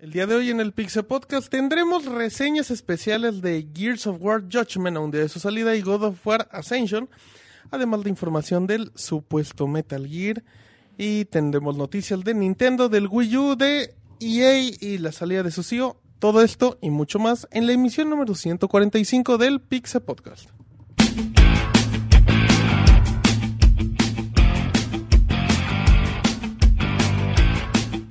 El día de hoy en el Pixel Podcast tendremos reseñas especiales de Gears of War Judgment a un día de su salida y God of War Ascension, además de información del supuesto Metal Gear y tendremos noticias de Nintendo, del Wii U, de EA y la salida de su CEO. Todo esto y mucho más en la emisión número 145 del Pixel Podcast.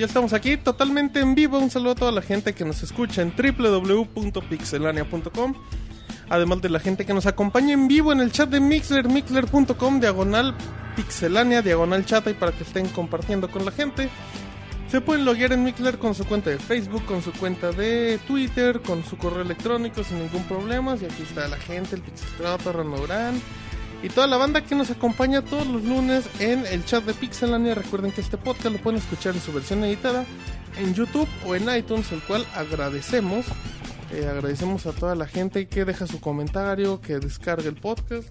Ya estamos aquí totalmente en vivo. Un saludo a toda la gente que nos escucha en www.pixelania.com. Además de la gente que nos acompaña en vivo en el chat de Mixler, mixler.com, diagonal pixelania, diagonal chat y para que estén compartiendo con la gente. Se pueden loguear en Mixler con su cuenta de Facebook, con su cuenta de Twitter, con su correo electrónico sin ningún problema. Y aquí está la gente, el Pixestrato, Ranográn y toda la banda que nos acompaña todos los lunes en el chat de Pixelania. Recuerden que este podcast lo pueden escuchar en su versión editada en YouTube o en iTunes, el cual agradecemos. Eh, agradecemos a toda la gente que deja su comentario, que descargue el podcast.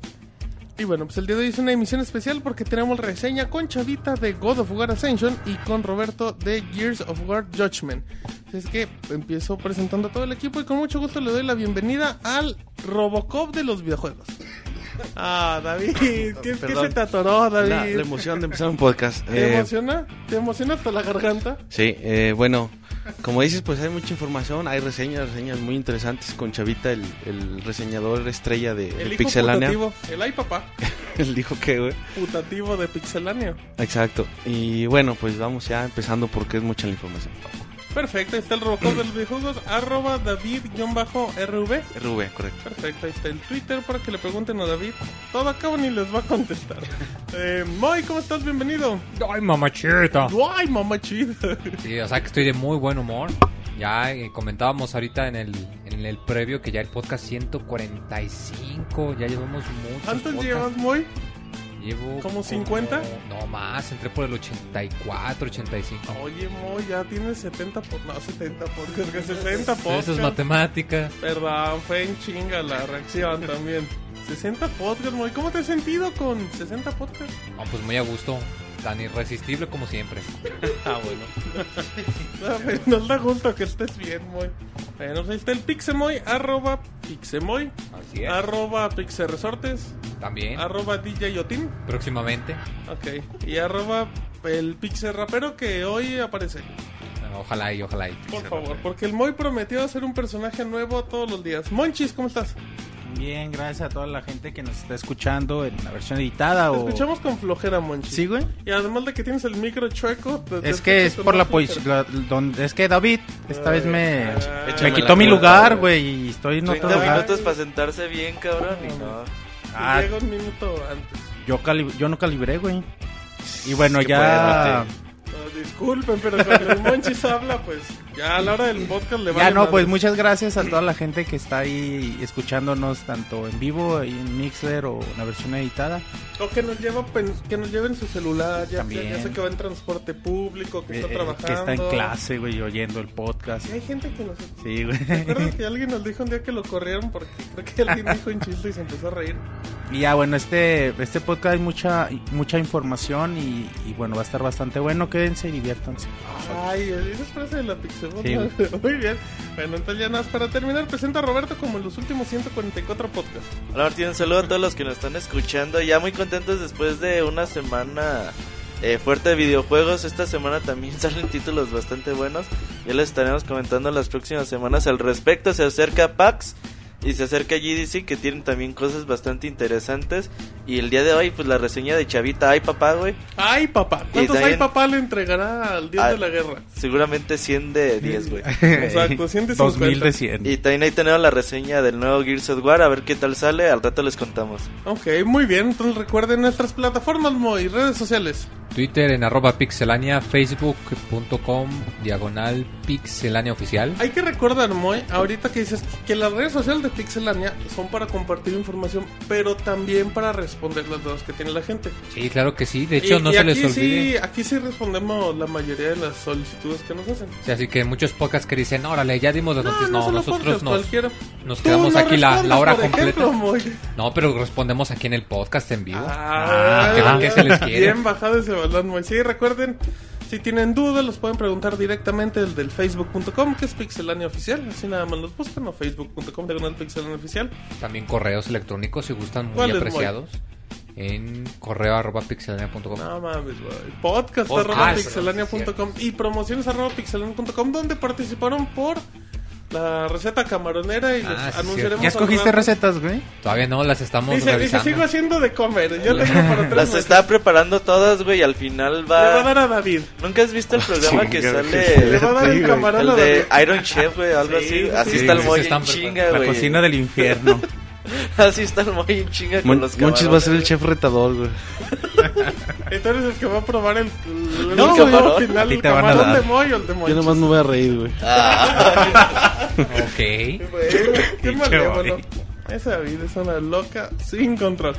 Y bueno, pues el día de hoy es una emisión especial porque tenemos reseña con Chavita de God of War Ascension y con Roberto de Gears of War Judgment. Así es que empiezo presentando a todo el equipo y con mucho gusto le doy la bienvenida al Robocop de los videojuegos. Ah, David, ¿qué, ¿qué Perdón. se te atoró, David? La, la emoción de empezar un podcast. ¿Te Eh, emociona? ¿Te emociona hasta la garganta? sí, eh, bueno, como dices, pues hay mucha información, hay reseñas, reseñas muy interesantes con Chavita, el, el reseñador estrella de, de El hijo Pixelania. putativo, el ay papá, Él dijo que, güey. putativo de Pixelania. Exacto. Y bueno, pues vamos ya empezando porque es mucha la información. Perfecto, ahí está el Robocop de los videojuegos, arroba David-RV. RV, correcto. Perfecto, ahí está el Twitter para que le pregunten a David. Todo acabo ni les va a contestar. Eh, Moy, ¿cómo estás? Bienvenido. Ay, mamachita. Ay, mamá chida. Sí, o sea que estoy de muy buen humor. Ya eh, comentábamos ahorita en el, en el previo que ya el podcast 145, ya llevamos muchos ¿Cuántos llevas, Moy? Llevo ¿Como 50? No más, entré por el 84, 85. Oye, Moy, ya tienes 70 por... No, 70 podcasts, que 60 Eso podcasts. es matemáticas. Perdón, fue en chinga la reacción también. 60 podcasts, Moy. ¿Cómo te has sentido con 60 podcasts? No, pues muy a gusto. Tan irresistible como siempre. Ah, bueno. No, pero Nos da gusto que estés bien, Moy. Bueno, ahí está el Pixemoy, arroba Pixemoy, Así es. arroba Pixeresortes, También, arroba DJ Yotin, próximamente. ok, y arroba el Pixel Rapero que hoy aparece. Ojalá y ojalá y. Por favor, porque el Moy prometió hacer un personaje nuevo todos los días. Monchis, ¿cómo estás? Bien, gracias a toda la gente que nos está escuchando en la versión editada Te o... escuchamos con flojera, Monchis. Sí, güey. Y además de que tienes el micro chueco... te- te Es que es por la poesía. Es que David esta vez me, Ah, me quitó mi lugar, güey. y estoy en 30 otro lugar. minutos para sentarse bien, cabrón, y no. Ah, Llega un minuto antes. yo, cali- yo no calibré, güey. Y bueno, ¿Qué ya... No, disculpen, pero cuando el Monchis habla, pues ya a la hora del podcast le va Ya no, pues muchas gracias a toda la gente que está ahí escuchándonos tanto en vivo, ahí en Mixler o en la versión editada. O que nos, lleva, pen- que nos lleven su celular, ya, ya, También. ya sé que va en transporte público, que Eh, está trabajando. que está en clase, güey, oyendo el podcast. Sí, hay gente que nos... Sí, güey. ¿Te acuerdas que alguien nos dijo un día que lo corrieron porque creo que alguien dijo un chiste y se empezó a reír? Y ya, bueno, este, este podcast hay mucha, mucha información y, y bueno, va a estar bastante bueno. Quédense y diviértanse. Ay, esa es frase de la Pixelbot. Muy bien. Bueno, entonces ya nada más para terminar, presenta a Roberto como en los últimos 144 podcasts. Hola Martín, un saludo a todos los que nos están escuchando. Ya muy contentos después de una semana eh, fuerte de videojuegos. Esta semana también salen títulos bastante buenos. Ya les estaremos comentando las próximas semanas al respecto. Se acerca PAX y se acerca GDC que tienen también cosas bastante interesantes. Y el día de hoy, pues la reseña de Chavita. Ay, papá, güey. Ay, papá. ¿Cuántos también- ay, papá le entregará al dios Ah, de la guerra? Seguramente 100 de 10, güey. Exacto, 150. 2000 de 100. Y también ahí tenemos la reseña del nuevo Gears of War. A ver qué tal sale. Al rato les contamos. Ok, muy bien. Entonces recuerden nuestras plataformas, Moy, redes sociales. Twitter en arroba pixelania, facebook.com diagonal pixelania oficial. Hay que recordar, Moy, ahorita que dices que las redes sociales de Pixelania son para compartir información, pero también para responder las dudas que tiene la gente. Sí, claro que sí. De hecho, Y- no y se les olvide. Sí, aquí sí respondemos la mayoría de las solicitudes que nos hacen. Sí, así que muchos podcasts que dicen, órale, ya dimos las noticias. No, solo nosotros podcast, nos, nos quedamos no aquí la, la hora completa. ejemplo. No, pero respondemos aquí en el podcast en vivo. Ah, que ven que se les quiere. Bien bajado ese balón, Moy. Sí, recuerden, si tienen dudas, los pueden preguntar directamente del, del facebook.com, que es Pixelania Oficial. Así nada más los buscan, o facebook.com, diagonal Pixelania Oficial. También correos electrónicos si gustan muy ¿Cuál es, apreciados. En correo arroba pixelania.com. No mames, güey. Podcast Podcast. arroba pixelania.com y promociones arroba pixelania.com donde participaron por la receta camaronera y les Ah, sí, anunciaremos. ¿Ya escogiste recetas, güey? Todavía no las estamos Dice, dice, revisando. sigo haciendo de comer. Yo tengo para tres Las meses. está preparando todas, güey, y al final Le va a va... dar a David. ¿Nunca has visto el programa que Chinga, Le sale... va a dar el camarón El a de David. Iron Chef, güey, algo Sí, así. sí, Así sí, está el sí, Moy en chinga, La güey. cocina del infierno. Así está el Moy en chinga con Mon- los Monchis va a ser el chef retador, güey. Entonces el que va a probar el, el No, resultado güey. final, A ti el te van a camarón dar. de Moy o el de Moy. Yo nomás me voy a reír, güey. Ok. Güey, Qué malévolo. Esa David es una loca sin control.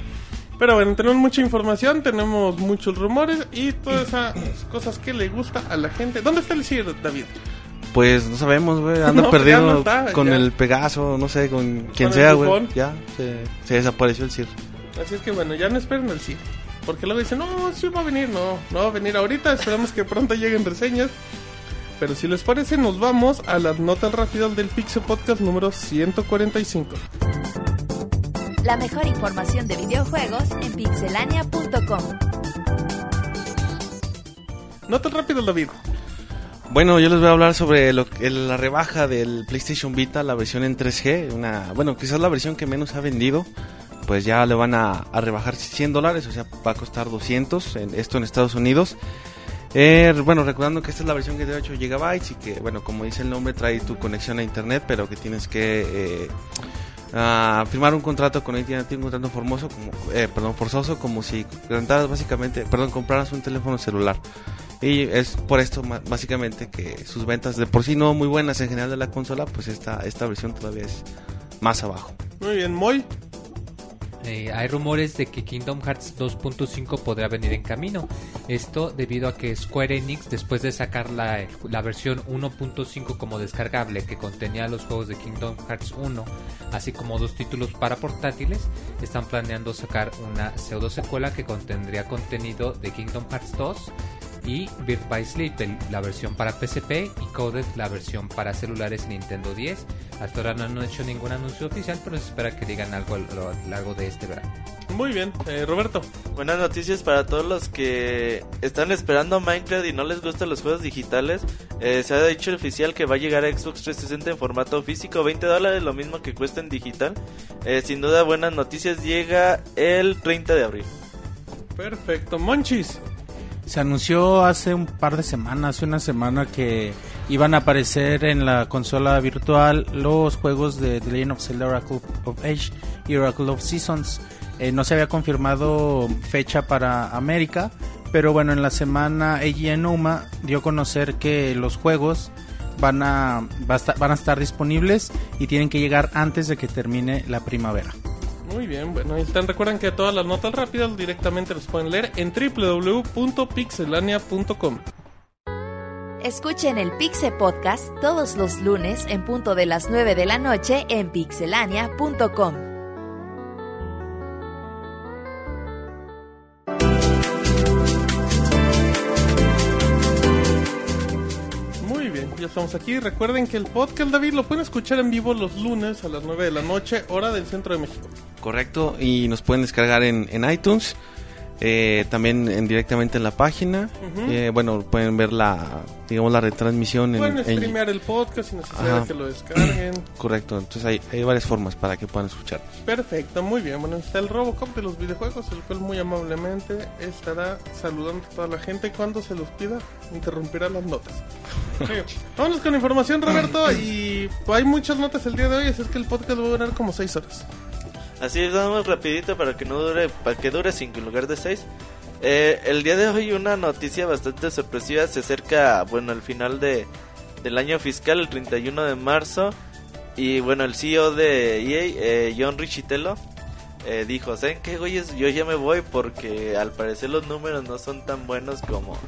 Pero bueno, tenemos mucha información, tenemos muchos rumores y todas esas cosas que le gusta a la gente. ¿Dónde está el CIR, David? Pues no sabemos, güey. Anda No, perdido ya no está, con ya. el Pegaso, no sé, con quien sea, güey. Ya, se, se desapareció el CIR. Así es que bueno, ya no esperen el CIR. Porque luego dicen, no, sí va a venir. No, no va a venir ahorita. Esperamos que pronto lleguen reseñas. Pero si les parece, nos vamos a las notas rápidas del Pixel Podcast número 145. La mejor información de videojuegos en pixelania.com. Notas rápidas, David. Bueno, yo les voy a hablar sobre lo, la rebaja del PlayStation Vita, la versión en 3G. Una, bueno, quizás la versión que menos ha vendido. Pues ya le van a, a rebajar 100 dólares, o sea, va a costar 200, en, esto en Estados Unidos. Eh, bueno, recordando que esta es la versión que tiene 8 GB y que, bueno, como dice el nombre, trae tu conexión a internet, pero que tienes que eh, ah, firmar un contrato con AT&T, un contrato formoso, como, eh, perdón, forzoso, como si rentaras básicamente, perdón, compraras un teléfono celular. Y es por esto básicamente que sus ventas de por sí no muy buenas en general de la consola, pues esta, esta versión todavía es más abajo. Muy bien, Moy. Eh, hay rumores de que Kingdom Hearts 2.5 podrá venir en camino. Esto debido a que Square Enix, después de sacar la, la versión 1.5 como descargable que contenía los juegos de Kingdom Hearts 1, así como dos títulos para portátiles, están planeando sacar una pseudo secuela que contendría contenido de Kingdom Hearts 2 y Birth by Sleep, el- la versión para PSP y Coded, la versión para celulares Nintendo 10. Hasta ahora no han hecho ningún anuncio oficial, pero se espera que digan algo a lo largo de este verano. Muy bien, eh, Roberto. Buenas noticias para todos los que están esperando Minecraft y no les gustan los juegos digitales. Eh, se ha dicho oficial que va a llegar a Xbox 360 en formato físico, 20 dólares, lo mismo que cuesta en digital. Eh, sin duda, buenas noticias, llega el 30 de abril. Perfecto. Monchis. Se anunció hace un par de semanas, una semana que iban a aparecer en la consola virtual los juegos de The Legend of Zelda Oracle of Age y Oracle of Seasons. Eh, no se había confirmado fecha para América, pero bueno, en la semana Eiji Enuma dio a conocer que los juegos van a, van a estar disponibles y tienen que llegar antes de que termine la primavera. Muy bien, bueno, ahí están. Recuerden que todas las notas rápidas directamente las pueden leer en www.pixelania.com. Escuchen el Pixe Podcast todos los lunes en punto de las 9 de la noche en pixelania.com. ya estamos aquí. Recuerden que el podcast, David, lo pueden escuchar en vivo los lunes a las 9 de la noche, hora del centro de México. Correcto, y nos pueden descargar en, en iTunes, eh, también en, directamente en la página. Eh, bueno, pueden ver la, digamos, la retransmisión en, Pueden en- streamear el podcast sin necesidad Ajá. de que lo descarguen. Correcto, entonces hay, hay varias formas para que puedan escuchar. Perfecto, muy bien. Bueno, está el Robocop de los videojuegos, el cual muy amablemente estará saludando a toda la gente cuando se los pida. Interrumpirá las notas. Bien. Vámonos con información, Roberto. Y hay muchas notas el día de hoy, así es que el podcast va a durar como 6 horas. Así vamos rapidito para que no dure, para que dure 5 en lugar de 6. Eh, el día de hoy una noticia bastante sorpresiva se acerca, bueno, al final de, del año fiscal, el 31 de marzo. Y bueno, el CEO de EA, eh, John Richitello, eh, dijo, ¿saben qué, güeyes? Yo ya me voy porque al parecer los números no son tan buenos como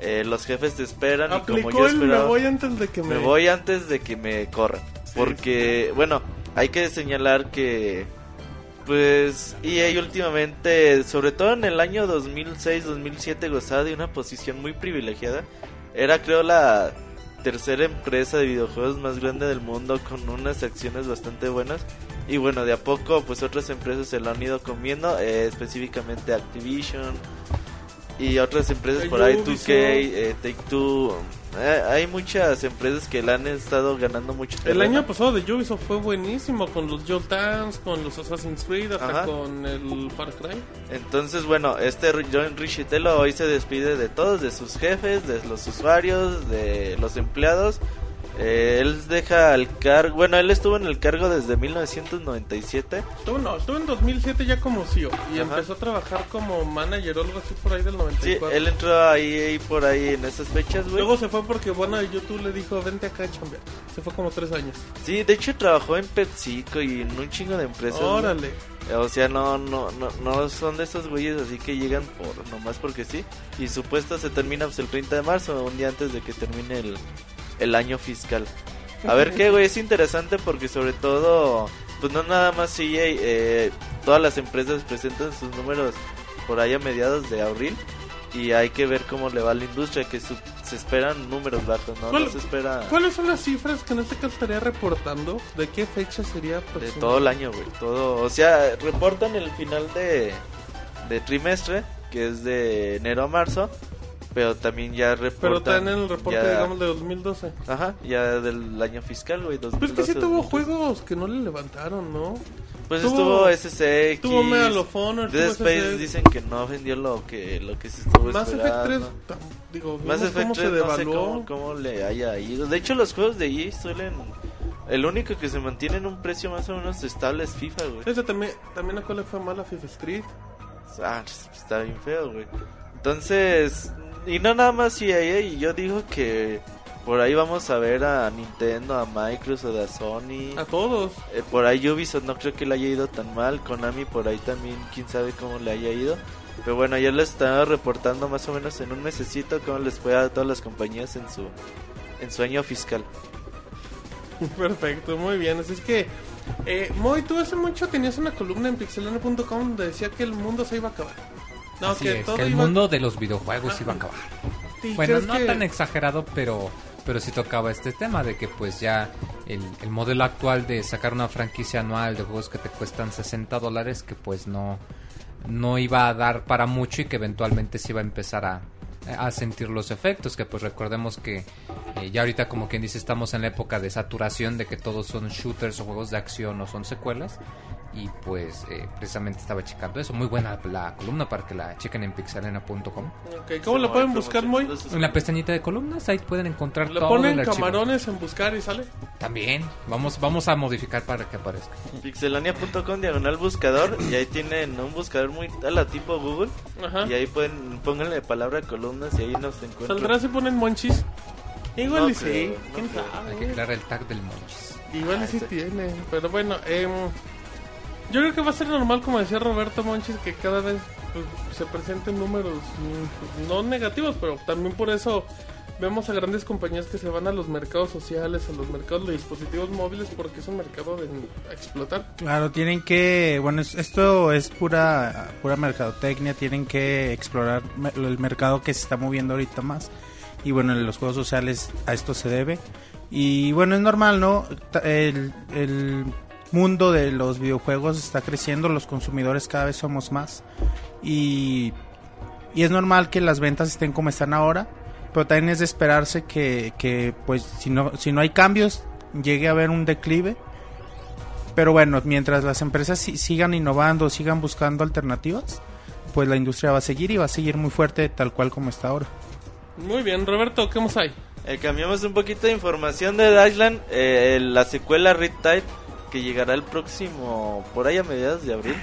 eh, los jefes te esperan y como Aplicó yo el me esperaba. voy antes de que me... Me voy antes de que me corran. Porque, bueno, hay que señalar que, pues, EA últimamente, sobre todo en el año 2006-2007, gozaba de una posición muy privilegiada. Era, creo, la tercera empresa de videojuegos más grande del mundo con unas acciones bastante buenas. Y bueno, de a poco, pues otras empresas se lo han ido comiendo, eh, específicamente Activision y otras empresas por ahí, 2K, Ubisoft. eh, Take Two. Eh, hay muchas empresas que le han estado ganando mucho El terreno. año pasado de Ubisoft fue buenísimo con los Jolt Dance, con los Assassin's Creed, hasta Ajá. con el Far Cry. Entonces, bueno, este John Richitello hoy se despide de todos, de sus jefes, de los usuarios, de los empleados. Eh, él deja el cargo, bueno, él estuvo en el cargo desde 1997. Estuvo, no, estuvo en 2007 ya como CEO y Ajá. empezó a trabajar como manager o algo así por ahí del Sí, 94. él entró ahí, ahí por ahí en esas fechas, güey. Luego se fue porque bueno YouTube le dijo vente acá a chambear. Se fue como tres años. Sí, de hecho trabajó en PepsiCo y en un chingo de empresas. Órale. O sea, no, no, no, no son de esos güeyes así que llegan por nomás porque sí. Y su puesto se termina pues, el 30 de marzo, un día antes de que termine el, el año fiscal. A ver qué, güey, es interesante porque sobre todo, pues no nada más EA, eh, todas las empresas presentan sus números por ahí a mediados de abril. Y hay que ver cómo le va a la industria, que su- se esperan números bajos, ¿no? ¿Cuál- No se espera ¿Cuáles son las cifras que en este caso estaría reportando? ¿De qué fecha sería de todo el año, güey. Todo, o sea, reportan el final de, de trimestre, que es de enero a marzo, pero también ya Pero reportan. está en el reporte, ya- digamos, de 2012. Ajá, ya del año fiscal, güey. Pues que sí 2012, tuvo 2013. juegos que no le levantaron, ¿no? Pues tuvo- estuvo SSX. Tuvo Medal of Honor, Dead Space dicen que no vendió lo que, lo que se estuvo Mass Effect esperando. 3, tam- digo, Mass Effect cómo 3 se no sé devaluó. cómo, cómo le haya ido. De hecho, los juegos de EA suelen... El único que se mantiene en un precio más o menos estable es FIFA, güey. Ese también, también a cuál le fue mal a FIFA Street. Ah, está bien feo, güey. Entonces, y no nada más EA, y yo digo que por ahí vamos a ver a Nintendo, a Microsoft, a Sony. A todos. Eh, por ahí Ubisoft no creo que le haya ido tan mal. Konami por ahí también, quién sabe cómo le haya ido. Pero bueno, ya les estaba reportando más o menos en un mesecito cómo les fue a todas las compañías en su, en su año fiscal. Perfecto, muy bien. Así es que, eh, Moy, tú hace mucho tenías una columna en pixelane.com donde decía que el mundo se iba a acabar. No, Así que es, todo que el iba mundo de los videojuegos iba a acabar. ¿Y Bueno, no que- tan exagerado, pero pero sí tocaba este tema de que pues ya el, el modelo actual de sacar una franquicia anual de juegos que te cuestan 60 dólares que pues no no iba a dar para mucho y que eventualmente se iba a empezar a, a sentir los efectos que pues recordemos que eh, ya ahorita como quien dice estamos en la época de saturación de que todos son shooters o juegos de acción o son secuelas y pues eh, precisamente estaba checando eso muy buena la columna para que la chequen en pixelena.com Ok, ¿Cómo lo pueden buscar, Moy? en la pestañita de columnas ahí pueden encontrar Le todo ponen el archivo. camarones en buscar y sale. También, vamos vamos a modificar para que aparezca. Pixelania.com diagonal buscador y ahí tienen un buscador muy a la tipo Google Ajá. y ahí pueden pónganle palabra columnas y ahí nos encuentran. ¿Saldrá si ponen monchis? Igual No y sí. creo, no ¿Quién creo. sabe? Hay que aclarar el tag del monchis. Igual y Ah, sí tiene. Pero bueno, em, yo creo que va a ser normal, como decía Roberto Monchis, que cada vez pues, se presenten números mm, no negativos, pero también por eso vemos a grandes compañías que se van a los mercados sociales, a los mercados de dispositivos móviles, porque es un mercado de a explotar. Claro, tienen que, bueno, es- esto es pura pura mercadotecnia, tienen que explorar el mercado que se está moviendo ahorita más. Y bueno, en los juegos sociales a esto se debe. Y bueno, es normal, ¿no? El, el mundo de los videojuegos está creciendo, los consumidores cada vez somos más. Y, y es normal que las ventas estén como están ahora. Pero también es de esperarse que, que pues si no, si no hay cambios, llegue a haber un declive. Pero bueno, mientras las empresas si- sigan innovando, sigan buscando alternativas, pues la industria va a seguir y va a seguir muy fuerte tal cual como está ahora. Muy bien, Roberto, ¿qué más hay? Eh, cambiamos un poquito de información de Dashland, eh, la secuela Red Tide que llegará el próximo, por ahí a mediados de abril.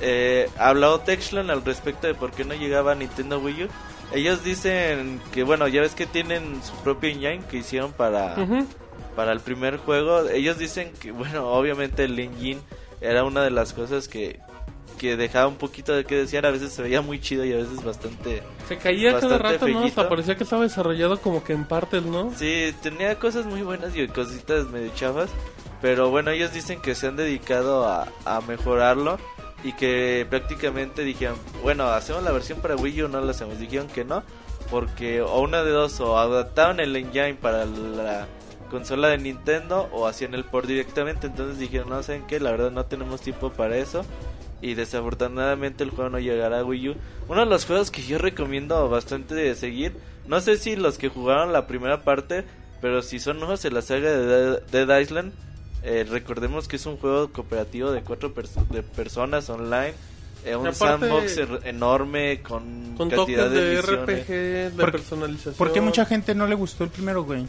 eh, ha hablado Techland al respecto de por qué no llegaba a Nintendo Wii U. Ellos dicen que, bueno, ya ves que tienen su propio engine que hicieron para, Ujú. para el primer juego. Ellos dicen que, bueno, obviamente el engine era una de las cosas que, que dejaba un poquito de que desear. A veces se veía muy chido y a veces bastante... Se caía cada Bastante rato, ¿no? Hasta parecía que estaba desarrollado como que en partes, ¿no? Sí, tenía cosas muy buenas y cositas medio chafas. Pero bueno, ellos dicen que se han dedicado a, a mejorarlo. Y que prácticamente dijeron, bueno, hacemos la versión para Wii U, no la hacemos. Dijeron que no, porque o una de dos, o adaptaron el engine para la consola de Nintendo o hacían el port directamente. Entonces dijeron, no, ¿saben qué? La verdad no tenemos tiempo para eso. Y desafortunadamente el juego no llegará a Wii U. Uno de los juegos que yo recomiendo bastante de seguir. No sé si los que jugaron la primera parte. Pero si son nuevos en la saga de Dead- Island. Eh, recordemos que es un juego cooperativo de cuatro pers- de personas online. eh, un aparte- sandbox er- enorme con, Con cantidad toques de misiones. RPG, de Porque- personalización. ¿Por qué mucha gente no le gustó el primero, güey?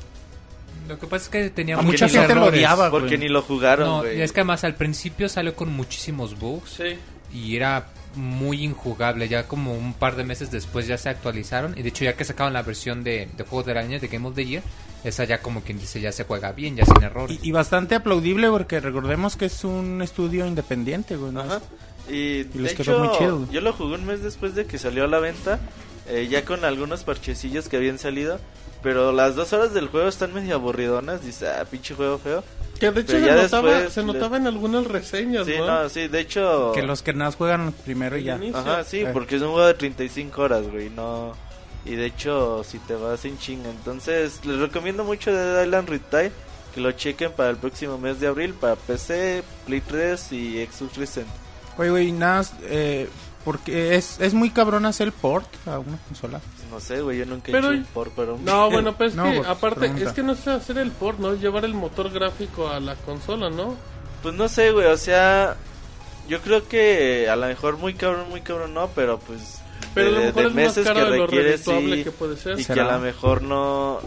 Lo que pasa es que tenía A mucha muchos gente lo errores. odiaba, güey. Porque ni lo jugaron, No, güey. y es que además al principio salió con muchísimos bugs Sí. y era muy injugable. Ya como un par de meses después ya se actualizaron. Y de hecho, ya que sacaron la versión de, de Juegos del Año de Game of the Year, esa ya como quien dice ya se juega bien, ya sin errores. Y, y bastante aplaudible porque recordemos que es un estudio independiente, güey. ¿no? Ajá. Y, de les hecho, quedó muy chido, yo lo jugué un mes después de que salió a la venta, eh, ya con algunos parchecillos que habían salido. Pero las dos horas del juego están medio aburridonas. Dice, ah, pinche juego feo. Que de hecho se ya notaba, después se le- notaba en algunas reseñas, Sí, ¿no? no, sí, de hecho. Que los que nada juegan primero y ya. Ajá, sí, Eh. porque es un juego de 35 horas, güey, no... Y de hecho, si te vas en chinga. Entonces, les recomiendo mucho Dead Island Retire. Que lo chequen para el próximo mes de abril. Para PC, Play 3 y Xbox 360. Oye, güey, nada, eh, porque es, es muy cabrón hacer el port a una consola. No sé, güey, yo nunca he Pero- hecho un por, pero... No, bueno, pues es No, que aparte, pregunta. es que no sé hacer el port, ¿no? Es llevar el motor gráfico a la consola, ¿no? Pues no sé, güey, o sea... Yo creo que a lo mejor muy cabrón, muy cabrón no, pero pues... Pero a lo de- mejor de es más meses que de lo requiere, sí, que puede ser. Y que a lo mejor no...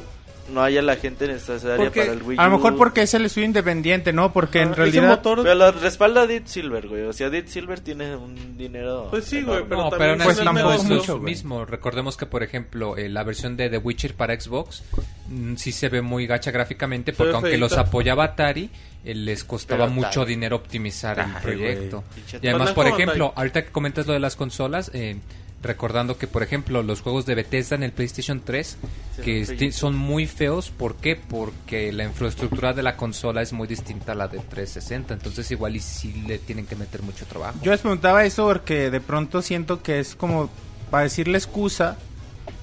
No haya la gente necesaria Porque para el Wii U. A lo mejor porque es el estudio independiente, ¿no? Porque en Ajá, realidad... Motor, Pero lo respalda Dead Silver, güey. O sea, Dead Silver tiene un dinero. Pues sí, güey, pero no, también pero pues así tampoco no es es mucho, güey. mismo. Recordemos que, por ejemplo, eh, la versión de The Witcher para Xbox mm, sí se ve muy gacha gráficamente porque aunque los apoyaba Atari, eh, les costaba Pero mucho dinero optimizar el proyecto. güey. Y además, Atari. por ejemplo, ahorita que comentas lo de las consolas, eh, recordando que, por ejemplo, los juegos de Bethesda en el PlayStation 3, Sí, que son muy feos, ¿por qué? Porque la infraestructura de la consola es muy distinta a la de 360, entonces igual y sí le tienen que meter mucho trabajo. Yo les preguntaba eso porque de pronto siento que es como para decirle excusa,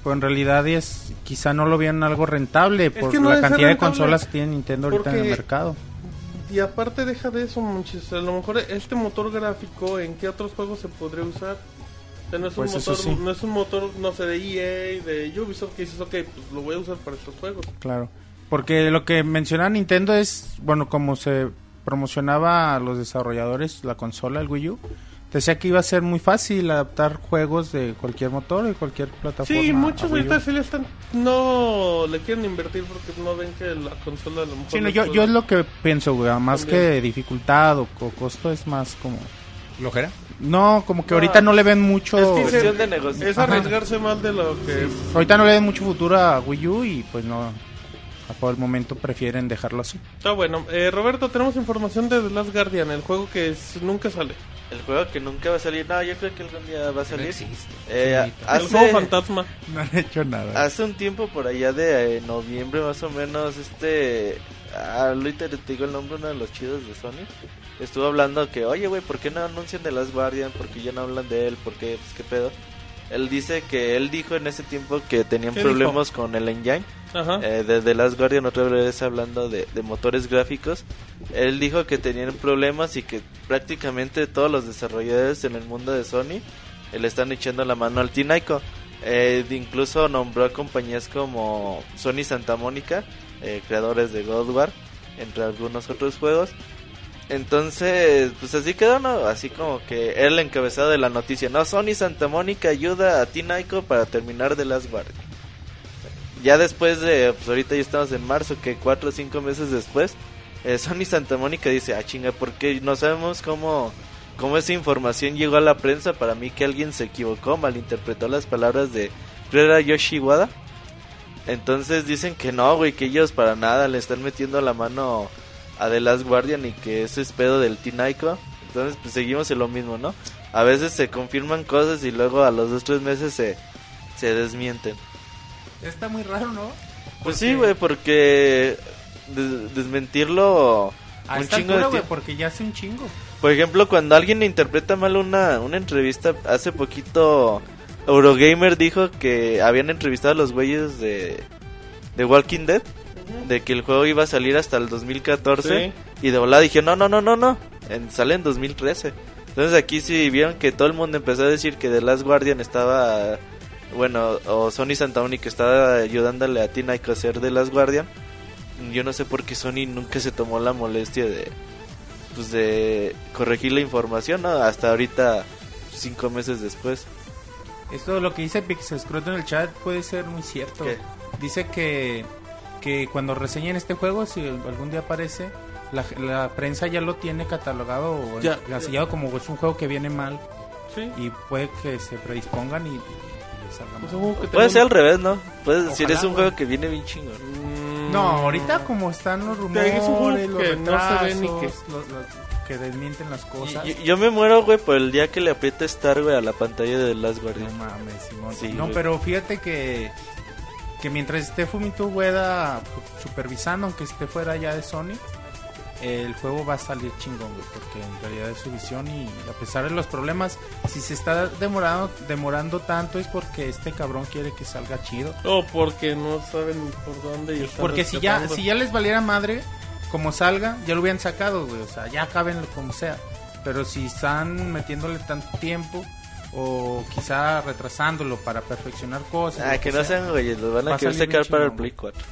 pero en realidad es quizá no lo vean algo rentable por que no la cantidad de consolas que tiene Nintendo ahorita en el mercado. Y aparte deja de eso, Monchis. A lo mejor este motor gráfico, ¿en qué otros juegos se podría usar? Sea, no es, Pues un motor, sí. no es un motor, no sé, de EA, de Ubisoft, que dices, ok, pues lo voy a usar para estos juegos. Claro. Porque lo que menciona Nintendo es, bueno, como se promocionaba a los desarrolladores la consola, el Wii U, decía que iba a ser muy fácil adaptar juegos de cualquier motor, de cualquier plataforma. Sí, muchos ahorita sí le están, no le quieren invertir porque no ven que la consola a lo mejor... Sí, no, yo, yo es lo que pienso, güey, más También. que dificultad o, o costo es más como... ¿Flojera? No, como que No, ahorita no le ven mucho... es que Cuestión de negocio. Es arriesgarse más de lo que es. Ahorita no le ven mucho futuro a Wii U y pues no... a Por el momento prefieren dejarlo así. Está bueno. Eh, Roberto, tenemos información de The Last Guardian, el juego que es- nunca sale. El juego que nunca va a salir. No, yo creo que algún día va a salir. existe. Eh, Sí, El juego hace, fantasma. No han hecho nada. hace un tiempo por allá de eh, noviembre más o menos, este... Ah, ahorita te digo el nombre, uno de los chidos de Sony. Estuvo hablando que, oye, güey, ¿por qué no anuncian de Last Guardian? ¿Por qué ya no hablan de él? ¿Por qué? Pues, ¿qué pedo? Él dice que él dijo en ese tiempo que tenían ¿Qué problemas con el engine. Ajá. Eh, de The Last Guardian otra vez hablando de, de motores gráficos. Él dijo que tenían problemas y que prácticamente todos los desarrolladores en el mundo de Sony eh, le están echando la mano al Tinaico. Eh, incluso nombró a compañías como Sony Santa Mónica, eh, creadores de God War, entre algunos otros juegos. Entonces, pues así quedó, ¿no? Así como que el encabezado de la noticia. No, Sony Santa Mónica ayuda a Tinaico para terminar The Last Guardian ya después de, pues ahorita ya estamos en marzo, que cuatro o cinco meses después, eh, Sony Santa Mónica dice, ah chinga, porque no sabemos cómo, cómo esa información llegó a la prensa. Para mí que alguien se equivocó, malinterpretó las palabras de creo era Yoshi Wada. Entonces dicen que no, güey, que ellos para nada le están metiendo la mano a The Last Guardian y que ese es pedo del Tinaico. Entonces pues seguimos en lo mismo, ¿no? A veces se confirman cosas y luego a los dos tres meses se, se desmienten. Está muy raro, ¿no? Pues sí, güey, porque des- desmentirlo A un esta chingo altura, de porque ya hace un chingo. Por ejemplo, cuando alguien interpreta mal una, una entrevista, hace poquito Eurogamer dijo que habían entrevistado a los güeyes de, de Walking Dead, de que el juego iba a salir hasta el 2014, Sí. y de volada dijeron, no, no, no, no, no, en, sale en 2013. Entonces aquí sí vieron que todo el mundo empezó a decir que The Last Guardian estaba, bueno, o Sony Santa Mónica estaba ayudándole a Tina a hacer The Last Guardian. Yo no sé por qué Sony nunca se tomó la molestia de, pues de corregir la información, ¿no? Hasta ahorita, cinco meses después. Esto lo que dice Pixescroto en el chat puede ser muy cierto. ¿Qué? Dice que, que cuando reseñen este juego, si algún día aparece, la, la prensa ya lo tiene catalogado o Ya. encasillado como es un juego que viene mal Sí. y puede que se predispongan y, y les salga Pues, mal. Puede ser al revés, ¿no? Puedes decir, es un güey. juego que viene bien chingón. Mm, No, ahorita como están los rumores, es un juego los que no se ve ni retrasos, que- los- los- que desmienten las cosas. Y- y- yo me muero, güey, por el día que le apriete Star, güey, a la pantalla de Last No Guardian. mames, Simón. Sí, no, güey. pero fíjate que que mientras esté Fumito Ueda supervisando, aunque esté fuera ya de Sony, el juego va a salir chingón, güey, porque en realidad es su visión y a pesar de los problemas, si se está demorando demorando tanto es porque este cabrón quiere que salga chido. O porque no saben por dónde y están Porque si ya si ya les valiera madre como salga, ya lo hubieran sacado, güey, o sea, ya acaben como sea. Pero si están metiéndole tanto tiempo o quizá retrasándolo para perfeccionar cosas, Ah, lo que no sea, sean, güey, los van Va a querer sacar para el Play güey. 4.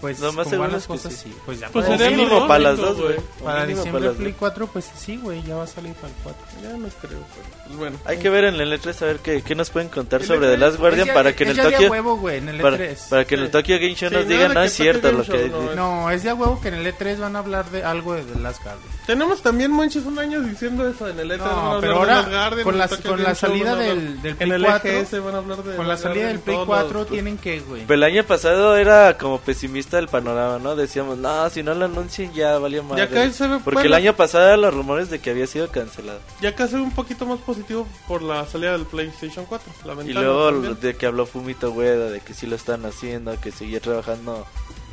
Pues Lo más como las que cosas, sí. sí. Pues ya Pues para, mínimo para las dos, güey. para diciembre para las Play dos. 4, pues sí, güey, ya va a salir para el 4. Ya no creo, pero pues bueno. Hay que ver en el E3 a ver qué, qué nos pueden contar El sobre E3 The Last Guardian ya- para que en el Tokyo huevo, güey, en el para, E3. para que en el. Tokyo Game Show Sí, nos digan no que es cierto lo que no, No, es de a huevo que en el E3 van a hablar de algo de The Last Guardian. Tenemos también Monchis un año diciendo eso en el E3 No, van a hablar pero de ahora, Guardian, con en la- el Tokyo con la salida van a hablar- del- del en Play el 4, EGS van a hablar de Con la salida del Play todos 4 los- tienen que, güey. Pero el año pasado era como pesimista el panorama, ¿no? Decíamos, no, si no lo anuncian ya valió más. Porque bueno. el año pasado eran los rumores de que había sido cancelado. Ya casi un poquito más positivo por la salida del PlayStation 4. La Y luego también. de que habló Fumito Ueda, de que sí lo están haciendo, que seguía trabajando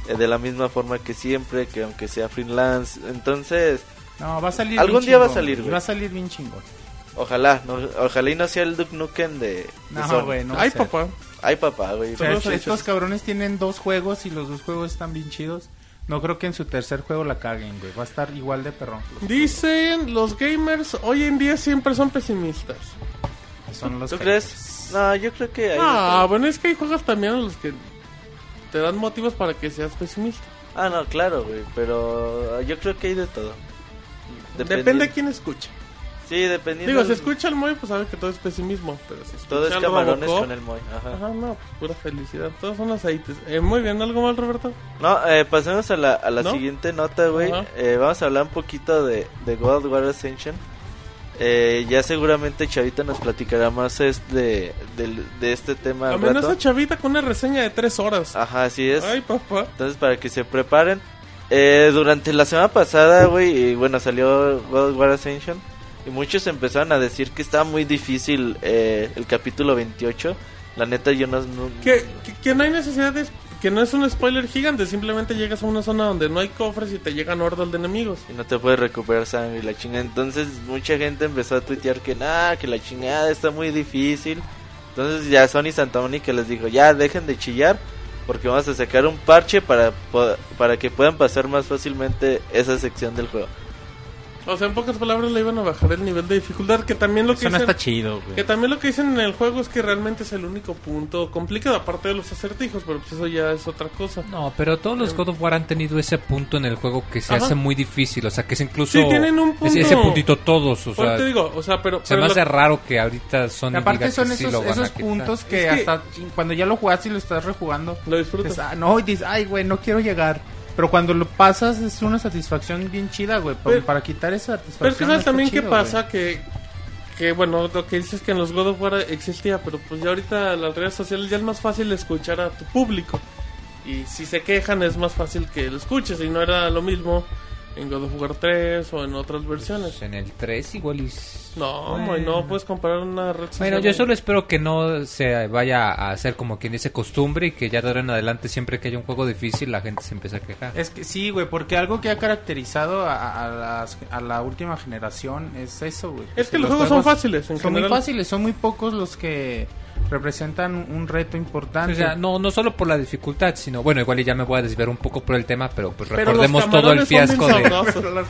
eh, de la misma forma que siempre, que aunque sea freelance. Entonces, No, va a salir Algún bien día va a salir, güey. Va a salir bien chingón. ojalá, no, ojalá y no sea el Duke Nukem de, de No, güey, no. Ay, papá. Ay, papá, güey. O sea, Todos estos, cabrones tienen dos juegos y los dos juegos están bien chidos. No creo que en su tercer juego la caguen, güey. Va a estar igual de perrón. Dicen los gamers hoy en día siempre son pesimistas. Son los ¿Tú haters. crees? No, yo creo que hay Ah, bueno, es que hay juegos también en los que te dan motivos para que seas pesimista. Ah, no, claro, güey, pero yo creo que hay de todo. Depende de quién escucha. Sí, dependiendo. Digo, si escucha el Moy, pues sabe que todo es pesimismo. Pero si Todo es camarones Robocop, con el Moy. Ajá. Ajá, no, pues pura felicidad. Todos son aceites. Eh, muy bien, ¿algo mal, Roberto? No, eh, pasemos a la, a la ¿No? siguiente nota, güey. Eh, vamos a hablar un poquito de, de God War Ascension. Eh, ya seguramente Chavita nos platicará más es de, del- de este tema. Amenaza rato. Chavita con una reseña de tres horas. Ajá, así es. Ay, papá. Entonces, para que se preparen. Eh, durante la semana pasada, güey, y bueno, salió God of War Ascension. Y muchos empezaron a decir que estaba muy difícil eh, el capítulo 28. La neta, yo no. no- Que, que, que no hay necesidad de... Que no es un spoiler gigante, simplemente llegas a una zona donde no hay cofres y te llegan hordas de enemigos. Y no te puedes recuperar sangre y la chingada. Entonces, mucha gente empezó a tuitear que nada, que la chingada está muy difícil. Entonces, ya Sony Santa Mónica les dijo: Ya dejen de chillar. Porque vamos a sacar un parche para, para que puedan pasar más fácilmente esa sección del juego. O sea, en pocas palabras le iban a bajar el nivel de dificultad, que también lo que Eso no dicen... está chido, Que también lo que dicen en el juego es que realmente es el único punto complicado, aparte de los acertijos, pero pues eso ya es otra cosa. No, pero todos los God of War han tenido ese punto en el juego que se Ajá. hace muy difícil. O sea, que es incluso. Sí, tienen un ese- punto. Ese, puntito todos. O sea, te digo, o sea, pero... se pero me lo- hace raro que ahorita Sony. Y aparte diga son sí esos, puntos que, Es que- hasta cuando ya lo jugaste y lo estás rejugando, Lo disfrutas. dices, ah, no, y dices, ay, güey, no quiero llegar. Pero cuando lo pasas es una satisfacción bien chida, güey. Pero- para quitar esa Pero es satisfacción. que sabes también qué pasa, que, que bueno, lo que dices que en los God of War existía, pero pues ya ahorita las redes sociales ya es más fácil escuchar a tu público. Y si se quejan es más fácil que lo escuches y no era lo mismo en God of War 3 o en otras versiones. Pues en el 3 igual y... s- No, Bueno. no puedes comparar una red social. Bueno, yo solo espero que no se vaya a hacer como quien dice costumbre y que ya de ahora en adelante siempre que haya un juego difícil la gente se empiece a quejar. Es que sí, güey, porque algo que ha caracterizado a, a las- a la última generación es eso, güey. Es que los juegos son fáciles, en Son muy fáciles, son muy pocos los que representan un reto importante. O sea, no, no solo por la dificultad, sino, bueno, igual y ya me voy a desviar un poco por el tema, pero pues recordemos todo el fiasco de...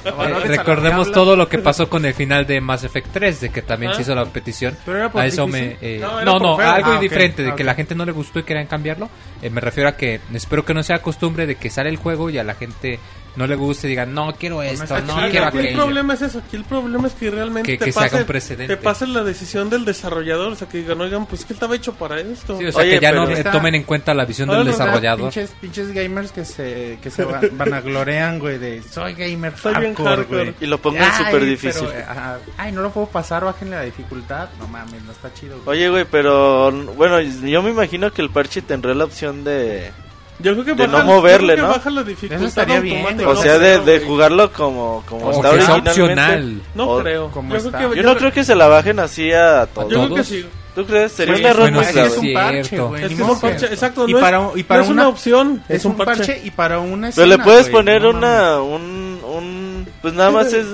Eh, recordemos todo lo que pasó con el final de Mass Effect 3, de que también Ah. se hizo la petición. ¿Pero era por a eso difícil? me... eh, No, no, algo Ah, diferente, de ah, que la gente no le gustó y querían cambiarlo. Eh, me refiero a que espero que no sea costumbre de que sale el juego y a la gente no le guste y digan, no, quiero esto, está no, quiero aquí el problema es eso, aquí el problema es que realmente Que- te, que se haga pase, un precedente. te pase la decisión del desarrollador, o sea, que digan, oigan, pues que estaba hecho para esto. Sí, o sea, Oye, que ya no eh, está- tomen en cuenta la visión del desarrollador. Pinches, pinches gamers que se, que se van, vanaglorean, güey, de soy gamer Soy bien hardcore, güey. Y lo pongan súper difícil. pero, ajá, Ay, no lo puedo pasar, bájenle la dificultad. No mames, no está chido, güey. Oye, güey, pero bueno, yo me imagino que el parche tendrá la opción de... Yo creo que de baja, no moverle, yo creo que ¿no? baja la dificultad Eso estaría bien, automática. güey. O sea, de, jugarlo como, como O está que sea originalmente. opcional. No O- creo. como Yo está. creo que, Yo no creo que se la bajen así a todos. Yo creo que sí. ¿Tú crees? Sería Sí, un error bueno, muy sí, grave. es un parche, güey. Es que un parche, exacto. Y no para, es, y para no es una, opción, Es un parche. y para una Pero le escena, puedes poner no una, un, un, pues nada más es,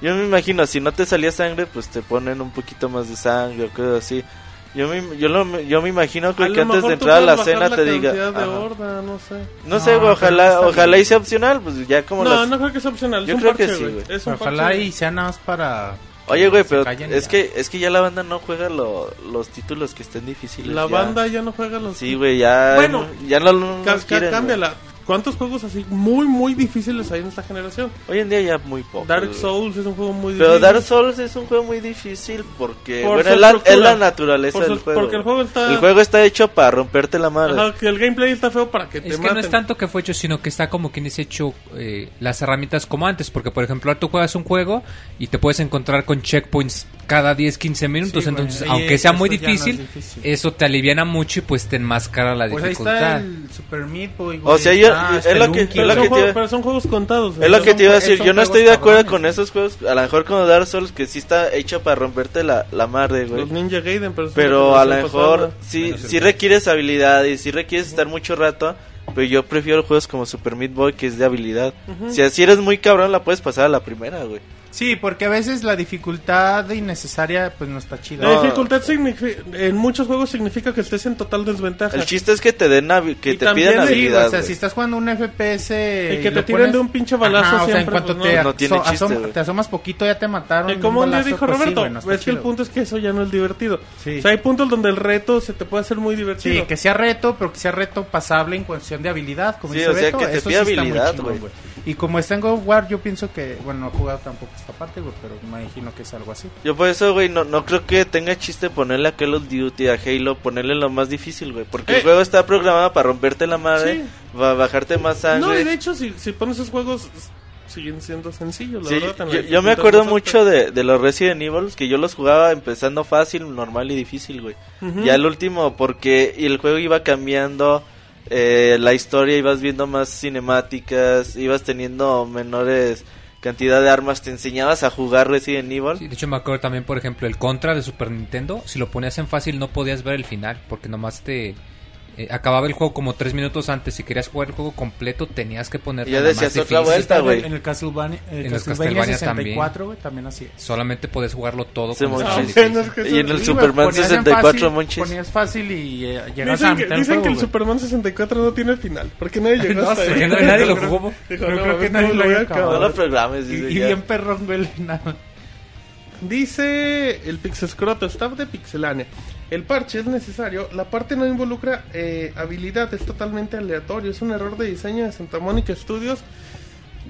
yo me imagino, si no te salía sangre, pues te ponen un poquito más de sangre o cosas así. Yo me, yo lo, yo me imagino que antes de entrar a la cena te diga, de horda, no sé. no sé, güey, ojalá, ojalá y sea opcional, pues ya como No, las... no creo que sea opcional. Yo es un creo que sí, güey. Es un Ojalá parche. y sea nada más para. Oye, güey, pero es ya. que, es que ya la banda no juega lo- los títulos que estén difíciles. La ya. banda ya no juega los... Sí, güey, ya, Bueno, ya no, no cámbiala. ¿Cuántos juegos así muy, muy difíciles hay en esta generación? Hoy en día ya muy poco. Dark. Souls es un juego muy Pero difícil. Dark Souls es un juego muy difícil porque Por bueno, es la, es la naturaleza Por su- del juego. Porque el juego está... El juego está hecho para romperte la madre. Ajá, que el gameplay está feo para que te Es que maten. no es tanto que fue hecho, sino que está como quien dice hecho eh, las herramientas como antes. Porque, por ejemplo, ahora tú juegas un juego y te puedes encontrar con checkpoints cada 10, 15 minutos. Sí, entonces, Y aunque sea muy ya no es difícil, difícil. eso te aliviana mucho y pues te enmascara la Pues ahí está dificultad. el Super Meat Boy, güey. O sea, yo- Ah, es lo que- Spelunky, es Pero, lo son que juegos, te- pero son juegos contados. Es lo que te iba a decir, yo no estoy de acuerdo cabrones. con esos juegos, a lo mejor con Dark Souls que sí está hecho para romperte la, la madre, güey. Los Ninja Gaiden, pero... Pero a lo mejor pasaba. sí, sí requieres habilidad y sí requieres estar mucho rato, pero yo prefiero juegos como Super Meat Boy que es de habilidad. Si así eres muy cabrón la puedes pasar a la primera, güey. Sí, porque a veces la dificultad innecesaria pues no está chida. La dificultad en muchos juegos significa que estés en total desventaja. El chiste es que te den que Y te también pidan habilidad. o sea, si estás jugando un FPS Y que te tiren de un pinche balazo Ajá, o sea, en cuanto pues, te, no. No tiene aso- chiste, te asomas poquito ya te mataron. Y un como un día dijo pues Roberto, es que el punto es que eso ya no es divertido. Sí. O sea, hay puntos donde el reto se te puede hacer muy divertido. Sí, que sea reto, pero que sea reto pasable en cuestión de habilidad, como Sí, dice o sea, Beto, que te eso pida sí está muy habilidad, güey. Y como está en God of War, yo pienso que, bueno, no he jugado tampoco esta parte, güey, pero me imagino que es algo así. Yo por eso, güey, no, no creo que tenga chiste ponerle a Call of Duty, a Halo, ponerle lo más difícil, güey. Porque Eh. el juego está programado para romperte la madre, Sí. va a bajarte más No, y sangre. de hecho, si, si pones esos juegos, siguen siendo sencillos, la Sí, verdad. yo, yo me acuerdo mucho de, de los Resident Evil, que yo los jugaba empezando fácil, normal y difícil, güey. Ya el último, porque y el juego iba cambiando, eh, la historia, ibas viendo más cinemáticas, ibas teniendo menores cantidad de armas, te enseñabas a jugar Resident Evil. Sí, de hecho, me acuerdo también, por ejemplo, el Contra de Super Nintendo. Si lo ponías en fácil, no podías ver el final. Porque nomás te. Eh, acababa el juego como tres minutos antes. Si querías jugar el juego completo, tenías que ponerlo ya decías más otra vuelta, güey. En el Castlevania, el En los Castlevania Castlevania 64, güey, también así es. Solamente podías jugarlo todo Sí, con es que Y en el Sí, Superman ponías en 64, fácil, monchis. Ponías fácil y eh, llegas a Dicen, que, mitad del dicen juego, que el güey. Superman 64 no tiene final. Porque nadie llegó No hasta sé, ahí. que no- nadie lo jugó. Dijo, Pero no, creo a que nadie lo a había acabado. No lo programes, Y, bien perrón, güey, nada. Dice el Pixescroto, staff de Pixelania. El parche es necesario, la parte no involucra eh, habilidad, es totalmente aleatorio, es un error de diseño de Santa Mónica Studios.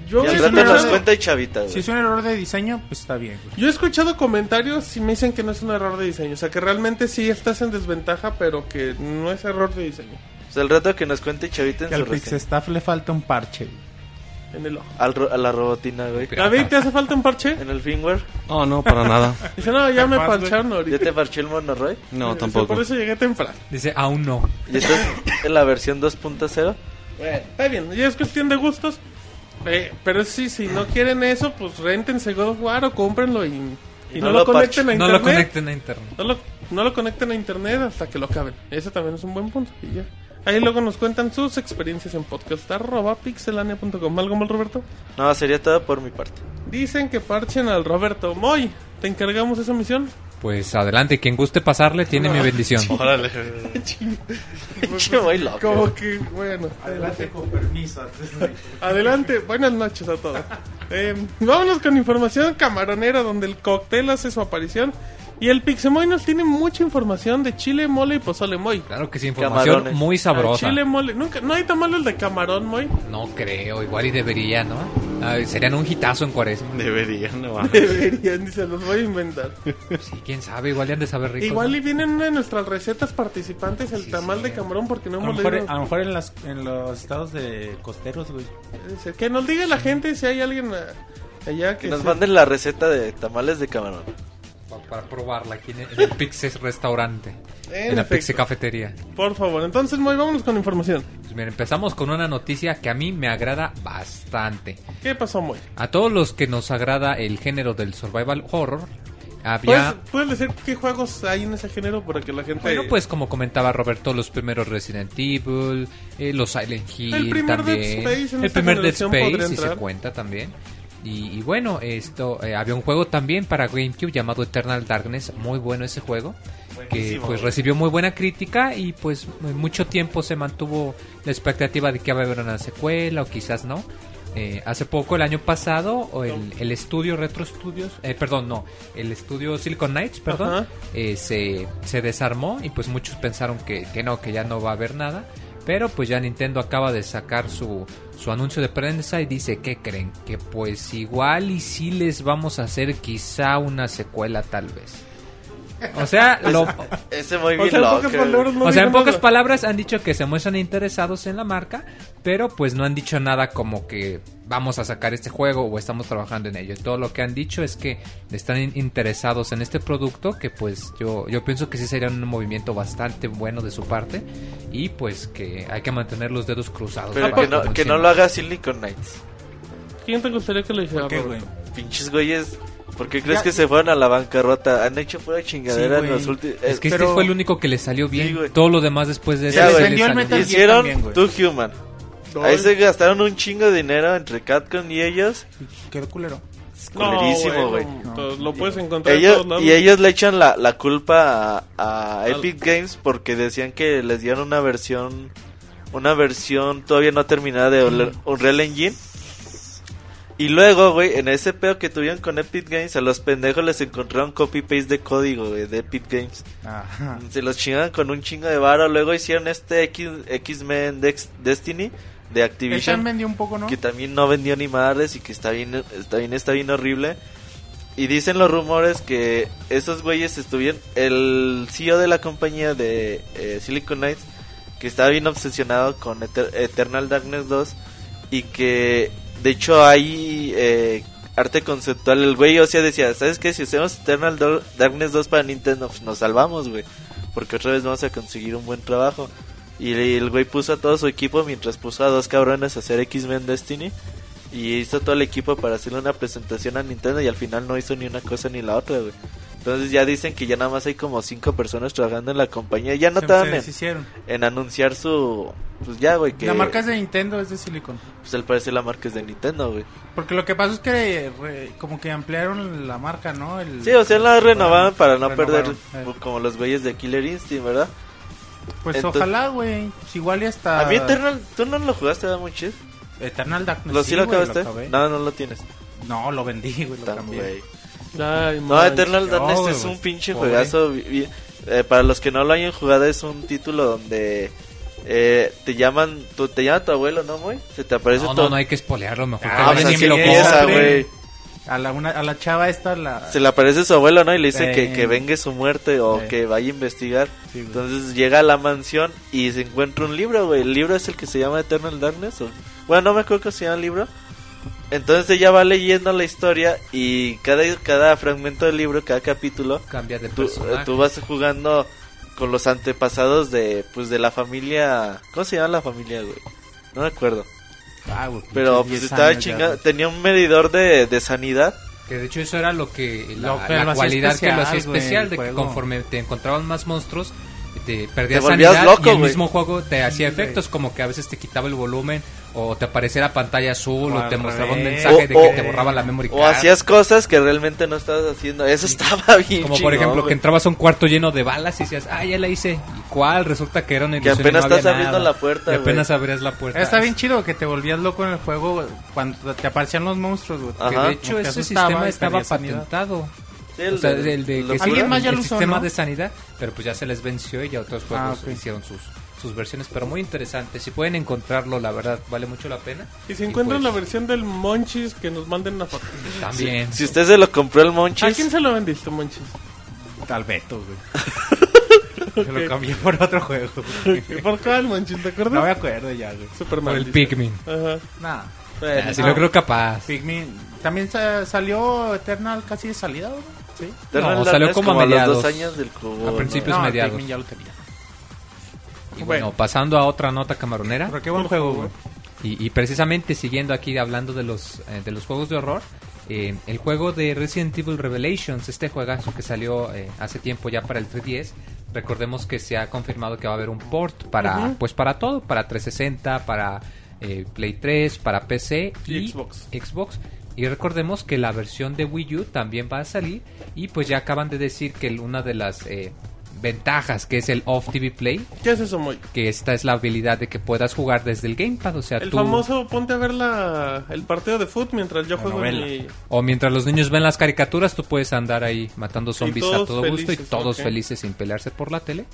Yo he, al rato nos escuchado, cuenta y chavita, güey. Si es un error de diseño, pues está bien, güey. yo he escuchado comentarios y me dicen que no es un error de diseño, o sea que realmente sí estás en desventaja, pero que no es error de diseño. O sea, el rato que nos cuente chavita en Que su al. Pixestaff le falta un parche, güey. En el ojo. Al ro- a la robotina, güey. David, ¿te hace falta un parche? En el firmware. No, no, para nada. Dice, no, ya me parcharon ¿Ya ahorita. te parché el monorroy? No, Dice, tampoco. Por eso llegué temprano. Dice, aún no. ¿Y estás en la versión 2.0? Bueno, está bien, ya es cuestión de gustos. Eh, pero sí, si no quieren eso, pues rentense God of War o cómprenlo y, y no, no lo lo conecten a No internet. lo conecten a internet. No lo, no lo conecten a internet hasta que lo acaben. Ese también es un buen punto. Y ya. Ahí luego nos cuentan sus experiencias en podcast arroba pixelania.com. ¿Algo mal, Roberto? No, sería todo por mi parte. Dicen que parchen al Roberto Moy. ¿Te encargamos esa misión? Pues adelante, quien guste pasarle tiene mi bendición. Órale. Che, muy loco. Como que, bueno. Adelante con permiso. Adelante, buenas noches a todos. Eh, vámonos con información camaronera donde el cóctel hace su aparición. Y el Pixemoy nos tiene mucha información de chile, mole y pozole moy. Claro que sí, información Camarones. muy sabrosa. Ah, Chile, mole. Nunca, no hay tamales de camarón, moy. No creo, igual y debería, ¿no? Serían un hitazo en cuaresma. Debería, no. Deberían, dice, los voy a inventar. Sí, quién sabe, igual y han de saber rico. Igual y vienen una de nuestras recetas participantes el tamal de camarón porque no A lo hemos mejor, leído. a lo mejor en, las, en los estados de costeros, güey. Que nos diga la gente si hay alguien ah, allá que, Que nos se- manden la receta de tamales de camarón. Pa- Para probarla aquí en el, Pixes restaurante. En En, la. Pixie cafetería. Por favor, entonces, Moy, vámonos con información. Pues miren, empezamos con una noticia que a mí me agrada bastante. ¿Qué pasó, Moy? A todos los que nos agrada el género del survival horror, había... ¿Puedes, puedes decir qué juegos hay en ese género para que la gente... Bueno, pues como comentaba Roberto, los primeros Resident Evil, eh, los Silent Hill El primer también, Dead Space en el primer Dead Space si se cuenta también. Y, y bueno, esto eh, había un juego también para GameCube llamado Eternal Darkness, muy bueno ese juego, que pues recibió muy buena crítica y pues mucho tiempo se mantuvo la expectativa de que iba a haber una secuela o quizás no. Eh, hace poco, el año pasado, el, el estudio Retro Studios, eh, perdón, no, el estudio Silicon Knights, perdón, eh, se, se desarmó y pues muchos pensaron que, que no, que ya no va a haber nada. Pero pues ya Nintendo acaba de sacar su, su anuncio de prensa y dice, ¿qué creen? Que pues igual y si les vamos a hacer quizá una secuela tal vez. O sea, lo, Ese muy O bien sea, en pocas palabras o sea, en pocas palabras han dicho que se muestran interesados en la marca, pero pues no han dicho nada como que vamos a sacar este juego o estamos trabajando en ello. Todo lo que han dicho es que están in- interesados en este producto, que pues yo, yo pienso que sí sería un movimiento bastante bueno de su parte y pues que hay que mantener los dedos cruzados. Pero que no, que no lo haga Silicon Knights. ¿Quién te gustaría que lo hiciera, ¿Qué, güey? Roberto? Pinches güeyes. ¿Por qué crees Ya- que se fueron a la bancarrota? Han hecho pura chingadera Sí, en los últimos. Es que Pero- este fue el único que le salió Sí, bien. güey. Todo lo demás después de Ya, eso sí Hicieron también. Too Human. Ahí se gastaron un chingo de dinero entre Capcom y ellos. Quedó culero. Es No, culerísimo, güey. no, to- Lo puedes encontrar en Ellos, todos lados. y ellos le echan la, la culpa a, a Epic Games porque decían que les dieron una versión una versión todavía no terminada de Unreal Engine. Y luego, güey, en ese pedo que tuvieron con Epic Games, a los pendejos les encontraron copy-paste de código, güey, de Epic Games. Ajá. Se los chingaban con un chingo de varo. Luego hicieron este X- X-Men Destiny de Activision vendió un poco, ¿no? que también no vendió ni madres y que está bien, está bien, está bien horrible. Y dicen los rumores que esos güeyes estuvieron, el CEO de la compañía de eh, Silicon Knights, que estaba bien obsesionado con Eter- Eternal Darkness 2 y que de hecho hay eh, arte conceptual. El güey, o sea, decía, ¿sabes qué? Si hacemos Eternal Dar- Darkness 2 para Nintendo, pues nos salvamos, güey. Porque otra vez vamos a conseguir un buen trabajo. Y el güey puso a todo su equipo mientras puso a dos cabrones a hacer X-Men Destiny. Y hizo todo el equipo para hacerle una presentación a Nintendo y al final no hizo ni una cosa ni la otra, güey. Entonces ya dicen que ya nada más hay como cinco personas trabajando en la compañía. Ya no se en, en anunciar su... Pues ya, güey, que... La marca es de Nintendo, es de Silicon. Pues al parecer la marca es de Nintendo, güey. Porque lo que pasó es que re- como que ampliaron la marca, ¿no? El- Sí, o sea, la renovaban para no Renovaron, perder eh. como los güeyes de Killer Instinct, ¿verdad? Pues Entonces- ojalá, güey. Pues igual y hasta... A mí Eternal, tú no lo jugaste, ¿verdad, Monchis? Eternal Darkness. ¿Lo sí lo acabaste? acabé. no, no lo tienes. No, lo vendí, güey, lo Tan, cambié. güey. Ay, No. Eternal No, Darkness es un pinche pobre. juegazo. eh, para los que no lo hayan jugado, es un título donde eh, te llaman tu, te llama tu abuelo, ¿no, güey? Se te aparece No, tu no, no hay que spoilearlo, mejor Ah, lo güey. A la, una, a la chava esta, la... Se le aparece su abuelo, ¿no? Y le dice Eh. que, que vengue su muerte o Eh. que vaya a investigar. Sí. Entonces llega a la mansión y se encuentra un libro, güey. El libro es el que se llama Eternal Darkness. o- Bueno, no me acuerdo que se llama el libro. Entonces ella va leyendo la historia y cada, cada fragmento del libro, cada capítulo, Cambia de tú, tú vas jugando con los antepasados de pues de la familia... ¿Cómo se llama la familia, güey? No me acuerdo. Ah, güey, Pero pues 10 estaba chingado. Tenía un medidor de, de sanidad. Que de hecho eso era lo que la, Lo que la lo hacía cualidad que lo hacía especial, de que conforme te encontraban más monstruos te perdías Te volvías sanidad loco, y el mismo juego te hacía efectos como que a veces te quitaba el volumen o te aparecía la pantalla azul O te mostraba un mensaje de O- que o- te borraba la memory O hacías cosas que realmente no estabas haciendo. Eso estaba bien como por ejemplo que entrabas a un cuarto lleno de balas y decías, ah, ya la hice. ¿Y cuál? Resulta que era una Que ilusión apenas no había estás abriendo nada. la puerta, Y apenas abrías la puerta. Está bien chido que te volvías loco en el juego cuando te aparecían los monstruos. Que de hecho que ese asustaba sistema estaba sanidad. El o sea, de- el de que Alguien más ya el lo usó, sistema ¿no? de sanidad, pero pues ya se les venció y ya otros Ah, juegos ok. hicieron sus sus versiones, pero muy interesante. Si pueden encontrarlo, la verdad vale mucho la pena. Y si encuentran pues, la versión del Monchis, que nos manden una foto. también Si usted se lo compró el ¿A Monchis, quién se lo vendiste, Monchis? Tal Beto, güey. Se lo cambié por otro juego. güey. ¿Y ¿Por cuál, Monchis? ¿Te acuerdas? No me acuerdo ya, güey. Super por el. Pikmin. Ajá. Nah. bueno, Así no. lo creo capaz. Pikmin. También sa- salió Eternal casi de salida, güey. Sí. No, salió como a a los mediados. dos años del cubo. A principios No, mediados. Ya lo tenía. Y bueno, pasando a otra nota camaronera. Pero qué buen juego, güey. Y, y precisamente siguiendo aquí hablando de los eh, de los juegos de horror, eh, el juego de Resident Evil Revelations, este juegazo que salió eh, hace tiempo ya para el 3DS, recordemos que se ha confirmado que va a haber un port para Ujú. pues para todo, para 360, para eh, Play 3, para PC y, Y Xbox. Xbox. Y recordemos que la versión de Wii U también va a salir y pues ya acaban de decir que una de las eh, ventajas que es el Off TV Play, ¿Qué es eso, Moy? que esta es la habilidad de que puedas jugar desde el gamepad, o sea, El tú famoso ponte a ver la, el partido de fútbol mientras yo La juego mi... O mientras los niños ven las caricaturas, tú puedes andar ahí matando zombies a todo gusto y todos felices sin pelearse por la tele.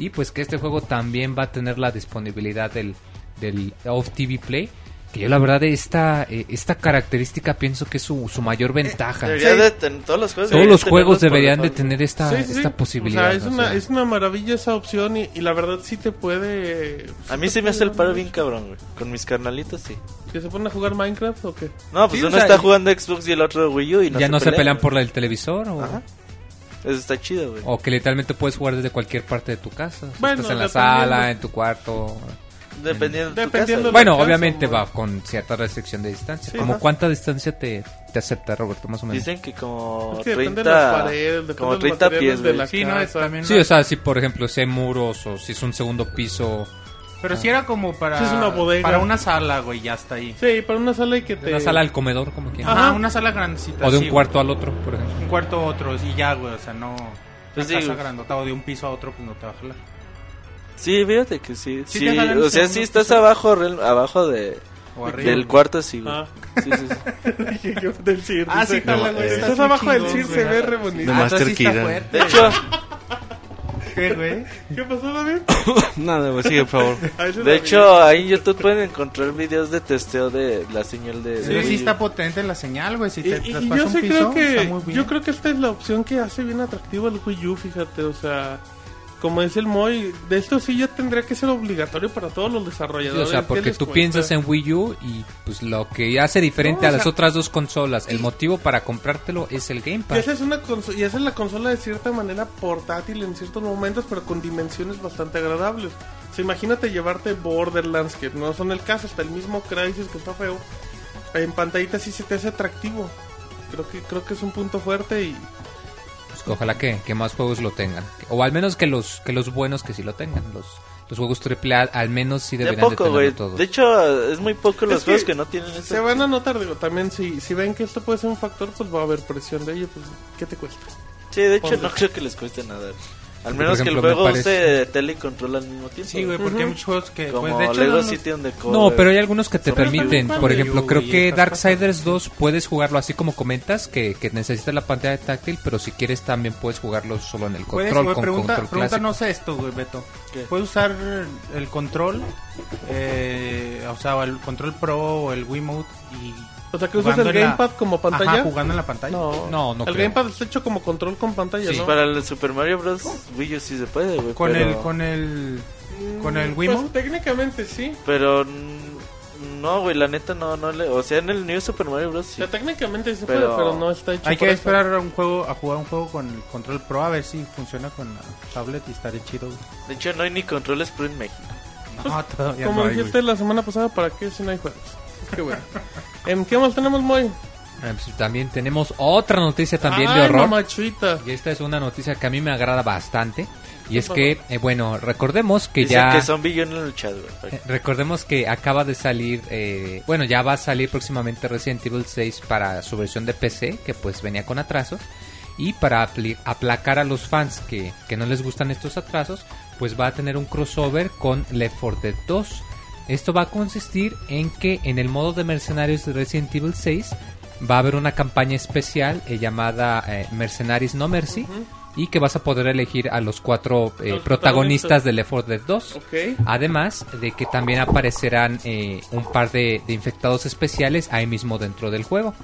Y pues que este juego también va a tener la disponibilidad del, del Off TV Play. Que yo la verdad esta, eh, esta característica pienso que es su, su mayor ventaja. Debería Sí. de ten- todos los juegos, Todos deberían los juegos tenerlos por deberían de tener esta, Sí, sí, sí. esta posibilidad. O sea, es, una, sea. es una maravilla esa opción y, y la verdad sí te puede... A mí se me hace el paro bien cabrón, güey. Con mis carnalitos, sí. ¿Que se ponen a jugar Minecraft o qué? No, pues Sí, o uno sea, está jugando Xbox y el otro Wii U y no ya se no se pelean güey. por el televisor o, Ajá. Eso está chido, güey. o que literalmente puedes jugar desde cualquier parte de tu casa. Bueno, estás en la sala, en tu cuarto. Dependiendo de tu Dependiendo casa, Bueno, casa, obviamente va con cierta restricción de distancia. Sí, ¿Como ajá. cuánta distancia te, te acepta, Roberto, más o menos? Dicen que como Es que depende 30, de las paredes, como de los 30 materiales pies, de la Sí, no, casa. también. Sí, o sea, si por ejemplo si hay muros o si es un segundo piso, Pero si era como para. Sí, es una bodega. Para una sala, güey, ya está ahí. Sí, para una sala y que te... una sala al comedor, como quieran. Ajá, una sala grandecita. O de un sí, cuarto al otro, por ejemplo. Un cuarto a otro, y ya, güey, o sea, no. Pues una casa digo- grandota o de un piso a otro, pues no te va a jalar. Sí, fíjate que sí. Sí Sí, o sea, si estás piso. abajo, real- abajo de, arriba. del cuarto, sí, güey. Ah. Sí, sí, sí. del CIR. Ah, sí, güey. eh, estás abajo del chingón, CIR, güey. se ve re bonito. De Ah, Master sí. De hecho, ¿Qué, güey? ¿Qué pasó, David? Nada, pues sigue, por favor. De hecho, ahí en YouTube pueden encontrar videos de testeo de la señal de... Sí, de sí está potente la señal, güey. Si Y, te y- y traspasa yo un sí piso, creo que muy bien. yo creo que esta es la opción que hace bien atractivo el Wii U, fíjate, o sea, como dice el Moy, de esto sí ya tendría que ser obligatorio para todos los Sí, desarrolladores. o sea, ¿qué porque tú piensas en Wii U y pues lo que hace diferente No, a las otras dos consolas, el motivo para comprártelo es el Y Gamepad. esa, es una y esa es la consola de cierta manera portátil en ciertos momentos, pero con dimensiones bastante agradables. O sea, imagínate llevarte Borderlands, que no son el caso, hasta el mismo Crisis que está feo. En pantallita sí se te hace atractivo. Creo que creo que es un punto fuerte y ojalá que, que más juegos lo tengan. O al menos que los que los buenos que sí lo tengan. Los, los juegos AAA al menos sí De deberían poco, de güey. tenerlo todos. De hecho, es muy poco los Es juegos que que no tienen eso. se van a notar, digo, también si, si ven que esto puede ser un factor, pues va a haber presión de ello, pues ¿qué te cuesta? Sí, de hecho, no creo que les cueste nada. Al menos ejemplo, que el me juego parece- use tele y control al mismo tiempo. Sí, güey, porque hay Ujú. muchos juegos que. Como pues, de hecho, Lego no, City on the Cover. No, pero hay algunos que te permiten. Por ejemplo, creo que Darksiders 2 puedes jugarlo así como comentas, que, que necesitas la pantalla táctil, pero si quieres también puedes jugarlo solo en el Puedes, control güey, con pregunta, control pregúntanos esto, güey, Beto. ¿Qué? ¿Puedes usar el control, eh, o sea, el control pro o el Wiimote y O sea, que usas el la- gamepad como pantalla. Ajá, jugando en la pantalla? No, No, no El creo. gamepad está hecho como control con pantalla, Sí. ¿no? Para el Super Mario Bros. Wii U sí se puede, güey. Con pero, el con el con el Mm, Wiimote. Pues técnicamente sí. Pero no, güey, la neta no, no le... O sea, en el New Super Mario Bros. O sí. sea, técnicamente sí se Pero- puede, pero no está hecho Hay que eso. esperar a un juego, a jugar un juego con el control pro a ver si funciona con la tablet y estaré chido. güey. De hecho, no hay ni controles pro en México. No, todavía Como no hay, dijiste la semana pasada, ¿para qué si no hay juegos? Qué bueno. ¿En qué más tenemos, Moy? Eh, pues, también tenemos otra noticia también de Ay, horror. mamachuita. Y esta es una noticia que a mí me agrada bastante. Y ¿Qué es que, eh, bueno, recordemos que Dicen ya... que son billones en el chat, güey. Eh, Recordemos que acaba de salir, eh, bueno, ya va a salir próximamente Resident Evil 6 para su versión de PC, que pues venía con atrasos. Y para aplacar a los fans que, que no les gustan estos atrasos, pues va a tener un crossover con Left 4 Dead 2. Esto va a consistir en que en el modo de mercenarios de Resident Evil 6 va a haber una campaña especial eh, llamada eh, Mercenaries No Mercy. Y que vas a poder elegir a los cuatro eh, Los protagonistas protagonistas. de Left 4 Dead 2. Ok. Además de que también aparecerán eh, un par de, de infectados especiales ahí mismo dentro del juego.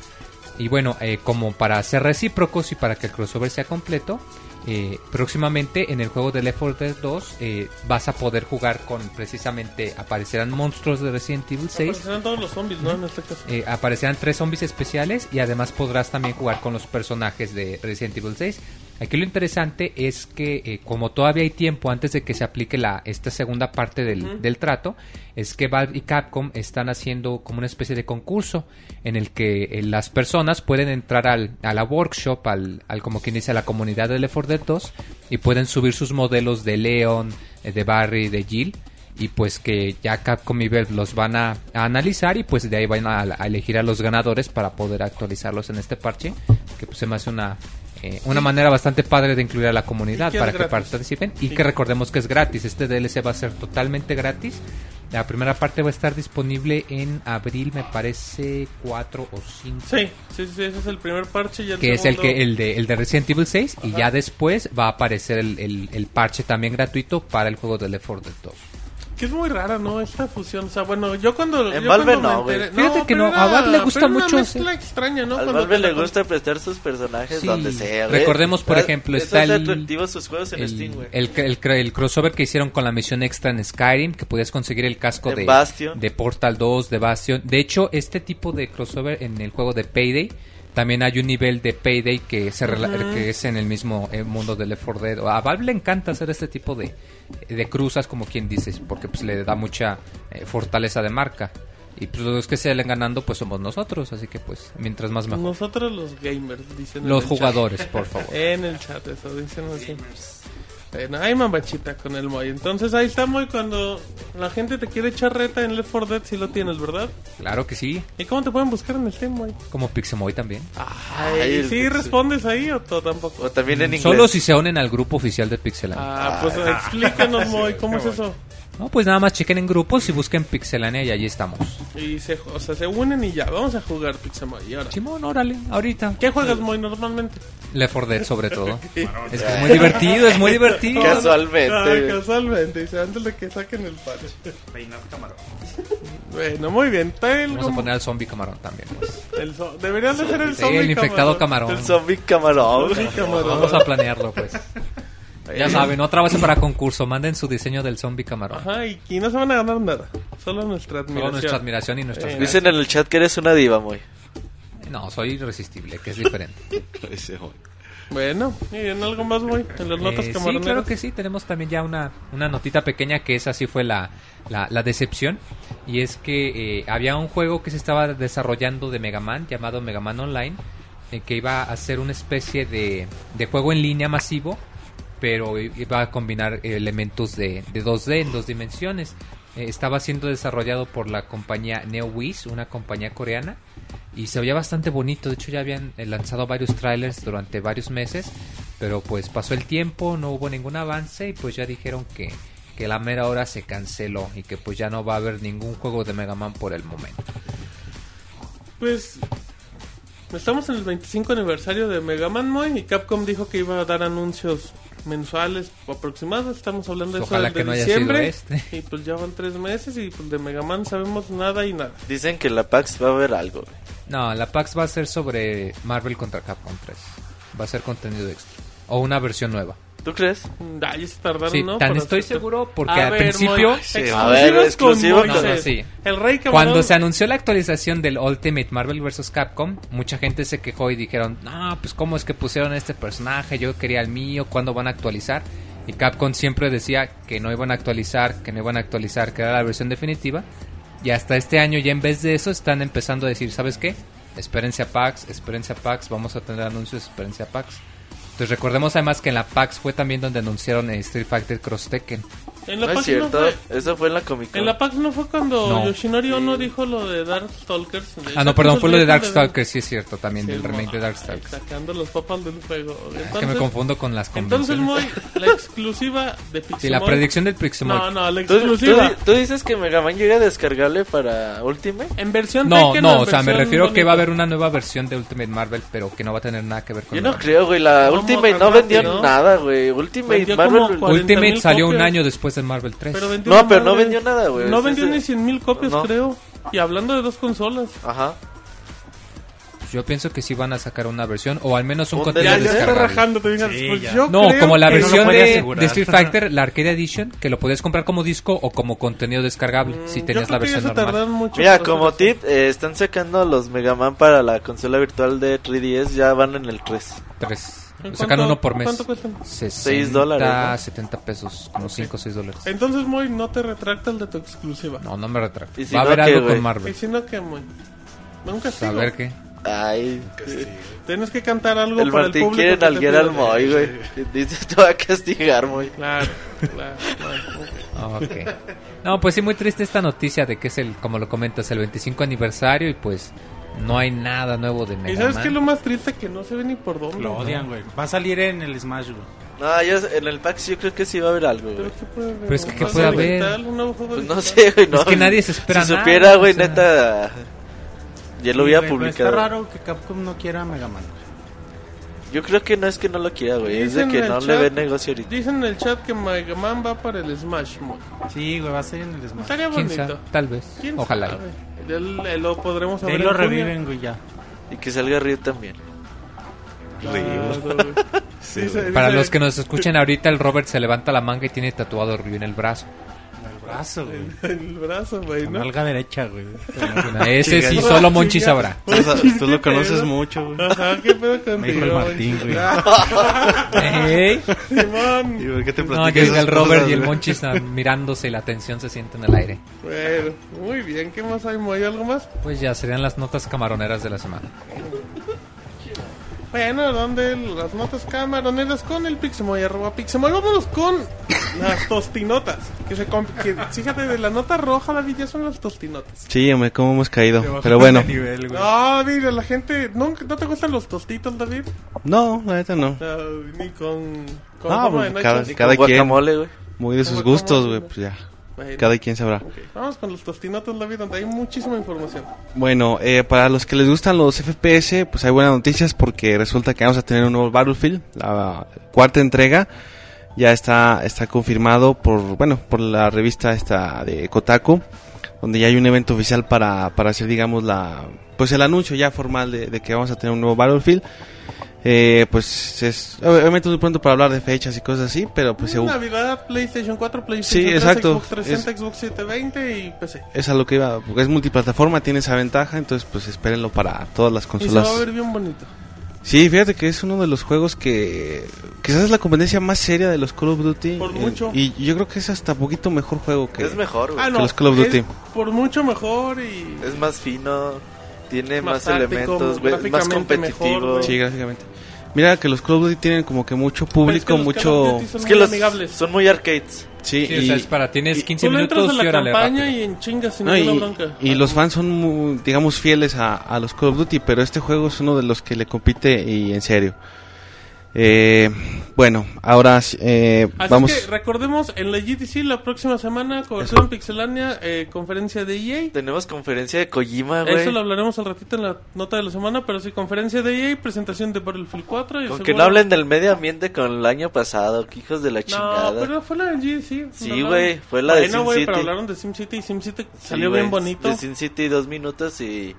Y bueno, eh, como para ser recíprocos y para que el crossover sea completo, eh, próximamente en el juego de Left 4 Dead 2 eh, vas a poder jugar con precisamente, aparecerán monstruos de Resident Evil 6. Aparecerán todos los zombies, ¿no? En este caso. Eh, aparecerán tres zombies especiales y además podrás también jugar con los personajes de Resident Evil 6. Aquí lo interesante es que eh, como todavía hay tiempo antes de que se aplique la esta segunda parte del, del trato, es que Valve y Capcom están haciendo como una especie de concurso en el que eh, las personas pueden entrar al, a la workshop, al, al como quien dice a la comunidad de Left 4 Dead 2 y pueden subir sus modelos de Leon, eh, de Barry, de Jill y pues que ya Capcom y Valve los van a, a analizar y pues de ahí van a, a elegir a los ganadores para poder actualizarlos en este parche que pues se me hace una eh, una manera bastante padre de incluir a la comunidad para que gratis. participen. Y Sí. que recordemos que es gratis este DLC va a ser totalmente gratis. La primera parte va a estar disponible en abril me parece 4 o 5 Sí, sí, sí, ese es el primer parche y el que es el que el de, el de Resident Evil 6 y ya después va a aparecer el, el- el parche también gratuito para el juego de Left 4 Dead 2 Que es muy rara, ¿no? Esta fusión. O sea, bueno, yo cuando. En yo Valve cuando no, güey. enteré- Fíjate que no, a Valve le gusta era mucho, Una mezcla sí. extraña, ¿no? Al Cuando Valve le gusta prestar sus personajes Sí. donde sea, güey. Recordemos, por ejemplo, eso está el- sus juegos en Steam, el, güey. el, el, el crossover que hicieron con la misión extra en Skyrim, que podías conseguir el casco De de, Bastion. de Portal 2, de Bastion. De hecho, este tipo de crossover en el juego de Payday, también hay un nivel de Payday que, se rela- que es en el mismo eh, mundo de Left 4 Dead. A Valve le encanta hacer este tipo de, de cruzas, como quien dices, porque pues le da mucha eh, fortaleza de marca. Y pues los que salen ganando pues somos nosotros, así que pues mientras más mejor. Nosotros los gamers, dicen. en Los chat. jugadores, por favor. En el chat, eso dicen así. Bueno, hay mamachita con el Moy. Entonces ahí está Moy cuando la gente te quiere echar reta en Left 4 Dead si lo tienes, ¿verdad? Claro que sí, ¿Y cómo te pueden buscar en el Steam, Moy? como Pixemoy también. Ay, Ay, ¿y el ¿Sí Pixel. respondes ahí o tú tampoco? O también en inglés. Solo si se unen al grupo oficial de Pixelania. Ah, pues explícanos, Moy, ¿cómo es eso? No, pues nada más chequen en grupos y busquen Pixelania y allí estamos. Y se, o sea, se unen y ya, vamos a jugar Pixamoy. Y ahora, Simón, órale, ahorita. ¿qué juegas, Moy, normalmente? Left 4 Dead sobre todo. Es que es muy divertido, es muy divertido. Casualmente, Ah, güey. casualmente, dice, antes de que saquen el parche. Peinar camarón. Bueno, muy bien. El, Vamos a poner al zombie camarón también. pues. el zo- Deberían de ser el Sí, zombie el infectado camarón. El zombie camarón. Zombie camarón. Vamos a planearlo, pues. Ya saben, otra base para concurso. Manden su diseño del zombie camarón. Ajá, y, y no se van a ganar nada. Solo nuestra admiración. Solo nuestra admiración y nuestras Eh. Dicen en el chat que eres una diva, muy. No, soy irresistible, que es diferente. Bueno, y en algo más, Moy, en las notas Eh, sí, claro que sí. Tenemos también ya una, una notita pequeña que esa sí fue la, la, la decepción. Y es que eh, había un juego que se estaba desarrollando de Mega Man llamado Mega Man Online. eh, que iba a ser una especie de, de juego en línea masivo. Pero iba a combinar elementos de, de 2D en dos dimensiones. Eh, estaba siendo desarrollado por la compañía NeoWiz, una compañía coreana. Y se veía bastante bonito. De hecho, ya habían eh, lanzado varios trailers durante varios meses. Pero pues pasó el tiempo, no hubo ningún avance. Y pues ya dijeron que, que la mera hora se canceló. Y que pues ya no va a haber ningún juego de Mega Man por el momento. Pues estamos en el 25 aniversario de Mega Man Moy y Capcom dijo que iba a dar anuncios mensuales aproximados. Estamos hablando de eso que de no haya diciembre. sido este. Y pues ya van tres meses y pues de Mega Man sabemos nada y nada. Dicen que la PAX va a haber algo. güey. No, la PAX va a ser sobre Marvel contra Capcom 3. Va a ser contenido extra. O una versión nueva. ¿Tú crees? Ya se tardaron, Sí, ¿no? tan estoy hacer- seguro porque A al ver, principio... Moy, Sí, a ver, exclusivo con- No, no, sí. El rey camarón. Cuando se anunció la actualización del Ultimate Marvel vs. Capcom, mucha gente se quejó y dijeron, no, pues cómo es que pusieron este personaje, yo quería el mío, ¿cuándo van a actualizar? Y Capcom siempre decía que no iban a actualizar, que no iban a actualizar, que era la versión definitiva. Y hasta este año ya en vez de eso están empezando a decir, ¿sabes qué? Espérense a PAX, espérense a PAX, vamos a tener anuncios, espérense a PAX. Entonces recordemos además que en la PAX fue también donde anunciaron eh, Street Fighter Cross Tekken. En la No es PAX no cierto. fue... Eso fue en la Comic Con. En la PAX no fue cuando No. Yoshinori Ono dijo lo de Darkstalkers. Ah, no, perdón, fue lo de Darkstalkers, sí es cierto, también, Sí, del remake de Darkstalkers. Sacando los papas del fuego. Es que me Entonces- confundo con las Entonces. Moy, la exclusiva de Pixemoy. Sí, la predicción del Pixemoy. No, no, la ¿Tú, tú, exclusiva. tú dices que Mega Man llega descargable para Ultimate? En versión No, Tekken no, o sea, me refiero que va a haber una nueva versión de Ultimate Marvel, pero que no va a tener nada que ver con Yo no creo, güey. La ¿Cómo Ultimate no vendió nada, güey. Ultimate Marvel. como 40 Ultimate salió un año después después el Marvel 3. No, pero no vendió nada, güey. No vendió ni 100 mil copias, creo. Y hablando de dos consolas. Ajá. Pues yo pienso que sí van a sacar una versión o al menos un contenido descargable. Pues no, como la versión de, Street Fighter, la Arcade Edition, que lo podías comprar como disco o como contenido descargable si mm, tenías la versión normal. Mucho Mira, como tip, eh, están sacando los Mega Man para la consola virtual de 3DS, ya van en el 3. 3. Sacan uno por mes. ¿Cuánto cuestan? 6 dólares. ¿no? 70 pesos, como 5 o 6 dólares. Entonces, Moy, no te retractas de tu exclusiva. No, no me retracto. ¿Y si Va a no haber qué, algo güey? con Marvel. Y si no, que Moy. Un castigo. Pues, a ver qué. Ay, eh, tienes que cantar algo el para Martín el público. quiere que te al pide. Moy, güey. Dice, te va a castigar, Moy. Claro, claro, claro. Ok. No, pues sí, muy triste esta noticia de que es el, como lo comentas, el 25 aniversario y pues no hay nada nuevo de Mega ¿Y sabes Man. qué es lo más triste? Que no se ve ni por dónde. Lo odian, güey. Va a salir en el Smash, güey. No, yo en el PAX yo creo que sí va a haber algo, Pero güey. ¿qué puede haber? Pero es que, ¿Un ¿qué puede haber? Pues no sé, güey. No. Es que nadie se espera Si nada, supiera, güey, o sea. neta. Ya lo Sí, hubiera publicado. Está raro que Capcom no quiera Mega Man. Yo creo que no es que no lo quiera, güey. Es de Dicen que en el no le chat- ve negocio ahorita. Dicen en el chat que Mega Man va para el Smash Moy. Sí, güey, va a ser en el Smash. Estaría ¿Quién bonito. sabe? Tal vez. ¿Quién Ojalá. sabe? El- lo podremos De saber ahí lo reviven, güey, ya. Y que salga Ryu también. Dice- Para dice- los que nos escuchen ahorita, el Robert se levanta la manga y tiene tatuado Ryu en el brazo. El brazo, güey. El brazo, güey, ¿no? nalga derecha, güey. Ese sí, solo Monchi sabrá. Tú, tú lo conoces mucho, güey. Ajá, qué pedo contigo. Me dijo el Martín, güey. Ey. Simón. ¿Y por qué te No, llega el Robert cosas, y el? Monchi están mirándose y la tensión se siente en el aire. Bueno, muy bien. ¿Qué más hay, Moy? ¿Algo más? Pues ya serían las notas camaroneras de la semana. Bueno, donde las notas camaroneras con el Pixemoy, arroba Pixemoy. Vámonos con las tostinotas. Que se comp- que, fíjate, de la nota roja, David, ya son las tostinotas. Sí, hombre, cómo hemos caído. Pero bueno, Nivel, güey. No, mira, la gente... ¿no, ¿No te gustan los tostitos, David? no, la neta no. No, ni con... con No, pues, Cada con quien. guacamole, güey. Muy de sus gustos, güey, pues ya. Bueno, Cada quien sabrá. Vamos con los tostinotas, David, donde hay muchísima información. Bueno, eh, para los que les gustan los FPS, pues hay buenas noticias porque resulta que vamos a tener un nuevo Battlefield, la cuarta entrega. Ya está, está confirmado por, bueno, por la revista esta de Kotaku, donde ya hay un evento oficial para, para hacer, digamos, la, pues el anuncio ya formal de, de que vamos a tener un nuevo Battlefield. Eh, pues es, obviamente muy pronto para hablar de fechas y cosas así, pero pues según, Navidad, PlayStation 4, PlayStation Sí, 3, exacto. Xbox 360, Xbox 720 y PC. es a lo que iba, porque es multiplataforma, tiene esa ventaja, entonces pues espérenlo para todas las Y se consolas. va a ver bien bonito. Sí, fíjate que es uno de los juegos que quizás es la competencia más seria de los Call of Duty. Por mucho. Y yo creo que es hasta poquito mejor juego que... Es mejor, güey. Ah, no, los Call of es Duty. por mucho mejor y... Es más fino. Tiene Más más, táctico, elementos, güey. Más mejor, competitivo. güey. Sí, gráficamente. Mira que los Call of Duty tienen como que mucho es público, que los Call of mucho... Duty son es que muy los amigables. son muy arcades. Sí, Sí, y, o sea, es para, tienes y- 15 Tú le entras minutos y la órale, campaña rápido. y en chingas sin no, y- bronca. y los fans son, muy, digamos, fieles a, a los Call of Duty, pero este juego es uno de los que le compite y en serio. Eh, bueno, ahora eh, Así vamos... que recordemos en la GTC la próxima semana, cobertura en Pixelania, eh, conferencia de EA. Tenemos conferencia de Kojima, Eso güey. lo hablaremos al ratito en la nota de la semana, pero sí, conferencia de EA, presentación de Battlefield 4. Y Con que no hablen del medio ambiente con el año pasado, que hijos de la No, chingada. pero fue la del GTC. Sí, no hablaron. güey, fue la de Bueno, Sin güey, City. pero hablaron de SimCity y SimCity Sí, salió güey, bien bonito. De Sin City dos minutos y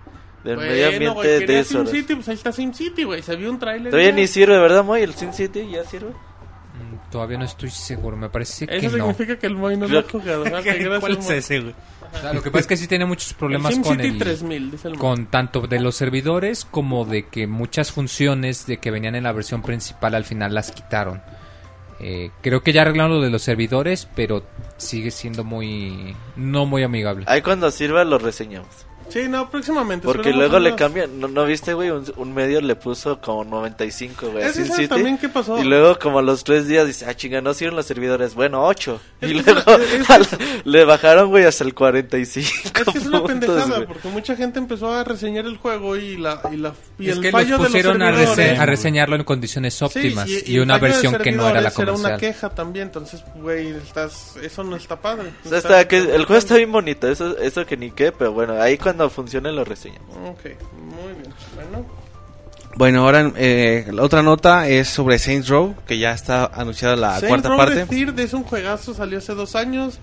del Bueno, medio ambiente güey, de eso. SimCity, pues ahí está SimCity, güey. Se vio un tráiler. Todavía ya. ni sirve, ¿verdad, Moy? El Sin City ya sirve. Mm, Todavía no estoy seguro, me parece que Eso no. significa que el Moy no lo ha jugado. ¿Cuál es ese, güey? O sea, lo que pasa es que sí tiene muchos problemas el con SimCity el... 3000, dice el con tanto de los servidores como de que muchas funciones de que venían en la versión principal al final las quitaron. Eh, creo que ya arreglaron lo de los servidores, pero sigue siendo muy no muy amigable. Ahí cuando sirva lo reseñamos. Sí, no, próximamente. Porque luego le cambian. ¿No, no viste, güey? Un, un medio le puso como 95, güey. Es que Sin ¿sabes City. también qué pasó? Y luego, como a los tres días, dice: Ah, chinga, no sirven los servidores. Bueno, 8. Es Y que luego es al- le bajaron, güey, hasta el 45. Es que es una puntos, pendejada, güey. porque mucha gente empezó a reseñar el juego y la y la y es el que los fallo de los pusieron a, rese- servidores- a reseñarlo en condiciones Sí, óptimas y, y, el una fallo versión que no era la servidores era una comercial. queja también, entonces, güey, estás, eso no está padre. O sea, está, que el juego está bien bonito, eso, eso que ni qué, pero bueno, ahí cuando funcione lo reseñamos. Ok, muy bien. Bueno, Bueno, ahora eh, la otra nota es sobre Saints Row, que ya está anunciada la Saints cuarta Row parte. Third es un juegazo, salió hace dos años.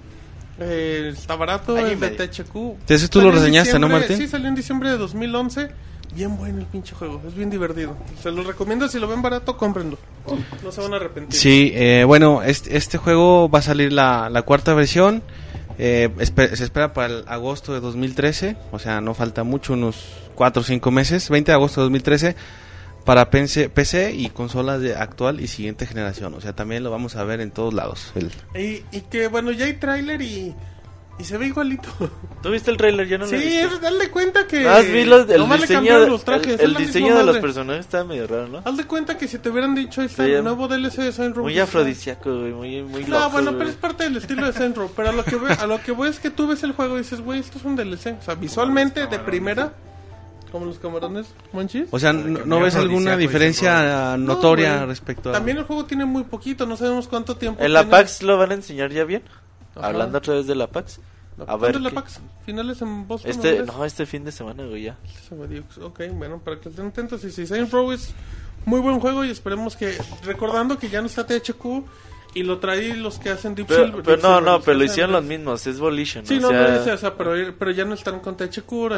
eh, está barato, y es de. THQ. Ese tú Salió lo reseñaste, ¿no, Martín? Sí, salió en diciembre de 2011. Bien bueno el pinche juego, es bien divertido. Se lo recomiendo, si lo ven barato, cómprenlo. No se van a arrepentir. Sí, eh, bueno, este, este juego va a salir la, la cuarta versión. Eh, se espera para el agosto de 2013, o sea, no falta mucho, unos 4 o 5 meses, 20 de agosto de 2013, para PC, y consolas de actual y siguiente generación. O sea, también lo vamos a ver en todos lados. Y, y que bueno, ya hay tráiler y, y se ve igualito. ¿Tú viste el trailer? Yo no lo sí, darle cuenta que. Vi los- el nomás diseño, cambiaron de- los trajes, el, la diseño de los personajes está medio raro, ¿no? Haz de cuenta que si te hubieran dicho ahí está Sí, el nuevo DLC de Saints Row. Muy dices, afrodisíaco, güey, muy, muy No, loco, bueno, güey. pero es parte del estilo de Saints Row. Pero a lo que voy, a lo que voy es que tú ves el juego y dices, güey, esto es un DLC. O sea, visualmente, de primera, como los camarones, manchis. o sea, ¿no, no ves alguna diferencia No, notoria respecto a... También el juego tiene muy poquito, no sabemos cuánto tiempo. ¿En la tiene. PAX lo van a enseñar ya bien? Ajá. Hablando otra vez de la PAX. A ¿Cuándo ver. la qué- PAX? ¿Finales en Boston? Este, ¿no? este fin de semana, güey, ya. Dio- Ok, bueno, para que estén atentos. Y si Saints Row es muy buen juego y esperemos que. Recordando que ya no está THQ y lo traí los que hacen Deep Pero, Silver. pero Deep no, Silver, no, que pero lo hicieron los mismos, es Volition. Sí, o no, sea, no o sea, pero, pero ya no están con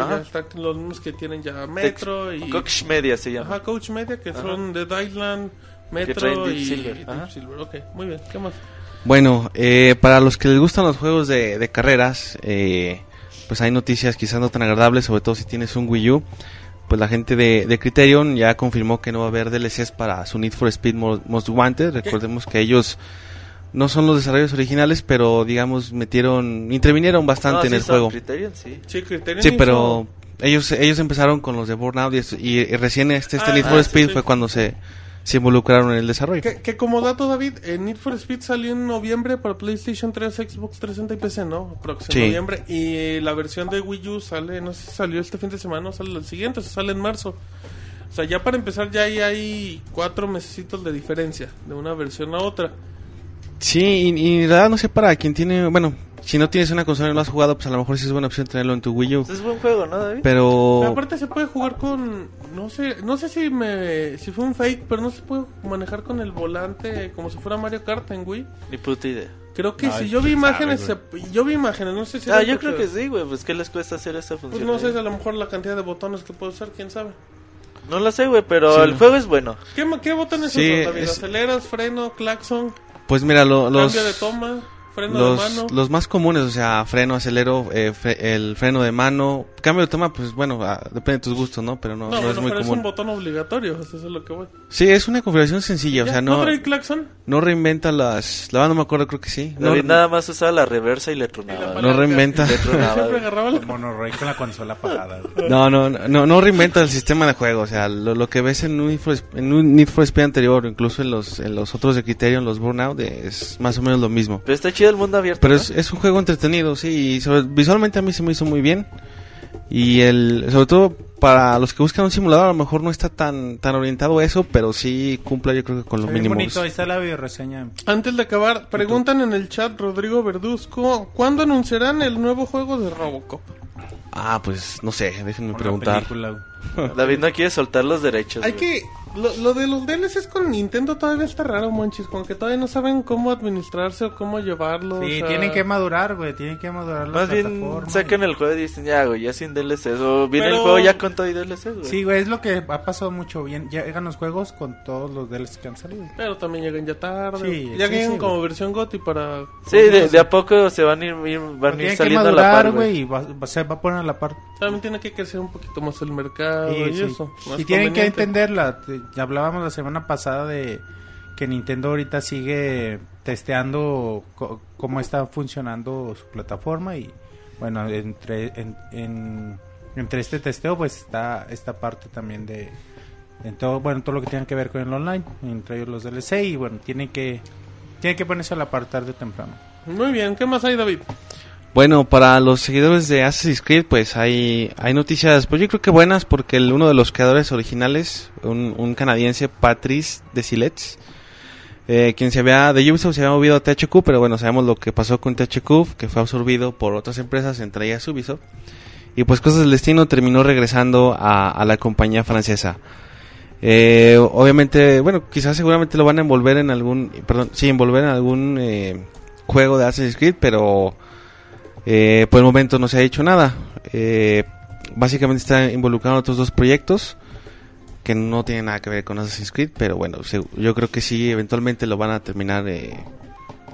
Ajá. ya están los mismos que tienen ya Metro y. Koch Media se llama. Ajá, Coach Media, que Ajá. son Dead Island, Metro traen Deep y Silver, Deep ajá. Silver. Ok, muy bien, ¿qué más? Bueno, eh, para los que les gustan los juegos de, de carreras, eh, pues hay noticias quizás no tan agradables, sobre todo si tienes un Wii U. Pues la gente de, de Criterion ya confirmó que no va a haber DLCs para su Need for Speed Mo- Most Wanted. Recordemos que ellos no son los desarrollos originales, pero digamos metieron, intervinieron bastante No, en el juego. Criterion, sí. Sí, Criterion Sí, hizo- pero ellos ellos empezaron con los de Burnout y, y- y recién este, este Ah, Need ah, for sí, Speed sí. fue cuando se, se involucraron en el desarrollo. Que, que como dato, David, eh, Need for Speed salió en noviembre para PlayStation 3, Xbox 360 y PC, ¿no? Próximo Sí. noviembre. Y eh, la versión de Wii U sale, no sé si salió este fin de semana o sale el siguiente, o sea, sale en marzo. O sea, ya para empezar, ya ahí hay cuatro mesecitos de diferencia de una versión a otra. Sí, y, y en realidad no sé para quien tiene, bueno, si no tienes una consola y no lo has jugado, pues a lo mejor sí es buena opción tenerlo en tu Wii U. Es buen juego, ¿no, David? Pero Pero aparte se puede jugar con, no sé, no sé si me, si fue un fake, pero no se puede manejar con el volante como si fuera Mario Kart en Wii. Ni puta idea. Creo que si yo vi sabe, imágenes, se- yo vi imágenes, no sé si Ah, yo creo que sí, güey. Pues, ¿qué les cuesta hacer esta Pues función? no sé, a lo mejor la cantidad de botones que puedo usar, quién sabe. No lo sé, güey, pero Sí, el no. juego es bueno. ¿Qué, qué botones Sí, son, David? es- ¿Aceleras, freno, claxon, pues mira, lo- los, cambio de toma, freno de los, mano? los más comunes, o sea, freno, acelero, eh, fre- el freno de mano, cambio de toma, pues bueno, ah, depende de tus gustos, ¿no? Pero no, no, no bueno, es muy pero es común. un botón obligatorio, eso es lo que voy. Sí, es una configuración sencilla, o ¿Ya? sea, no, trae claxon? no reinventa las... La verdad no me acuerdo, creo que sí. No, David nada más usaba la reversa y le tronaba. Y no reinventa. Le tronaba, Siempre agarraba la... Monorray con la consola apagada. No, no, no, no reinventa el sistema de juego, o sea, lo, lo que ves en un, Need for, en un Need for Speed anterior, o incluso en los, en los otros de Criterion, los Burnout, es más o menos lo mismo. Pero está chido el mundo abierto. Pero ¿no? es, es un juego entretenido, sí, y sobre- visualmente a mí se me hizo muy bien. Y el, sobre todo para los que buscan un simulador, a lo mejor no está tan, tan orientado a eso, pero sí cumple yo creo que con lo Está bien mínimo. bonito, ahí está la videoreseña. Antes de acabar, preguntan en el chat Rodrigo Verduzco, ¿cuándo anunciarán el nuevo juego de Robocop? Ah, pues no sé, déjenme preguntar. película. David no quiere soltar los derechos. Hay güey. que, Lo, lo de los DLCs con Nintendo todavía está raro, monchis. Como que todavía no saben cómo administrarse o cómo llevarlo. Sí, o sea, tienen que madurar, güey. Tienen que madurar la Más bien plataforma sacan y- el juego y dicen, ya, güey, ya sin DLCs. O viene Pero- el juego ya con todo y DLCs, güey. Sí, güey, es lo que ha pasado mucho bien. Llegan los juegos con todos los DLCs que han salido. Pero también llegan ya tarde. Sí, ya sí, llegan sí, como güey. versión GOTY para. Sí, de, de a poco se van a ir, ir- van ir saliendo a la madurar, par, güey, y va, va- se va a poner a la par. También tiene que crecer un poquito más el mercado Sí, y sí. eso. más Y tienen que entenderla. Hablábamos la semana pasada de que Nintendo ahorita sigue testeando co- cómo está funcionando su plataforma y bueno, entre en, en- entre este testeo pues está esta parte también de todo, bueno, todo lo que tiene que ver con el online, entre ellos los DLC y bueno, tienen que tienen que ponerse a la par temprano. Muy bien, ¿qué más hay, David? Bueno, para los seguidores de Assassin's Creed, pues hay, hay noticias, pues yo creo que buenas, porque el- uno de los creadores originales, un, canadiense, Patrice Desilets, eh, quien se había, de Ubisoft se había movido a THQ, pero bueno, sabemos lo que pasó con THQ, que fue absorbido por otras empresas, entre ellas Ubisoft, y pues cosas del destino terminó regresando a, a la compañía francesa. Eh, obviamente, bueno, quizás seguramente lo van a envolver en algún, perdón, sí, envolver en algún eh, juego de Assassin's Creed, pero eh, por el momento no se ha hecho nada. Eh, básicamente está involucrado en otros dos proyectos que no tienen nada que ver con Assassin's Creed, pero bueno, se- yo creo que sí, eventualmente lo van a terminar eh,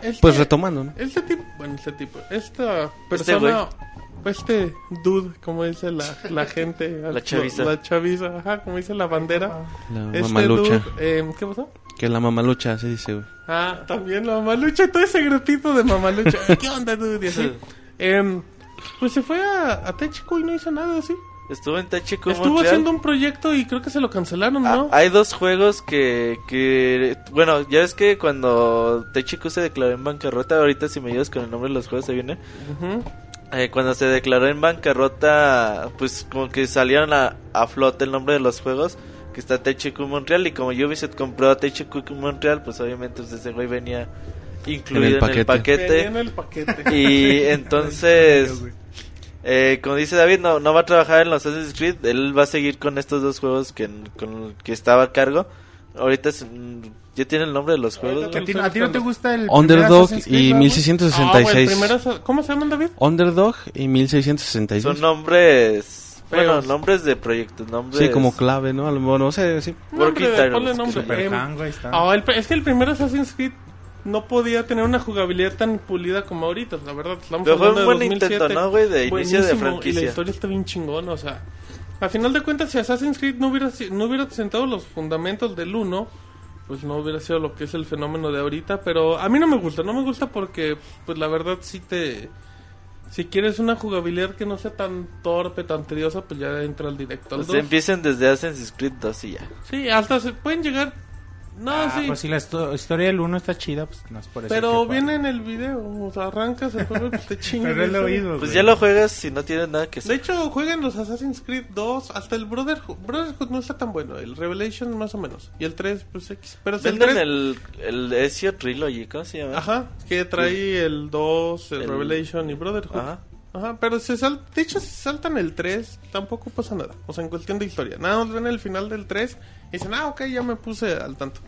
Este- pues retomando, ¿no? Este tipo, bueno, este tipo, esta persona, este, dude, como dice la, la gente, La chaviza. la chaviza, ajá, como dice la bandera, La este mamalucha, dude, eh, ¿qué pasó? que es la mamalucha, se dice. güey. Ah, también la mamalucha, todo ese grupito de mamalucha, ¿qué onda, dude? Y así, Em, pues se fue a, a y no hizo nada, así, Estuvo en THQ estuvo Montreal. haciendo un proyecto y creo que se lo cancelaron, Ah, ¿no? hay dos juegos que, que... Bueno, ya ves que cuando THQ se declaró en bancarrota, ahorita si me ayudas con el nombre de los juegos se viene. Eh, cuando se declaró en bancarrota, pues como que salieron a, a flote el nombre de los juegos, que está THQ Montreal, y como Ubisoft compró a THQ Montreal, pues obviamente pues, ese güey venía incluido en el paquete. Venía en el paquete. Y entonces, eh, como dice David, no, no va a trabajar en los Assassin's Creed. Él va a seguir con estos dos juegos que, con que estaba a cargo. Ahorita es, mm, ya tiene el nombre de los juegos. ¿A ti, a ti no te gusta el Underdog y güey? Ah, güey, 1666. primero, ¿Cómo se llaman, David? Underdog y 1666. Son nombres, bueno, Feos. nombres de proyectos, nombres. Sí, como clave, ¿no? A lo mejor, no sé, sí. Nombre, ponle nombre. Güey, está. Ah, el es que el primer Assassin's Creed no podía tener una jugabilidad tan pulida como ahorita, la verdad. Estamos Pero fue hablando un de buen 2007. intento, ¿no, güey? De inicio de Buenísimo, Y la franquicia. historia está bien chingona, o sea. A final de cuentas, si Assassin's Creed no hubiera, no hubiera sentado los fundamentos del 1, pues no hubiera sido lo que es el fenómeno de ahorita. Pero a mí no me gusta, no me gusta porque, pues la verdad, sí te. Si quieres una jugabilidad que no sea tan torpe, tan tediosa, pues ya entra al directo al Pues 2. empiecen desde Assassin's Creed 2 y ya. Sí, hasta se pueden llegar. No, Ah, sí. Pues si la historia del 1 está chida, pues no es por eso. Pero que- viene en el video, o sea, arrancas el juego y pues te chingas. Pero eso. oído. Pues güey. ya lo juegas si no tienes nada que De hacer. hecho, jueguen los Assassin's Creed 2, hasta el Brotherhood. Brotherhood no está tan bueno, el Revelation más o menos. Y el 3, pues X. Pero si el Venden 3, el, el Ezio Trilogy, ¿cómo se llama? ajá, que trae el 2, el, El- Revelation y Brotherhood. Ajá. Ajá. pero se sal... de hecho, si saltan el 3, tampoco pasa nada. O sea, en cuestión de historia. Nada más ven el final del 3 dicen, ah, ok, ya me puse al tanto.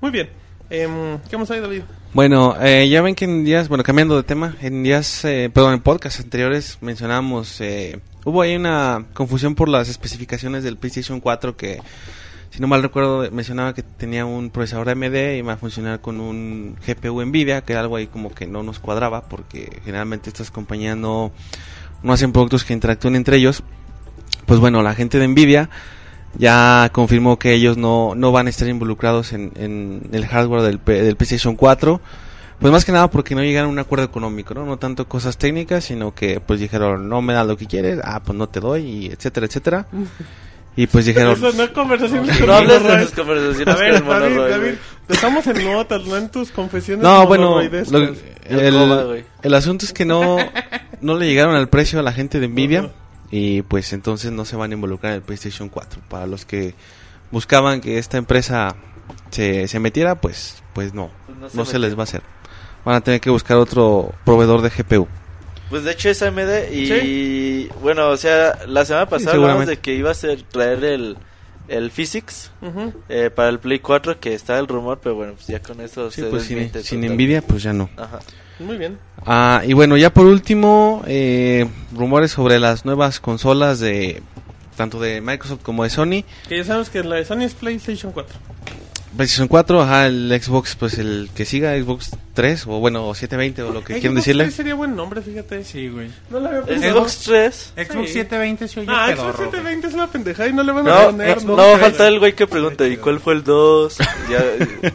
Muy bien. Em, ¿Qué más hay, David? Bueno, eh, ya ven que en días, bueno, cambiando de tema, en días, eh, perdón, en podcasts anteriores mencionamos, eh, hubo ahí una confusión por las especificaciones del PlayStation 4 que, si no mal recuerdo, mencionaba que tenía un procesador AMD y iba a funcionar con un GPU Nvidia, que era algo ahí como que no nos cuadraba porque generalmente estas compañías no, no hacen productos que interactúen entre ellos. Pues bueno, la gente de Nvidia ya confirmó que ellos no, no van a estar involucrados en, en el hardware del, P- del PlayStation 4. Pues más que nada porque no llegaron a un acuerdo económico, ¿no? No tanto cosas técnicas, sino que pues dijeron, no me das lo que quieres, ah, pues no te doy, y etcétera, etcétera. Y pues dijeron, Eso no es conversación con No hables de Roy. tus conversaciones A con ver, David, Roy, David, estamos en notas, no en tus confesiones no, bueno, lo- El el, el asunto es que no, no le llegaron al precio a la gente de Nvidia y pues entonces no se van a involucrar en el PlayStation 4. Para los que buscaban que esta empresa se, se metiera, pues, pues no, Pues no no se les va a hacer. Van a tener que buscar otro proveedor de GPU. Pues de hecho es AMD y bueno, o sea, la semana pasada hablamos de que iba a ser traer el el Physics eh, para el Play 4 que está el rumor, pero bueno, pues ya con eso Sí, se pues sin, sin total. Nvidia, pues ya no. Ajá. Muy bien. Ah, y bueno, ya por último, eh, rumores sobre las nuevas consolas de tanto de Microsoft como de Sony. Que ya sabemos que la de Sony es PlayStation 4. PlayStation 4, ajá, el Xbox, pues el que siga, Xbox 3, o bueno, o 720, o lo que quieran Xbox decirle. 3 sería buen nombre, fíjate. Sí, güey. No la había pensado. Xbox 3. Xbox Sí. 720 se oye Ah, Xbox pedorro, güey. 720 es una pendejada y no le van a No, poner. no va a faltar el güey que pregunta, ¿y cuál fue el 2? Ya,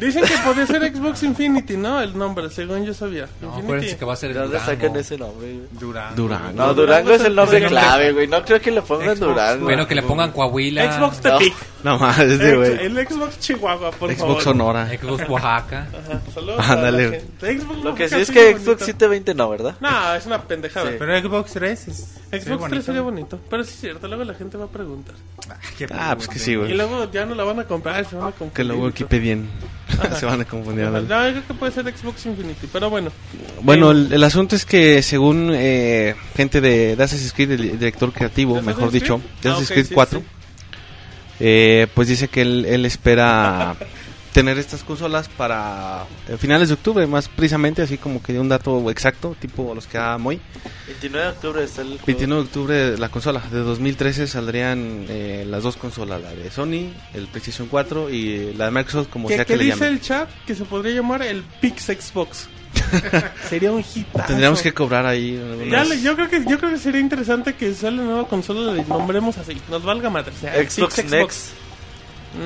Dicen que podía ser Xbox Infinity, ¿no? El nombre, según yo sabía. No, acuérdense que va a ser ¿De el dónde Durango. sacan ese nombre? güey? Durango. Durango. No, Durango es el nombre clave, güey. No creo que le pongan Xbox, Durango. Bueno, que le pongan Coahuila. Xbox No. Tepic. No más, este güey. El Xbox Chihuahua, por favor. Xbox Sonora. Xbox Oaxaca. Ajá, saludos Ándale. Xbox Lo que sí es que bonito. Xbox 720 no, ¿verdad? No, es una pendejada. Sí. Pero Xbox 3 es. Xbox 3 sería bonito. Pero sí es cierto, luego la gente va a preguntar. Ah, pues que sí, Y güey. luego ya no la van a comprar, se van a confundir. Que luego y todo. Se van a confundir. No, creo que puede ser Xbox Infinity, pero bueno. Bueno, Eh, el, el asunto es que según eh, gente de, de Assassin's Creed, el director creativo, ¿De mejor dicho, de Ah, Assassin's Creed sí, 4, sí. eh, pues dice que él, él espera tener estas consolas para eh, finales de octubre, más precisamente, así como que de un dato exacto, tipo los que da Moy. 29 de octubre está el juego. 29 de octubre la consola, de 2013 saldrían eh, las dos consolas, la de Sony, el PlayStation 4 y la de Microsoft, como ¿Qué, sea qué que le dice llamen. el chat? Que se podría llamar el Pix Xbox. Sería un hitazo. Tendríamos que cobrar ahí algunas- yo creo que yo creo que sería interesante que sale la nueva consola le nombremos así, nos valga madre. o sea, Xbox Pix Next.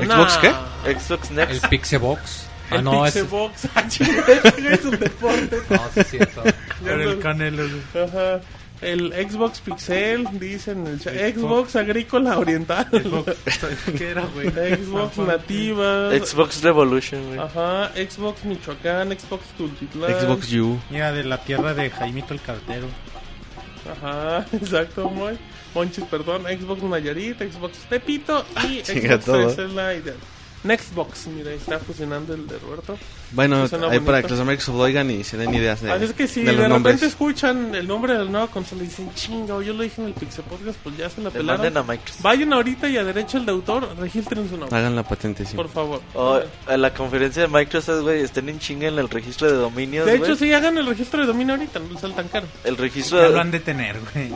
¿Xbox qué? Xbox El Next. Pixebox. Ah, El no, es... Pixebox. Ah, chinga, es un deporte. No, sí es cierto. Con el canelo. güey. Ajá. El Xbox Pixel, dicen el chat. Xbox Agrícola Oriental. ¿Qué era, güey? Xbox Nativa. Xbox Revolution, güey. Ajá, Xbox Michoacán, Xbox Tultitlán. Xbox U. Mira, de la tierra de Jaimito el Cartero. Ajá, exacto, muy. Monchis, perdón. Xbox Nayarit, Xbox Tepito y Chinga Xbox todo. 3 es la idea. Nextbox, mira, está fusionando el de Roberto. Bueno, ahí para que los de Microsoft oigan y se den ideas de, Así es que si de de, repente nombres. escuchan el nombre de la nueva consola y dicen, chinga, o yo lo dije en el Pixel Podcast, pues ya se la pelaron. a. Vayan ahorita y a derecha el de autor, registren su nombre, Hagan la patente, sí. por favor. O a la conferencia de Microsoft, güey, estén en chinga en el registro de dominios, de hecho, si hagan el registro de dominio ahorita, no les sale tan caro. El registro Ya de... lo han de tener, güey.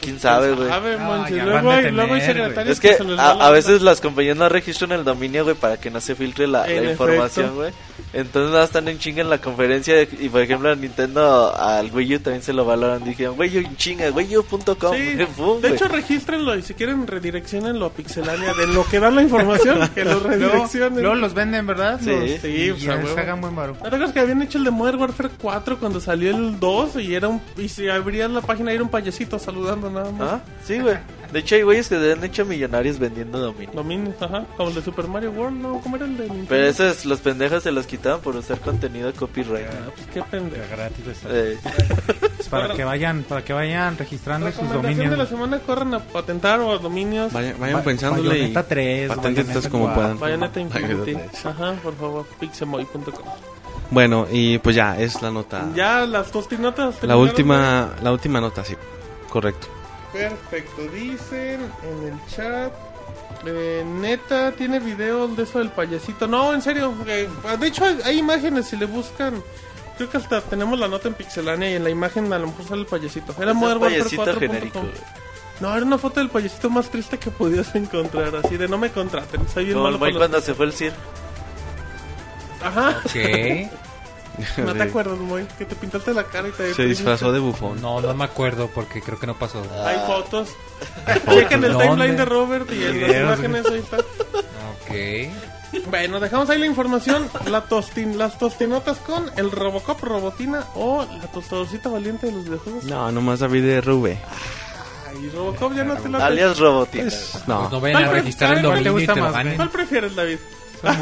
¿Quién sabe, güey? Ah, luego, hay, luego hay secretarios Es que a, veces las compañías no registran el dominio, güey, para que no se filtre la, información, güey. Entonces nada, están en chinga en la conferencia y, por ejemplo, a Nintendo, al Wii U también se lo valoran. Dijeron, Wii U en chinga, WiiU.com. Sí, Pum, de hecho regístrenlo y si quieren redireccionenlo a Pixelania de lo que dan la información, que lo redireccionen. luego los venden, ¿verdad? Sí. Los- Sí, y pues, ya a les huevo. hagan buen baro. ¿No te acuerdas que habían hecho el de Modern Warfare 4 cuando salió el 2 y era un y si abrías la página era un payasito saludando nada más? Ah, sí, güey. De hecho, hay güeyes que se han hecho millonarios vendiendo dominio. Dominios, ajá, como el de Super Mario World, no, ¿cómo era el de Nintendo? Pero esos, los pendejos se los quitaban por usar contenido copyright. Ah, pues qué pendejo. Gratis está. Eh, Es para que vayan, para que vayan registrando sus Recomendación de la dominios. semana, corran a patentar o a dominios. Vayan, vayan Ba- pensándole y Bayonetta 3, patentes como 4. puedan. Bayonetta Infinity. Ajá, por favor, pixemoy.com. Bueno, y pues ya, es la nota. Ya las tostinotas. La terminaron última, la última nota, sí. Correcto. Perfecto, dicen en el chat. eh, neta, tiene video de eso del payasito. No, en serio. eh, de hecho, hay, hay imágenes si le buscan. Creo que hasta tenemos la nota en Pixelania y en la imagen a lo mejor sale el payasito. Era Modern payasito 4.com. genérico. No, era una foto del payasito más triste que podías encontrar. Así de no me contraten. Soy bien Como el malo para los- cuando se fue el CIR. Ajá. ¿Qué? No te acuerdas, Moy. Que te pintaste la cara y te Se disfrazó de bufón. No, no me acuerdo porque creo que no pasó. Hay fotos. Chequen el timeline de Robert y en las imágenes ahí está. Ok. Bueno, dejamos ahí la información. La tostin, las tostinotas con el Robocop Robotina o la tostadorcita valiente de los videojuegos. No, nomás David de Rube. Ay, Robocop ya no te la Alias Robotina. Pues, Pues no. no vayan a ¿Cuál pre- registrar el dominio y. ¿Cuál prefieres, David?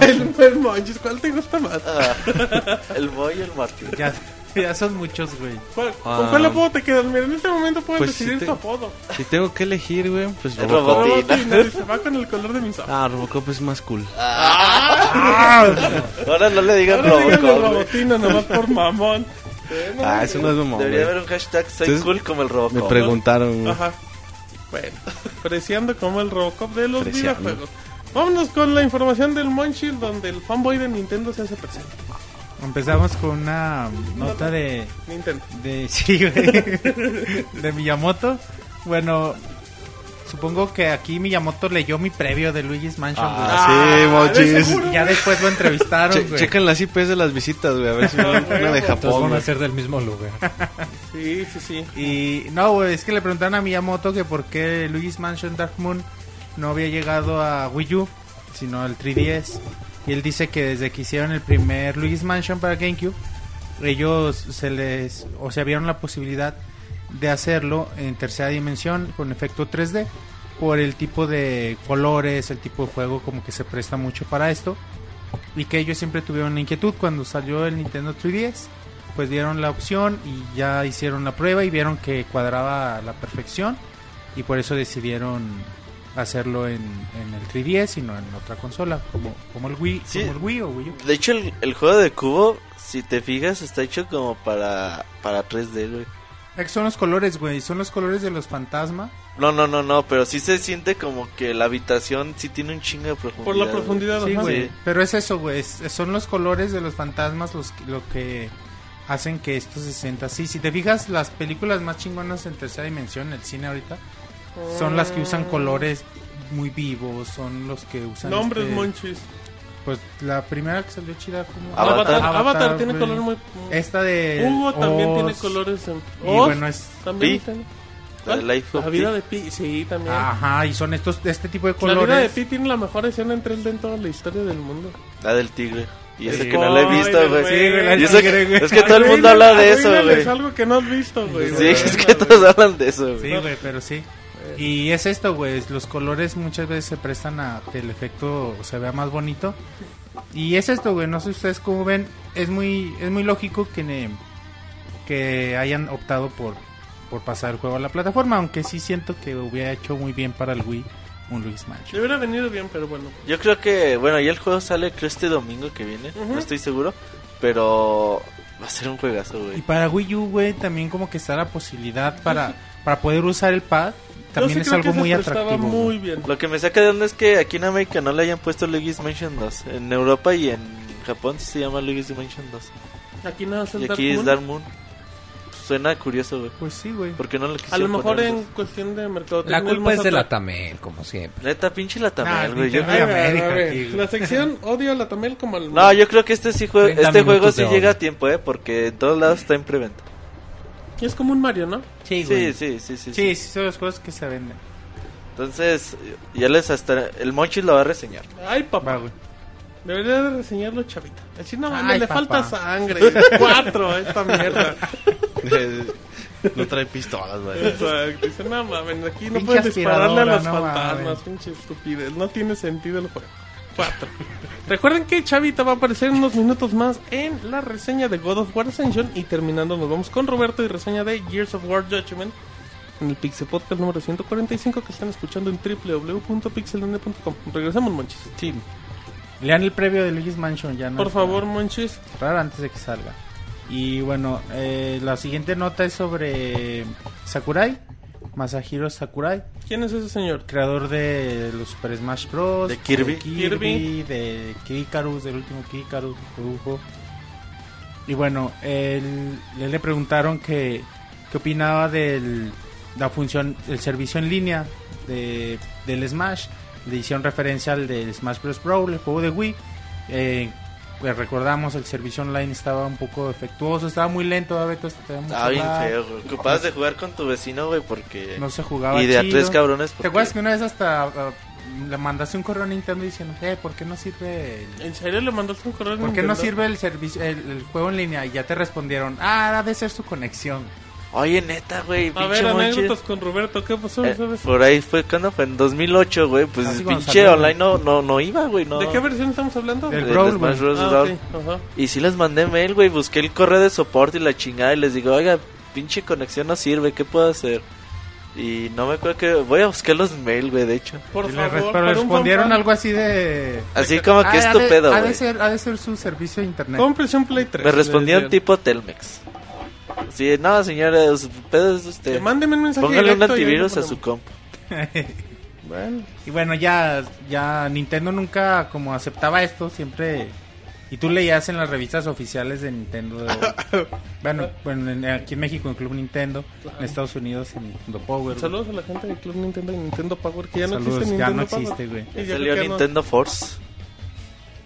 El, el Monchis, ¿cuál te gusta más? Ah, el Moy y el Martín. Ya, ya son muchos, güey. ¿Cuál- Ah. ¿Con cuál apodo te quedas? Mira, en este momento puedes Pues decidir sí te- tu apodo. Si tengo que elegir, güey, pues El Robocop. Robotina. Robotina, se va con el color de mis ojos. Ah, Robocop es más cool. Ahora no le digan Ahora Robocop. güey. Robotina nomás por mamón. Ah, eso no es mamón, Debería güey. haber un hashtag soy Entonces, cool como el Robocop. Me preguntaron, güey. Ajá. Bueno, preciando como el Robocop de los videojuegos. Vámonos con la información del Munchill, donde el fanboy de Nintendo se hace presente. Empezamos con una nota de, Nintendo. de sí, güey, de Miyamoto. Bueno, supongo que aquí Miyamoto leyó mi previo de Luigi's Mansion. Ah, Ah, sí, mochis. seguro. güey. Ya después lo entrevistaron, Che- güey. chequen las IPs de las visitas, güey, a ver si no una de Todos Japón. van a ser del mismo lugar. Sí, sí, sí. Y no, güey, es que le preguntaron a Miyamoto que por qué Luigi's Mansion Dark Moon no había llegado a Wii U, sino al 3DS. Y él dice que desde que hicieron el primer Luigi's Mansion para GameCube, ellos se les, o sea, vieron la posibilidad de hacerlo en tercera dimensión con efecto 3D por el tipo de colores, el tipo de juego como que se presta mucho para esto y que ellos siempre tuvieron inquietud cuando salió el Nintendo 3DS pues dieron la opción y ya hicieron la prueba y vieron que cuadraba a la perfección y por eso decidieron hacerlo en, en el 3DS y no en otra consola como, como el Wii Sí. como el Wii o Wii U. De hecho, el, el juego de cubo, si te fijas, está hecho como para, para 3D, güey. Es que son los colores güey son los colores de los fantasmas No, no, no, no, pero sí se siente como que la habitación sí tiene un chingo de profundidad. Por la güey. profundidad, sí güey Sí. pero es eso güey son los colores de los fantasmas los lo que hacen que esto se sienta así si te fijas las películas más chingonas en tercera dimensión en el cine ahorita son las que usan colores muy vivos, son los que usan Nombres este, Monchis. pues la primera que salió chida como Avatar. Avatar, Avatar tiene color muy. esta de Hugo también Oz, tiene colores en. y bueno es también Pi. La La vida de Pi, sí, también. ajá y son estos de este tipo de la colores vida de Pi tiene la mejor escena en 3D en toda la historia del mundo. La del tigre. Y ese Sí. que no lo he visto, güey. Sí, la tigre, que- es que todo el mundo habla de eso, güey. algo que no has visto, güey. Sí, es que todos hablan de eso, güey. sí güey pero sí y es esto güey los colores muchas veces se prestan a que el efecto se vea más bonito y es esto güey no sé ustedes cómo ven es muy es muy lógico que ne- que hayan optado por por pasar el juego a la plataforma aunque sí siento que hubiera hecho muy bien para el Wii un Luis Mansion Le hubiera venido bien, pero bueno. Yo creo que, bueno, ya el juego sale creo este domingo que viene, no estoy seguro, pero va a ser un juegazo, Y güey. para Wii U, güey, también como que está la posibilidad para, para poder usar el pad. También Yo es sí creo algo muy atractivo. muy bien. Lo que me saca de onda es que aquí en América no le hayan puesto Luigi's Mansion 2. En Europa y en Japón sí se llama Luigi's Mansion 2. Aquí nada es el Y Dark aquí es Moon. Dark Moon. Suena curioso, güey. Pues sí, güey. ¿Por qué no le A lo mejor poner en cuestión de mercado. La culpa es de la Tamel, como siempre. Neta, pinche la Nah, Tamel, güey. Yo creo-. La sección odio a la Tamel como al. No, yo creo que este sí jue- 30 este juego sí llega a tiempo, eh, porque en todos lados está en preventa. Es como un Mario, ¿no? Sí, Sí, güey. sí, sí, sí, Sí, sí, son los juegos que se venden. Entonces, ya les hasta el Monchis lo va a reseñar. Ay, papá. Güey. Debería de reseñarlo, chavita. Decir, no, Ay, mames, le papá. falta sangre. Cuatro esta mierda. no trae pistolas, güey. Exacto. Dice, no mames, aquí no puedes dispararle a los no fantasmas. Pinche estupidez. No tiene sentido el juego. Recuerden que Chavita va a aparecer en unos minutos más en la reseña de God of War Ascension. Y terminando, nos vamos con Roberto y reseña de Gears of War Judgment. En el Pixel Podcast número 145 que están escuchando en www.pixelone.com. Regresamos, Monchis. Sí. Lean el previo de Luigi's Mansion ya no. Por favor, Monchis. cerrar antes de que salga. Y bueno, eh, la siguiente nota es sobre Sakurai, Masahiro Sakurai, ¿Quién es ese señor? creador de los Super Smash Bros. De Kirby. de, Kirby, de Kid Icarus, del último que produjo. Y bueno, él, él le preguntaron que, qué opinaba de la función, el servicio en línea de, del Smash. Le hicieron referencia al del Smash Bros. Brawl, el juego de Wii. Eh, pues recordamos, el servicio online estaba un poco defectuoso, estaba muy lento, a te Ah, bien feo, güey. Ocupabas de jugar con tu vecino, güey, porque... No se jugaba y de a chido. tres cabrones, ¿Te porque... acuerdas que una vez hasta ah, le mandaste un correo a Nintendo diciendo, eh, ¿por qué no sirve el, ¿En serio le mandaste un correo? a ¿por qué no Nintendo? sirve el servicio, el, el juego en línea? Y ya te respondieron, ah, ha de ser su conexión. Oye, neta, güey, A pinche ver, anécdotas con Roberto. ¿Qué pasó? Eh, ¿Sabes? por ahí fue cuando fue en 2008, güey, pues Así pinche salió, online no, no, no iba, güey, no. ¿De qué versión estamos hablando? Del Del Brawl, Smash güey. Bros. Ah. Y sí les mandé mail, güey, busqué el correo de soporte y la chingada y les digo, oiga, pinche conexión no sirve, ¿qué puedo hacer? Y no me acuerdo que... Voy a buscar los mail, güey, de hecho. Por favor, res- pero respondieron algo así de... Así como que "Ah, ha de- ha de, güey. ser, ha de ser su servicio de internet. Cómprese un Play 3. Me decían. tipo Telmex. Sí, no, señora, su pedo es Que usted. mándeme un mensaje Póngale un antivirus a su comp. Bueno, Y bueno, ya, ya Nintendo nunca como aceptaba esto, siempre... Y tú leías en las revistas oficiales de Nintendo, bueno, bueno en- aquí en México en Club Nintendo, en Estados Unidos en Nintendo Power. saludos a la gente de Club Nintendo y Nintendo Power, que ya no Saludos, existe ya Nintendo no Power. existe, güey. Y ya Salió que no- Nintendo Force.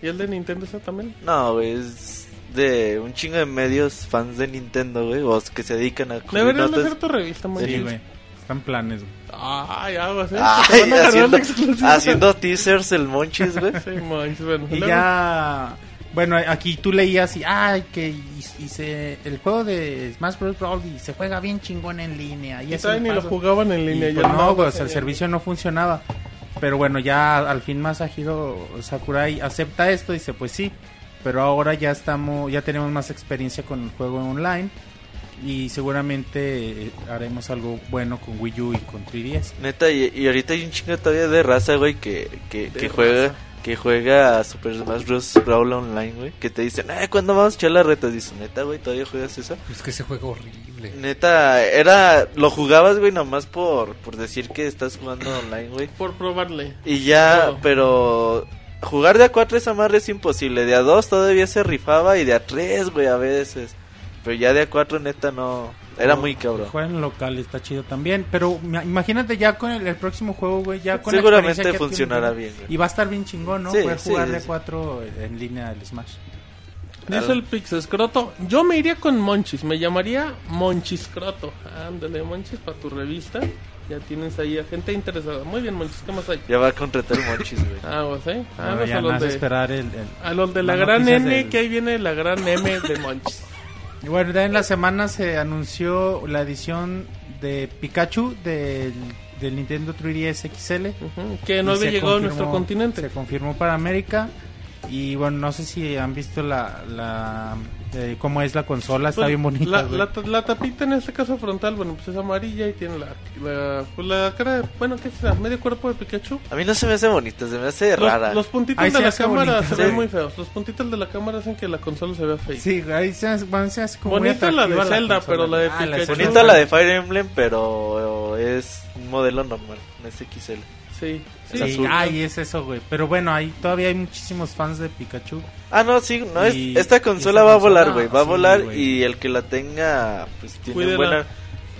¿Y el de Nintendo está también? No, güey, es de un chingo de medios fans de Nintendo, güey, o que se dedican a Deberías de notas. hacer tu revista, Sí, Monchis. güey. Están planes, güey. Ay. Ay, Que te van a agarrar haciendo, la exclusiva. haciendo teasers el Monchis, güey. Sí, Monchis, bueno. Y ya, bueno, aquí tú leías y, ay, que y, y se, el juego de Smash Bros. Brawl y se juega bien chingón en línea. Y, Y es todavía un ni lo jugaban en Y, línea. pues, ya no, pues ya- el servicio no funcionaba. Pero bueno, ya al fin Masahiro Sakurai acepta esto y dice, pues sí, pero ahora ya estamos, ya tenemos más experiencia con el juego online y seguramente eh, haremos algo bueno con Wii U y con 3DS. Neta, y, y ahorita hay un chingo todavía de raza, güey, que, que, que juega que juega a Super Smash Bros. Brawl Online, güey. Que te dicen, eh, ¿cuándo vamos a echar las retas? Dices, neta, güey, ¿todavía juegas eso? Es que ese juego horrible. Neta, era, lo jugabas, güey, nomás por, por decir que estás jugando online, güey. Por probarle. Y ya, pero jugar de a 4 esa madre es imposible. De a 2 todavía se rifaba y de a 3, güey, a veces. Pero ya de a 4 neta no, era muy cabrón. Juegan local, está chido también. Pero ma- imagínate ya con el, el próximo juego, güey, ya con la Seguramente que funcionará tiene, bien, güey. Y va a estar bien chingón, ¿no? Sí, Poder sí, jugar de sí. 4 en línea el Smash. Dice el Pixescroto. Yo me iría con Monchis. Me llamaría Monchiscroto. Ándale, Monchis, para tu revista. Ya tienes ahí a gente interesada. Muy bien, Monchis. ¿Qué más hay? Ya va a contratar Monchis, güey. Aguas, ¿eh? Ahora Aguas ya a nada los de, esperar el... el- a los de la gran N, del- que ahí viene la gran M de Monchis. Y bueno, ya en la semana se anunció la edición de Pikachu del, del Nintendo 3DS XL. Que no había se llegado a confirmó- nuestro continente. Se confirmó para América. Y bueno, no sé si han visto la, la eh, cómo es la consola, está Pues, bien bonita. La, la, la tapita en este caso frontal, bueno, pues es amarilla y tiene la, la, pues la cara, de- bueno, ¿qué es? Medio cuerpo de Pikachu. A mí no se me hace bonita, se me hace Los, rara. los puntitos Ahí de se la cámara bonita, se ven sí. muy feos. Los puntitos de la cámara hacen que la consola se vea fea. Sí, ahí se hace, bueno, se hace como Bonita la de Zelda, pero la de Ah, Pikachu. Bonita la de Fire Emblem, pero es un modelo normal, no es XL. Sí, sí. Azul, ¿no? ay, es eso, güey. Pero bueno, ahí todavía hay muchísimos fans de Pikachu. Ah, no, sí, no es, esta consola va a volar, güey, va a volar güey. y el que la tenga, pues tiene Cuídela. buena...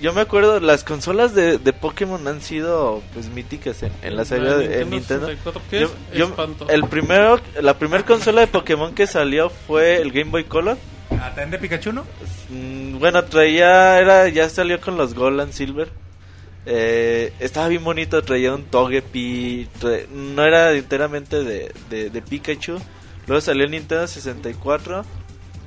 Yo me acuerdo, las consolas de, de Pokémon han sido, pues, míticas en, en la saga de en Nintendo. 64, que Yo- es yo- espanto. el primero, la primera consola de Pokémon que salió fue el Game Boy Color. ¿Atén de Pikachu, no? Mm, Bueno, traía, era, ya salió con los Gold and Silver. Eh, estaba bien bonito, traía un Togepi, tra- no era enteramente de, de, de Pikachu. Luego salió el Nintendo 64.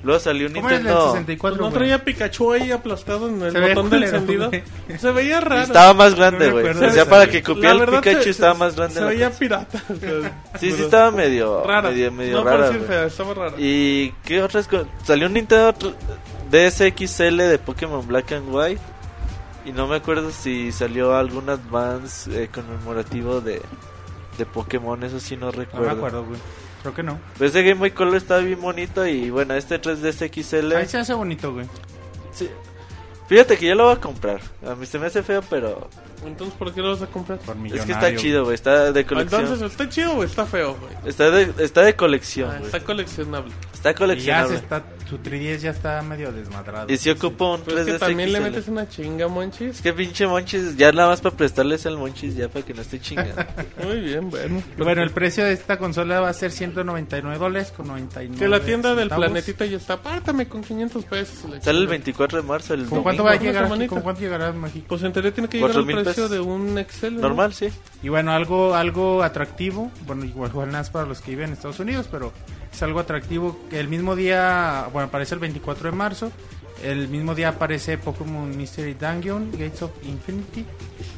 Luego salió un ¿Cómo es el Nintendo... 64, Pues no traía Pikachu ahí aplastado en el Se botón del encendido. Se veía raro. Estaba más grande, No güey. acuerdo o sea, para que copiara el Pikachu se- estaba más grande. Se veía pirata. Sí, sí estaba medio, rara. medio, medio no rara. fea, estaba rara. ¿Y qué otras cosas? Salió un Nintendo tr- DS XL de Pokémon Black and White. Y no me acuerdo si salió algún Advance eh, conmemorativo de, de Pokémon. Eso sí no No recuerdo. me acuerdo, güey. Creo que no. Pero ese Game Boy Color está bien bonito. Y bueno, este 3DS XL. Ahí se hace bonito, güey. sí. Fíjate que yo lo voy a comprar. A mí se me hace feo, pero Entonces, ¿por qué lo vas a comprar? Por es que está chido, güey. Está de colección. Entonces, ¿está chido o está feo, güey? Está de, está de colección, Ah, está coleccionable. Está Y ya se coleccionable. está, tu 3DS ya está medio desmadrado. Y si ocupa un Pero es 3DS que también le XL. metes una chinga, Es Monchis. que pinche Monchis, ya nada más para prestarles al Monchis, ya para que no esté chingando. Muy bien, bueno. Bueno, el precio de esta consola va a ser 199 dólares con 99 Que la tienda del planetita ya está. Apártame con 500 pesos. Sale el chingada. 24 de marzo, el ¿Con domingo. cuánto va a llegar aquí? ¿Con cuánto llegará a México? Pues en teoría tiene que llegar al precio pesos. de un Excel. ¿no? Normal, sí. Y bueno, algo algo atractivo, bueno, igual, igual nada más para los que viven en Estados Unidos, pero es algo atractivo que el mismo día, bueno, aparece el 24 de marzo, el mismo día aparece Pokémon Mystery Dungeon, Gates of Infinity,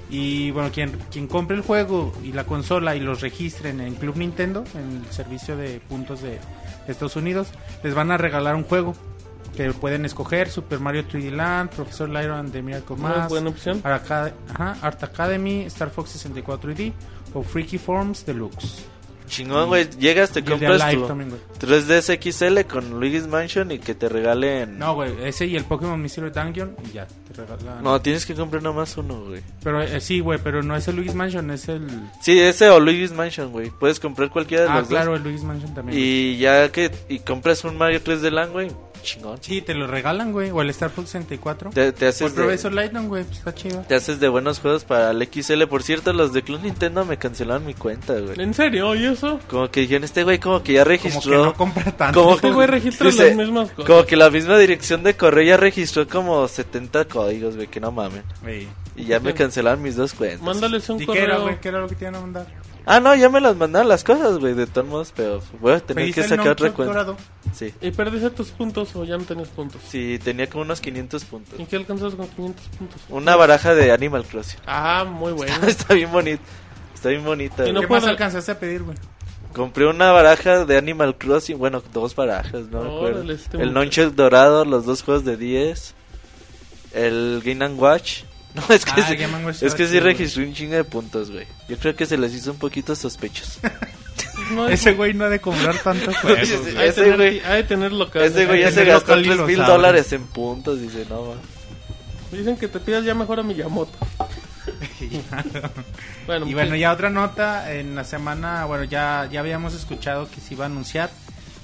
y bueno, quien, quien compre el juego y la consola y los registren en Club Nintendo, en el servicio de puntos de Estados Unidos, les van a regalar un juego que pueden escoger Super Mario 3D Land, Professor Lyra and the Miracle Una Mask, buena opción. Arca- ajá, Art Academy, Star Fox 64 D o Freaky Forms Deluxe. Chingón, güey. Llegas, te compras tu también, güey. 3DS XL con Luigi's Mansion y que te regalen. No, güey, ese y el Pokémon Mystery Dungeon y ya, te regalan. No, tienes que comprar nomás uno, güey. Pero eh, sí, güey, pero no es el Luigi's Mansion, es el... Sí, ese o Luigi's Mansion, güey. Puedes comprar cualquiera de Ah, los claro, dos. el Luigi's Mansion también. güey. Y ya que y compras un Mario 3 de LAN, güey. Chingón. Sí, te lo regalan, güey, o el Star Fox 64. Te, te haces Por de, Professor Lightning, güey, pues está chido. te haces de buenos juegos para el XL. Por cierto, los de Club Nintendo me cancelaron mi cuenta, güey. ¿En serio? ¿Y eso? Como que dijeron, este güey como que ya Como registró. que no compra tanto. Como Este güey registra las mismas cosas. Como que la misma dirección de correo ya registró como 70 códigos, güey, que no mamen. Güey. Y ya me cancelaron mis dos cuentas. Mándales un ¿Y qué era, correo. güey? ¿Qué era lo que te iban a mandar? Ah, no, ya me las mandaron las cosas, güey, de todos modos, pero voy a tener ¿Pediste que sacar otra cuenta. dorado? Sí. ¿Y perdiste tus puntos o ya no tenías puntos? Sí, tenía como unos 500 puntos. ¿Y qué alcanzas con 500 puntos? Una baraja de Animal Crossing. Ah, muy bueno. Está bien bonito. Está bien bonita. Y no güey. ¿Qué puedo- más alcanzaste a pedir, güey? Compré una baraja de Animal Crossing, bueno, dos barajas, no me acuerdo. Órale, este El. Nunchuk dorado, los dos juegos de 10. El Game and Watch. No, es que, Ah, sí, es que sí registró un chingo de puntos, güey. Yo creo que se les hizo un poquito sospechosos. No, es- Ese güey no ha de comprar tanto juegos, Sí, güey. ese tener, güey- hay de tener local. Ese güey ya se gastó local y 3 lo mil dólares en puntos. Dice, no, ma. Dicen que te pidas ya mejor a Miyamoto. Bueno, Y pues, bueno, ya otra nota, en la semana, bueno, ya, ya habíamos escuchado que se iba a anunciar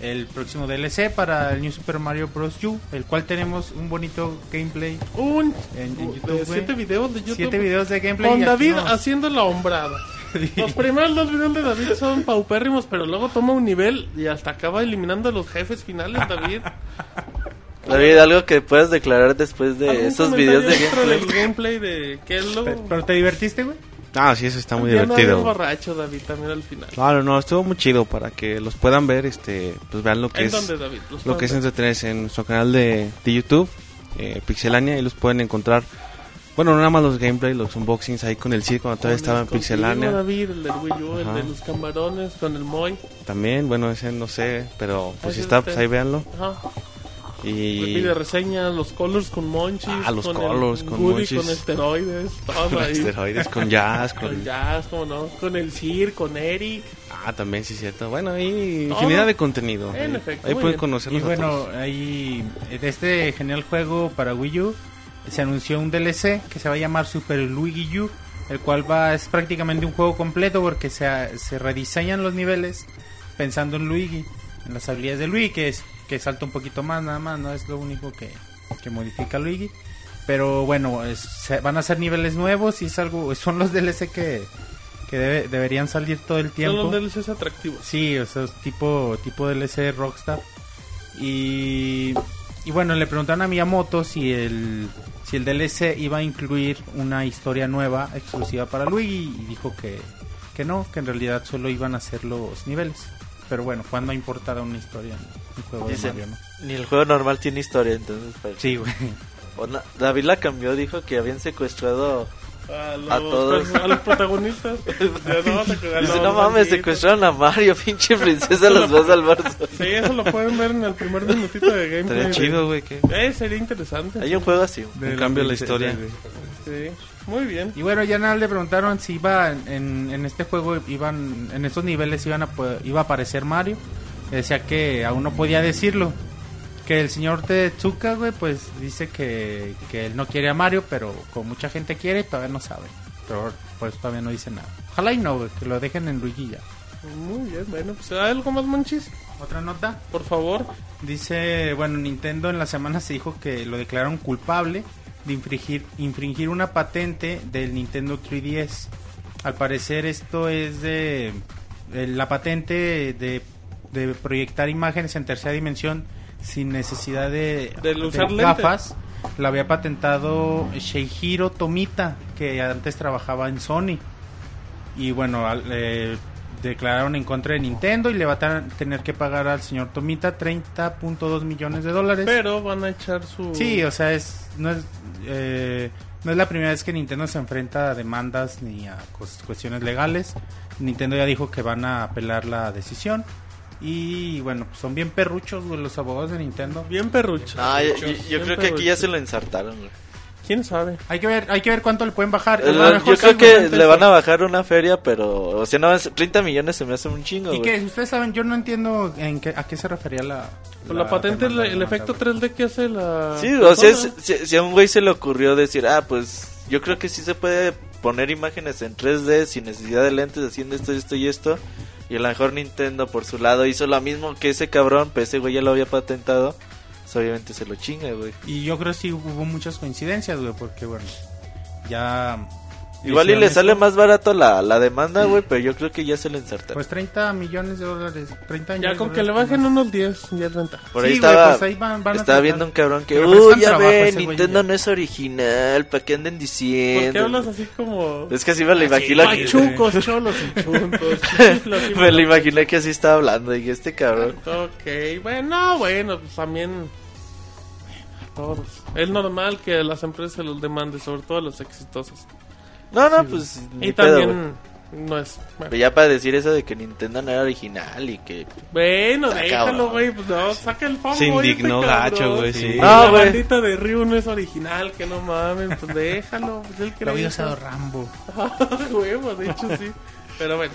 el próximo DLC para el New Super Mario Bros. U, el cual tenemos un bonito gameplay un en, en de YouTube, siete videos de YouTube. Siete videos de gameplay. Con David haciendo la hombrada. Los primeros dos videos de David son paupérrimos, pero luego toma un nivel y hasta acaba eliminando a los jefes finales, David. David, algo que puedas declarar después de ¿Algún esos videos de gameplay. gameplay de él luego... Pero, pero te divertiste, güey. Ah, sí, eso está muy no divertido. había borracho, David, también al final. Claro, no, estuvo muy chido para que los puedan ver, este, pues vean lo que ¿En es dónde, David? Lo que es entretenerse en nuestro canal de, de YouTube, eh, Pixelania, y los pueden encontrar. Bueno, no nada más los gameplays, los unboxings ahí con el Cid cuando todavía estaba en Pixelania. David, el del Wii U, el de los camarones con el Moy. También, bueno, ese no sé, pero pues si está, está. pues ahí véanlo. Ajá. Le Y pide reseñas, los colors con monchis. Ah, los con colors el con Woody monchis. con esteroides, todo con ahí. esteroides, con jazz, Con con... Jazz, como no, con el Sir, con Eric. Ah, también sí, cierto. Bueno, hay infinidad de contenido. En ahí, efecto, ahí pueden conocerlos Y a bueno, todos. ahí de este genial juego para Wii U se anunció un DLC que se va a llamar Super Luigi U, el cual va es prácticamente un juego completo porque se, se rediseñan los niveles pensando en Luigi, en las habilidades de Luigi, que es que salta un poquito más nada más, no es lo único que, que modifica Luigi. Pero bueno, es- van a ser niveles nuevos y es algo son los DLC que, que debe- deberían salir todo el tiempo. Son los DLCs atractivos. Sí, o sea, tipo, tipo DLC Rockstar. Y, y bueno, le preguntaron a Miyamoto si el, si el DLC iba a incluir una historia nueva exclusiva para Luigi y dijo que, que no, que en realidad solo iban a ser los niveles. Pero bueno, ¿cuándo ha importado una historia en un juego de Dicen, Mario, no? ni el juego normal tiene historia, entonces... pues, Sí, güey. o na- David la cambió, dijo que habían secuestrado... A, los, A todos. A los protagonistas. Ya no, vas a quedar Dice, no mames, bandidos". secuestraron a Mario, pinche princesa, los va a salvar. Sí, eso lo pueden ver en el primer minutito de gameplay. Estaría chido, güey, que... Eh, sería interesante. Hay un juego así. Un cambio la historia. Sí, muy bien. Y bueno, ya nada le preguntaron si iba en, en- este juego iban en estos niveles iban a iba a aparecer Mario. Decía que aún no podía decirlo. Que el señor Tetsuka, güey, pues dice que, que él no quiere a Mario, pero como mucha gente quiere, todavía no sabe. Pero pues todavía no dice nada. Ojalá y no, güey, que lo dejen en Luigi ya. Muy bien, bueno, pues ¿hay algo más, Monchis? Otra nota. Por favor. Dice, bueno, Nintendo en la semana se dijo que lo declararon culpable de infringir, infringir una patente del Nintendo 3DS. Al parecer esto es de, de la patente de, de proyectar imágenes en tercera dimensión sin necesidad de, De usar gafas. La había patentado Sheihiro Tomita, que antes trabajaba en Sony. Y bueno, al- eh, declararon en contra de Nintendo y le va a tener que pagar al señor Tomita 30.2 millones de dólares. Pero van a echar su... Sí, o sea, es no es eh, no es la primera vez que Nintendo se enfrenta a demandas ni a cuestiones legales. Nintendo ya dijo que van a apelar la decisión. Y bueno, pues son bien perruchos güey, los abogados de Nintendo. Bien perrucho. No, yo, yo- yo Bien creo que aquí ya se lo ensartaron, güey. ¿Quién sabe? Hay que ver, hay que ver cuánto le pueden bajar. Eh, A lo mejor Yo creo que le van a bajar una feria, pero... O sea, no, es- 30 millones se me hace un chingo, Y que ustedes saben, yo no entiendo en qué, a qué se refería la. Con la, patente, el, efecto güey. 3D que hace la. Sí, o sea, persona. si, si- si a un güey se le ocurrió decir, ah, pues yo creo que sí se puede poner imágenes en 3D sin necesidad de lentes haciendo esto, esto y esto. Y a lo mejor Nintendo por su lado hizo lo mismo que ese cabrón, pero ese güey ya lo había patentado. Pues obviamente se lo chinga, güey. Y yo creo que sí hubo muchas coincidencias, güey, porque bueno, ya. Igual y le sale más barato la, la demanda, güey, pero yo creo que ya se le ensartaron. Pues 30 millones de dólares. 30 Ya millones con de que le bajen unos 10, ya es ventaja. Por ahí Sí, estaba, pues ahí van- van estaba viendo un cabrón que, uy, ya trabajo ve, ese güey Nintendo ya". no es original, ¿para qué anden ¿Por diciendo? qué hablas así como.? Es que así me lo imaginé. Pachucos, cholos y chuntos. me lo imaginé que así estaba hablando, y este cabrón. Ok, bueno, bueno, pues también. Todos. Es normal que las empresas se los demanden, sobre todo los exitosos. No, no, pues. ni Y pedo, también no es. Bueno, Pero ya para decir eso de que Nintendo no era original y que. bueno Está déjalo, güey. Pues no, saca el fanboy. Se este indignó cabrón. gacho, güey, sí. No, la güey. bandita de Ryu no es original, que no mames. Pues déjalo. Pues el que Lo había usado Rambo. Huevo, de hecho sí. Pero bueno.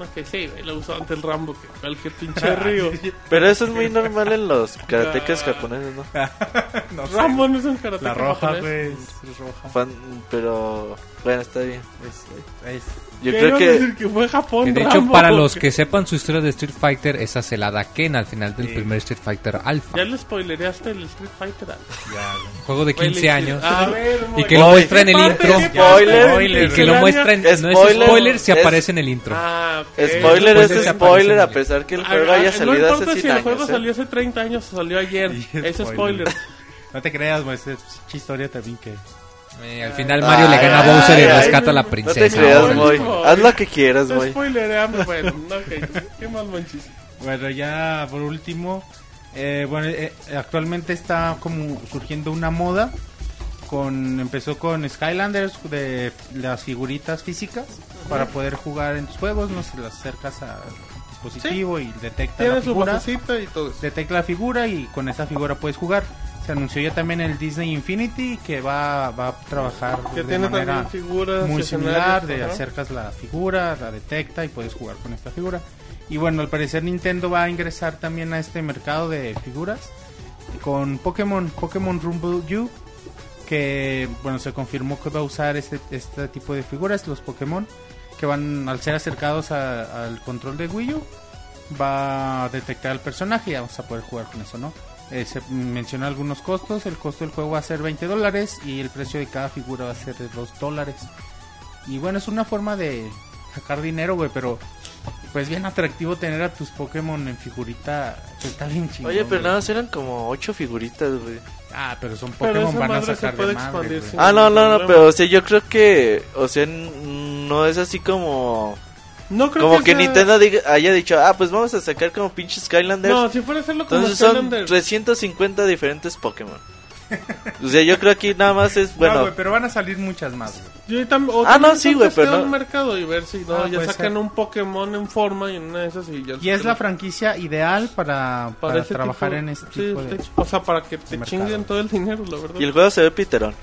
Ok, sí, güey, lo usó ante el Rambo que cualquier pinche Ryu. Pero eso es muy normal en los karatecas japoneses, ¿no? No sé. Rambo no es un karate La roja, japonés. güey. Es roja. Fan- pero. Bueno, está bien. Es- es- Yo ¿Qué creo que. decir que fue Japón, Que de hecho, Rambo? para los que sepan su historia de Street Fighter, esa se la da Ken al final del primer Street Fighter Alpha. Ya le spoilereaste el Street Fighter. Juego de 15 Güey, años. Ver, Y que lo Oye, muestra en el ¿qué intro. qué Spoiler. Y que lo muestra en... No es Spoiler. si aparece en el intro. Ah. Spoiler es spoiler a pesar que el Ah, juego ah, haya no salido importa hace si 100 el juego años. ¿eh? salió hace 30 años o salió ayer. Es spoiler. No te creas. Es es historia también que. Eh, al final Mario le Ay, gana a ay, Bowser y ay, rescata a la No princesa. te creas. Moy. Haz lo que quieras, Te Moy. spoilereamos, bueno. Ok, qué mal manchis. Bueno, ya por último, eh, bueno, eh, actualmente está como surgiendo una moda. Con, empezó con Skylanders de las figuritas físicas para poder jugar en tus juegos, no sé, las acercas al dispositivo y detecta la Tiene su figura, basecita y todo eso. detecta la figura y con esa figura puedes jugar. Se anunció ya también el Disney Infinity que va, va a trabajar Que de tiene manera figuras. muy similar, de ajá. acercas la figura, la detecta y puedes jugar con esta figura. Y bueno, al parecer Nintendo va a ingresar también a este mercado de figuras con Pokémon, Pokémon Rumble U, que bueno, se confirmó que va a usar este, este tipo de figuras, los Pokémon, que van al ser acercados a- al control de Wii U, va a detectar al personaje y vamos a poder jugar con eso, ¿no? Eh, se mencionó algunos costos, el costo del juego va a ser 20 dólares y el precio de cada figura va a ser de 2 dólares. Y bueno, es una forma de sacar dinero, güey, pero pues bien atractivo tener a tus Pokémon en figurita, pues, está bien chingón. Oye, pero nada más eran como 8 figuritas, güey. Ah, pero son Pokémon, van a sacar de madre, Ah, no, no, no, problema. pero o sea, yo creo que, o sea, no es así como, No creo como que sea- Nintendo diga- haya dicho, ah, pues vamos a sacar como pinches Skylanders. No, si fuera a hacerlo como Entonces son Skylander. 350 diferentes Pokémon. O sea, yo creo que nada más es, No, bueno, güey, pero van a salir muchas más. Yo o Ah, no, sí, güey, pero no- un mercado y ver si no, Ah, ya sacan ser. un Pokémon en forma y en una de esas y ya Y es la franquicia ideal para, para, ese trabajar tipo- en este sí, tipo de... O sea, para que te mercado. chinguen todo el dinero, la verdad. y el juego se ve piterón.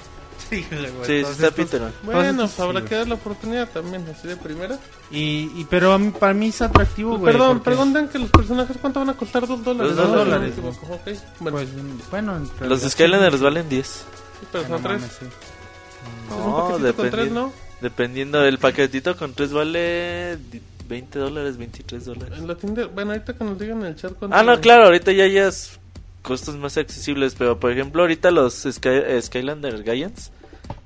Sí, güey, Sí, sí está piterón. Bueno, pues sí, habrá güey. que dar la oportunidad también, así de primera. Y, y- pero a mí- para mí es atractivo, güey. Perdón, porque- preguntan que los personajes cuánto van a costar, dos dólares. Dos ¿no? No dólares, equivoco, ok. Bueno, Pues, bueno, en Los Skylanders valen 10. sí, pero sí, son no tres. sí. Es un No, tres, dependiendo, ¿no? dependiendo, el paquetito con 3 vale di- 20 dólares, 23 dólares. En la tienda, bueno, ahorita que nos digan en el chat cuánto. Ah, no, claro, ahorita ya hay es costos más accesibles, pero por ejemplo ahorita los Sky, eh, Skylander Giants,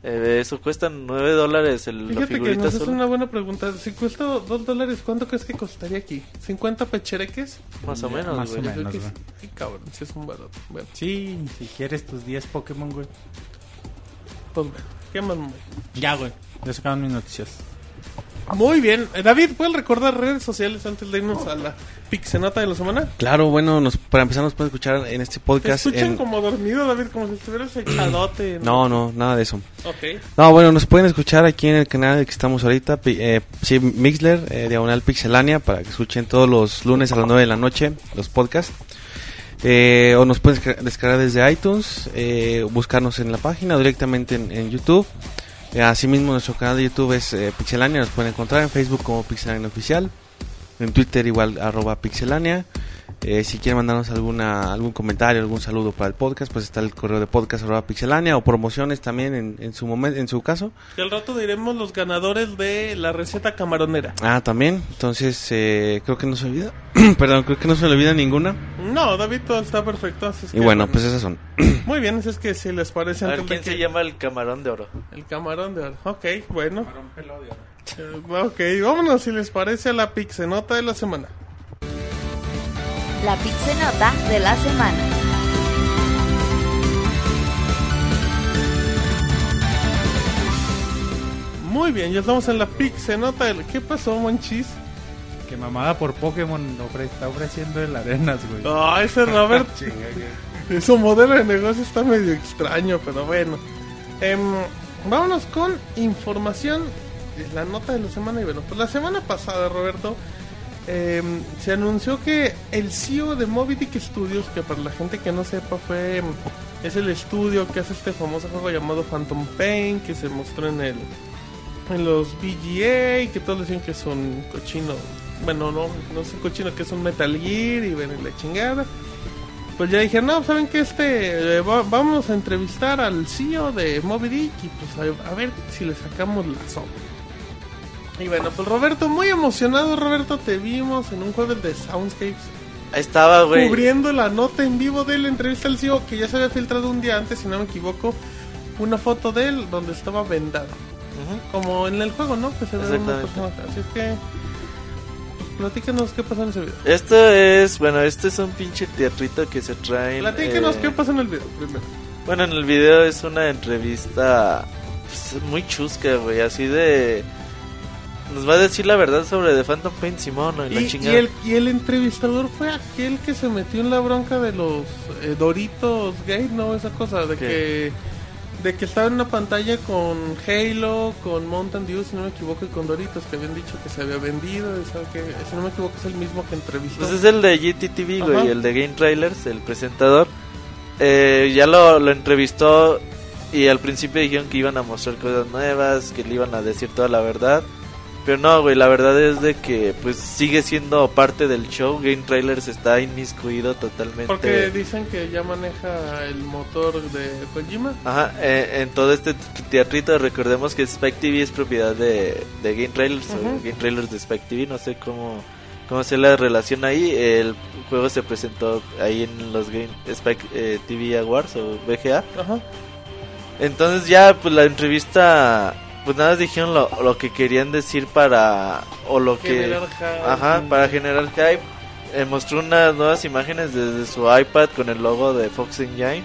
eh, eso cuestan 9 dólares el, la Fíjate que nos es una buena pregunta. Si cuesta dos dólares, ¿cuánto crees que costaría aquí? ¿50 pechereques? Más o menos, más o güey. Creo menos, güey. sí. Cabrón, sí es un barato. Bueno, Sí, si quieres tus 10 Pokémon, güey. pues bueno. ¿Qué más, Moy? Ya, güey. Ya sacaron mis noticias. Muy bien. Eh, David, ¿puedes recordar redes sociales antes de irnos a la pixenata de la semana? Claro, bueno, nos, para empezar nos pueden escuchar en este Te podcast. escuchan en- como dormido, David, como si estuvieras echadote. No, no, nada de eso. Ok. No, bueno, nos pueden escuchar aquí en el canal que estamos ahorita, eh, sí, Mixler, eh, Diagonal Pixelania, para que escuchen todos los lunes a las 9 de la noche los podcasts. Eh, o nos pueden desca- descargar desde iTunes, eh, buscarnos en la página o directamente en, en YouTube. Eh, asimismo, nuestro canal de YouTube es eh, Pixelania, nos pueden encontrar en Facebook como Pixelania Oficial, en Twitter igual arroba Pixelania. Eh, si quieren mandarnos alguna algún comentario, algún saludo para el podcast, pues está el correo de podcast arroba Pixelania o promociones también en, en su momento, en su caso. Que al rato diremos los ganadores de la receta camaronera. Ah, también. Entonces, eh, creo que no se olvida. Perdón, creo que no se le olvida ninguna. No, David, todo está perfecto. así es Y que, bueno, pues esas son. Muy bien, así es que si les parece A ver, de ¿quién se que- llama el camarón de oro? El camarón de oro. Ok, bueno. Eh, ok, vámonos si les parece a la pixenota de la semana. La Pixenota de la semana. Muy bien, ya estamos en la pixenota del... ¿Qué pasó, Monchis? Que mamada por Pokémon ofre- está ofreciendo el Arenas, güey. Ah, ese Robert. Su modelo de negocio está medio extraño, pero bueno. Em, vámonos con información. de La nota de la semana. Y bueno, pues la semana pasada, Roberto, em, se anunció que el CEO de Moby Dick Studios, que para la gente que no sepa, fue em, es el estudio que hace este famoso juego llamado Phantom Pain, que se mostró en el en los VGA, que todos decían que es un cochino. Bueno, no, no es un cochino, que es un Metal Gear y ven la chingada. Pues ya dijeron, no, saben que este, eh, va- vamos a entrevistar al CEO de Moby Dick y pues a ver si le sacamos la sombra. Y bueno, pues Roberto, muy emocionado, Roberto, te vimos en un jueves de Soundscapes, Ahí estaba, güey. cubriendo la nota en vivo de la entrevista al CEO, que ya se había filtrado un día antes, si no me equivoco, una foto de él donde estaba vendado. Como en el juego, ¿no? Que se ve una persona. Así es que, pues, platícanos qué pasó en ese video. Esto es, bueno, este es un pinche teatrito que se traen. Platíquenos eh, qué pasó en el video primero. Bueno, en el video es una entrevista pues, muy chusca, güey, así de... Nos va a decir la verdad sobre The Phantom Pain Simón y, la Y, y chingada. el, y el entrevistador fue aquel que se metió en la bronca de los eh, Doritos gay, ¿no? Esa cosa de ¿Qué? que de que estaba en una pantalla con Halo, con Mountain Dew, si no me equivoco, y con Doritos, que habían dicho que se había vendido, y sabe que, si no me equivoco es el mismo que entrevistó. Pues es el de GTTV, güey, el de Game Trailers, el presentador. Eh, ya lo, lo entrevistó y al principio dijeron que iban a mostrar cosas nuevas, que le iban a decir toda la verdad. Pero no, güey, la verdad es de que pues sigue siendo parte del show. Game Trailers está inmiscuido totalmente. Porque dicen que ya maneja el motor de Kojima. Ajá, eh, en todo este teatrito recordemos que Spike TV es propiedad de, de Game Trailers o. Game Trailers de Spike TV, no sé cómo cómo se la relación ahí. El juego se presentó ahí en los Game Spike eh, TV Awards o VGA. Ajá. Entonces ya pues la entrevista pues nada más dijeron lo, lo que querían decir para o lo que hype. Ajá, para generar hype. Eh, mostró unas nuevas imágenes desde su iPad con el logo de Fox Engine.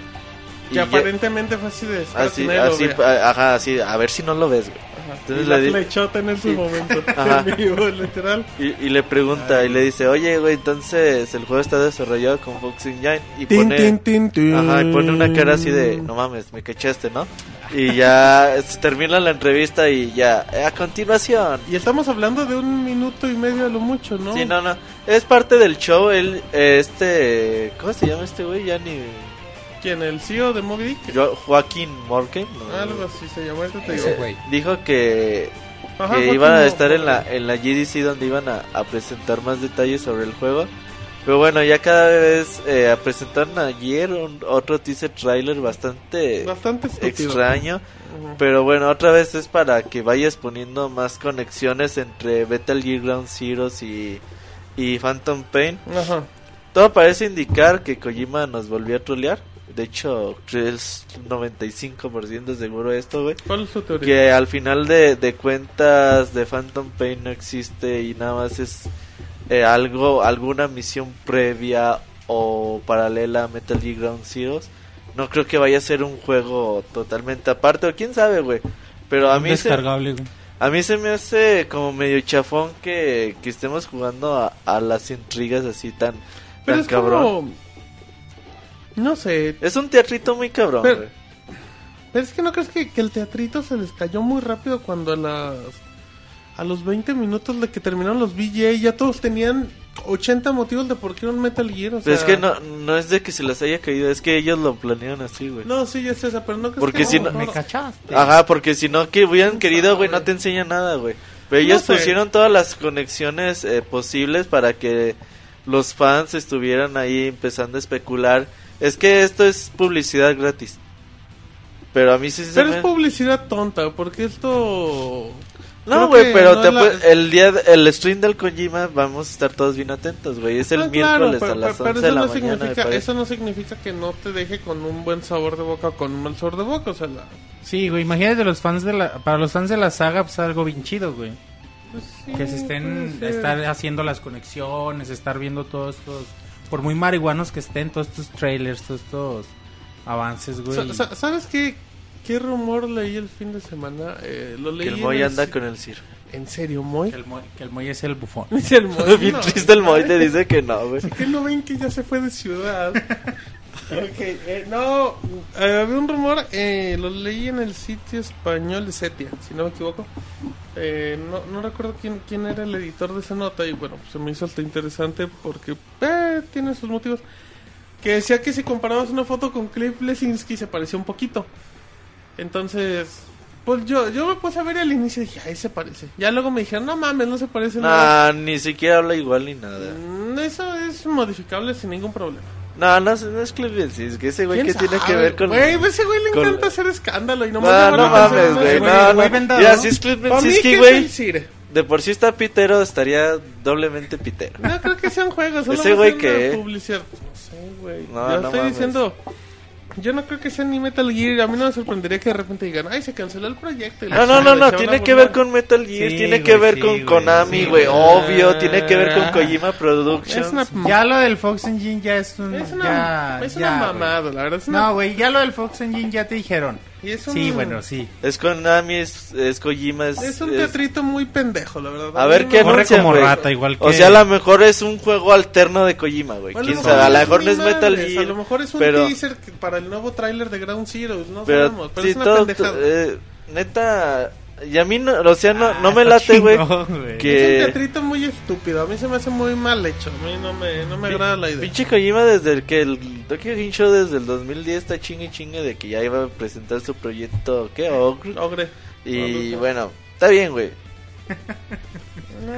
Que ya- aparentemente fue así de Así, así, ajá, así, a ver si no lo ves, güey. Entonces y la le flechota en ese Sí. momento. Ajá. En vivo, literal. Y, y le pregunta y le dice, oye, güey, entonces el juego está desarrollado con Fox Engine. Y Tin, pone, tin, tin. ajá, y pone una cara así de, no mames, me cachaste, ¿no? Y ya se termina la entrevista y ya, eh, a continuación. Y estamos hablando de un minuto y medio a lo mucho, ¿no? Sí, no, no, es parte del show, eh, este, ¿cómo se llama este güey? Ya ni... ¿Quién? ¿El CEO de Moby Dick? Joaquín Morgan. ¿no? Algo así se llama, ahorita te digo. Ese güey. Dijo que Ajá, que iban a estar en la, en la GDC donde iban a, a presentar más detalles sobre el juego. Pero bueno, ya cada vez eh, presentaron ayer un- otro teaser trailer bastante Bastante estúpido. extraño. Pero bueno, otra vez es para que vayas poniendo más conexiones entre Metal Gear Ground Zeroes y, y Phantom Pain. Ajá. Todo parece indicar que Kojima nos volvió a trolear. De hecho, es 95% seguro esto, güey. ¿Cuál es tu teoría? Que al final de, de cuentas de Phantom Pain no existe y nada más es eh, algo, alguna misión previa o paralela a Metal Gear Ground Zeroes. No creo que vaya a ser un juego totalmente aparte, o quién sabe, güey. Pero a mí, se, güey. a mí se me hace como medio chafón que, que estemos jugando a, a las intrigas así tan, Pero tan es cabrón. como... No sé. Es un teatrito muy cabrón, Pero- güey. Pero es que no crees que, que el teatrito se les cayó muy rápido cuando a las... a los 20 minutos de que terminaron los VJ, ya todos tenían 80 motivos de por qué un Metal Gear. O sea, Pero es que no, no es de que se les haya caído, es que ellos lo planearon así, güey. No, sí, ya sé esa, pero no crees Porque que si no, no- Me cachaste. Ajá, porque si no que hubieran querido, güey, no te enseña nada, güey. Pero ellos sé. pusieron todas las conexiones eh, posibles para que los fans estuvieran ahí empezando a especular. Es que esto es publicidad gratis. Pero a mí sí se Pero me... es publicidad tonta, porque esto... No, güey, que pero no te la- el día de- el stream del Kojima vamos a estar todos bien atentos, güey. Es el Ah, miércoles a las pero 11 eso de la no mañana, significa. Eso no significa que no te deje con un buen sabor de boca o con un mal sabor de boca, o sea, la- Sí, güey, imagínate los fans de la, para los fans de la saga, pues algo bien chido, güey. pues sí, que se estén, estar haciendo las conexiones, estar viendo todos estos, por muy marihuanos que estén, todos estos trailers, todos estos avances, güey. Sa- sa- ¿Sabes qué, qué rumor leí el fin de semana? Eh, lo leí Que el en Moy anda con el Ciro. ¿En serio, Moy? que, el Moy, que el Moy es el bufón. Dice el Moy. Bien no, triste el Moy te dice que no, güey. ¿Qué no ven que ya se fue de ciudad? ok, eh, no, eh, había un rumor, eh, lo leí en el sitio español de Setia, si no me equivoco. Eh, no, no recuerdo quién, quién era el editor de esa nota y bueno, pues se me hizo hasta interesante porque eh, tiene sus motivos. Que decía que si comparabas una foto con Cliff Lesinski se parecía un poquito. Entonces, pues yo, yo me puse a ver el inicio y dije, ahí se parece. Ya luego me dijeron, no mames, no se parece nada. Nah, ni siquiera habla igual ni nada. Mm, Eso es modificable sin ningún problema. No, no, es- no es es que ese güey que ¿Quién tiene que sabe? ver con... Güey, pues ese güey le con- encanta hacer escándalo y No, no pensar mames, güey, no, no. Mira, ¿no? si es es güey, de por sí está pitero, estaría doblemente pitero. No creo que sean juegos, solo Ese güey que- publicidad. No sé, güey. No, Yo no estoy mames. diciendo, yo no creo que sea ni Metal Gear. A mí no me sorprendería que de repente digan, ay, se canceló el proyecto. No, no, no, no, tiene que ver con Metal Gear, Sí, tiene que ver sí, con güey, Konami, sí, güey, obvio, tiene que ver con Kojima Productions. una, Ya lo del Fox Engine ya es un... es una, ya, es ya, una güey. mamada, la verdad. Es una, No, güey, ya lo del Fox Engine ya te dijeron. Y es un, Sí, bueno, sí. Es Konami, es, es Kojima, es... Es un es- teatrito muy pendejo, la verdad. A ver qué me- Corre anuncian, como güey. rata, igual que... O sea, a lo mejor es un juego alterno de Kojima, güey. Bueno, Quién a lo sabe, a lo mejor no es Metal Gear. A lo mejor es un pero, teaser para el nuevo tráiler de Ground Zero, no pero, sabemos, pero sí, es una todo, pendejada. eh, neta, y a mí, no, o sea, no, Ah, no me está late, güey. que- Es un teatrito muy estúpido, a mí se me hace muy mal hecho, a mí no me, no me agrada la idea. Pinche Kojima desde el que el Tokyo Game Show desde el 2010 está chingue chingue de que ya iba a presentar su proyecto, ¿qué? Ogre. Ogre. Y Ogre. bueno, está bien, güey.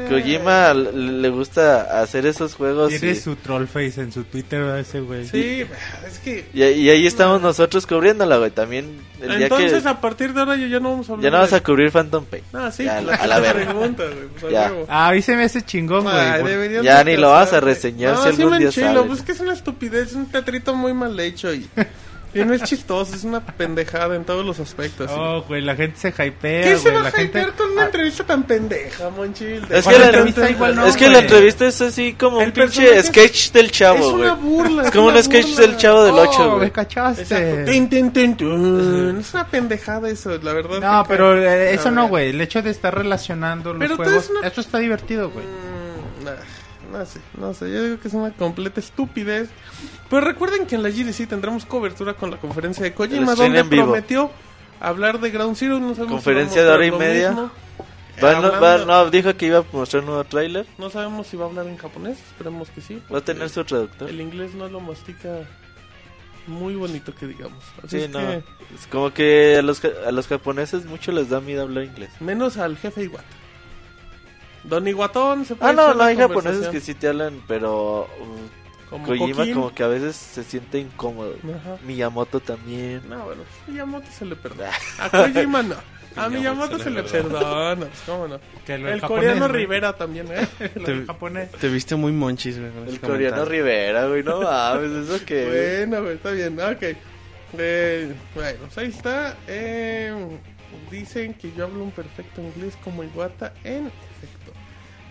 Kojima le, gusta hacer esos juegos. Tiene y- su troll face en su Twitter, ¿verdad, ese güey. Sí, es que... Y, y ahí estamos nosotros cubriéndola, güey. También el día Entonces, que a partir de ahora ya, ya no vamos a hablar ya no vas de- a cubrir Phantom Pain. Ah, sí, Ya, pues, a la verga. pues, a Ya. huevo. Ah, a mí se me hace chingón, güey. Deberías Ya ni lo vas a reseñar no, si sí algún me día enchilo, sales. pues es que es una estupidez, es un teatrito muy mal hecho y, y no es chistoso, es una pendejada en todos los aspectos. Oh, güey, la gente se hypea, ¿Qué se va a hypear con una Ah, entrevista tan pendeja, Monchil? Es que, la entrevista igual no, es que la entrevista es así como El un pinche es- sketch del es chavo, güey. una burla. Es como un sketch burla. del chavo del oh, 8, me güey. cachaste. Tin, tun. Es una pendejada eso, la verdad. No, que- pero eh, eso no, güey. El hecho de estar relacionando los juegos, es una- eso está divertido, güey. Mm, nah, no sé, no sé, yo digo que es una completa estupidez. Pero recuerden que en la GDC tendremos cobertura con la conferencia de Kojima, donde prometió hablar de Ground Zero. No sabemos Conferencia si de hora y media. mismo. Va- no, va- no, dijo que iba a mostrar un nuevo tráiler. no sabemos si va a hablar en japonés, esperemos que sí. Va a tener su traductor. El inglés no lo mastica muy bonito que digamos. Así Sí, es no. que Es como que a los, a los japoneses mucho les da miedo hablar inglés. menos al jefe Iwata. Don Iguatón se Ah, puede no, echar no, la hay japoneses que sí te hablan, pero como Kojima Coquín. como que a veces se siente incómodo. Ajá. Miyamoto también. No, bueno, Miyamoto se le perdona. A Kojima no. A Miyamoto se se le perdona. Pues, ¿Cómo no? Que lo El japonés, coreano güey. Rivera también, ¿eh? Lo Te- japonés. Te viste muy monchis, güey. El coreano comentario. Rivera, güey, no mames, eso que... Bueno, güey, está bien. Ok. Eh, bueno, pues ahí está. Eh, dicen que yo hablo un perfecto inglés como Iwata, en efecto.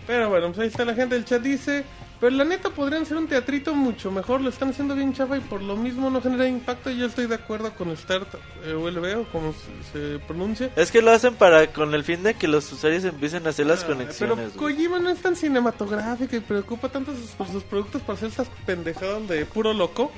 Pero bueno, pues ahí está la gente del chat. Dice: Pero la neta podrían ser un teatrito mucho mejor. Lo están haciendo bien chafa y por lo mismo no genera impacto. Yo estoy de acuerdo con Start eh, ULB o como se, se pronuncia. Es que lo hacen para con el fin de que los usuarios empiecen a hacer las Ah, conexiones. Pero. Kojima no es tan cinematográfico y preocupa tanto sus, por sus productos para hacer estas pendejadas de puro loco.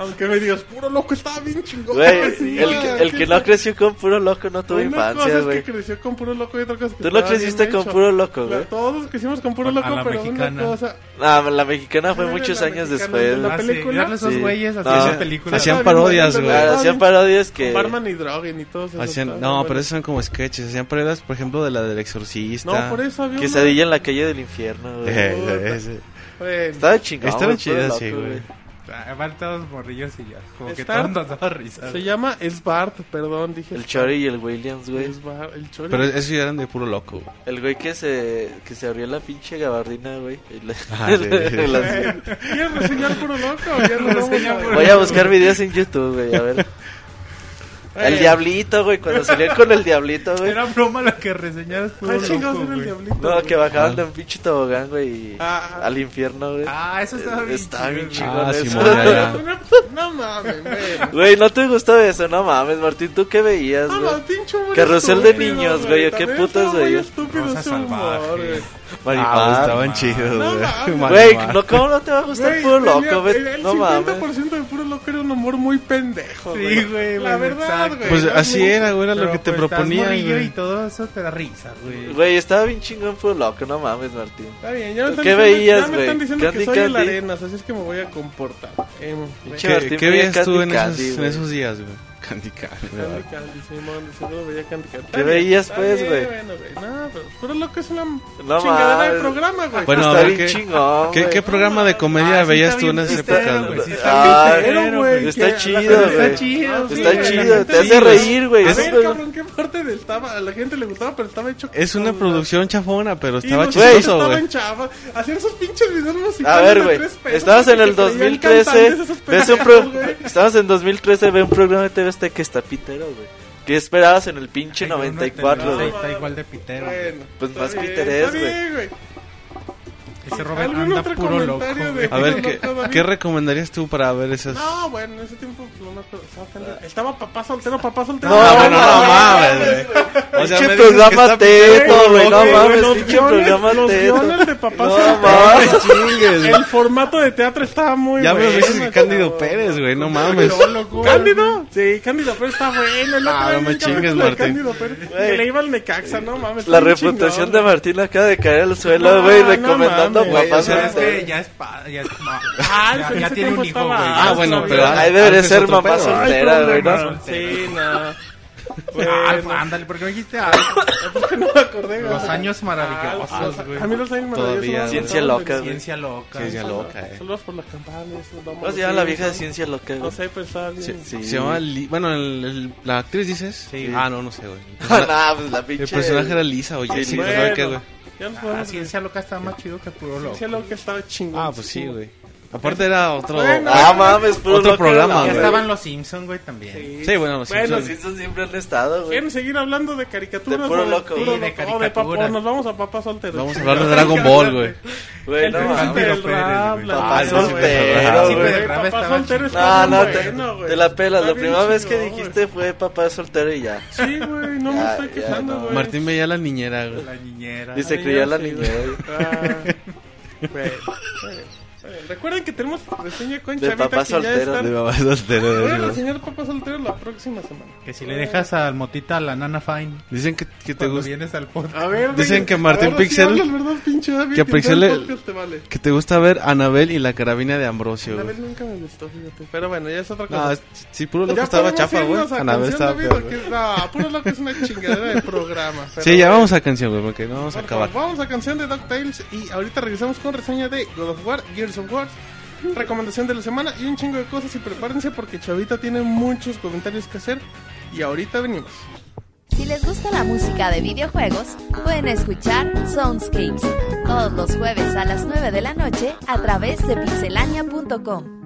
Aunque me digas, puro loco, estaba bien chingón. Güey, Sí, el, güey, que- el que no creció con puro loco no tuvo Una cosa infancia, es güey. que creció con puro loco y otra cosa es que Tú no estaba creciste bien con hecho. puro loco, La- güey. Todos crecimos con puro A loco, la pero mexicana. una cosa... Ah, la mexicana fue La muchos mexicana años de después. la Ah, sí, película? darle esos Sí. güeyes No. hacían películas. Hacían parodias, güey. Ah, hacían parodias que... Barman y Drogen y todos esos. Hacían, no, pero esos son como sketches. Hacían parodias, por ejemplo, de la del exorcista. No, por eso había Quesadilla en la calle del infierno, güey. Eh. Bueno, Estaba chingón, Estaba güey, chido, puro sí, loco, güey. Ah, Van todos morrillos y ya. Como que Star- todos nos daba risa. Se llama Sbart, perdón, dije. El Chori y el Williams, güey. Sbart, el Chori. Pero esos ya eran de puro loco. güey. El güey que se, que se abrió la pinche gabardina, güey. y le- Ah, sí, sí. la- ¿Quieres reseñar puro loco? o Ya nos vamos a... Voy a buscar videos en YouTube, güey, a ver. El Eh. diablito, güey, cuando salían con el diablito, güey. Era broma la que reseñaras puro Ay, chingados, era el diablito. No, güey. que bajaban de un pinche tobogán, güey, y Ah. al infierno, güey. Ah, eso estaba bien Estaba bien chingón Ah, eso. Ya, ya. No mames, güey. Güey, ¿no te gustó eso? No mames, Martín, ¿tú qué veías, No, güey? mames, pinche Carrusel de niños, güey, ¿o qué putas veías? estúpido salvaje. güey. Marimar. Ah, estaban chidos, No güey. mames. Güey, no, ¿cómo no te va a gustar puro loco, güey? el- El No 50% loco era un humor muy pendejo, Sí, güey. güey, La verdad, exacto. güey. Pues así era, güey, era lo que te pues, proponían. güey. y todo eso te da risa, güey. Güey, estaba bien chingón puro loco, no mames, Martín. Está bien, ya me están ¿Qué diciendo, veías, ya me güey? están diciendo Candy que soy el Candy. arenas, así es que me voy a comportar. Em, ¿Qué, Martín qué veía veías tú en, Candy esos, Candy, en güey. esos días, güey? Candy Candy, Candy. Candy, Simón, seguro veía Candy Candy. ¿Qué veías, pues, güey? Bueno, güey, no, pero puro loco es una No chingadera de programa, güey. Bueno, a Está ver, bien ¿qué- chingón, ¿Qué, güey. ¿Qué programa de comedia Ah, veías tú en pitero, épocas, güey, Ah, está güey. que chido, güey. Está chido. Está chido, te hace reír, güey. A ver, cabrón, ¿qué parte de estaba? A la gente le gustaba, pero estaba hecho... Es una producción chafona, pero estaba Güey. chistoso, güey. Hacían esos pinches videos musicales A ver, güey. Estabas en el se creían 2013. cantantes esos Ves un. Estabas en 2013, ve un programa de TV Azteca que está pitero, güey. ¿Qué esperabas en el pinche Ay, no, no, 94, no, güey? Está igual de pitero. Bueno, Pues más está güey. Ese Robert ¿Algún anda otro puro loco. de- A ver, ¿qué. ¿qué recomendarías tú para ver esas...? No, bueno, en ese tiempo no me acuerdo. Estaba, estaba papá soltero, papá soltero. No, Ah, bueno, no mames, mames, güey. O sea, me programa teto, güey. No mames, los pinche programa Los teto. de papá No soltero. mames. chingues. El formato de teatro estaba muy Ya me bueno. dices que Cándido. Pérez, güey, no mames. ¿Cándido? Sí, Cándido Pérez está bueno. Ah, no me chingues, Martín. Cándido Pérez. Güey. Que le iba al Necaxa, no mames. La reputación de. Martín acaba de caer al suelo, No, güey, no recomendando papá Güey, o sea, Es que ya es pa- ya, no. Ah, ya, ya tiene un hijo, güey. Ah, bueno, pero Ahí debería ser mamá soltera, güey, ¿no? Sí, no. Ah, Bueno, ándale, porque me dijiste algo. porque no me acordé, güey. Los años Ah, maravillosos, güey. A mí los años Todavía. maravillosos. Ciencia loca, güey. Ciencia loca. Ciencia loca, eh. Saludos por las campanas. ¿Cómo se a llama la vieja de ¿no? ciencia loca, No güey? sé, estaba bien. Se, Sí. se llama... Li- bueno, el- el- la actriz dices. Sí. Ah, no, no sé, güey. nah, pues la El pinche... personaje era Lisa o Sí, bueno. pues, ¿sabe qué, güey? Ya nos Ah, ciencia loca está más chido que puro loco. Ciencia loca estaba chingón. Ah, pues sí, güey. Aparte era otro... Bueno. Ah, mames, puro Otro loco, programa, güey. Ya estaban los Simpsons, güey, también. Sí, bueno, los Bueno, Los Simpsons. Simpsons siempre han estado, güey. ¿Quieren seguir hablando de caricaturas? De puro loco, sí, de de caricatura. papá, o nos vamos a papá soltero. Vamos a hablar de Dragon Ball, güey. Güey, no mames. Papá madre, soltero, güey. Papá soltero estaba No, no, te, bueno, güey. te la pelas. La primera vez que dijiste fue papá soltero y ya. Sí, güey, no me estoy quejando, no. güey. Martín veía a la niñera, güey. La niñera. Y se Ah, creía la sí, niñera, güey. Ah. Recuerden que tenemos reseña con De Chavita papá que ya soltero. están... De papá soltero. Voy a reseñar Papá Soltero la próxima semana. Que si le dejas al motita a la nana Fine. Dicen que, que te gusta... vienes al podcast. A ver, Dicen que Martín si Pixel- hablas, ¿verdad, pinche David? que Pixel el le- te vale. Que te gusta ver Anabel y la carabina de Ambrosio, vez nunca me gustó, fíjate. Pero bueno, ya es otra cosa. No, sí, puro loco Ya estaba chafa, güey. Anabel estaba peor. No, puro loco es una chingadera de programa. pero Sí, ya bueno. vamos a canción, güey, porque no vamos a acabar. Vamos a canción de DuckTales y ahorita regresamos con reseña de God of War, Gears of recomendación de la semana y un chingo de cosas y prepárense porque Chavita tiene muchos comentarios que hacer y ahorita venimos. Si les gusta la música de videojuegos, pueden escuchar Soundscapes todos los jueves a las 9 de la noche a través de pixelania.com.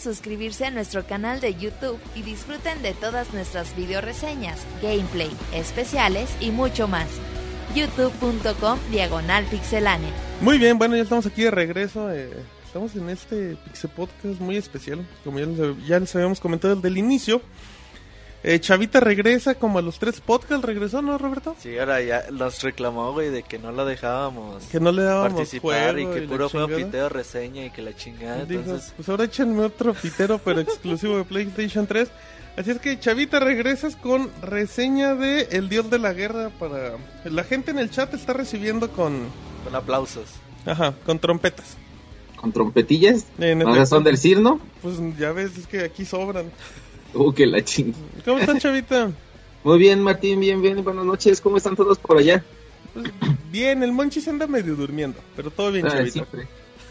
Suscribirse a nuestro canal de YouTube y disfruten de todas nuestras video reseñas, gameplay, especiales y mucho más. youtube.com diagonal pixelánea. Muy bien, bueno, ya estamos aquí de regreso. eh, estamos en este Pixel Podcast muy especial, como ya les, ya les habíamos comentado desde el inicio. Eh, Chavita regresa como a los tres podcasts, regresó, ¿no, Roberto? Sí, ahora ya nos reclamó, güey, de que no lo dejábamos Que no le dábamos participar juego y que la puro juego chingada. piteo reseña y que la chingada. Dijo, Entonces, pues ahora échenme otro pitero, pero exclusivo de PlayStation 3. Así es que, Chavita, regresas con reseña de El Dios de la Guerra para... La gente en el chat está recibiendo con... con aplausos. Ajá, con trompetas. con trompetillas. Efecto. son del Cirno. Pues ya ves, es que aquí sobran. Uh, que la ching. ¿Cómo estás, Chavita? Muy bien, Martín, bien, bien. Buenas noches. ¿Cómo están todos por allá? Pues, bien, el Monchi se anda medio durmiendo, pero todo bien, Ah, Chavita. siempre.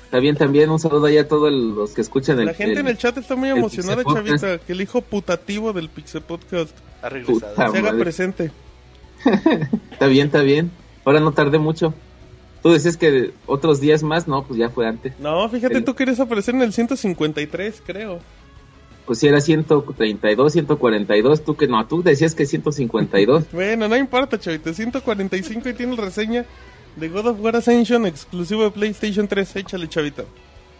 Está bien también. Un saludo allá a todos los que escuchan el. La gente en el chat está muy el emocionada. Chavita, que el hijo putativo del Pixel Podcast Ha regresado. Puta. se haga madre. presente. Está bien, está bien. Ahora no tardé mucho. Tú decías que otros días más, no, pues ya fue antes. No, fíjate, El- tú querías aparecer en el 153, creo. Pues si era 132, 142, tú que no, tú decías que 152. Bueno, no importa, Chavita, 145 y tiene reseña de God of War Ascension exclusivo de PlayStation 3. Échale, Chavita.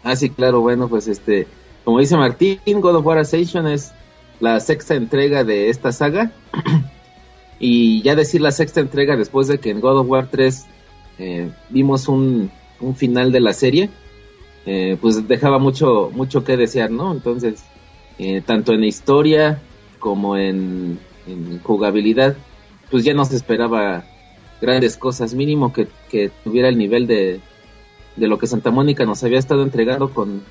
Ah, sí, claro, bueno, pues este, como dice Martín, God of War Ascension es la sexta entrega de esta saga. y ya decir la sexta entrega después de que en God of War 3 eh, vimos un, un final de la serie, eh, pues dejaba mucho, mucho que desear, ¿no? Entonces, eh, tanto en historia como en, en jugabilidad, pues ya no se esperaba grandes cosas, mínimo que, que tuviera el nivel de, de lo que Santa Mónica nos había estado entregando con,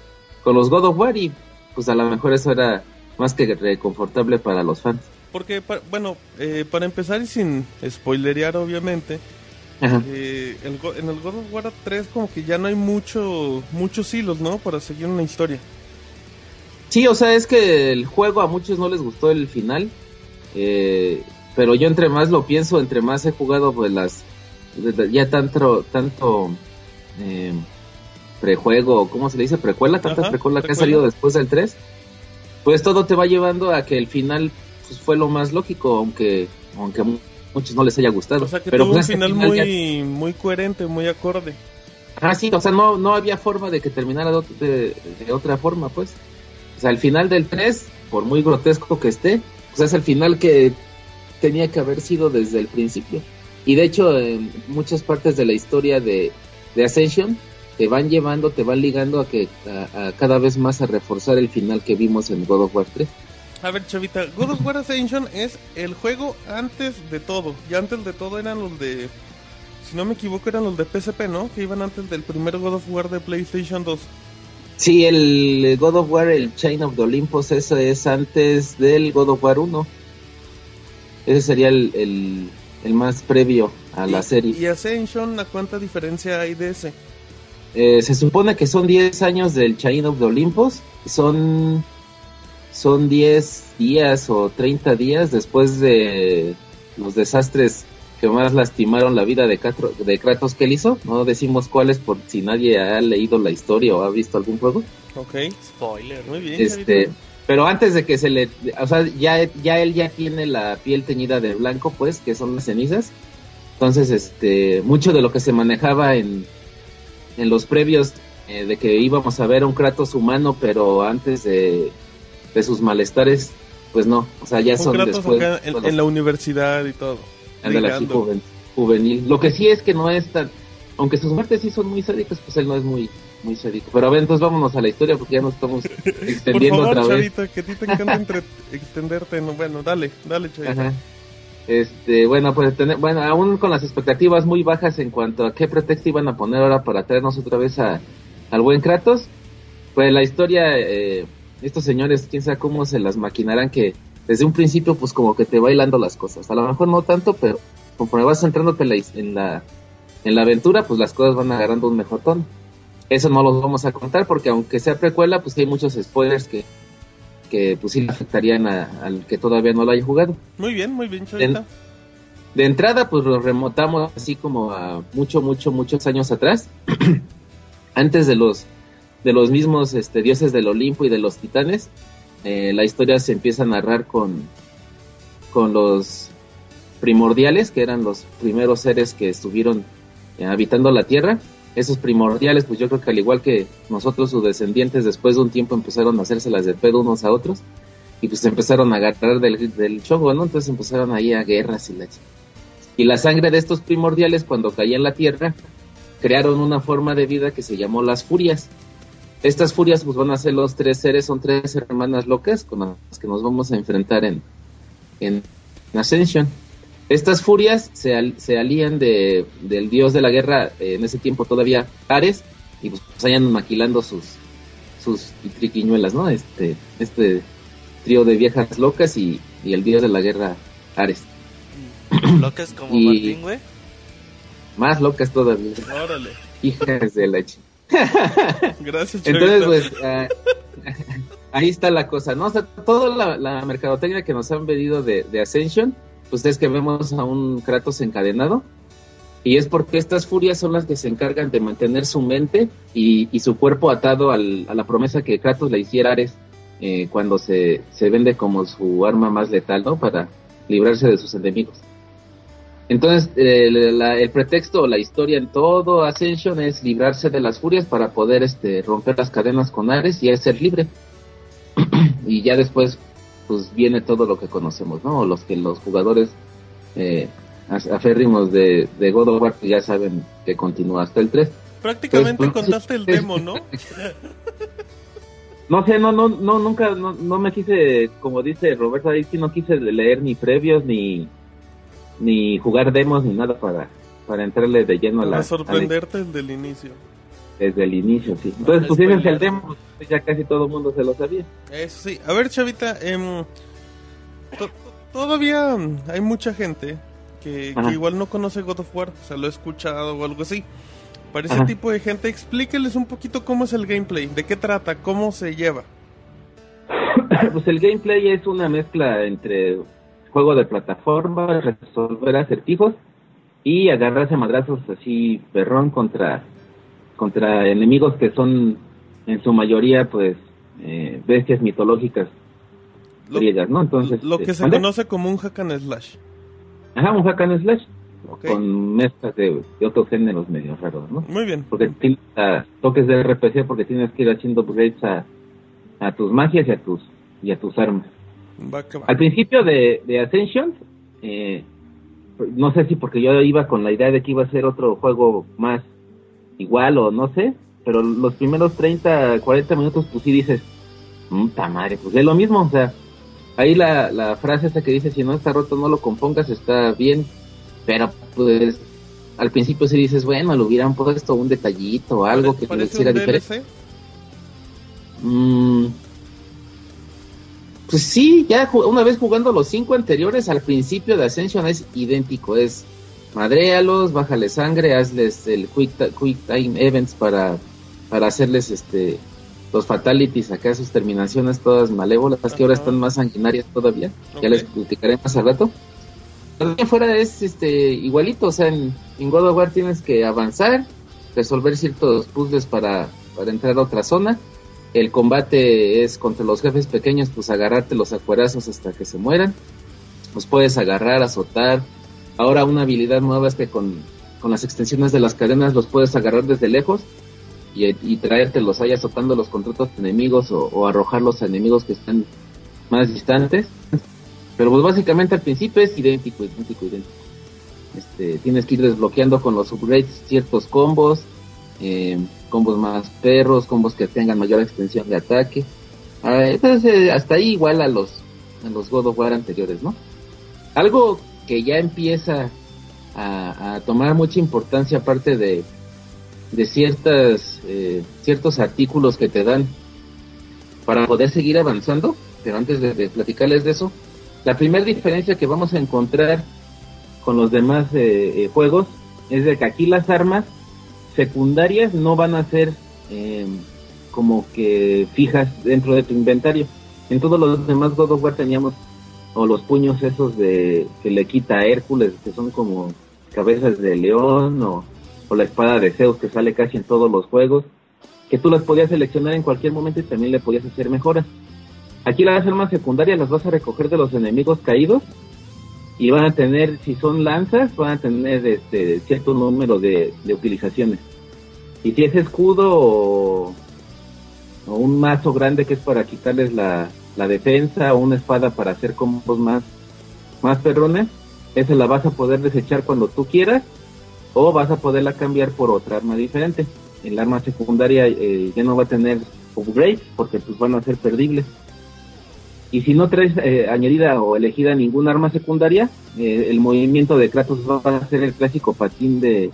con los God of War y pues a lo mejor eso era más que reconfortable para los fans. Porque, bueno, eh, para empezar y sin spoilerear, obviamente, eh, el en el God of War 3 como que ya no hay mucho, muchos hilos, ¿no? Para seguir una historia. Sí, o sea, es que el juego a muchos no les gustó el final, eh, pero yo entre más lo pienso, entre más he jugado pues las ya tanto tanto eh, prejuego, ¿cómo se le dice? Precuela, tanta Ajá, precuela que ha salido después del 3, pues todo te va llevando a que el final pues, fue lo más lógico, aunque aunque a mu- muchos no les haya gustado. O sea que pero tuvo pues, un final ya- muy, muy coherente, muy acorde. Ah, sí, o sea, no, no había forma de que terminara de- de otra forma, pues. O sea, el final del 3, por muy grotesco que esté, pues es el final que tenía que haber sido desde el principio. Y de hecho, en muchas partes de la historia de, de Ascension te van llevando, te van ligando a que a, a cada vez más a reforzar el final que vimos en God of War 3. A ver, Chavita, God of War Ascension es el juego antes de todo. Y antes de todo eran los de... Si no me equivoco, eran los de PSP, ¿no? Que iban antes del primer God of War de PlayStation 2. Sí, el God of War, el Chain of the Olympus, ese es antes del God of War 1. Ese sería el, el, el más previo a la serie. Y Ascension, ¿a cuánta diferencia hay de ese? Eh, se supone que son 10 años del Chain of the Olympus. Son, son 10 días o 30 días después de los desastres que más lastimaron la vida de, Catro- de Kratos que él hizo. No decimos cuáles por si nadie ha leído la historia o ha visto algún juego. Ok, Spoiler. muy bien. Este, pero antes de que se le, o sea, ya, ya él ya tiene la piel teñida de blanco, pues, que son las cenizas. Entonces, este, mucho de lo que se manejaba en, en los previos eh, de que íbamos a ver a un Kratos humano, pero antes de, de sus malestares, pues no, o sea, ya Un son Kratos después. acá en, bueno, en la universidad y todo. Ándale, así, juven- juvenil. Lo que sí es que no es tan, aunque sus muertes sí son muy sádicas, pues él no es muy, muy sádico. Pero a ver, entonces vámonos a la historia porque ya nos estamos Por extendiendo favor, otra vez. Chavita, que a ti te encanta entre- extenderte. No, bueno, dale, dale, Chavita. Ajá. Este, bueno, pues tener- bueno, aún con las expectativas muy bajas en cuanto a qué pretexto iban a poner ahora para traernos otra vez a, al buen Kratos, pues la historia, eh, estos señores, quién sabe cómo se las maquinarán que desde un principio pues como que te bailando las cosas, a lo mejor no tanto, pero conforme vas centrándote en la, en la, en la aventura, pues las cosas van agarrando un mejor tono. Eso no los vamos a contar porque aunque sea precuela, pues hay muchos spoilers que, que pues sí le afectarían a- al que todavía no lo haya jugado. Muy bien, muy bien, Chavita. De entrada, pues lo remotamos así como a mucho, mucho, muchos años atrás, antes de los de los mismos este, dioses del Olimpo y de los titanes. Eh, la historia se empieza a narrar con, con los primordiales, que eran los primeros seres que estuvieron eh, habitando la Tierra. Esos primordiales, pues yo creo que al igual que nosotros, sus descendientes, después de un tiempo empezaron a hacerse las de pedo unos a otros y pues empezaron a agarrar del, del chogo, ¿no? Entonces empezaron ahí a guerras y la Y la sangre de estos primordiales, cuando caía en la Tierra, crearon una forma de vida que se llamó las furias. Estas furias pues van a ser los tres seres, son tres hermanas locas con las que nos vamos a enfrentar en, en Ascension. Estas furias se, al- se alían de, del dios de la guerra, eh, en ese tiempo todavía Ares, y pues, pues vayan maquilando sus, sus triquiñuelas, ¿no? Este, este trío de viejas locas y, y el dios de la guerra Ares. Locas como Y- Martín, güey. Más locas todavía, Órale. hijas de la ch- Gracias, Entonces, pues, ah, ahí está la cosa, ¿no? O sea, toda la, la mercadotecnia que nos han vendido de, de Ascension, pues es que vemos a un Kratos encadenado. Y es porque estas furias son las que se encargan de mantener su mente y, y su cuerpo atado al- a la promesa que Kratos le hiciera a Ares eh, cuando se, se vende como su arma más letal, ¿no? Para librarse de sus enemigos. Entonces, eh, la- el pretexto o la historia en todo Ascension es librarse de las furias para poder este, romper las cadenas con Ares y ser libre. y ya después, pues viene todo lo que conocemos, ¿no? Los que los jugadores eh, aférrimos de, de God of War pues ya saben que continúa hasta el 3. Prácticamente pues, contaste el demo, ¿no? No sé, no, no, no, nunca, no, no me quise, como dice Roberto, ahí sí no quise leer ni previos, ni, ni jugar demos, ni nada para, para entrarle de lleno a la, Para a la- sorprenderte desde el inicio. desde el inicio, sí. Entonces, Ah, spoiler. el demo, ya casi todo el mundo se lo sabía. Eso sí. A ver, Chavita, em, to- todavía hay mucha gente que, igual no conoce God of War, o sea, lo he escuchado o algo así. Para ese Ajá. tipo de gente, explíqueles un poquito cómo es el gameplay, de qué trata, cómo se lleva. pues el gameplay es una mezcla entre juego de plataforma, resolver acertijos y agarrarse a madrazos así perrón contra contra enemigos que son en su mayoría pues eh, bestias mitológicas Lo, griegas, ¿no? Entonces lo eh, que se ¿mande? conoce como un hack and slash. Ajá, un hack and slash con mezclas de, de otros géneros medio raros, ¿no? Muy bien. Porque tienes ah, toques de RPG porque tienes que ir haciendo upgrades a, a tus magias y a tus y a tus armas. Va que va. Al principio de, de Ascension, eh, no sé si porque yo iba con la idea de que iba a ser otro juego más igual o no sé, pero los primeros 30, 40 minutos pues sí dices, puta madre, pues es lo mismo, o sea, ahí la, la frase esa que dice, si no está roto no lo compongas, está bien, pero pues al principio sí dices, bueno, le hubieran puesto un detallito o algo que Parece hiciera un diferente. DLC. Mm, pues sí, ya una vez jugando los cinco anteriores, al principio de Ascension es idéntico, es madréalos, bájale sangre, hazles el quick, quick time events para, para hacerles este los fatalities acá, sus terminaciones todas malévolas, que ahora están más sanguinarias todavía, ya les platicaré más al rato. Pero fuera es este igualito, o sea, en, en God of War tienes que avanzar, resolver ciertos puzzles para, para entrar a otra zona. El combate es contra los jefes pequeños, pues agarrarte los acuerazos hasta que se mueran. Los puedes agarrar, azotar. Ahora una habilidad nueva es que con, con las extensiones de las cadenas los puedes agarrar desde lejos y, y traértelos ahí azotándolos contra otros enemigos o, o arrojarlos a enemigos que están más distantes. Pero pues básicamente al principio es idéntico, idéntico, idéntico. Este, tienes que ir desbloqueando con los upgrades ciertos combos, eh, combos más perros, combos que tengan mayor extensión de ataque. Ah, entonces eh, hasta ahí igual a los, a los God of War anteriores, ¿no? Algo que ya empieza a, tomar mucha importancia aparte de, de ciertas, eh, ciertos artículos que te dan para poder seguir avanzando, pero antes de, platicarles de eso, la primera diferencia que vamos a encontrar con los demás juegos es de que aquí las armas secundarias no van a ser eh, como que fijas dentro de tu inventario. En todos los demás God of War teníamos o los puños esos de que le quita a Hércules, que son como cabezas de león, o, o la espada de Zeus que sale casi en todos los juegos. que tú las podías seleccionar en cualquier momento y también le podías hacer mejoras. Aquí las armas secundarias las vas a recoger de los enemigos caídos y van a tener, si son lanzas, van a tener este cierto número de, de utilizaciones. Y si es escudo o, un mazo grande que es para quitarles la, la defensa o una espada para hacer combos más, más perrones, esa la vas a poder desechar cuando tú quieras o vas a poderla cambiar por otra arma diferente. El arma secundaria eh, ya no va a tener upgrades porque pues van a ser perdibles. Y si no traes eh, añadida o elegida ninguna arma secundaria, eh, el movimiento de Kratos va a ser el clásico patín de,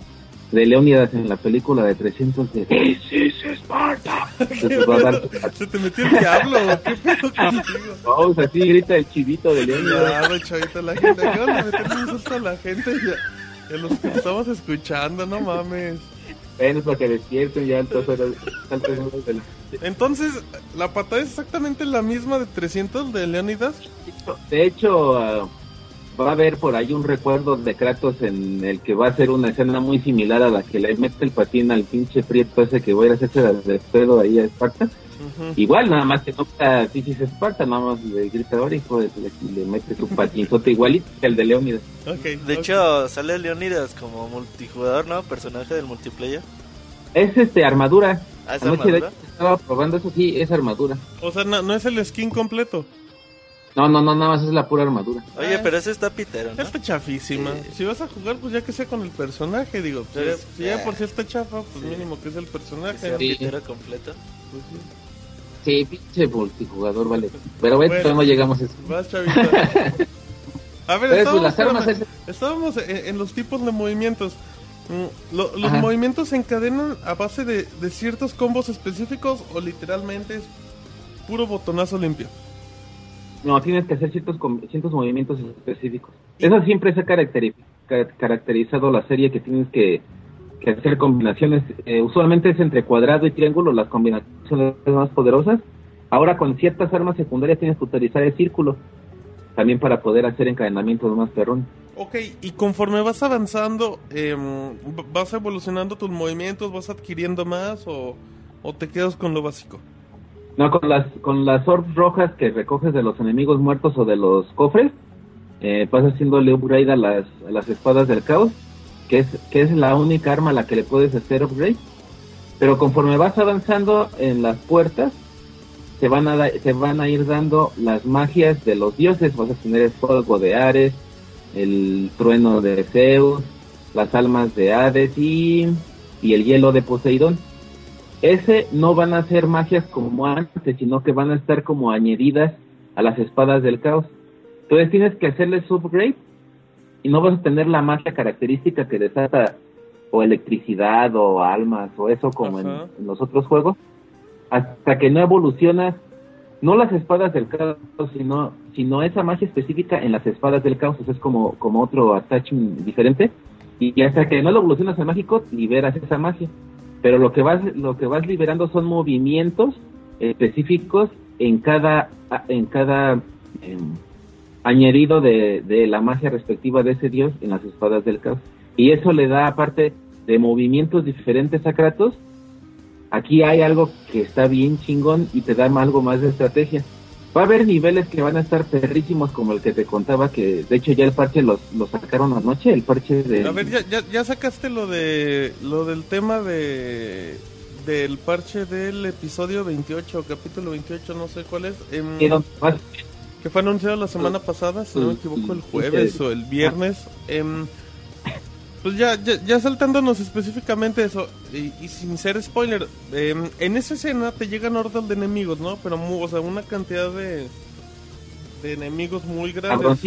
de Leónidas en la película de 300 de This is Sparta. Entonces va a dar- Se te metió el diablo. ¿Qué pedo contigo? No, o sea, así grita el chivito de Leónidas. Claro, chavito, la gente. ¿Qué onda? Meterle un susto a la gente y a, y a los que estamos escuchando, no mames. Es para que despierten ya de la- Entonces, la patada es exactamente la misma de 300 de Leonidas. De hecho, ah, va a haber por ahí un recuerdo de Kratos en el que va a ser una escena muy similar a la que le mete el patín al pinche prieto ese que voy a ir a hacerse de pedo ahí a Esparta. Igual, nada más que no está Tisis Esparta, nada más le grita ahora hijo de le, le mete su patinzote igualito que el de Leónidas. Ok, De hecho, sale Leonidas como multijugador, ¿no? Personaje del multiplayer. Es este armadura. Ah, ¿es Anoche de armadura? hecho estaba probando eso, sí, es armadura. O sea, no, no es el skin completo. No, no, no, nada más es la pura armadura. Oye, Ah. pero ese está pitero, ¿no? Está chafísima. Sí. Si vas a jugar, pues ya que sea con el personaje, digo. Si, Pues, ya, si ya eh. por si está chafa, pues Sí. mínimo que es el Que personaje. sea Sí. pitero completo. Pues sí. Sí, pinche multijugador, vale. Pero bueno, Bueno. no llegamos a eso. Vas, chavita. A ver, pues, estábamos, las armas espérame, es- estábamos en, en los tipos de movimientos. Mm, lo- ¿Los Ajá. movimientos se encadenan a base de, de ciertos combos específicos o literalmente es puro botonazo limpio? No, tienes que hacer ciertos, ciertos movimientos específicos. Eso siempre se ha caracteri- ca- caracterizado la serie que tienes que, que hacer combinaciones. eh, usualmente es entre cuadrado y triángulo las combinaciones más poderosas. Ahora con ciertas armas secundarias tienes que utilizar el círculo. También para poder hacer encadenamientos más perrón. Ok, y conforme vas avanzando, em, vas evolucionando tus movimientos, vas adquiriendo más o, o te quedas con lo básico. No, con las, con las orbs rojas que recoges de los enemigos muertos o de los cofres, eh, vas haciéndole upgrade a las, a las espadas del caos, que es, que es la única arma a la que le puedes hacer upgrade. Pero conforme vas avanzando en las puertas, se van a, da- se van a ir dando las magias de los dioses. Vas a tener el fuego de Ares, el trueno de Zeus, las almas de Hades y, y el hielo de Poseidón. Ese no van a ser magias como antes, sino que van a estar como añadidas a las espadas del caos. Entonces tienes que hacerles upgrade y no vas a tener la magia característica que desata o electricidad o almas o eso como en, los otros juegos hasta que no evolucionas no las espadas del caos sino sino esa magia específica en las espadas del caos o sea, es como como otro attachment diferente y, y hasta que no lo evolucionas al mágico liberas esa magia. Pero lo que vas lo que vas liberando son movimientos específicos en cada en cada em, añadido de, de la magia respectiva de ese dios en las espadas del caos. Y eso le da aparte de movimientos diferentes a Kratos aquí hay algo que está bien chingón y te da algo más de estrategia. Va a haber niveles que van a estar perrísimos como el que te contaba que de hecho ya el parche los, lo sacaron anoche el parche de A ver, ya, ya, ya sacaste lo de lo del tema de del parche del episodio 28, capítulo 28, no sé cuál es, vas- que fue anunciado la semana pasada, si no me equivoco, el jueves o el viernes. em, pues ya, ya, ya saltándonos específicamente eso, y, y sin ser spoiler, em, en esa escena te llegan hordas de enemigos, ¿no? Pero, mu- o sea, una cantidad de, de enemigos muy grandes.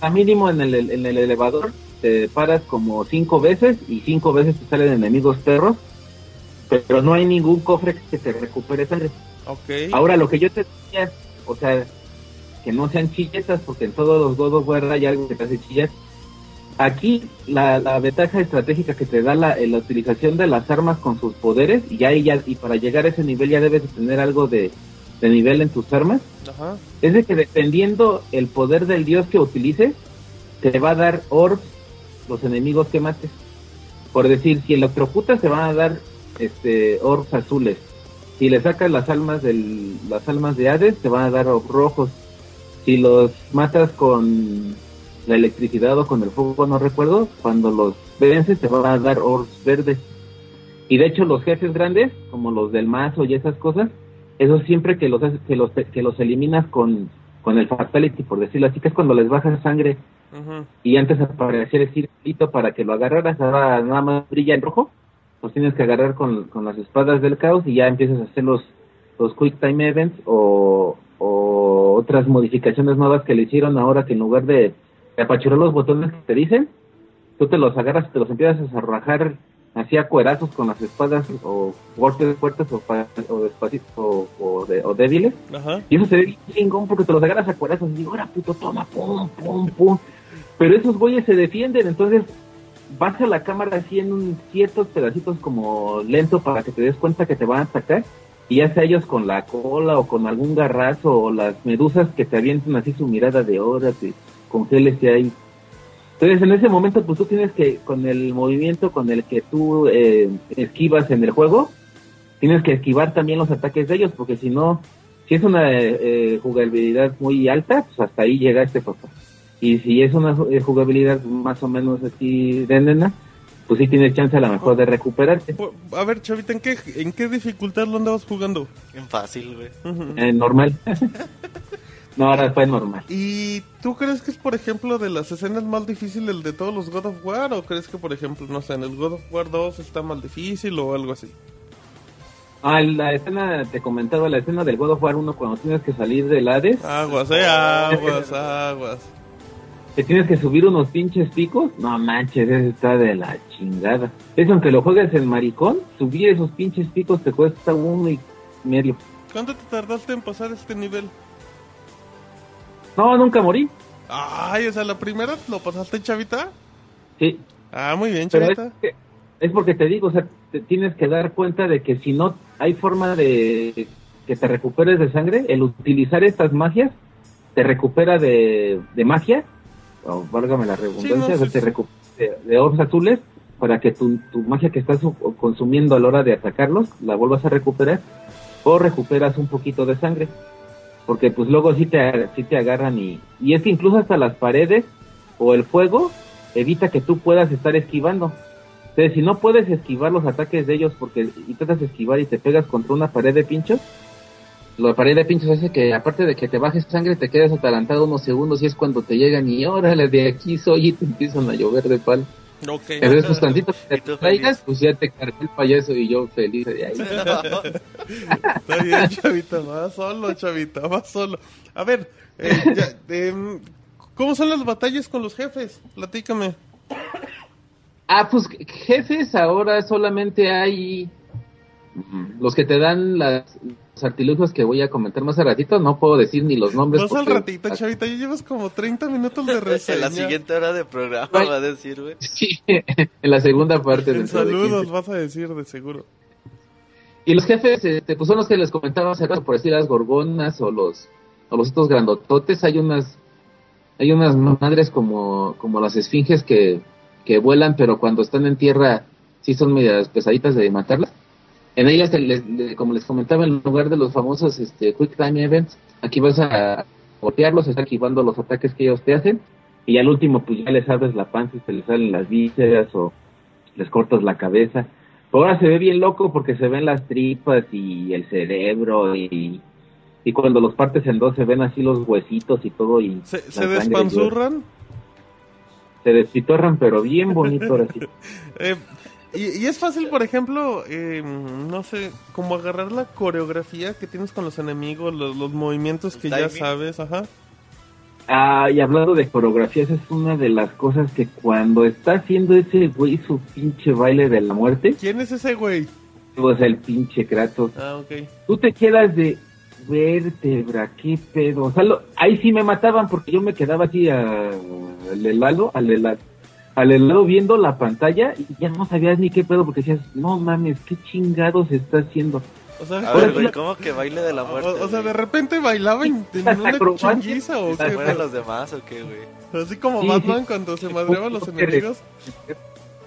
A mínimo en el, en el elevador te paras como cinco veces y cinco veces te salen enemigos perros, pero no hay ningún cofre que te recupere sangre. Ok. Ahora lo que yo te decía, o sea, que no sean chilletas, porque en todos los God of War hay algo que te hace chillar. Aquí la, la ventaja estratégica que te da la, la utilización de las armas con sus poderes, y ya, y ya y para llegar a ese nivel ya debes de tener algo de, de nivel en tus armas, Ajá. es de que dependiendo el poder del dios que utilices, te va a dar orbs los enemigos que mates. Por decir, si electrocutas te van a dar este orbs azules. Si le sacas las almas del, las almas de Hades, te van a dar orbs rojos. Si los matas con la electricidad o con el fuego, no recuerdo, cuando los vences te van a dar orbs verdes. Y de hecho los jefes grandes, como los del mazo y esas cosas, eso siempre que los que los que los eliminas con, con el fatality, por decirlo así, que es cuando les bajas sangre y antes aparecía el circulito para que lo agarraras, ahora nada más brilla en rojo, pues tienes que agarrar con, con las espadas del caos y ya empiezas a hacer los, los quick time events o, o otras modificaciones nuevas que le hicieron ahora que en lugar de, apachurar los botones que te dicen, tú te los agarras y te los empiezas a rajar así a cuerazos con las espadas o golpes fuertes o, o, despaci- o, o de- o débiles. Ajá. Y eso se ve bien chingón porque te los agarras a cuerazos y digo, ahora puto, toma, pum, pum, pum. Pero esos güeyes se defienden, entonces vas a la cámara así en un ciertos pedacitos como lento para que te des cuenta que te van a atacar. Y ya sea ellos con la cola o con algún garrazo o las medusas que te avientan así su mirada de hora, te congeles ahí. Entonces en ese momento pues tú tienes que, con el movimiento con el que tú eh, esquivas en el juego, tienes que esquivar también los ataques de ellos, porque si no, si es una eh, jugabilidad muy alta, pues hasta ahí llega este papá. Y si es una eh, jugabilidad más o menos así de nena, pues sí tienes chance a lo mejor de recuperarte. A ver, Chavita, ¿en qué, ¿en qué dificultad lo andabas jugando? En fácil, güey. Ujú. Eh, normal. no, ahora fue normal. ¿Y tú crees que es, por ejemplo, de las escenas más difíciles de todos los God of War? ¿O crees que, por ejemplo, no sé, en el God of War 2 está más difícil o algo así? Ah, la escena, te comentaba, la escena del God of War 1 cuando tienes que salir del Hades, Aguas, eh, aguas, aguas. Te tienes que subir unos pinches picos, no manches, eso está de la chingada. Eso aunque lo juegues en maricón, subir esos pinches picos te cuesta uno y medio. ¿Cuánto te tardaste en pasar este nivel? No, nunca morí. Ay, o sea, la primera lo pasaste, Chavita. Sí, Ah, muy bien, es, Chavita. que- es porque te digo, o sea, te tienes que dar cuenta de que si no hay forma de que te recuperes de sangre, el utilizar estas magias te recupera de, de magia, o válgame la redundancia, Sí, no, sí, sí. de, de orbs azules para que tu, tu magia que estás consumiendo a la hora de atacarlos la vuelvas a recuperar o recuperas un poquito de sangre. Porque pues luego sí te, sí te agarran y, y es que incluso hasta las paredes o el fuego evita que tú puedas estar esquivando. Entonces, si no puedes esquivar los ataques de ellos porque intentas esquivar y te pegas contra una pared de pinchos, la pared de pinchos hace que, aparte de que te bajes sangre, te quedas atalantado unos segundos y es cuando te llegan y órale, de aquí soy y te empiezan a llover de pal. Ok. Entonces, pues tantito que te traigas, pues ya te cargué el payaso y yo feliz de ahí. Está bien, Chavita, va solo, Chavita, va solo. A ver, eh, ya, em, ¿cómo son las batallas con los jefes? Platícame. Ah, pues jefes ahora solamente hay mm, los que te dan las, artilugios que voy a comentar más a ratito. No puedo decir ni los nombres. Vas al ratito, Chavita, ya llevas como 30 minutos de reseña. En la siguiente hora de programa Ay. va a decir, güey. Sí, en la segunda parte. En de saludos 15. vas a decir, de seguro. Y los jefes, este, pues son los que les comentaba hace rato, por decir las gorgonas o los, o los otros grandototes. Hay unas, hay unas madres como, como las esfinges que, que vuelan, pero cuando están en tierra sí son medias pesaditas de matarlas. En ellas, les- les- como les comentaba, en lugar de los famosos este, Quick Time Events, aquí vas a golpearlos, esquivando los ataques que ellos te hacen. Y al último, pues ya les abres la panza y se les salen las vísceras o les cortas la cabeza. Pero ahora se ve bien loco porque se ven las tripas y el cerebro y, y cuando los partes en dos se ven así los huesitos y todo y ¿Se, se despanzurran? se despitorran pero bien bonito ahora sí. Eh, y, y es fácil, por ejemplo, eh, no sé, como agarrar la coreografía que tienes con los enemigos, los, los movimientos que ya sabes, ajá. Ah, y hablando de coreografías, es una de las cosas que cuando está haciendo ese güey su pinche baile de la muerte, ¿Quién es ese güey? pues el pinche Kratos, Ah, ok. tú te quedas de vértebra, qué pedo. O sea, lo- ahí sí me mataban porque yo me quedaba así a- al helado, al helado, al helado viendo la pantalla y ya no sabías ni qué pedo porque decías, no mames, qué chingados está haciendo. O sea, A Ahora ver, sí güey, ¿cómo que baile de la muerte? o, o sea, de repente bailaba en, en una chinguiza o ¿Se qué. mueren los demás o qué, güey? Así como Sí, Batman sí. cuando se madreaba a los enemigos.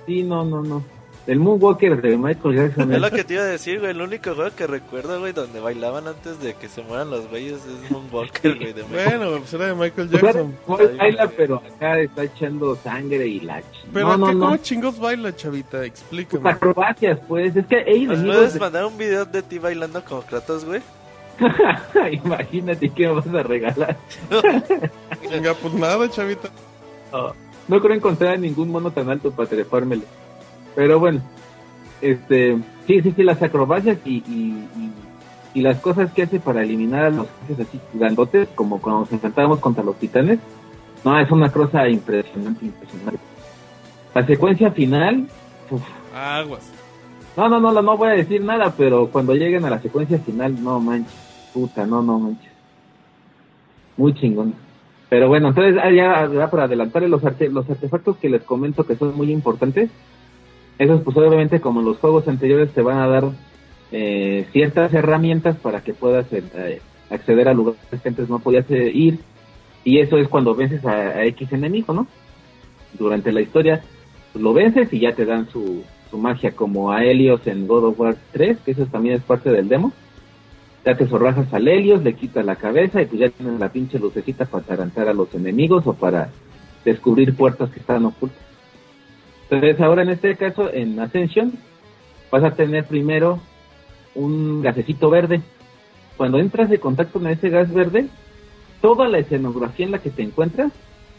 Sí, no, no, no. El Moonwalker de Michael Jackson. Es lo que te iba a decir, güey. El único juego que recuerdo, güey, donde bailaban antes de que se mueran los güeyes es Moonwalker, güey. De Michael. Bueno, pues era de Michael sea, Jackson. igual baila, pero acá está echando sangre y la ch- Pero No, no, ¿qué, no. ¿cómo chingos baila, chavita? Explícame. acrobacias, pues. Es que hay ¿Nos enemigos. puedes de- mandar un video de ti bailando como Kratos, güey? Imagínate qué me vas a regalar. Venga, pues nada, chavita. No, no creo encontrar ningún mono tan alto para trepármelo. Pero bueno, este, sí, sí, sí, las acrobacias y, y, y- y las cosas que hace para eliminar a los jefes así grandotes, como cuando nos enfrentábamos contra los titanes. No, es una cosa impresionante, impresionante. La secuencia final, uf, Aguas. no, no, no, no, no voy a decir nada, pero cuando lleguen a la secuencia final, no manches, puta, no, no manches. Muy chingón. Pero bueno, entonces ah, ya, ya para adelantarle los, arte- los artefactos que les comento que son muy importantes, esos pues obviamente como en los juegos anteriores te van a dar eh, ciertas herramientas para que puedas eh, acceder a lugares que antes no podías eh, ir y eso es cuando vences a, X enemigo, ¿no? Durante la historia lo vences y ya te dan su, su magia como a Helios en God of War 3, que eso también es parte del demo. Ya te zorrajas al Helios, le quitas la cabeza y pues ya tienes la pinche lucecita para atarantar a los enemigos o para descubrir puertas que están ocultas. Entonces ahora en este caso, en Ascension, vas a tener primero un gasecito verde. Cuando entras de contacto con ese gas verde, toda la escenografía en la que te encuentras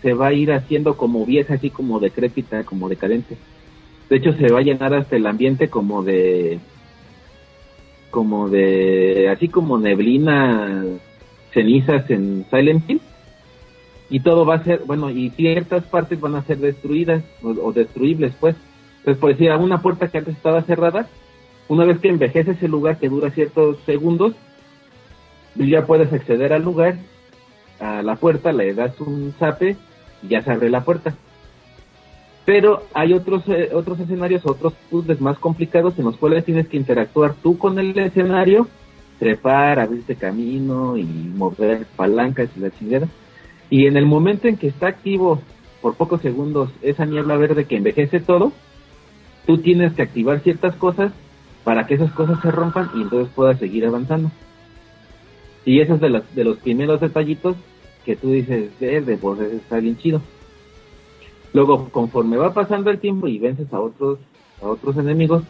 se va a ir haciendo como vieja, así como decrépita, como decadente. De hecho, se va a llenar hasta el ambiente como de, como de, así como neblina, cenizas en Silent Hill. Y todo va a ser, bueno, y ciertas partes van a ser destruidas o, destruibles, pues. Entonces, por decir, una puerta que antes estaba cerrada, una vez que envejece ese lugar que dura ciertos segundos, ya puedes acceder al lugar, a la puerta, le das un zape y ya se abre la puerta. Pero hay otros eh, otros escenarios, otros puzzles más complicados en los cuales tienes que interactuar tú con el escenario, trepar, abrirte camino y mover palancas y la chingada. Y en el momento en que está activo por pocos segundos esa niebla verde que envejece todo, tú tienes que activar ciertas cosas para que esas cosas se rompan y entonces puedas seguir avanzando. Y eso es de los, de los primeros detallitos que tú dices, verde, pues eso está bien chido. Luego, conforme va pasando el tiempo y vences a otros, a otros enemigos,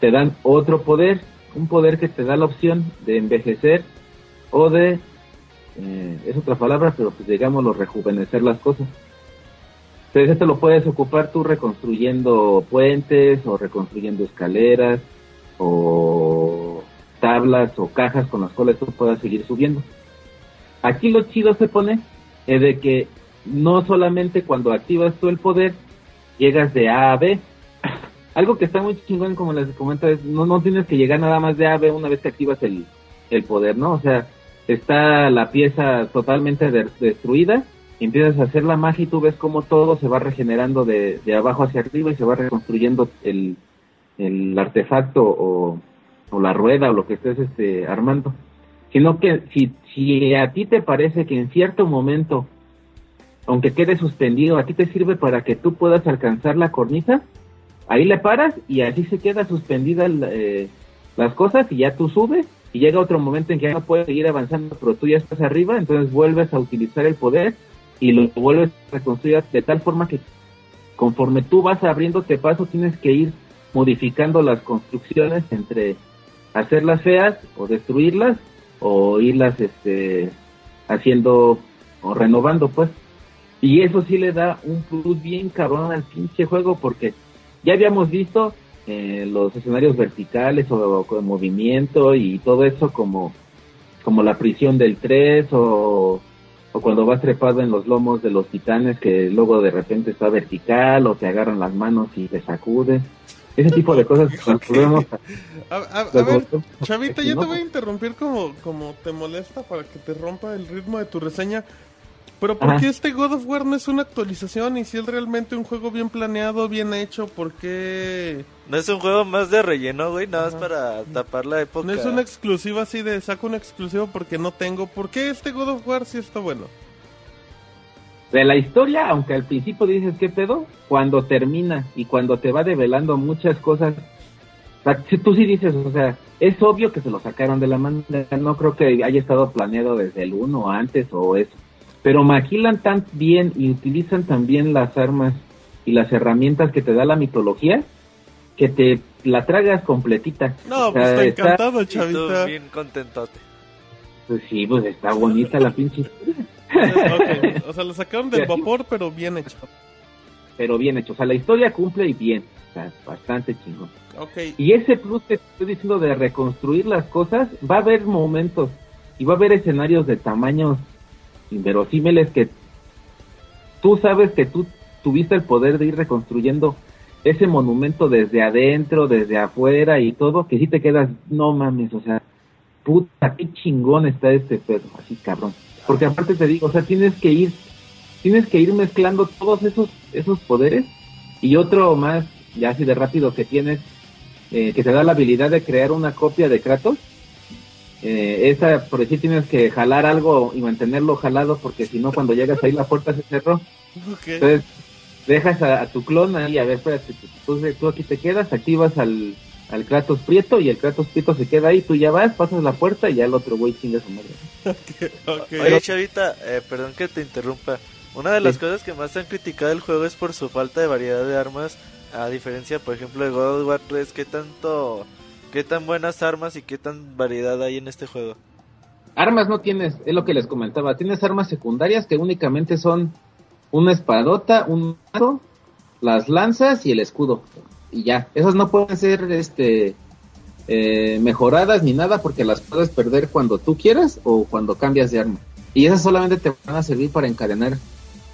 te dan otro poder, un poder que te da la opción de envejecer o de, eh, es otra palabra, pero pues digámoslo, rejuvenecer las cosas. Entonces esto lo puedes ocupar tú reconstruyendo puentes o reconstruyendo escaleras o tablas o cajas con las cuales tú puedas seguir subiendo. Aquí lo chido se pone es de que no solamente cuando activas tú el poder llegas de A a B. Algo que está muy chingón, como les comento, es no, no tienes que llegar nada más de A a B una vez que activas el, el poder, ¿no? O sea, está la pieza totalmente de- destruida, empiezas a hacer la magia y tú ves cómo todo se va regenerando de, de abajo hacia arriba y se va reconstruyendo el, el artefacto o, o la rueda o lo que estés este, armando. Sino que si, si a ti te parece que en cierto momento, aunque quede suspendido, a ti te sirve para que tú puedas alcanzar la cornisa, ahí le paras y así se queda suspendida eh, las cosas y ya tú subes y llega otro momento en que ya no puedes seguir avanzando, pero tú ya estás arriba, entonces vuelves a utilizar el poder y lo vuelves a reconstruir de tal forma que conforme tú vas abriéndote paso tienes que ir modificando las construcciones entre hacerlas feas o destruirlas o irlas este haciendo o renovando pues. Y eso sí le da un plus bien cabrón al pinche juego porque ya habíamos visto eh, los escenarios verticales o, con movimiento y todo eso como como la prisión del 3 o, o cuando vas trepado en los lomos de los titanes que luego de repente está vertical o te agarran las manos y te sacudes ese tipo de cosas volvemos a- A, a- ver, Chavita, yo te voy a interrumpir como, como te molesta para que te rompa el ritmo de tu reseña. Pero ¿por qué este God of War no es una actualización? Y si es realmente un juego bien planeado, bien hecho, ¿por qué No es un juego más de relleno, güey, nada más para tapar la época. no es una exclusiva así de saco una exclusiva porque no tengo? ¿Por qué este God of War sí está bueno? De la historia, aunque al principio dices qué pedo, cuando termina y cuando te va develando muchas cosas, o sea, si tú sí dices, o sea, es obvio que se lo sacaron de la manga, no creo que haya estado planeado desde el 1 antes o eso, pero maquilan tan bien y utilizan también las armas y las herramientas que te da la mitología que te la tragas completita. No, O pues está está- encantado, chavita. bien contentote. Pues sí, pues está bonita la pinche O sea, lo sacaron del vapor, pero bien hecho. pero bien hecho. O sea, la historia cumple y bien. O sea, bastante chingón. Ok. Y ese plus que estoy diciendo de reconstruir las cosas, va a haber momentos y va a haber escenarios de tamaños inverosímiles que tú sabes que tú tuviste el poder de ir reconstruyendo ese monumento desde adentro, desde afuera y todo, que si te quedas, no mames, o sea, puta, qué chingón está este pedo, así cabrón. Porque aparte te digo, o sea, tienes que ir, tienes que ir mezclando todos esos, esos poderes y otro más, ya así de rápido que tienes, eh, que te da la habilidad de crear una copia de Kratos. Eh, esa, por decir, tienes que jalar algo y mantenerlo jalado porque si no, cuando llegas ahí la puerta se cerró. Ok. Entonces, dejas a, a tu clon ahí, a ver, espérate, tú, tú aquí te quedas, activas al, al Kratos Prieto y el Kratos Prieto se queda ahí, tú ya vas, pasas la puerta y ya el otro güey chinga su madre. Ok. Oye, Chavita, eh, perdón que te interrumpa. Una de las Sí. cosas que más han criticado el juego es por su falta de variedad de armas. A diferencia, por ejemplo, de God of War 3, ¿qué tanto, qué tan buenas armas y qué tan variedad hay en este juego? Armas no tienes, es lo que les comentaba, tienes armas secundarias que únicamente son una espadota, un mazo, las lanzas y el escudo. Y ya, esas no pueden ser este eh, mejoradas ni nada porque las puedes perder cuando tú quieras o cuando cambias de arma. Y esas solamente te van a servir para encadenar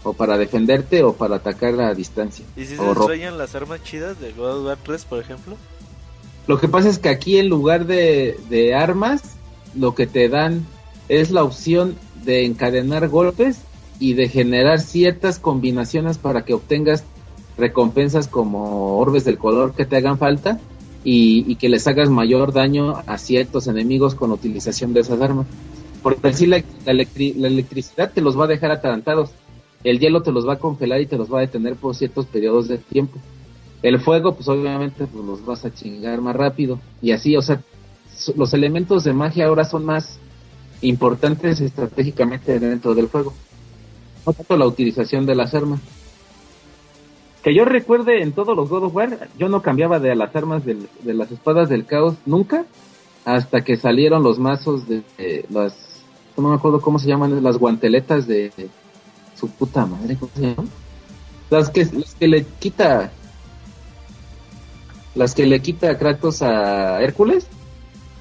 o para defenderte o para atacar a distancia. ¿Y si se extrañan las armas chidas de God of War 3, por ejemplo? Lo que pasa es que aquí en lugar de, de armas, lo que te dan es la opción de encadenar golpes y de generar ciertas combinaciones para que obtengas recompensas como orbes del color que te hagan falta y, y que les hagas mayor daño a ciertos enemigos con utilización de esas armas. Por decir, la, la la electricidad te los va a dejar atarantados, el hielo te los va a congelar y te los va a detener por ciertos periodos de tiempo. El fuego, pues obviamente pues, los vas a chingar más rápido. Y así, o sea, los elementos de magia ahora son más importantes estratégicamente dentro del juego. No tanto la utilización de las armas. Que yo recuerde en todos los God of War, yo no cambiaba de las armas del- de las espadas del caos nunca, hasta que salieron los mazos de, las, no me acuerdo cómo se llaman, las guanteletas de, de su puta madre, ¿cómo se llaman? Las que, las que le quita, las que le quita Kratos a Hércules,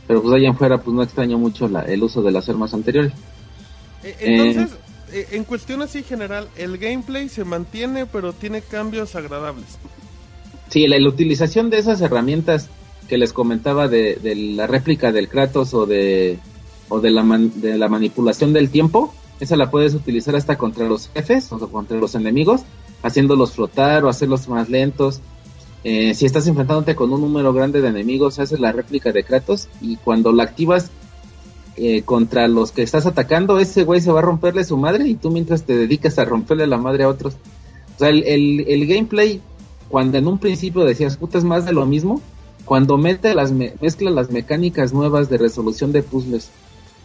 pero pues allá en fuera pues no extraño mucho la- el uso de las armas anteriores. Eh, Entonces, eh, en cuestión así general, el gameplay se mantiene, pero tiene cambios agradables. Sí, la, la utilización de esas herramientas que les comentaba de, de la réplica del Kratos o de o de la man- de la manipulación del tiempo, esa la puedes utilizar hasta contra los jefes o contra los enemigos, haciéndolos flotar o hacerlos más lentos. Eh, si estás enfrentándote con un número grande de enemigos, haces la réplica de Kratos y cuando la activas eh, contra los que estás atacando, ese güey se va a romperle su madre y tú mientras te dedicas a romperle la madre a otros. O sea, el, el, gameplay, cuando en un principio decías, puta, es más de lo mismo, cuando mete las me- mezcla las mecánicas nuevas de resolución de puzzles,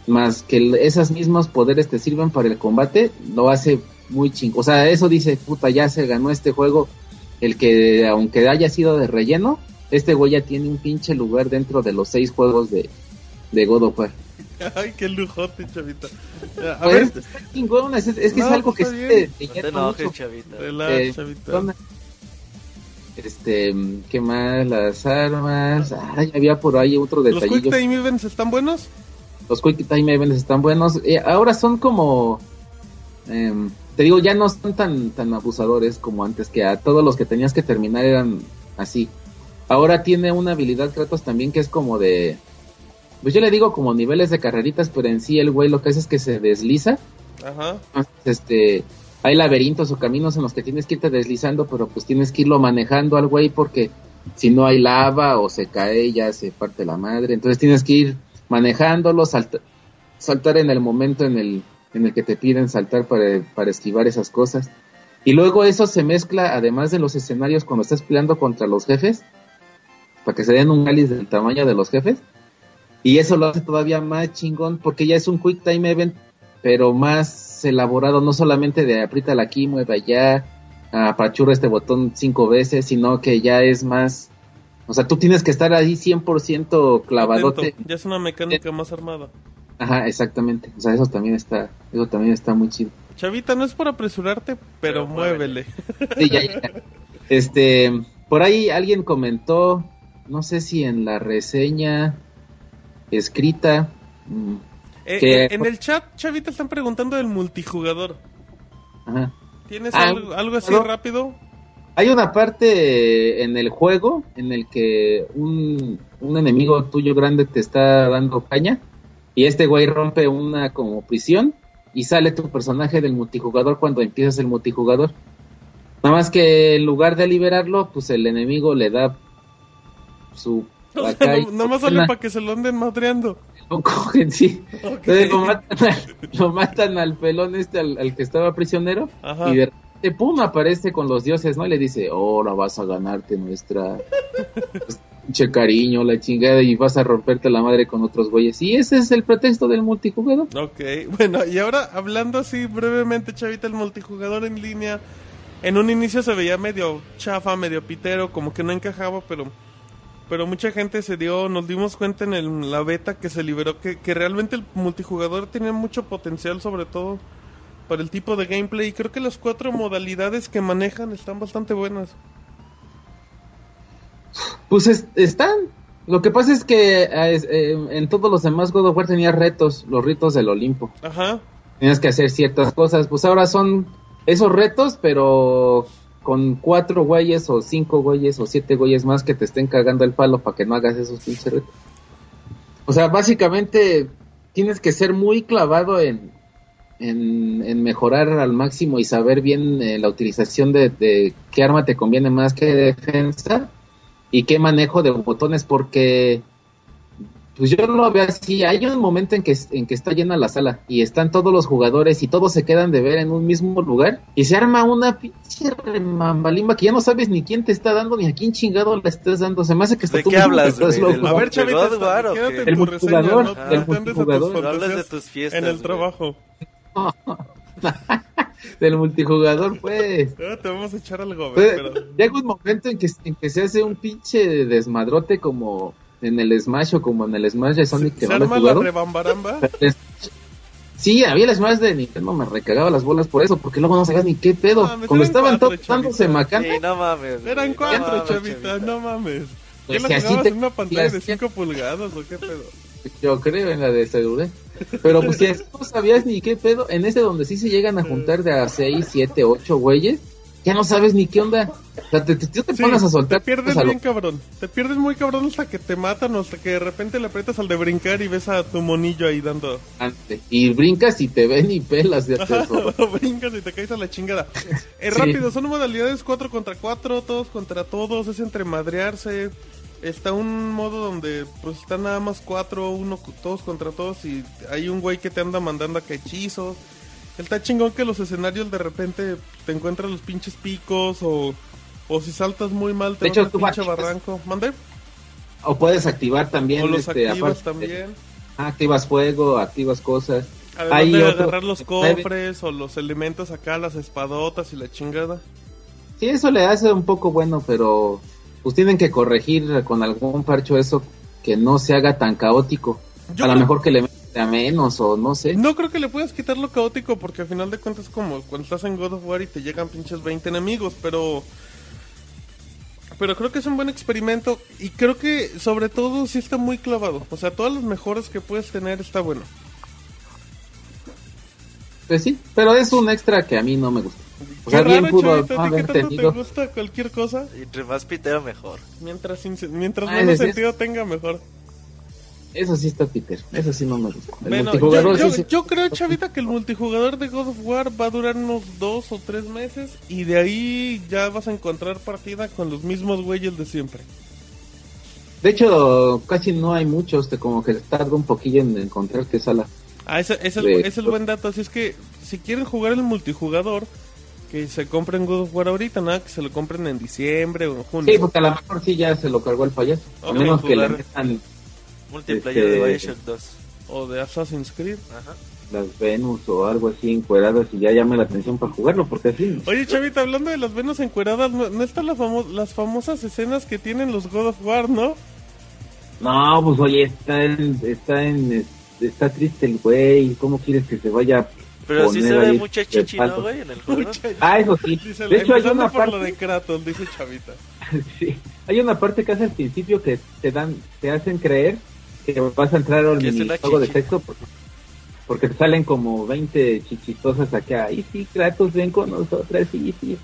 más que esos mismos poderes te sirven para el combate, lo hace muy chingo. O sea, eso dice, puta, ya se ganó este juego, el que aunque haya sido de relleno, este güey ya tiene un pinche lugar dentro de los seis juegos de, de God of War. Ay, qué lujote, chavita. A Pues, ver, está chingón, es, es que No, es algo que está sí te, te No mucho. chavita. relax, Eh, chavita. Este, ¿qué más? Las armas. Ay, había por ahí otro ¿Los detallillo. Quick Time Events están buenos? Los Quick Time Events están buenos. Eh, ahora son como. em, te digo, ya no son tan, tan abusadores como antes, que a todos los que tenías que terminar eran así. Ahora tiene una habilidad Kratos también que es como de. Pues yo le digo como niveles de carreritas, pero en sí el güey lo que hace es que se desliza. Ajá. Este, hay laberintos o caminos en los que tienes que irte deslizando, pero pues tienes que irlo manejando al güey porque si no hay lava o se cae ya se parte la madre. Entonces tienes que ir manejándolo, salta- saltar en el momento en el en el que te piden saltar para, para esquivar esas cosas. Y luego eso se mezcla, además de los escenarios, cuando estás peleando contra los jefes, para que se den un cáliz del tamaño de los jefes. Y eso lo hace todavía más chingón, porque ya es un quick time event, pero más elaborado, no solamente de aprieta aquí, mueve allá, apachurra este botón cinco veces, sino que ya es más... O sea, tú tienes que estar ahí 100% clavadote. Ya es una mecánica más armada. Ajá, exactamente. O sea, eso también está, eso también está muy chido. Chavita, no es por apresurarte, pero, Pero muévele. Sí, ya, ya. Este, por ahí alguien comentó, no sé si en la reseña escrita, mm, Eh, Que- eh, en el chat, Chavita, están preguntando del multijugador. ajá. ¿Tienes Ah, algo, algo así rápido? Hay una parte en el juego en el que un, un enemigo tuyo grande te está dando caña y este güey rompe una como prisión y sale tu personaje del multijugador cuando empiezas el multijugador. Nada más que en lugar de liberarlo, pues el enemigo le da su... O sea, no, nomás sale para que se lo anden madreando. lo cogen, sí. Entonces lo matan, al- lo matan al pelón este, al, al que estaba prisionero, Ajá. y de repente, pum, aparece con los dioses, ¿no? Y le dice, ahora vas a ganarte nuestra pinche cariño, la chingada, y vas a romperte la madre con otros güeyes. Y ese es el pretexto del multijugador. Ok, bueno, y ahora hablando así brevemente, Chavita, el multijugador en línea, en un inicio se veía medio chafa, medio pitero, como que no encajaba, pero pero mucha gente se dio, nos dimos cuenta en el- la beta que se liberó que, que realmente el multijugador tenía mucho potencial, sobre todo para el tipo de gameplay, y creo que las cuatro modalidades que manejan están bastante buenas. Pues es- están. Lo que pasa es que es- eh, en todos los demás God of War tenía retos, los ritos del Olimpo. Ajá, Tenías que hacer ciertas cosas. Pues ahora son esos retos, pero con cuatro güeyes o cinco güeyes o siete güeyes más que te estén cagando el palo para que no hagas esos pinches retos. O sea, básicamente tienes que ser muy clavado en, en, en mejorar al máximo y saber bien eh, la utilización de, de qué arma te conviene más que defensa y qué manejo de botones porque pues yo lo veo así, hay un momento en que, en que está llena la sala y están todos los jugadores y todos se quedan de ver en un mismo lugar y se arma una pinche remambalimba que ya no sabes ni quién te está dando ni a quién chingado le estás dando. Se me hace que hasta ¿De tú qué hablas, güey? Del- A ver, ¿De Chavita, está- quédate El tu reseña, multijugador, no, el multijugador. No hables de tus fiestas. en el trabajo. Del multijugador, pues. Te vamos a echar algo, Pues, pero... Llega un momento en que, en que se hace un pinche desmadrote como en el Smash o como en el Smash de Sonic que ¿Se no lo he arma la jugado. rebambaramba? Sí, había el Smash de Nintendo, me recagaba las bolas por eso, porque luego no sabías ni qué pedo. Mames, Cuando estaban todos dándose chavita. macana, Sí, no mames. Eran no cuatro, chavita, no mames. ¿Qué Pues la si así jugabas te- en una pantalla de las- 5 pulgadas o qué pedo? yo creo en la de celular. Pero pues si no sabías ni qué pedo, en ese donde sí se llegan a juntar de a 6, 7, 8 güeyes, ya no sabes ni qué onda. O sea, te, te, tú te Sí, pones a soltar te pierdes lo- bien cabrón. Te pierdes muy cabrón hasta que te matan o hasta que de repente le aprietas al de brincar y ves a tu monillo ahí dando... antes. Y brincas y te ven y pelas de Ajá, brincas y te caes a la chingada. Es Sí. rápido, son modalidades 4 contra 4, todos contra todos, es entre madrearse. Está un modo donde pues están nada más 4, uno todos contra todos y hay un güey que te anda mandando a que hechizos. Está chingón que los escenarios de repente te encuentras los pinches picos o, o si saltas muy mal te De hecho, tú pinche barranco. ¿Mande? O puedes activar también, O los este, activas aparte- también. Ah, activas fuego, activas cosas. Además Hay de otro- agarrar los cofres o los elementos acá, las espadotas y la chingada. Sí, eso le hace un poco bueno, pero pues tienen que corregir con algún parcho eso que no se haga tan caótico. Yo a lo mejor que le a menos o no sé. No creo que le puedas quitar lo caótico porque al final de cuentas es como cuando estás en God of War y te llegan pinches 20 enemigos, pero pero creo que es un buen experimento y creo que sobre todo sí está muy clavado, o sea, todas las mejoras que puedes tener está bueno. Pues sí, pero es un extra que a mí no me gusta. O sea, Qué bien raro, pudo chavita, ¿a ti haber qué tanto tenido. te gusta cualquier cosa? Y entre más pitero, mejor. Mientras sin- mientras Ah, menos ese es- sentido tenga mejor. Eso sí está Peter, eso sí no me gusta. El Bueno, multijugador yo, yo- sí, sí. yo creo, Chavita, que el multijugador de God of War va a durar unos dos o tres meses y de ahí ya vas a encontrar partida con los mismos güeyes de siempre. De hecho, casi no hay muchos, te como que tarda un poquillo en encontrar qué sala. Ah, ese, ese es, el, de- es el buen dato. Así es que si quieren jugar el multijugador, que se compren God of War ahorita, nada, que se lo compren en diciembre o en junio. Sí, porque a lo mejor sí ya se lo cargó el payaso. A Ok, menos que le metan Multiplayer Este- de Bioshock 2. O de Assassin's Creed. Ajá. las Venus o algo así encueradas y ya llame la atención para jugarlo, porque así. Oye, Chavita, hablando de las venas encueradas, ¿no, no están las, famo- las famosas escenas que tienen los God of War, no? No, pues oye, está en, está en, está triste el güey. ¿Cómo quieres que se vaya? Pero sí se ve mucha chichi, ¿no, güey? En el juego. Ah, eso sí. Dice, De hecho, hay una por lo parte, de Kratos, dice Chavita. sí, hay una parte que hace al principio que te dan, te hacen creer que vas a entrar al minijuego de sexo porque, porque te salen como 20 chichitosas acá. Y sí, Kratos, ven con nosotras, sí, sí.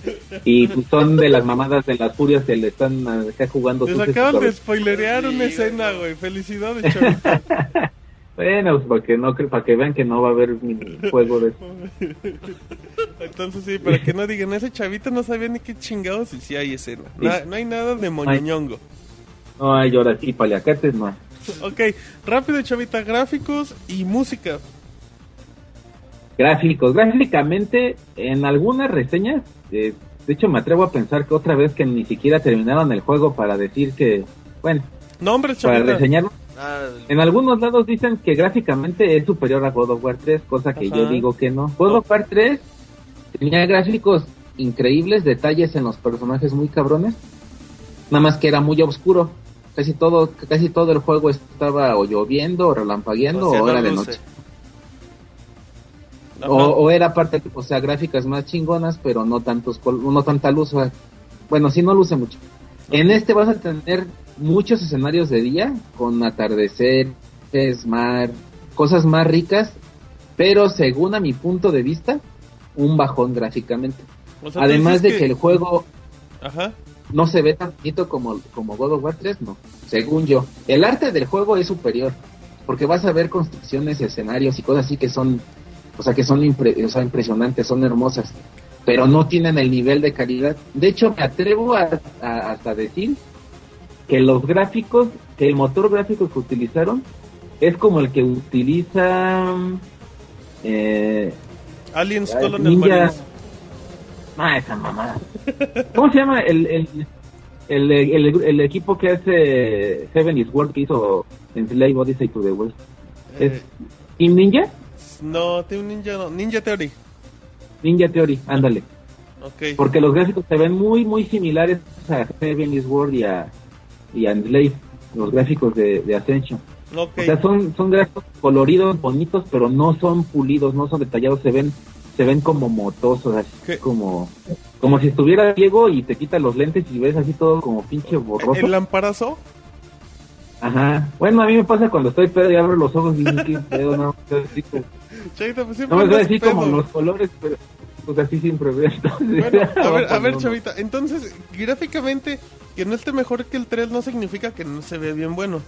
Y pues, son de las mamadas de las furias que le están acá jugando. Les acaban de spoilerear una escena, güey. güey. Felicidades, Chavita. Bueno, pues para que, no, para que vean que no va a haber minijuego de Entonces sí, para que no digan, ese Chavita no sabía ni qué chingados y sí hay escena. Na- no hay nada de moñoñongo. No hay ahora sí, paliacates, no. Ok, rápido, Chavita, gráficos y música. Gráficos, gráficamente, en algunas reseñas, eh, de hecho me atrevo a pensar que otra vez que ni siquiera terminaron el juego para decir que, bueno, Nombres, para Chavita. reseñarlo. Ah, En algunos lados dicen que gráficamente es superior a God of War 3, cosa que Ajá. yo digo que no. God of War 3 tenía gráficos increíbles, detalles en los personajes muy cabrones, nada más que era muy oscuro. Casi todo, casi todo el juego estaba o lloviendo o relampagueando o sea, o era de noche. O, o era parte, o sea, gráficas más chingonas, pero no tantos, no tanta luz. o sea, bueno, sí no luce mucho. En este vas a tener muchos escenarios de día, con atardeceres, mar, cosas más ricas, pero según a mi punto de vista, un bajón gráficamente. O sea, tú Además de que el juego Ajá. no se ve tan bonito como, como God of War 3, no, según yo. El arte del juego es superior, porque vas a ver construcciones, escenarios y cosas así que son, o sea, que son impre- o sea, impresionantes, son hermosas, pero no tienen el nivel de calidad. De hecho, me atrevo a, a- hasta decir que los gráficos, que el motor gráfico que utilizaron es como el que utiliza... Eh, Aliens Ay, Colonial Ninja. Marines. Ah, esa mamada. ¿Cómo se llama el, el, el, el- el equipo que hace Seven is World que hizo en Slave Odyssey to the West? ¿Es Eh, Team Ninja? no, Team Ninja no. Ninja Theory. Ninja Theory, ándale. Porque los gráficos se ven muy, muy similares a Seven is World y a, y a Slave, los gráficos de, de Ascension. O sea, son, son gráficos coloridos, bonitos, pero no son pulidos, no son detallados, se ven se ven como motosos, así ¿Qué? como como si estuviera Diego y te quita los lentes y ves así todo como pinche borroso. ¿El lamparazo? Ajá. Bueno, a mí me pasa cuando estoy pedo y abro los ojos y digo, ¿qué pedo? No, así como- Chavita, pues siempre no me andas así como pedo. los colores, pero pues así siempre veo. Entonces, Bueno, a ver, a ver, Chavita. Entonces, gráficamente, que no esté mejor que el 3 no significa que no se ve bien bueno.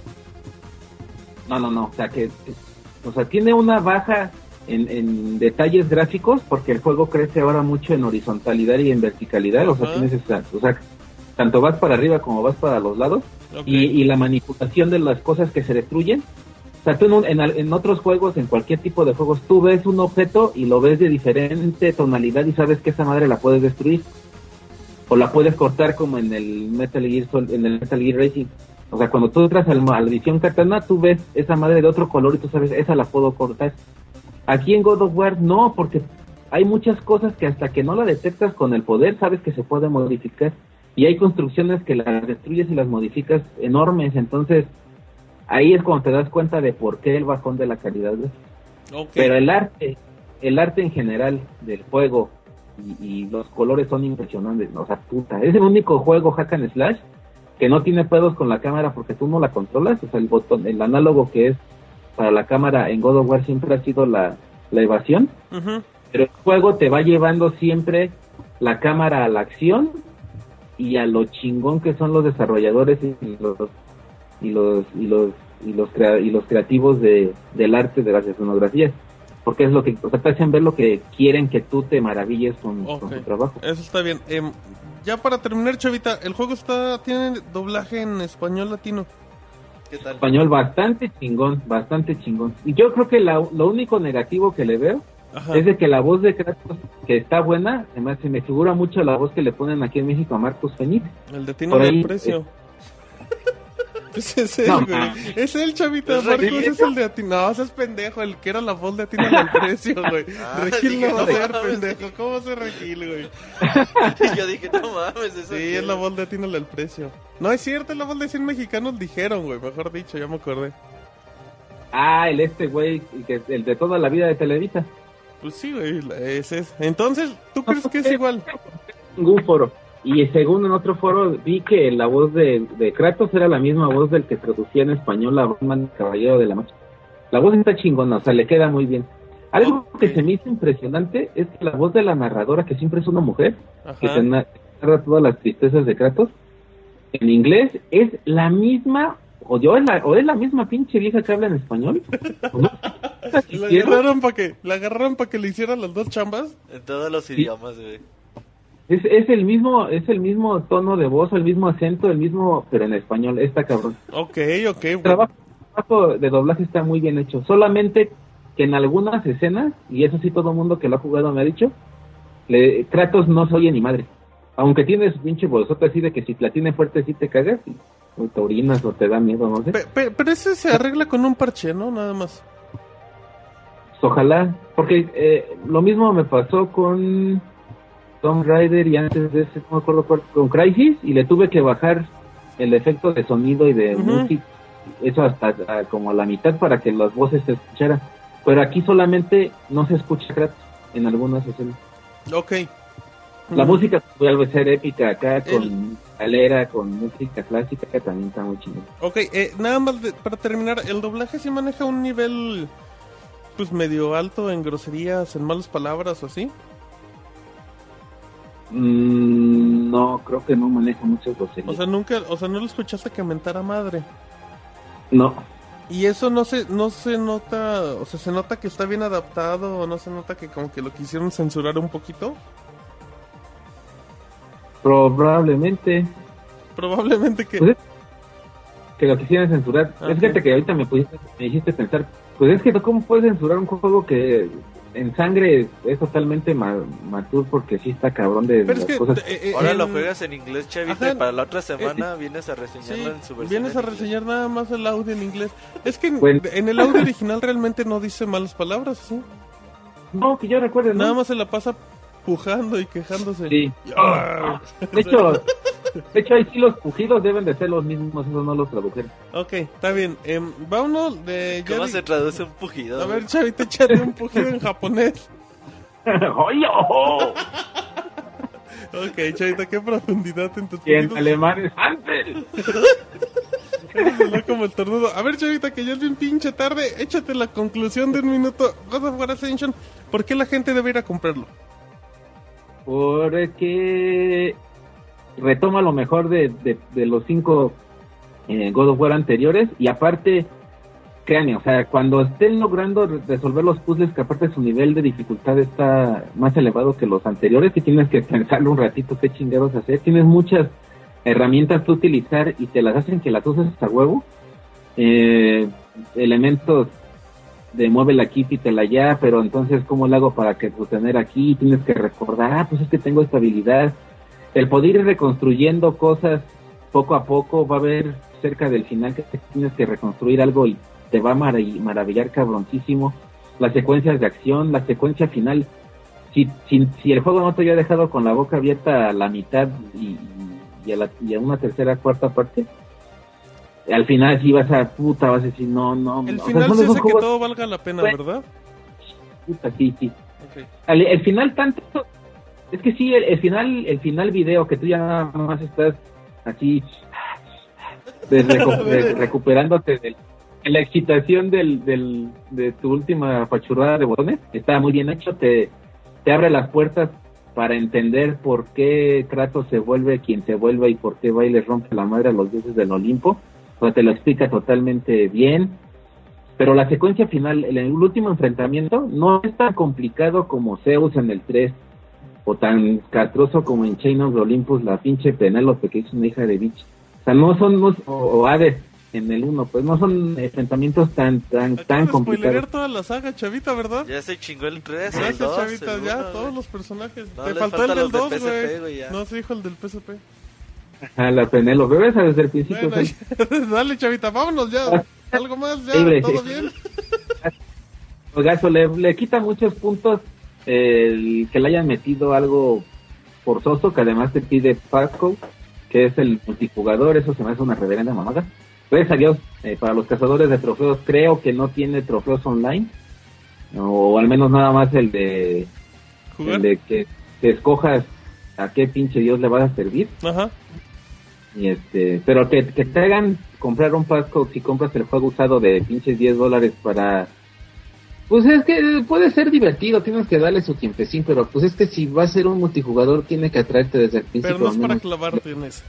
No, no, no, o sea que, o sea, tiene una baja en, en detalles gráficos porque el juego crece ahora mucho en horizontalidad y en verticalidad, o sea, tienes esa, o sea, tanto vas para arriba como vas para los lados y, y la manipulación de las cosas que se destruyen. O sea, tú en, un- en, en otros juegos, en cualquier tipo de juegos, tú ves un objeto y lo ves de diferente tonalidad y sabes que esa madre la puedes destruir. O la puedes cortar como en el Metal Gear, Sol- en el Metal Gear Racing. O sea, cuando tú entras al- a la visión katana, tú ves esa madre de otro color y tú sabes, esa la puedo cortar. Aquí en God of War no, porque hay muchas cosas que hasta que no la detectas con el poder, sabes que se puede modificar. Y hay construcciones que las destruyes y las modificas enormes. Entonces, ahí es cuando te das cuenta de por qué el bajón de la calidad. ¿ves? Ok. Pero el arte, el arte en general del juego y, y los colores son impresionantes. O sea, puta, es el único juego hack and slash que no tiene pedos con la cámara porque tú no la controlas. O sea, el botón, el análogo que es para la cámara en God of War siempre ha sido la, la evasión. Pero el juego te va llevando siempre la cámara a la acción y a lo chingón que son los desarrolladores y los y los y los y los, crea- y los creativos de, del arte de las escenografías porque es lo que o sea, te hacen ver lo que quieren que tú te maravilles con, con Ok. tu trabajo Eso está bien. Em, ya para terminar, Chavita, el juego está tiene doblaje en español latino. ¿Qué tal? español bastante chingón, bastante chingón. Y yo creo que la- lo único negativo que le veo Ajá. es de que la voz de Kratos, que está buena, me, se me figura mucho la voz que le ponen aquí en México a Marcos Fenix. El de Tino del precio. Pues es él, No, güey. Es el chavito ¿Es Marcos, Regil? es el de Atino. No, ese es pendejo, el que era la voz de Atino del precio, güey. Ah, Regil dije, no va a ser mames. pendejo. ¿Cómo va a ser Regil, güey? Yo dije, no mames, eso Sí, qué es la voz de Atino del precio. No, es cierto, es la voz de 100 mexicanos dijeron, güey. Mejor dicho, ya me acordé. Ah, el este güey, el de toda la vida de Televisa. Pues sí, güey, ese es. Entonces, ¿tú crees que es igual? Ningún foro. Y según en otro foro vi que la voz de, de Kratos era la misma voz del que traducía en español la Batman Caballero de la Noche. La voz está chingona, o sea, le queda muy bien. Algo que se me hizo impresionante es que la voz de la narradora, que siempre es una mujer, que Ajá. na- narra todas las tristezas de Kratos, en inglés es la misma, o, yo es la, o es la misma pinche vieja que habla en español. ¿O no? La agarraron para que, la agarraron para que le hicieran las dos chambas. En todos los idiomas, güey. Es, es el mismo, es el mismo tono de voz, el mismo acento, el mismo, pero en español, está cabrón. Ok, ok. El trabajo, de doblaje está muy bien hecho. Solamente que en algunas escenas, y eso sí todo el mundo que lo ha jugado me ha dicho, le, Kratos no se oye ni madre. Aunque tiene su pinche bolsota así de que si la tiene fuerte sí te cagas, y, o te orinas o te da miedo, no sé. Pe- pe- pero ese se arregla con un parche, ¿no? Nada más. Ojalá, porque eh, lo mismo me pasó con Tomb Raider y antes de ese, no me acuerdo cuál, con Crisis, y le tuve que bajar el efecto de sonido y de música, eso hasta ah, como a la mitad para que las voces se escucharan. Pero aquí solamente no se escucha Kratos en algunas escenas. Ok. La música puede ser épica acá, con El- galera, con música clásica, que también está muy chingón. Ok, eh, nada más de- para terminar, el doblaje sí maneja un nivel pues medio alto en groserías, en malas palabras o así. Mm, no, creo que no maneja muchas groserías. O sea, nunca, o sea, no lo escuchaste que mentara madre. no, Y eso no se, no se nota, o sea, se nota que está bien adaptado o no se nota que como que lo quisieron censurar un poquito. probablemente. Probablemente que... Pues que lo quisieran censurar. Ah, Fíjate ok. que ahorita me, pusiste- me hiciste pensar, pues es que ¿tú ¿cómo puedes censurar un juego que en sangre es totalmente ma- matur porque sí está cabrón de Pero es las que... cosas? eh, eh, Ahora en- lo juegas en inglés, chavito, Ajá. y para la otra semana vienes a reseñarlo Sí, en su versión. vienes a reseñar nada más el audio en inglés. Es que en, Bueno. en el audio original realmente no dice malas palabras, ¿sí? No, que yo recuerde, ¿no? Nada más se la pasa pujando y quejándose. Sí. Ah. De hecho, de hecho ahí sí los pujidos deben de ser los mismos, esos no los tradujeron. Ok, está bien. Em, vámonos de... ¿Cómo se traduce un pujido? A ver, chavito, échate un pujido en japonés. Ok, chavito, qué profundidad en tus Y en pujidos. alemán es Hansel. Eso como el tornudo. A ver, chavita, que ya es bien pinche tarde. Échate la conclusión de un minuto. God of War Ascension. ¿Por qué la gente debe ir a comprarlo? Porque retoma lo mejor de, de- los cinco eh, God of War anteriores y aparte, créanme, o sea, cuando estén logrando re- resolver los puzzles, que aparte su nivel de dificultad está más elevado que los anteriores, que tienes que pensarlo un ratito qué chingados hacer, tienes muchas herramientas que utilizar y te las hacen que las uses a huevo, eh, elementos de muévela aquí, quítela allá, pero entonces, ¿cómo lo hago para que sostener aquí? Tienes que recordar, ah, pues es que tengo esta habilidad. El poder ir reconstruyendo cosas poco a poco, va a haber cerca del final que tienes que reconstruir algo y te va a marav- maravillar cabroncísimo. Las secuencias de acción, la secuencia final. Si, si, si el juego no te había dejado con la boca abierta a la mitad y, y, a, la- y a una tercera, cuarta parte, al final sí vas a puta, vas a decir, no, no. El no. O sea, final son se hace que juegos- todo valga la pena, Bueno. ¿verdad? puta, sí, sí. El final tanto es que sí el, el final el final video que tú ya nada más estás así de recu- de- recuperándote de la excitación del, del de tu última fachurrada de botones está muy bien hecho te te abre las puertas para entender por qué Kratos se vuelve quien se vuelve y por qué va y le rompe la madre a los dioses del Olimpo o sea, te lo explica totalmente bien pero la secuencia final, el, el último enfrentamiento, no es tan complicado como Zeus en el 3, o tan castroso como en Chain of the Olympus, la pinche Penélope que es una hija de bitch. O sea, no son, no- o, o Hades, en el 1, pues no son enfrentamientos tan tan tan Acabas de complicados. toda la saga, Chavita, ¿verdad? Ya se chingó el 3, el Gracias, 2, Chavita, el ya, uno, todos los personajes. No, Te faltó el faltan del los de 2, PSP, güey. güey, ya. No se dijo el del PSP. A la Penélope, ¿ves? Desde el principio. Bueno, ya, dale, Chavita, vámonos ya. Algo más, ya, todo bien. Oiga, eso le, le quita muchos puntos el que le hayan metido algo forzoso, que además te pide Passcode, que es el multijugador, eso se me hace una reverenda mamada. Gracias a Dios, eh, para los cazadores de trofeos, creo que no tiene trofeos online, o al menos nada más el de, ¿Jugar? el de que, que escojas a qué pinche Dios le vas a servir. Ajá. Y este, pero que, que te hagan comprar un passcode si compras el juego usado de pinches 10 dólares para... Pues es que puede ser divertido, tienes que darle su tiempecín, pero pues es que si va a ser un multijugador tiene que atraerte desde el principio. Pero no es para clavarte en eso.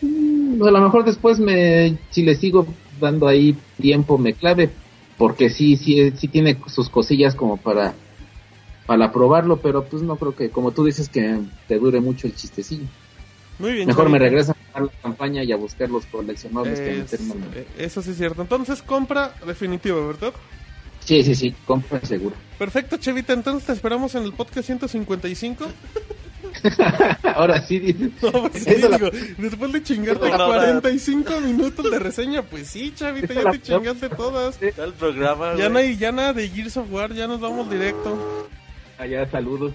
Mm, A lo mejor después me, si le sigo dando ahí tiempo me clave, porque sí, sí, sí tiene sus cosillas como para, para probarlo, pero pues no creo que, como tú dices, que te dure mucho el chistecillo. Muy bien, Mejor me regreso a jugar la campaña y a buscar los coleccionables que Es- en- eh, eso sí es cierto. Entonces, compra definitiva, ¿verdad? Sí, sí, sí, compra seguro. Perfecto, Chavita. Entonces te esperamos en el podcast 155. Ahora sí. No, pues sí, la- después de chingarte No, no, 45 minutos de reseña, pues sí, Chavita, ya te chingaste todas. Está el programa, Ya no hay ya nada de Gears of War, ya nos vamos directo. Allá, saludos.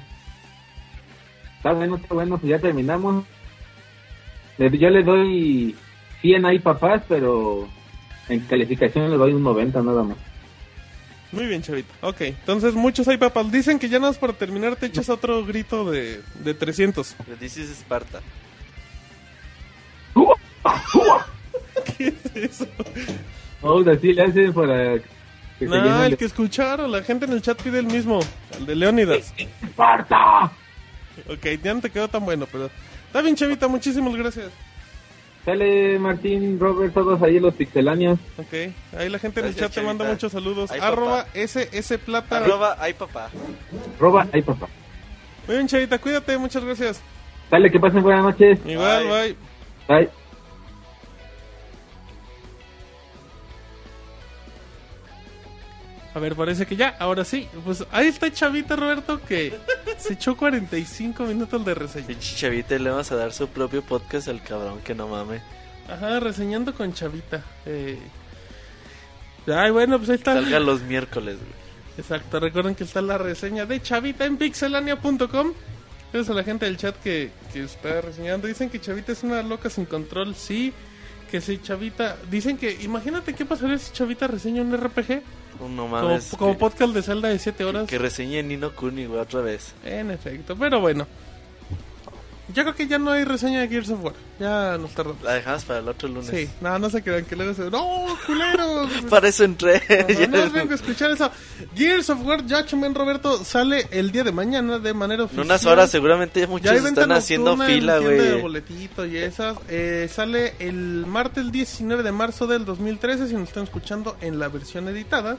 Está bueno, está bueno, pues ya terminamos. Le- Yo le doy 100 ahí papás, pero en calificación le doy un 90 nada más. Muy bien, Chavita. Ok, entonces muchos hay papas. Dicen que ya nada más para terminar te echas otro grito de, de 300. Le dices Esparta. ¿Qué es eso? Vamos así le hacen para que No, llenen el que escucharon, la gente en el chat pide el mismo, el de Leónidas. ¡Esparta! Ok, ya no te quedó tan bueno, pero... Está bien, Chavita, muchísimas gracias. Sale Martín, Robert, todos ahí los pixeláneos. Ok, ahí la gente en el chat te manda muchos saludos. Ay, Arroba. SS Plata. Arroba, ay papá. Roba, ahí papá. Muy bien, Chavita, cuídate, muchas gracias. Sale, que pasen buenas noches. Igual, Bye. bye. Bye. A ver, parece que ya, ahora sí. Pues ahí está Chavita Roberto que se echó 45 minutos de reseña. Chavita, le vamos a dar su propio podcast al cabrón que no mame. Ajá, reseñando con Chavita. Eh... Ay, bueno, pues ahí está. Salga los miércoles, güey. Exacto, recuerden que está la reseña de Chavita en pixelania.com. Gracias a la gente del chat que, que está reseñando. Dicen que Chavita es una loca sin control. Sí, que si Chavita. Dicen que, imagínate qué pasaría si Chavita reseña un RPG. Oh, no Como, mames. como que, podcast de Zelda de 7 horas. que reseñe Nino Kuni, güey, otra vez. En efecto, pero bueno. Yo creo que ya no hay reseña de Gears of War. Ya nos tardamos. La dejamos para el otro lunes. Sí, no, no se crean que luego se. ¡No, culeros! Para eso entré. No, no, no vengo a escuchar eso. Gears of War Judgment, Roberto, sale el día de mañana de manera En oficial. unas horas seguramente Ya muchos están haciendo en fila, tienda de güey. boletito y esas. Eh, sale el martes 19 de marzo del 2013. Si nos están escuchando en la versión editada,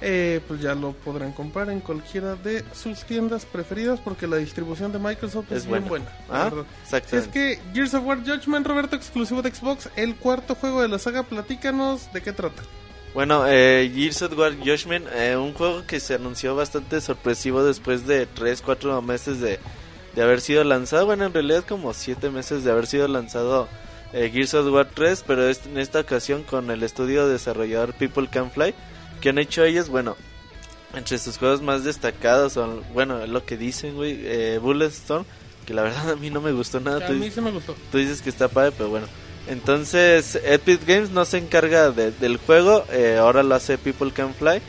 eh, pues ya lo podrán comprar en cualquiera de sus tiendas preferidas porque la distribución de Microsoft es, Es bien buena. buena. la Ah. Si es que Gears of War Judgment, Roberto, exclusivo de Xbox, el cuarto juego de la saga, platícanos de qué trata. Bueno, eh, Gears of War Judgment, eh, un juego que se anunció bastante sorpresivo después de 3, 4 meses de, de haber sido lanzado. Bueno, en realidad como 7 meses de haber sido lanzado eh, Gears of War 3, pero es- en esta ocasión con el estudio desarrollador People Can Fly, que han hecho ellos, bueno, entre sus juegos más destacados son, bueno, es lo que dicen, güey, eh, Bulletstorm, que la verdad a mí no me gustó nada. A tú- mí se me gustó. Tú dices que está padre, pero bueno. Entonces, Epic Games no se encarga de- del juego, eh, ahora lo hace People Can Fly.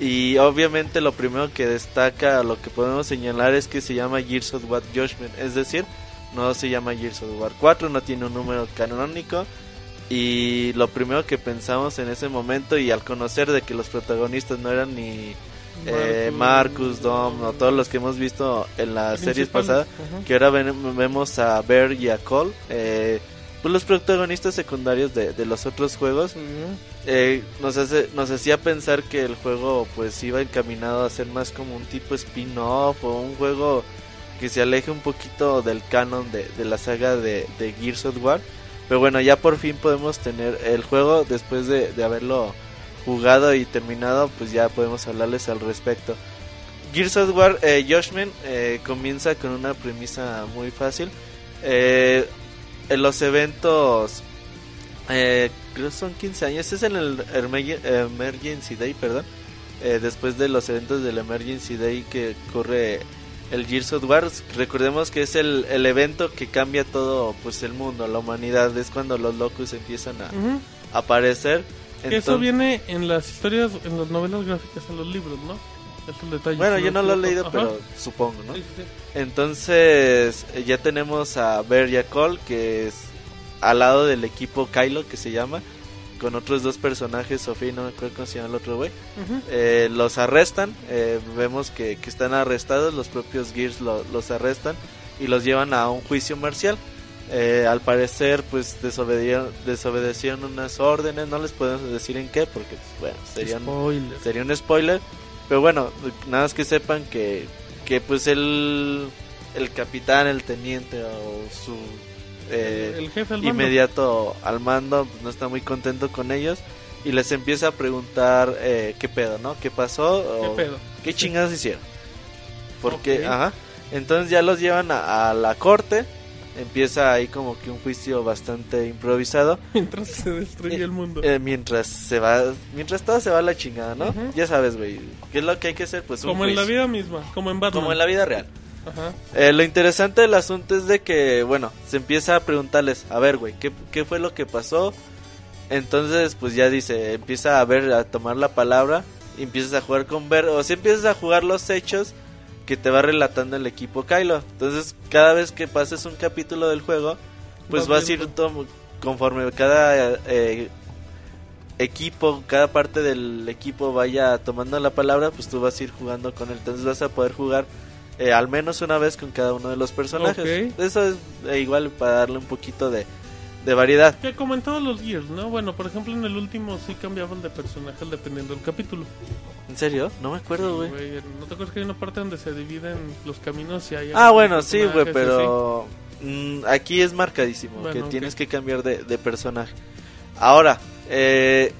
Y obviamente lo primero que destaca, lo que podemos señalar es que se llama Gears of War Judgment. Es decir, no se llama Gears of War 4, no tiene un número canónico. Y lo primero que pensamos en ese momento y al conocer de que los protagonistas no eran ni eh, Marcus, Dom o todos los que hemos visto en las series pasadas, que ahora ven- vemos a Bear y a Cole, eh, pues los protagonistas secundarios de, de los otros juegos, eh, nos hace nos hacía pensar que el juego pues iba encaminado a ser más como un tipo spin-off o un juego que se aleje un poquito del canon de, de la saga de, de Gears of War Pero bueno, ya por fin podemos tener el juego después de, haberlo jugado y terminado, pues ya podemos hablarles al respecto. Gears of War eh, Judgment eh, comienza con una premisa muy fácil. Eh, en los eventos, eh, creo que son 15 años, es en el Emergen- Emergency Day, perdón. Eh, después de los eventos del Emergency Day que corre el Gears of War, recordemos que es el, el evento que cambia todo pues el mundo, la humanidad, es cuando los locos empiezan a aparecer. Que Eso viene en las historias, en las novelas gráficas, en los libros, ¿no? Es el detalle. Bueno, yo no lo he leído, Ajá. pero supongo, ¿no? Sí, sí, sí. Entonces, eh, ya tenemos a Beria Cole, que es al lado del equipo Kylo, que se llama, con otros dos personajes, Sofía y no me acuerdo cómo se llama el otro güey. Ujú. Eh, los arrestan, eh, vemos que, que están arrestados, los propios Gears lo- los arrestan y los llevan a un juicio marcial. Eh, al parecer, pues desobedecieron, desobedecieron unas órdenes, no les podemos decir en qué, porque pues, bueno, serían sería un spoiler. Pero bueno, nada más que sepan que, que pues el, el capitán, el teniente o su eh, el jefe al inmediato al mando pues, no está muy contento con ellos y les empieza a preguntar eh, qué pedo, ¿no? ¿Qué pasó? ¿Qué O pedo? ¿Qué chingados hicieron? Porque, Ok. ajá. Entonces ya los llevan a, a la corte. Empieza ahí como que un juicio bastante improvisado. Mientras se destruye Eh, el mundo. Eh, mientras se va, mientras todo se va a la chingada, ¿no? Ujú. Ya sabes, güey. ¿Qué es lo que hay que hacer? Pues un como en la juicio. vida misma, como en Batman. Como en la vida real. Ajá. Eh, lo interesante del asunto es de que, bueno, se empieza a preguntarles, a ver, güey, ¿qué, ¿qué fue lo que pasó? Entonces, pues ya dice, empieza a ver, a tomar la palabra, y empiezas a jugar con ver, o si empiezas a jugar los hechos que te va relatando el equipo Kylo. Entonces, cada vez que pases un capítulo del juego, pues Vas vas a ir tom- conforme cada eh, equipo, cada parte del equipo vaya tomando la palabra, pues tú vas a ir jugando con él. Entonces vas a poder jugar eh, al menos una vez con cada uno de los personajes. Eso es eh, igual para darle un poquito de, de variedad. Que como en todos los Gears, ¿no? Bueno, por ejemplo, en el último sí cambiaban de personaje dependiendo del capítulo. ¿En serio? No me acuerdo, güey. ¿No te acuerdas que hay una parte donde se dividen los caminos y hay Ah, bueno, sí, güey, pero mm, aquí es marcadísimo Bueno, que tienes que cambiar de, de personaje. Ahora, eh,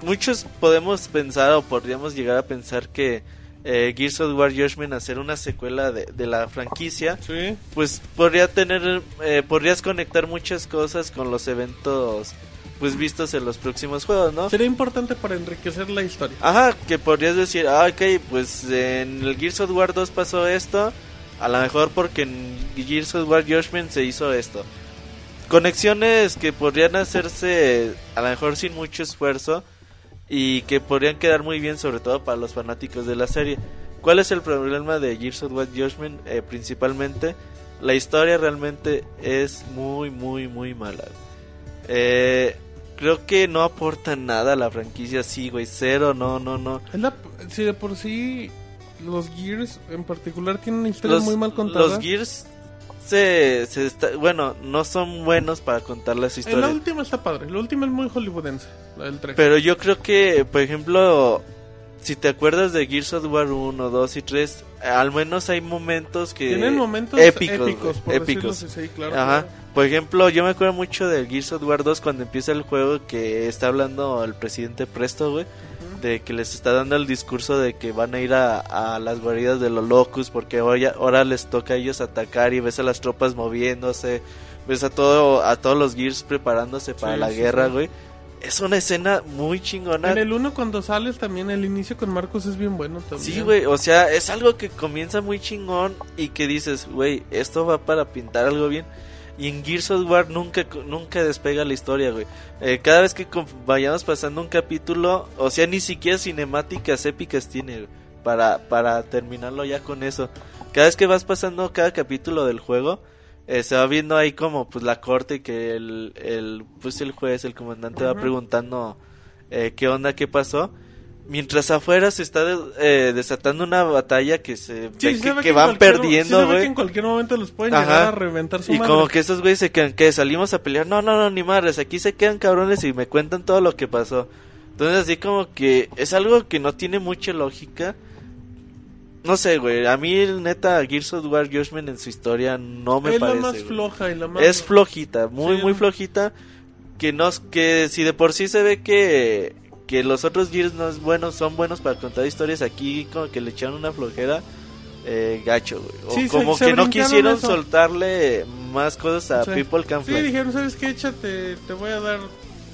muchos podemos pensar o podríamos llegar a pensar que eh, Gears of War Judgment hacer una secuela de, de la franquicia? Sí. pues podría tener, eh, podrías conectar muchas cosas con los eventos pues vistos en los próximos juegos, ¿no? Sería importante para enriquecer la historia. Ajá, que podrías decir, ah, ok, pues en el Gears of War 2 pasó esto, a lo mejor porque en Gears of War Judgment se hizo esto. Conexiones que podrían hacerse a lo mejor sin mucho esfuerzo y que podrían quedar muy bien sobre todo para los fanáticos de la serie. ¿Cuál es el problema de Gears of War Judgment? Eh, principalmente, la historia realmente es muy, muy, muy mala. Eh, creo que no aporta nada a la franquicia, sí, güey, cero, no, no, no. La- si de por sí los Gears en particular tienen una historia Los, muy mal contada. los Gears se, se está- bueno, no son buenos para contar las en la historias. última está padre. La última es muy hollywoodense. La del 3. Pero yo creo que, por ejemplo, si te acuerdas de Gears of War 1, 2 y 3, al menos hay momentos que... Tienen momentos épicos, épicos, por épicos. así, sí, claro. Ajá. claro. Por ejemplo, yo me acuerdo mucho del Gears of War 2 cuando empieza el juego que está hablando el presidente Presto, güey. De que les está dando el discurso de que van a ir a, a las guaridas de los locos porque ahora, ya- ahora les toca a ellos atacar y ves a las tropas moviéndose, ves a todo a todos los Gears preparándose para Sí, la sí, guerra, sí. güey. Es una escena muy chingona. En el 1 cuando sales también el inicio con Marcos es bien bueno también. Sí, güey, o sea, es algo que comienza muy chingón y que dices, güey, esto va para pintar algo bien. Y en Gears of War nunca, nunca despega la historia, güey. Eh, cada vez que vayamos pasando un capítulo, o sea, ni siquiera cinemáticas épicas tiene güey, para, para terminarlo ya con eso. Cada vez que vas pasando cada capítulo del juego, eh, se va viendo ahí como pues la corte que el, el pues el juez, el comandante va preguntando eh, qué onda, qué pasó. Mientras afuera se está de- eh, desatando una batalla que se Sí, ve se que, ve que en van perdiendo, que güey. en cualquier momento los pueden Ajá. llegar a reventar su Y madre. como que esos güeyes se quedan, que salimos a pelear, no, no, no, ni madres, aquí se quedan cabrones y me cuentan todo lo que pasó. Entonces así como que es algo que no tiene mucha lógica. no sé, güey. A mí, neta, Gears of War Judgment en su historia no me es parece. la más güey. floja y la más... Es flojita, muy, Sí. muy flojita. Que no, que si de por sí se ve que, que los otros Gears no es buenos, son buenos para contar historias, aquí como que le echaron una flojera eh, gacho, güey. O Sí, como se que no quisieron eso. soltarle más cosas a Sí. People Can Sí, Fly. dijeron, ¿sabes qué? Échate, te voy a dar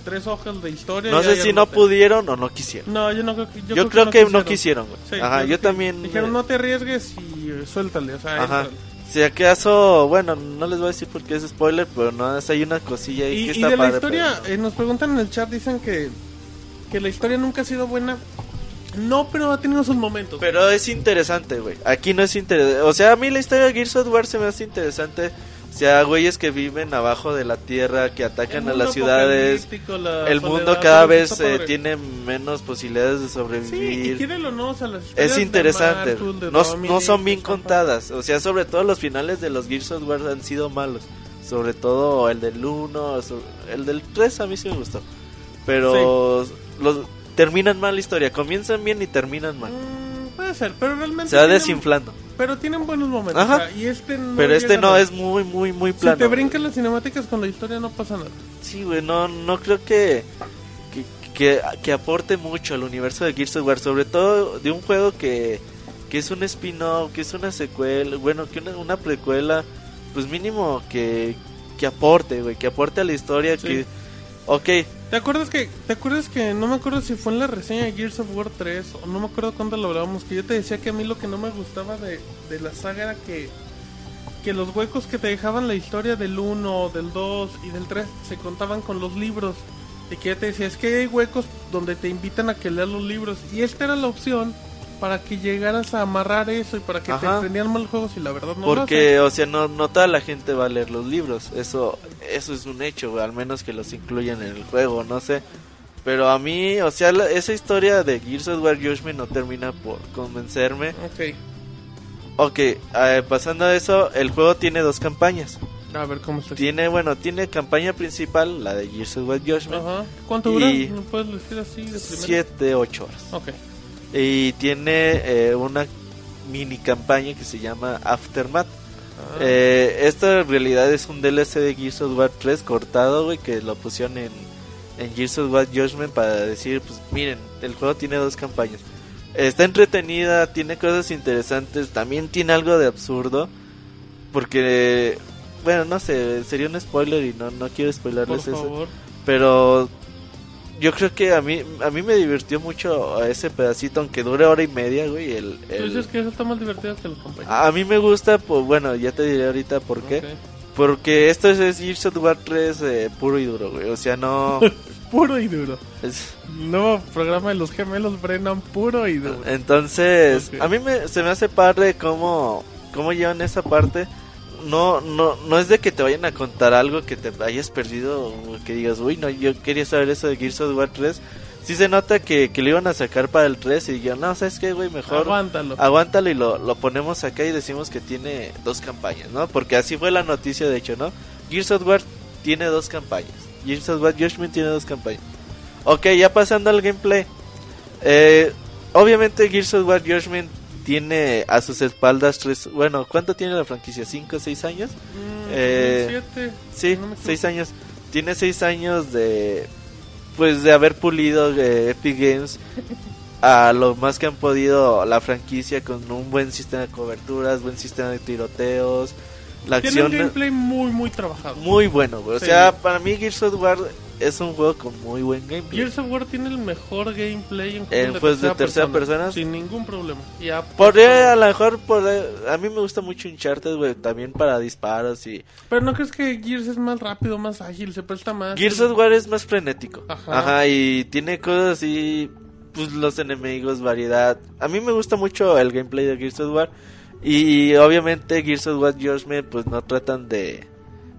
tres hojas de historia. no y sé si no armate. pudieron o no quisieron. No, yo no creo que... Yo, creo, que, no quisieron, güey. Sí, Ajá, yo también. Dijeron, eh, no te arriesgues y suéltale, o sea, Ajá. Si acaso, bueno, no les voy a decir porque es spoiler, pero no, es- hay una cosilla ahí Y, que y está de la padre, historia, pero- eh, nos preguntan en el chat, dicen que, que la historia nunca ha sido buena. No, pero ha tenido sus momentos. Pero es interesante, güey. Aquí no es interesante. O sea, a mí la historia de Gears of War se me hace interesante. O sea, güeyes que viven abajo de la tierra, que atacan a las ciudades. la El soledad, mundo cada vez eh, tiene menos posibilidades de Sí, y sobrevivir. quiérelo o no, o sea, las historias es interesante. No, Dominic, no son bien contadas. O sea, sobre todo los finales de los Gears of War han sido malos. Sobre todo el del 1, so- el del 3 a mí sí me gustó. Pero los terminan mal la historia. Comienzan bien y terminan mal. Mm, puede ser, pero realmente. Se va tienen- desinflando. Pero tienen buenos momentos. Ajá. o sea, y este no Pero este no a- es muy, muy, muy Si plano. te brincan las cinemáticas con la historia, no pasa nada. Sí, güey, no, no creo que, que, que, que aporte mucho al universo de Gears of War. Sobre todo de un juego que, que es un spin-off, que es una secuela, bueno, que una, una precuela, pues mínimo que, que aporte, güey, que aporte a la historia. Sí. Que, ok, ¿Te acuerdas que te acuerdas que no me acuerdo si fue en la reseña de Gears of War 3 o no me acuerdo cuándo lo hablábamos que yo te decía que a mí lo que no me gustaba de, de la saga era que que los huecos que te dejaban la historia del 1, del 2 y del 3 se contaban con los libros. Y que ya te decía, es que hay huecos donde te invitan a que leas los libros. Y esta era la opción para que llegaras a amarrar eso y para que te Ajá. aprendieran mal juegos y la verdad no lo porque, o sea, no, no toda la gente va a leer los libros. Eso, eso es un hecho, al menos que los incluyan en el juego, no sé. Pero a mí, o sea, la- esa historia de Gears of War Judgment no termina por convencerme. Ok, eh, pasando a eso, el juego tiene dos campañas. Ok, a ver cómo está. Tiene, bueno, tiene campaña principal, la de Gears of War Judgment, Ajá. ¿Cuánto dura? Y- ¿No puedes decir así de primero? 7, 8 horas. Ok. Y tiene eh, una mini campaña que se llama Aftermath. Ah. Eh, esto en realidad es un DLC de Gears of War 3 cortado, güey, que lo pusieron en, en Gears of War Judgment para decir, pues miren, el juego tiene dos campañas. Está entretenida, tiene cosas interesantes, también tiene algo de absurdo, porque, bueno, no sé, sería un spoiler y no, no quiero Por spoilerles eso. favor. Pero yo creo que a mí a mí me divirtió mucho ese pedacito, aunque dure hora y media, güey. El, el- dices que eso está más divertido que el compañero. A mí me gusta, pues bueno, ya te diré ahorita por qué. Porque esto es, es Gears of War 3 eh, puro y duro, güey. O sea, no... Puro y duro. es- Nuevo programa de los gemelos Brennan, puro y duro. entonces, a mí me, se me hace padre cómo, cómo llevan esa parte. No, no, no es de que te vayan a contar algo que te hayas perdido o que digas, uy, no, yo quería saber eso de Gears of War 3. Sí se nota que, que lo iban a sacar para el 3 y yo, no, ¿sabes qué, güey? Mejor Aguántalo. aguántalo y lo, lo ponemos acá y decimos que tiene dos campañas, ¿no? Porque así fue la noticia, de hecho, ¿no? Gears of War tiene dos campañas. Gears of War Judgment tiene dos campañas. Ok, ya pasando al gameplay. Eh, obviamente Gears of War Judgment tiene a sus espaldas tres... Bueno, ¿cuánto tiene la franquicia? ¿Cinco seis años? Mm, eh, 2007, Sí, no seis años. Tiene seis años de... Pues de haber pulido eh, Epic Games a lo más que han podido la franquicia con un buen sistema de coberturas, buen sistema de tiroteos, la Tiene un acción gameplay muy, muy trabajado. muy bueno, güey. O Sí. sea, para mí Gears of War es un juego con muy buen gameplay. Gears of War tiene el mejor gameplay en juegos de tercera persona. Sin ningún problema. Y ha Podría a lo mejor poder, a mí me gusta mucho Uncharted, güey, también para disparos y Pero no crees que Gears es más rápido, más ágil, se presta más. Gears of War es más frenético. Ajá. Ajá. y tiene cosas así, pues los enemigos, variedad. A mí me gusta mucho el gameplay de Gears of War. Y obviamente Gears of War Judgment, pues no tratan de,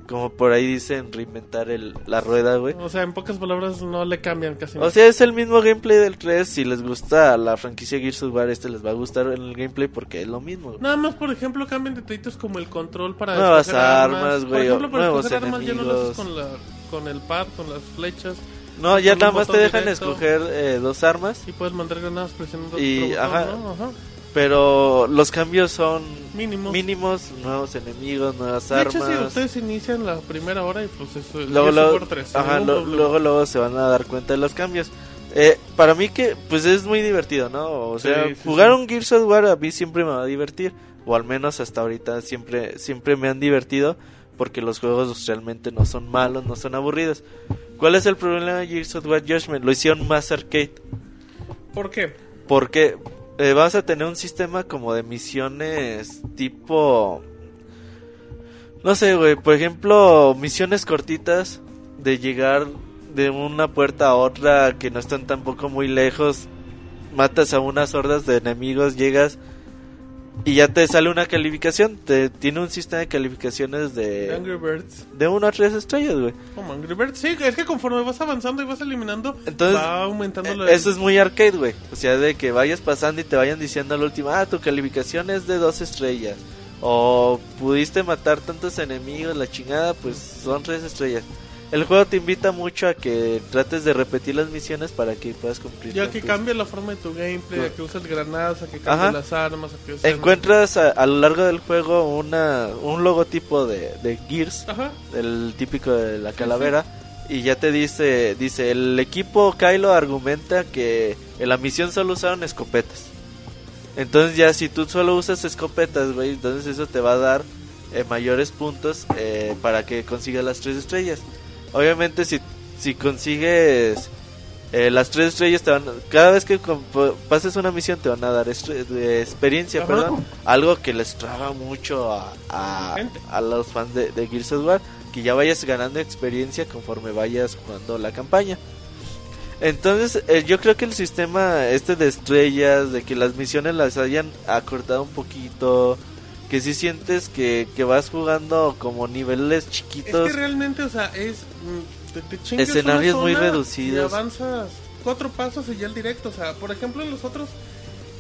como por ahí dicen, reinventar el, la rueda, güey. O sea, en pocas palabras no le cambian casi O nada. sea, es el mismo gameplay del 3. Si les gusta la franquicia Gears of War, este les va a gustar en el gameplay porque es lo mismo. güey. Nada más, por ejemplo, cambian detallitos como el control para Nuevas armas, Por güey, ejemplo, para nuevos escoger armas ya no lo haces enemigos. con, la, con el pad, con las flechas. No, ya nada más te dejan directo. escoger eh, dos armas. Y puedes mandar granadas presionando Y, otro botón, ajá. ¿no? Ajá. Pero los cambios son Mínimos. mínimos, nuevos enemigos, nuevas De hecho, armas. si ustedes inician la primera hora y pues eso es luego, luego, 3, sin ajá, lo- luego, luego se van a dar cuenta de los cambios. Eh, para mí que pues es muy divertido, ¿no? O Sí, sea, sí, jugar sí. un Gears of War a mí siempre me va a divertir, o al menos hasta ahorita siempre siempre me han divertido porque los juegos realmente no son malos, no son aburridos. ¿Cuál es el problema de Gears of War Judgment? Lo hicieron más arcade. ¿Por qué? Porque eh, vas a tener un sistema como de misiones tipo... No sé, güey. Por ejemplo, misiones cortitas de llegar de una puerta a otra que no están tampoco muy lejos. Matas a unas hordas de enemigos, llegas y ya te sale una calificación. Te, tiene un sistema de calificaciones de, Angry Birds. de 1 a 3 estrellas, güey. Como Angry Birds. Sí, es que conforme vas avanzando y vas eliminando, Entonces, va aumentando Eh, la... Eso es muy arcade, güey. O sea, de que vayas pasando y te vayan diciendo al último, ah, tu calificación es de dos estrellas. O pudiste matar tantos enemigos, la chingada, pues son tres estrellas. El juego te invita mucho a que trates de repetir las misiones para que puedas cumplir. Ya que tus- cambie la forma de tu gameplay, a que uses granadas, a que cambie Ajá. las armas, a que sean- Encuentras a, a lo largo del juego una, un logotipo de, de Gears, Ajá. el típico de la calavera. Y ya te dice, dice, el equipo Kylo argumenta que en la misión solo usaron escopetas. Entonces ya si tú solo usas escopetas, güey, entonces eso te va a dar eh, mayores puntos eh, para que consigas las tres estrellas. Obviamente si, si consigues eh, las tres estrellas, te van, cada vez que pases una misión te van a dar de experiencia, perdón. Algo que les traba mucho a, a los fans de, de Gears of War. Que ya vayas ganando experiencia conforme vayas jugando la campaña. Entonces, eh, yo creo que el sistema este de estrellas, de que las misiones las hayan acortado un poquito, que si sientes que, que vas jugando como niveles Es chiquitos. que realmente, o sea, es... mm, Te, te chingas Escenarios muy reducidos. Y avanzas cuatro pasos y ya el directo. O sea, por ejemplo, en los otros...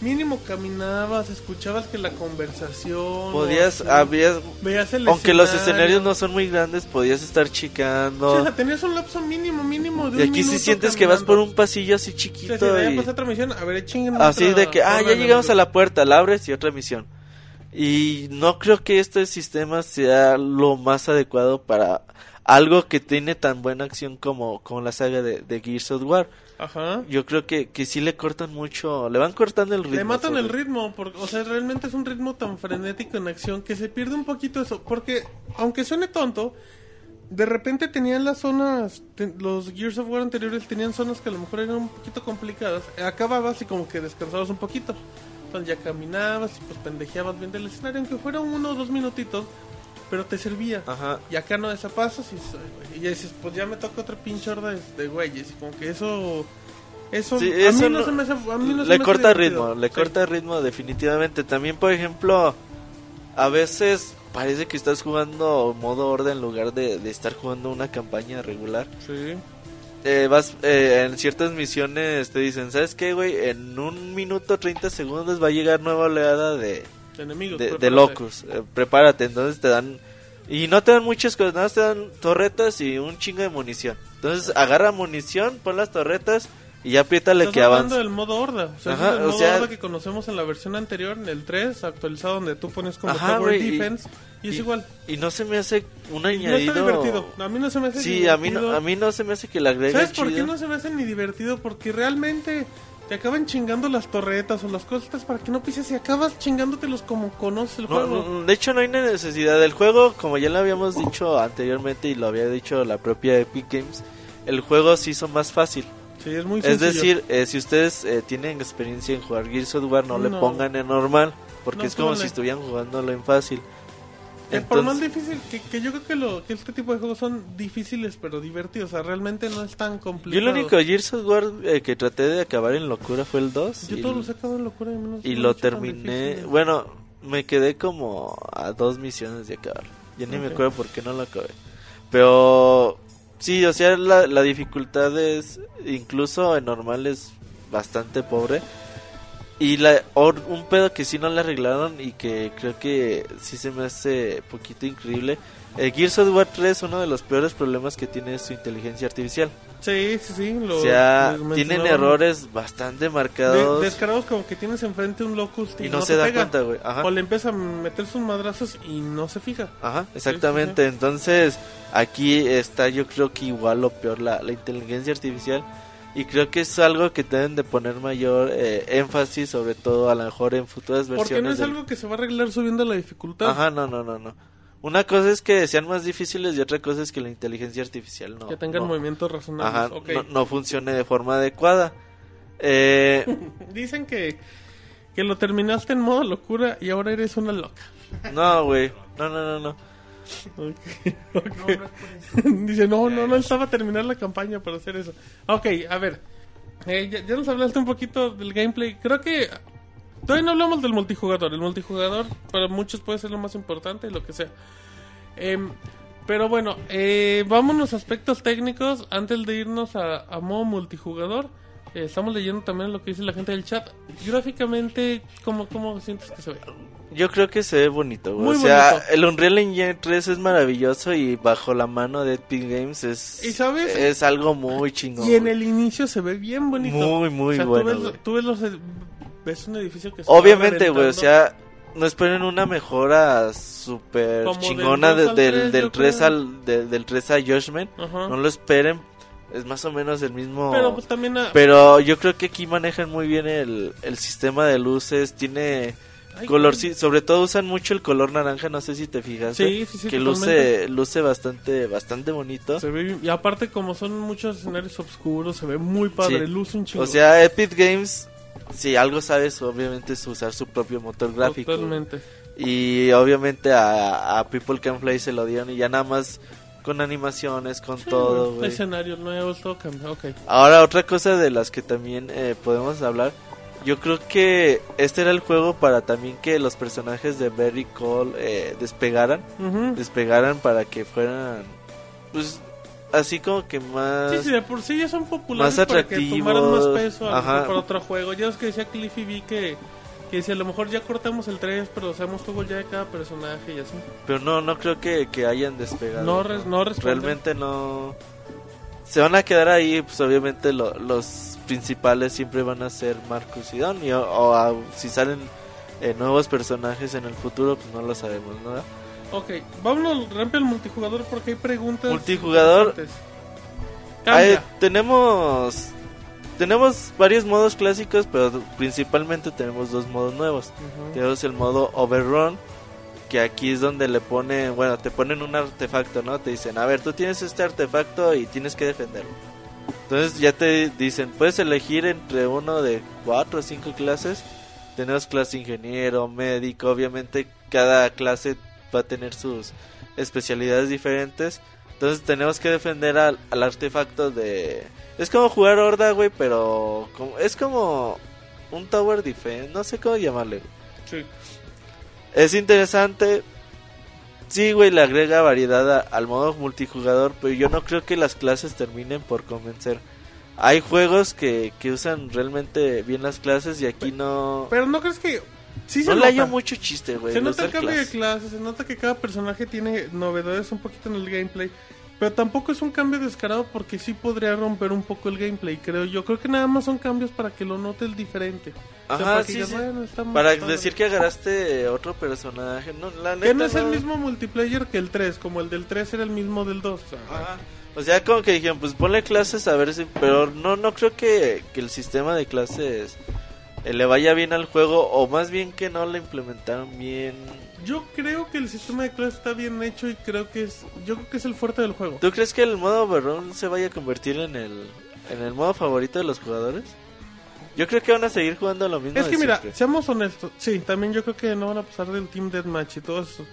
Mínimo caminabas, escuchabas que la conversación... podías, o habías, veías el aunque los escenario. escenarios no son muy grandes, podías estar chicando. o sea, tenías un lapso mínimo, mínimo de y un aquí sí sientes que vas por un pasillo así Sí, sí, chiquito. de ahí y- pasé otra misión, a ver, chinguen Así otra de que, ah, ya llegamos a la puerta, la abres y otra misión. Y no creo que este sistema sea lo más adecuado para algo que tiene tan buena acción como, como la saga de, de Gears of War. Ajá. Yo creo que, que sí le cortan mucho, le van cortando el ritmo. Le matan el ritmo, porque, o sea, realmente es un ritmo tan frenético en acción que se pierde un poquito eso. Porque, aunque suene tonto, de repente tenían las zonas, te- los Gears of War anteriores tenían zonas que a lo mejor eran un poquito complicadas. Acababas y como que descansabas un poquito. Entonces ya caminabas y pues pendejeabas bien del escenario, aunque fuera uno o dos minutitos, pero te servía. Ajá. Y acá no desapasas y, y ya dices, pues ya me toca otra pinche horda de, güeyes. Y como que eso. Eso, Sí, a eso mí no, no- se me hace. A mí no se le me hace corta divertido. ritmo, le Sí. corta ritmo definitivamente. También, por ejemplo, a veces parece que estás jugando modo horda en lugar de, de estar jugando una campaña regular. Sí. Eh, vas eh, en ciertas misiones te dicen, ¿sabes qué, güey? En un minuto 30 segundos va a llegar nueva oleada de, De enemigos. de, locos. Eh, prepárate, entonces te dan... Y no te dan muchas cosas, nada más te dan torretas y un chingo de munición. Entonces agarra munición, pon las torretas y ya apriétale Estás que hablando avanza. del modo horda. O sea, Ajá, es el o modo sea- horda que conocemos en la versión anterior, en el 3, actualizado, donde tú pones como Ajá, Tower güey, y- Defense. Y, es y- igual. Y no se me hace un añadido... No está divertido. A mí no se me hace Sí, a mí, no, a mí no se me hace que le agregue ¿Sabes por qué chido. no se me hace ni divertido? Porque realmente te acaban chingando las torretas o las cosas para que no pises y acabas chingándotelos como conoces el No, juego. de hecho no hay necesidad del juego, como ya lo habíamos dicho anteriormente y lo había dicho la propia Epic Games, el juego se hizo más fácil. Sí, es muy Es sencillo. decir, eh, si ustedes eh, tienen experiencia en jugar Gears of War, no, le pongan en normal, porque No, es como si estuvieran jugándolo en fácil. Eh, por más difícil, que, que yo creo que, lo, que este tipo de juegos son difíciles pero divertidos. O sea, realmente no es tan Yo complicado. el único Gears of War eh, que traté de acabar en locura fue el 2. Yo todos los he acabado en locura y menos y lo terminé. Bueno, me quedé como a dos misiones de acabar. Ya ni me acuerdo por qué no lo acabé. Pero sí, o sea, la, la dificultad es, incluso en normal, es bastante pobre. Y la, un pedo que sí no le arreglaron y que creo que sí se me hace poquito increíble. El Gears of War 3, uno de los peores problemas que tiene es su inteligencia artificial. Sí, sí, sí. Lo, o sea, tienen errores bastante De- marcados. descarados como que tienes enfrente un locust y, y no, te se da pega. cuenta, güey. O le empieza a meter sus madrazos y no se fija. Ajá, exactamente. Entonces, aquí está yo creo que igual lo peor, la, la inteligencia artificial. Y creo que es algo que deben de poner mayor eh, énfasis, sobre todo a lo mejor en futuras versiones. Porque no es del- algo que se va a arreglar subiendo la dificultad. Ajá, no, no, no, no. Una cosa es que sean más difíciles y otra cosa es que la inteligencia artificial no. que tengan no, movimientos razonables. Ajá, no, no funcione de forma adecuada. Eh, Dicen que, que lo terminaste en modo locura y ahora eres una loca. no, güey. No, no, no, no. Ok, ok. Dice, no, no, no estaba a terminar la campaña para hacer eso. Ok, a ver. Eh, ya, ya nos hablaste un poquito del gameplay. Creo que todavía no hablamos del multijugador. El multijugador para muchos puede ser lo más importante lo que sea. Em, pero bueno, eh, vámonos a aspectos técnicos. Antes de irnos a, a modo multijugador, eh, estamos leyendo también lo que dice la gente del chat. Gráficamente, ¿cómo, cómo sientes que se ve? Yo creo que se ve bonito. Muy o sea, bonito. el Unreal Engine 3 es maravilloso y bajo la mano de Epic Games es, ¿Y sabes? es algo muy chingón. Y en el inicio se ve bien bonito. Muy, muy O sea, bueno, Tú ves, tú ves, los, ves un edificio que se Obviamente, güey, o sea, no esperen una mejora súper Como del chingona dos de- al del, tres, del, yo 3 creo. al, de- del 3 a Judgment. No lo esperen, es más o menos el mismo... Pero pues también. ah, Pero yo creo que aquí manejan muy bien el, el sistema de luces, tiene ay, color, sí, sobre todo usan mucho el color naranja, no sé si te fijaste, Sí, sí, sí, que totalmente. luce luce bastante bastante bonito. Se ve. Y aparte, como son muchos escenarios oscuros, se ve muy padre. Luce un chingo. O sea, Epic Games si algo sabes obviamente es usar su propio motor gráfico. Totalmente. Y obviamente a, a People Can Fly se lo dieron y ya nada más con animaciones, con todo, güey. Escenarios nuevos, todo cambia. Ok. Ahora, otra cosa de las que también eh, podemos hablar. Yo creo que este era el juego para también que los personajes de Berry Cole eh, despegaran. Despegaran para que fueran. Pues así como que más. Sí, sí, de por sí ya son populares Más para que tomaran más peso Ajá. para otro juego. Ya es que decía Cliffy B que, que decía, a lo mejor ya cortamos el 3, pero hacemos juego ya de cada personaje y así. Pero no, no creo que, que hayan despegado. No, res- no responden. Realmente no. Se van a quedar ahí, pues obviamente lo- los principales siempre van a ser Marcus y Don. Y, o, o a- si salen eh, nuevos personajes en el futuro, pues no lo sabemos, ¿no? Ok, vámonos rápido al multijugador porque hay preguntas. Multijugador. tenemos. Tenemos varios modos clásicos, pero principalmente tenemos dos modos nuevos. Tenemos el modo Overrun, que aquí es donde le ponen, bueno, te ponen un artefacto, ¿no? Te dicen, a ver, tú tienes este artefacto y tienes que defenderlo. Entonces ya te dicen, puedes elegir entre uno de cuatro o cinco clases. Tenemos clase ingeniero, médico, obviamente cada clase va a tener sus especialidades diferentes. Entonces tenemos que defender al, al artefacto de... Es como jugar horda, güey, pero como, es como un tower defense, no sé cómo llamarle. güey. Sí. Es interesante. Sí, güey, le agrega variedad a- al modo multijugador, pero yo no creo que las clases terminen por convencer. Hay juegos que, que usan realmente bien las clases y aquí no... Pero no crees que. Sí se no le hallo mucho chiste, güey. Se el nota el cambio de clases. clases, se nota que cada personaje tiene novedades un poquito en el gameplay. Pero tampoco es un cambio descarado porque sí podría romper un poco el gameplay, creo yo. Creo que nada más son cambios para que lo notes diferente. O sea, Ajá, para que sí, sí. "Bueno, está muy Para padre". decir que agarraste otro personaje. No, la neta Que no es el mismo multiplayer que el 3, como el del 3 era el mismo del 2. o sea, Ajá. O sea, como que dijeron, pues ponle clases a ver si... Pero no, no creo que, que el sistema de clases le vaya bien al juego. O más bien que no lo implementaron bien. Yo creo que el sistema de clases está bien hecho y creo que es yo creo que es el fuerte del juego. ¿Tú crees que el modo Overrun se vaya a convertir en el, en el modo favorito de los jugadores? Yo creo que van a seguir jugando lo mismo Es que mira, siempre. seamos honestos, sí, también yo creo que no van a pasar del Team Deathmatch y todo eso.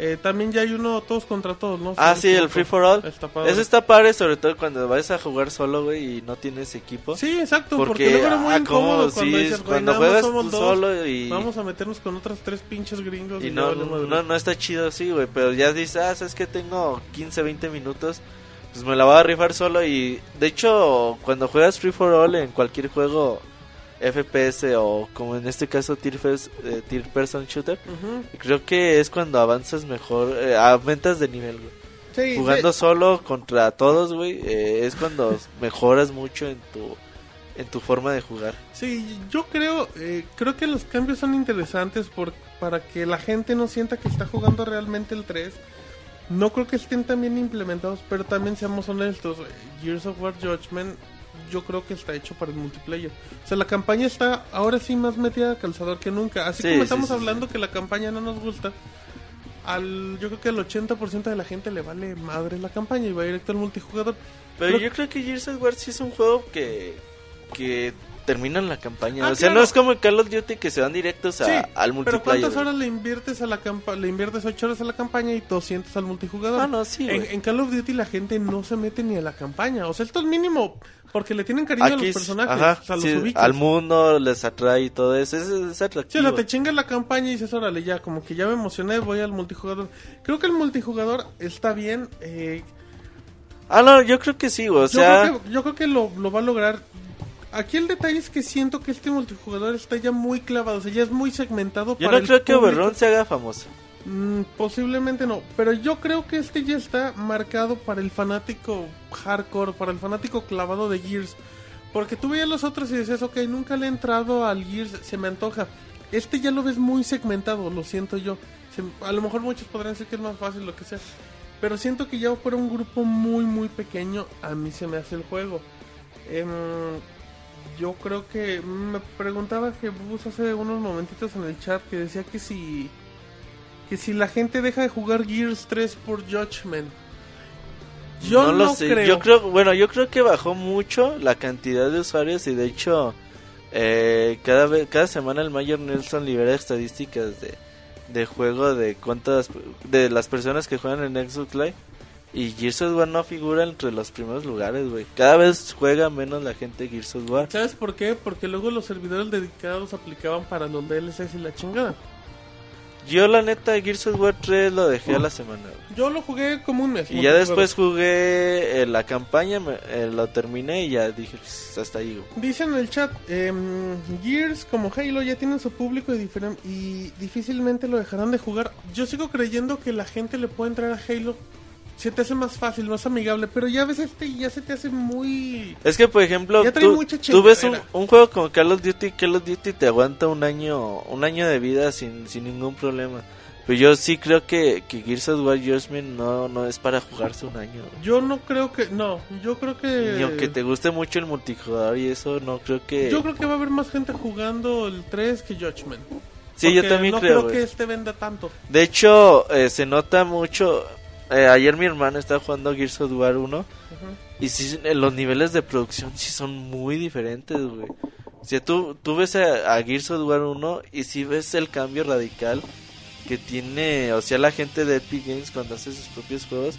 Eh, también ya hay uno todos contra todos, ¿no? Ah, sí, no el Free for All. Está. Eso está padre, sobre todo cuando vas a jugar solo, güey, y no tienes equipo. Sí, exacto, porque, luego era muy ah, incómodo cuando sí, dices, "Güey, cuando juegas somos tú dos, solo y... Vamos a meternos con otros tres pinches gringos Y y, no, madre. no, no está chido así, güey. Pero ya dices, ah, sabes que tengo 15, 20 minutos. Pues me la voy a rifar solo. Y de hecho, cuando juegas Free for All en cualquier juego, FPS o como en este caso Tier, First- eh, tier Person Shooter, creo que es cuando avanzas mejor, eh, aumentas de nivel, güey. Sí, Jugando sí. solo contra todos, güey, eh, es cuando mejoras mucho en tu en tu forma de jugar. Sí, yo creo, eh, creo que los cambios son interesantes por, para que la gente no sienta que está jugando realmente el 3. No creo que estén tan bien implementados, pero también seamos honestos, Gears of War Judgment yo creo que está hecho para el multiplayer. O sea, la campaña está ahora sí más metida a calzador que nunca. Así Sí, como estamos sí, hablando que la campaña no nos gusta, al yo creo que al 80% de la gente le vale madre la campaña y va directo al multijugador. Pero Creo- yo creo que Gears of War sí es un juego que que termina en la campaña. Ah, o sea, claro. no es como el Call of Duty que se van directos a, Sí, al pero multiplayer. ¿cuántas güey. horas le inviertes a la campa le inviertes 8 horas a la campaña y 200 al multijugador? Ah, no, sí, en, en Call of Duty la gente no se mete ni a la campaña. O sea, esto es mínimo porque le tienen cariño a los es- personajes. ajá, o sea, los sí, ubicas. al mundo les atrae y todo eso. Es, es Sí, atractivo. o sea, te chingas la campaña y dices, órale, ya, como que ya me emocioné, voy al multijugador. Creo que el multijugador está bien. Eh, Ah, no, yo creo que sí. O yo, sea, creo que, yo creo que lo, lo va a lograr. Aquí el detalle es que siento que este multijugador está ya muy clavado, o sea, ya es muy segmentado yo para no creo que. Overrun se haga famoso. Mm, posiblemente no, pero yo creo que este ya está marcado para el fanático hardcore, para el fanático clavado de Gears. Porque tú veías los otros y decías, ok, nunca le he entrado al Gears, se me antoja. Este ya lo ves muy segmentado, lo siento yo. Se- a lo mejor muchos podrán decir que es más fácil, lo que sea. Pero siento que ya para un grupo muy, muy pequeño, a mí se me hace el juego. Em, yo creo que me preguntaba que Bus hace unos momentitos en el chat que decía que si que si la gente deja de jugar Gears 3 por Judgment. Yo no, lo sé. creo. Yo creo, bueno, yo creo que bajó mucho la cantidad de usuarios y de hecho eh, cada vez, cada semana el Mayor Nelson libera estadísticas de, de juego de cuántas de las personas que juegan en Xbox Live y Gears of War no figura entre los primeros lugares, güey. Cada vez juega menos la gente Gears of War. ¿Sabes por qué? Porque luego los servidores dedicados aplicaban para los DLCs y la chingada. Yo la neta Gears of War 3 lo dejé a la semana. Yo lo jugué como un mes. Y ya después jugué eh, la campaña, me- eh, lo terminé y ya dije, "Pues, hasta ahí. güey". Dice en el chat, em, Gears como Halo ya tienen su público y, y difícilmente lo dejarán de jugar. Yo sigo creyendo que la gente le puede entrar a Halo. Se te hace más fácil, más amigable, pero ya a veces este ya se te hace muy... Es que, por ejemplo, tú, ves un, juego como Call of Duty, Call of Duty te aguanta un año un año de vida sin, sin ningún problema. Pero yo sí creo que, que Gears of War Judgment no, no es para jugarse un año. Yo no creo que... No, yo creo que... Ni aunque te guste mucho el multijugador y eso, no creo que... Yo creo que va a haber más gente jugando el 3 que Judgment. sí, yo también no creo. creo güey. que este venda tanto. De hecho, eh, se nota mucho... eh, ayer mi hermano estaba jugando Gears of War 1 y sí, eh, los niveles de producción sí son muy diferentes, güey. O sea, tú, tú ves a, a Gears of War 1 y sí ves el cambio radical que tiene, o sea, la gente de Epic Games cuando hace sus propios juegos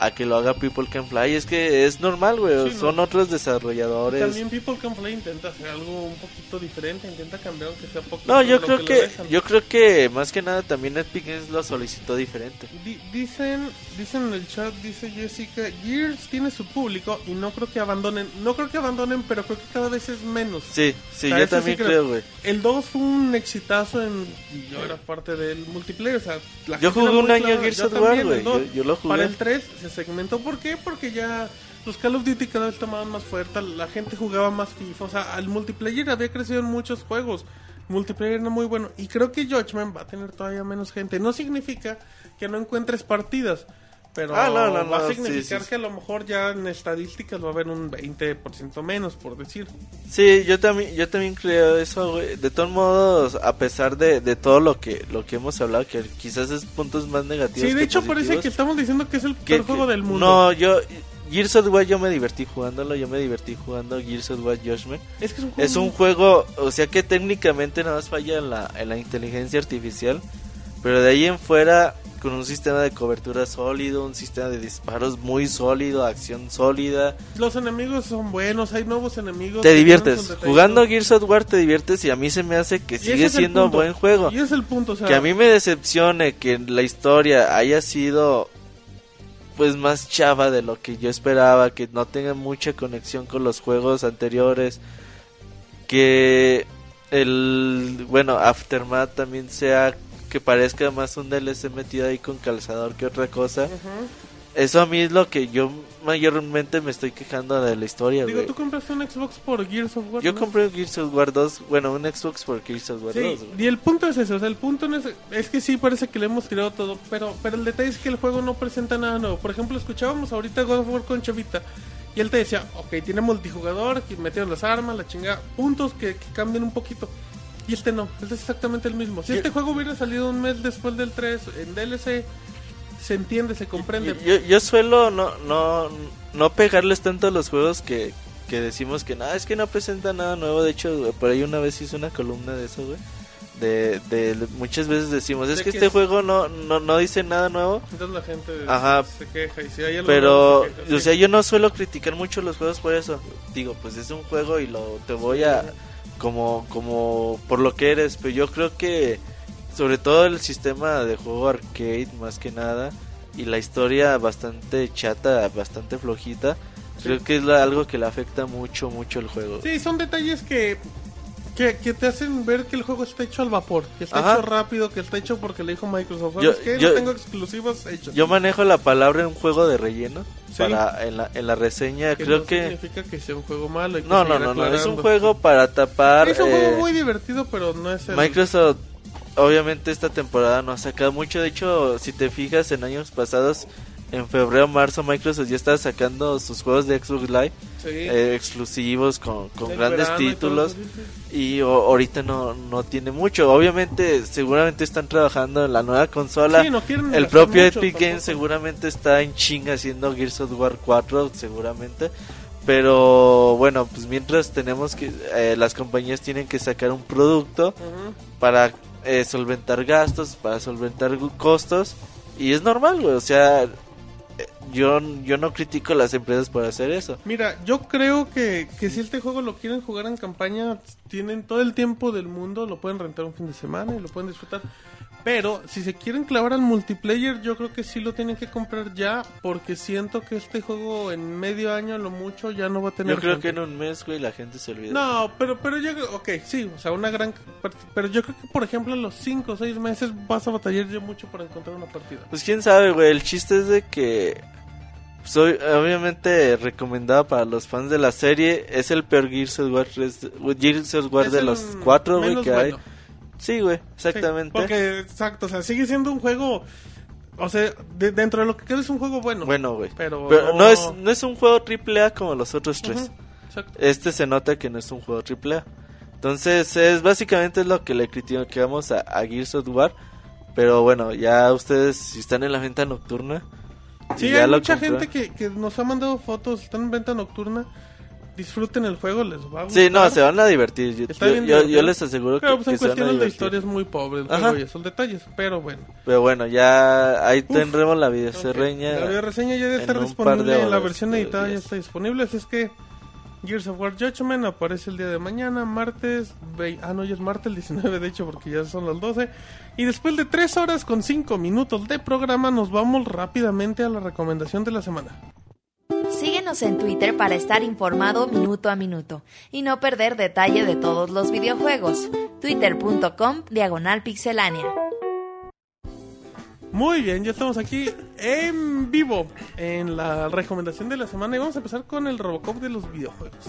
a que lo haga People Can Fly. Es que es normal, güey. Sí, son no. otros desarrolladores. También People Can Play intenta hacer algo un poquito diferente, intenta cambiar aunque sea poco. No, yo creo que, dejan. yo creo que más que nada también Epic Games lo solicitó diferente. Di- dicen, dicen en el chat, dice Jessica, Gears tiene su público y no creo que abandonen, no creo que abandonen, pero creo que cada vez es menos. Sí, sí, O sea, yo también sí creo, güey. El 2 fue un exitazo en, y yo era parte del multiplayer, o sea, la Yo jugué un año. Gears of War, güey. Yo, yo lo jugué. Para el 3 se segmentó, ¿por qué? Porque ya los Call of Duty cada vez tomaban más fuerza, la gente jugaba más FIFA, o sea, el multiplayer había crecido en muchos juegos. Multiplayer era muy bueno y creo que Judgment va a tener todavía menos gente. No significa que no encuentres partidas, pero Ah, no, no, va no, a sí, significar sí, sí. que a lo mejor ya en estadísticas va a haber un 20% menos, por decir. Sí, yo también, yo también creo eso, güey. De todos modos, a pesar de, de todo lo que, lo que hemos hablado, que quizás es puntos más negativos. Sí, de que hecho parece que estamos diciendo que es el peor juego del mundo. No, yo, Gears of War yo me divertí jugándolo, yo me divertí jugando Gears of War Judgment. Es que es un juego Es un juego, o sea que técnicamente nada más falla en la, en la inteligencia artificial, pero de ahí en fuera, con un sistema de cobertura sólido, un sistema de disparos muy sólido, acción sólida, Los enemigos son buenos, hay nuevos enemigos. te diviertes. Jugando Gears of War te diviertes y a mí se me hace que sigue siendo punto. buen juego. Y es el punto, o sea, Que a mí me decepcione que la historia haya sido pues más chava de lo que yo esperaba, que no tenga mucha conexión con los juegos anteriores, que el, bueno, Aftermath también sea que parezca más un DLC metido ahí con calzador que otra cosa. Eso a mí es lo que yo mayormente me estoy quejando de la historia, Digo, tú compraste un Xbox por Gears of War. Yo ¿no? compré un Gears of War 2, bueno, un Xbox por Gears of War Sí, 2. güey. y el punto es ese, o sea, el punto no es, es que sí parece que le hemos tirado todo, pero, pero el detalle es que el juego no presenta nada nuevo. Por ejemplo, escuchábamos ahorita God of War con Chavita y él te decía, ok, tiene multijugador, que metieron las armas, la chingada, puntos que, que cambian un poquito. Y este no, este es exactamente el mismo. Si Yo- este juego hubiera salido un mes después del 3 en DLC, se entiende, se comprende. Yo, yo suelo no, no, no pegarles tanto a los juegos que, que decimos que nada, es que no presenta nada nuevo. De hecho, por ahí una vez hice una columna de eso, güey. De, de muchas veces decimos, es De que que este es- juego no, no, no dice nada nuevo. Entonces la gente Ajá. se queja y si hay algo Pero, se queja, o sea, yo no suelo criticar mucho los juegos por eso. Digo, pues es un juego y lo te voy a como como por lo que eres, pero yo creo que sobre todo el sistema de juego arcade más que nada y la historia bastante chata, bastante flojita, creo que es la- algo que le afecta mucho mucho el juego. Sí, son detalles que, que, que te hacen ver que el juego está hecho al vapor, que está Ajá. hecho rápido, que está hecho porque le dijo Microsoft. Yo- yo- no tengo exclusivos hechos. Yo manejo la palabra un juego de relleno Sí. para en la, en la reseña, que creo no que significa que sea un juego malo. hay que no, no, no, no, es un aclarando. juego para tapar Es un eh, juego muy divertido, pero no es el... Microsoft, obviamente esta temporada no ha sacado mucho. De hecho, si te fijas en años pasados, en febrero, marzo, Microsoft ya estaba sacando sus juegos de Xbox Live Sí. eh, exclusivos con, grandes verano títulos. Y o- ahorita no, no tiene mucho. Obviamente, seguramente están trabajando en la nueva consola. Sí, no quieren El propio mucho Epic. Games seguramente está en chinga haciendo Gears of War 4, seguramente. Pero bueno, pues mientras tenemos que. eh, las compañías tienen que sacar un producto para eh, solventar gastos, para solventar costos. Y es normal, güey. O sea, yo, yo no critico a las empresas por hacer eso. Mira, yo creo que, que si este juego lo quieren jugar en campaña, tienen todo el tiempo del mundo, lo pueden rentar un fin de semana y lo pueden disfrutar. Pero si se quieren clavar al multiplayer, yo creo que sí lo tienen que comprar ya, porque siento que este juego en medio año a lo mucho ya no va a tener. Yo creo gente. que en un mes, güey, la gente se olvida. No, pero, pero yo creo, ok, sí, o sea, una gran pero yo creo que por ejemplo en los 5 o 6 meses vas a batallar ya mucho para encontrar una partida. Pues quién sabe, güey. El chiste es de que soy obviamente recomendado para los fans de la serie. Es el peor Gears of War, 3 Gears of War de los cuatro, güey, que hay. Sí, güey, Sí, exactamente. porque, exacto, o sea, sigue siendo un juego, o sea, de- dentro de lo que queda es un juego bueno. Bueno, güey. Pero, Pero no es, no es un juego triple A como los otros tres. Exacto. Este se nota que no es un juego triple A. Entonces, es básicamente lo que le criticamos a, a Gears of War. Pero bueno, ya ustedes, si están en la venta nocturna. Sí, hay mucha gente que, que nos ha mandado fotos, están en venta nocturna. Disfruten el juego, les va a gustar. Sí, no, se van a divertir. Yo, yo- bien yo- yo les aseguro Pero que, pues en que cuestiones de divertir. historia es muy pobre el Ajá. y esos detalles, pero bueno. Pero bueno, ya ahí Uf. tendremos la videoreseña. La video reseña ya debe estar de disponible, la horas, versión de editada ya está disponible, así es que Gears of War Judgment aparece el día de mañana, martes, ah no, ya es martes el 19 de hecho porque ya son las 12, y después de 3 horas con 5 minutos de programa nos vamos rápidamente a la recomendación de la semana. Síguenos en Twitter para estar informado minuto a minuto y no perder detalle de todos los videojuegos. Twitter.com Diagonal Pixelánea. Muy bien, ya estamos aquí en vivo en la recomendación de la semana y vamos a empezar con el Robocop de los videojuegos.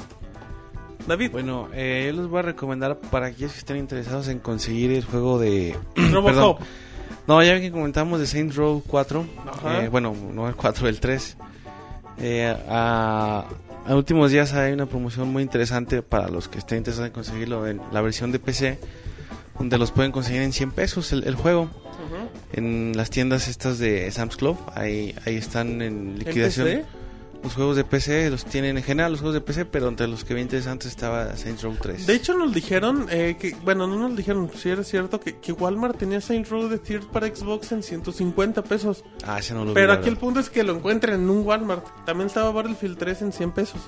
David, Bueno, eh, yo les voy a recomendar para aquellos que estén interesados en conseguir el juego de... Robocop. Perdón. No, ya ven que comentamos de Saints Row 4. Ajá. eh, bueno, no el 4, el 3. Eh, a, a últimos días hay una promoción muy interesante para los que estén interesados en conseguirlo en la versión de PC. Donde los pueden conseguir en 100 pesos el, el juego. En las tiendas estas de Sam's Club. Ahí, ahí están en liquidación. PC? Los juegos de PC los tienen en general, los juegos de PC, pero entre los que vi interesantes estaba Saints Row 3. De hecho nos dijeron eh, que, bueno, no nos dijeron, si era cierto, que, que Walmart tenía Saints Row de Tier para Xbox en 150 pesos. ah, ese no lo Pero aquí el punto es que lo encuentren en un Walmart. También estaba Battlefield 3 en 100 pesos.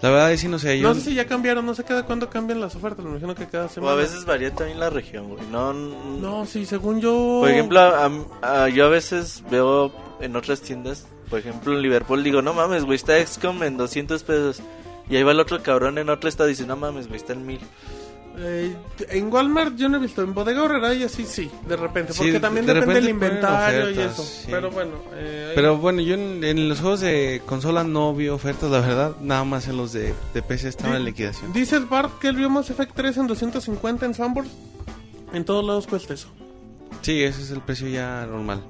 La verdad es que no sé, yo... No sé si ya cambiaron, no sé cada cuándo cambian las ofertas, me imagino que cada O semana. a veces varía también la región, güey. No, No, sí, según yo... Por ejemplo, a- a- yo a veces veo en otras tiendas, por ejemplo en Liverpool, digo, no mames, güey, está XCOM en 200 pesos. Y ahí va el otro cabrón en otro estado y dice, no mames, güey, está en mil. Eh, en Walmart yo no he visto, en Bodega Horrera y así sí, de repente, Sí, porque también de depende del inventario y ofertas, eso. sí. Pero bueno, eh, Pero bueno, yo en, en los juegos de consola no vi ofertas, la verdad. Nada más en los de, de PC estaban en liquidación. dice Bart que él vio Mass Effect 3 en 250 en Sanborn. En todos lados cuesta eso. Sí, ese es el precio ya normal.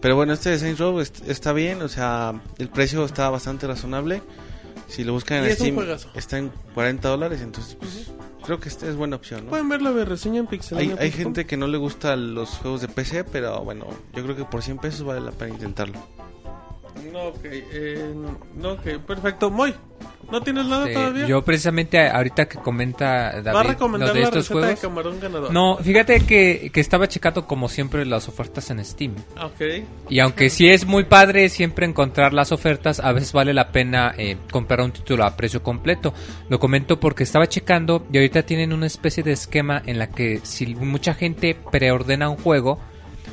Pero bueno, este de Saints Row est- está bien, o sea, el precio está bastante razonable. Si lo buscan en Steam, está en 40 dólares, entonces pues, creo que esta es buena opción, ¿no? Pueden ver la reseña en Hay, Pixelania. hay gente que no le gusta los juegos de PC, pero bueno, yo creo que por 100 pesos vale la pena intentarlo. No, ok, eh, no, ok, perfecto. Moy, ¿no tienes nada Este, todavía? yo precisamente ahorita que comenta David Va a lo de la estos receta juegos. de camarón ganador. No, fíjate que, que estaba checando como siempre las ofertas en Steam. Ok. Y aunque sí es muy padre siempre encontrar las ofertas, a veces vale la pena eh, comprar un título a precio completo. Lo comento porque estaba checando y ahorita tienen una especie de esquema en la que si mucha gente preordena un juego,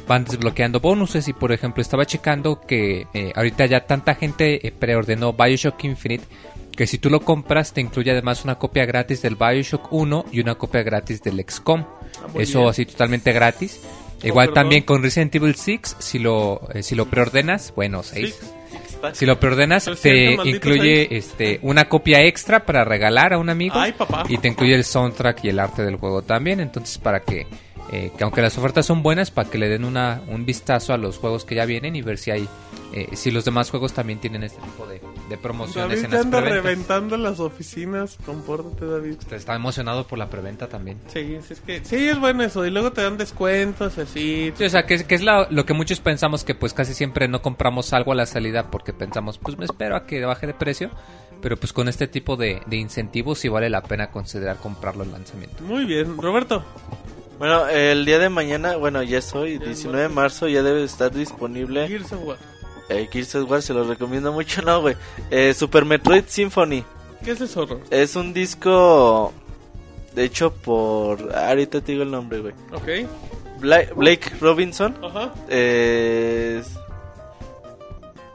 van desbloqueando bonuses. Y por ejemplo, estaba checando que eh, ahorita ya tanta gente eh, preordenó Bioshock Infinite que si tú lo compras te incluye además una copia gratis del Bioshock 1 y una copia gratis del XCOM. Ah, Eso bien. así totalmente gratis. Igual perdón. también con Resident Evil 6, si lo, eh, si lo preordenas, bueno, 6. Sí. Si lo preordenas, te incluye este una copia extra para regalar a un amigo. Ay, papá. Y te incluye el soundtrack y el arte del juego también. Entonces, para que, eh, que aunque las ofertas son buenas, para que le den una, un vistazo a los juegos que ya vienen y ver si hay, eh, si los demás juegos también tienen este tipo de, de promociones David en las anda preventas. reventando las oficinas. Compórtate, David. Está emocionado por la preventa también. Sí, es que sí es bueno eso. Y luego te dan descuentos así. Sí, o sea, que, que es la- lo que muchos pensamos que pues casi siempre no compramos algo a la salida porque pensamos, pues me espero a que baje de precio, pero pues con este tipo de, de incentivos sí vale la pena considerar comprarlo en lanzamiento. Muy bien, Roberto. Bueno, el día de mañana, bueno, ya es hoy, 19 de marzo, ya debe estar disponible. Gears of War. Eh, Gears of War, se lo recomiendo mucho, no, güey. Eh, Super Metroid Symphony. ¿Qué es eso? Es un disco de hecho por... Ahorita te digo el nombre, güey. Ok. Bla- Blake Robinson. Ajá. Es...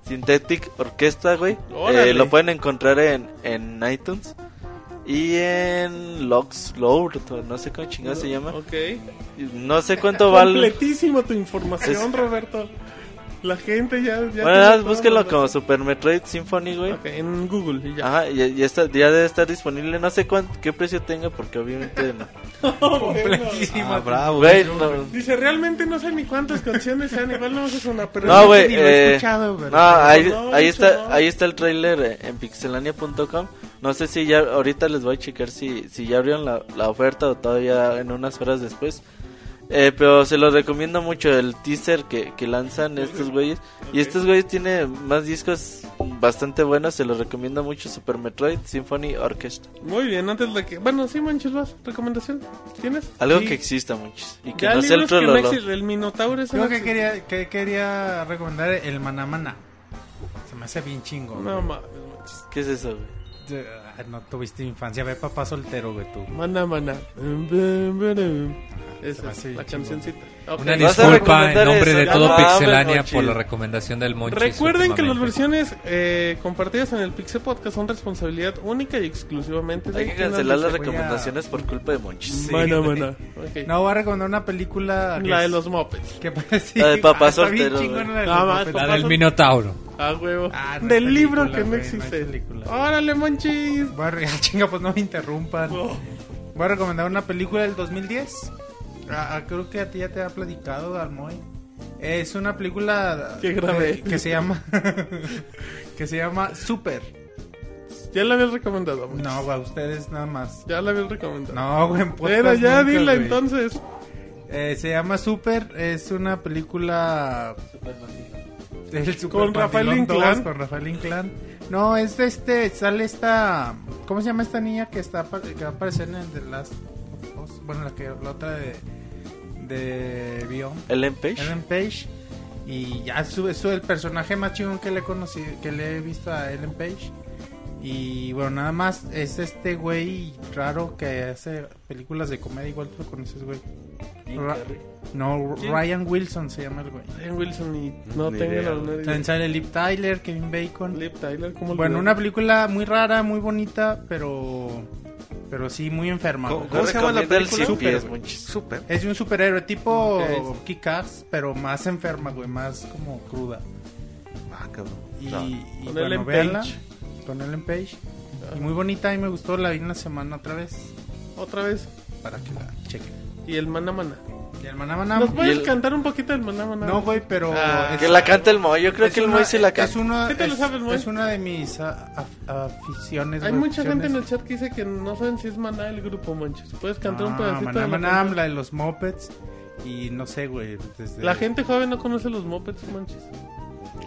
Synthetic Orchestra, güey. Eh, lo pueden encontrar en, en iTunes. Y en Load, no sé cómo chingado se llama. Ok. No sé cuánto vale. Completísimo tu información, Es- Roberto. La gente ya. ya Bueno, Roberto. como Super Metroid Symphony, güey. Ok, en Google y ya. Ajá, ya, ya está, ya debe estar disponible. No sé cuánto, qué precio tenga, porque obviamente no. Ah, bravo. Güey, no, Dice, realmente no sé ni cuántas canciones sean, igual no es una, pero... No, güey, eh, escuchado, no, ahí, No, ahí mucho está, no. ahí está el trailer eh, en pixelania.com. No sé si ya, ahorita les voy a checar si, si ya abrieron la, la oferta o todavía en unas horas después. Eh, pero se los recomiendo mucho el teaser que, que lanzan estos güeyes. Y estos güeyes tienen más discos bastante buenos, se los recomiendo mucho Super Metroid Symphony Orchestra. Muy bien, antes de que... Bueno, sí, Manches, vas. ¿Recomendación? ¿Tienes? Algo Sí. que exista muchos. Y que Ya no sea el libros que no trololo. El Minotauro es Creo que quería, que quería recomendar el Manamana. Se me hace bien chingo. No güey. mames, Manches. ¿Qué es eso, güey? De- ah, No tuviste infancia, ve papá soltero, güey, tú. Mana, mana. Se Esa la cancioncita. Una ¿Vas a disculpa en nombre eso? de todo no mames, Pixelania por la recomendación del Monchis. Recuerden que las versiones eh, compartidas en el Pixel Podcast son responsabilidad única y exclusivamente de Hay que cancelar las a- recomendaciones por culpa de Monchis. Sí. Mana, mana. Ok. No, voy a recomendar una película. La de los Muppets. Que parece. La de papá Ah, soltero, la de más. La del Minotauro. Ah, huevo. Ah, no Del libro que no no existe. película. Órale, Monchis. Voy a chinga, pues no me interrumpan. Oh. Voy a recomendar una película del 2010. Ah, ah, creo que a ti ya te ha platicado, Almoy. Es una película Qué grave. eh, que se llama que se llama Super. Ya la habías recomendado. Monchis. No, güey, ustedes nada más. Ya la habías recomendado. No, güey, Pero ya nunca, dila güey. entonces. Eh, se llama Super, es una película del Super Con Rafael Inclán. 2, con Rafael Inclán. No, es de este, sale esta, ¿cómo se llama esta niña que está que va a aparecer en The Last of Us? Bueno, la que la otra de de Beyond, Ellen Page. Ellen Page y ya su, es el personaje más chingón que le he conocido, que le he visto a Ellen Page. Y bueno, nada más es este güey raro que hace películas de comedia, igual tú lo conoces, güey. Ra- no. Ryan Wilson se llama el güey. Ryan Wilson y no Ni tengo idea, la. También sale Liv Tyler, Kevin Bacon. Liv Tyler, ¿cómo Bueno, una película muy rara, muy bonita, pero pero sí muy enferma. ¿Cómo- se llama la película? Super. Super. Es de un superhéroe tipo Ok. Kick-Ass, pero más enferma, güey, más como cruda. Ah, cabrón. Y, No. y Con bueno. Con Ellen Page. Y muy bonita y me gustó, la vi una semana otra vez Otra vez. para que la chequen. Y el Mana Mana. Y el Maná Maná- ¿Nos puedes el- cantar un poquito del Mana Mana? No, güey, pero Ah, es- Que la canta el Moy. Yo creo es que el una- Moy sí la Es canta. una, ¿Qué te lo es- sabes, Moy? es una de mis ah, af- aficiones. Hay mucha gente en el chat que dice que no saben si es Maná el grupo, manches. ¿Puedes cantar un Ah, pedacito Maná de la Maná, la de los Mopeds. Y no sé, güey. desde- La gente joven no conoce los mopeds, manches.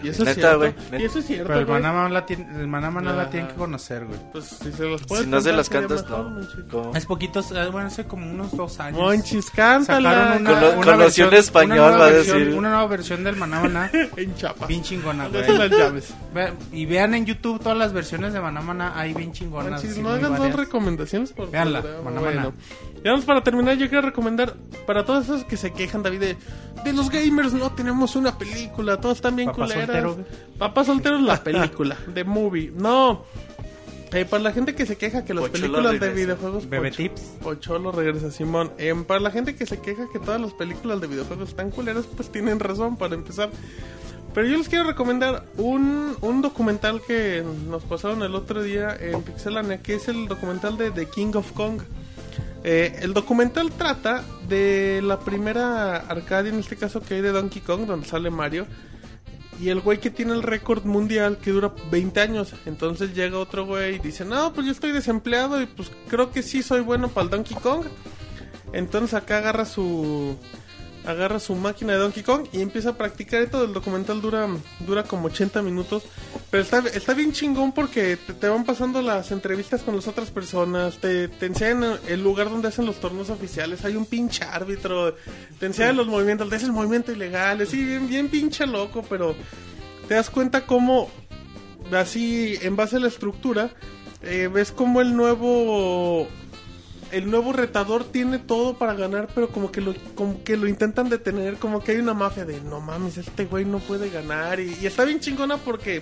Y eso es Neta, cierto. güey, Y eso es cierto, Pero el güey. Maná la, tiene, el Maná Maná la tienen que conocer, güey. Pues si se los puedes Si no se las cantas, no. ¿Cómo? Es poquitos, eh, bueno, hace como unos dos años. Monchis, cántala. Sacaron una, Cono- una conoció versión, en español, una nueva va a versión- decir. Una nueva versión del Maná. en chapa. bien chingona, güey. esas las llaves. Ve- Y vean en YouTube todas las versiones de Maná. Hay bien chingonas. Manchis, así no hagan dos recomendaciones por Véanla, programa. Maná Bueno, Ya vamos para terminar. Yo quiero recomendar para todos esos que se quejan, David, de, de los gamers no tenemos una película. Todos están bien Papá culeras. soltero. Papá soltero es la película, de movie. No. Eh, para la gente que se queja que las Pocholo películas de videojuegos. Bebé Poch- tips. Pocholo regresa Simón. Eh, para la gente que se queja que todas las películas de videojuegos están culeras, pues tienen razón para empezar. Pero yo les quiero recomendar un, un documental que nos pasaron el otro día en Pixelania, que es el documental de The King of Kong. Eh, el documental trata de la primera arcadia, en este caso que hay de Donkey Kong, donde sale Mario. Y el güey que tiene el récord mundial que dura 20 años. Entonces llega otro güey y dice, no, pues yo estoy desempleado y pues creo que sí soy bueno para el Donkey Kong. Entonces acá agarra su agarra su máquina de Donkey Kong y empieza a practicar y todo el documental dura dura como 80 minutos pero está, está bien chingón porque te, te van pasando las entrevistas con las otras personas te, te enseñan el lugar donde hacen los torneos oficiales hay un pinche árbitro te enseñan los movimientos te hacen movimientos ilegales sí bien bien pinche loco pero te das cuenta cómo así en base a la estructura eh, ves como el nuevo el nuevo retador tiene todo para ganar, pero como que lo, como que lo intentan detener, como que hay una mafia de no mames, este güey no puede ganar. Y, y está bien chingona porque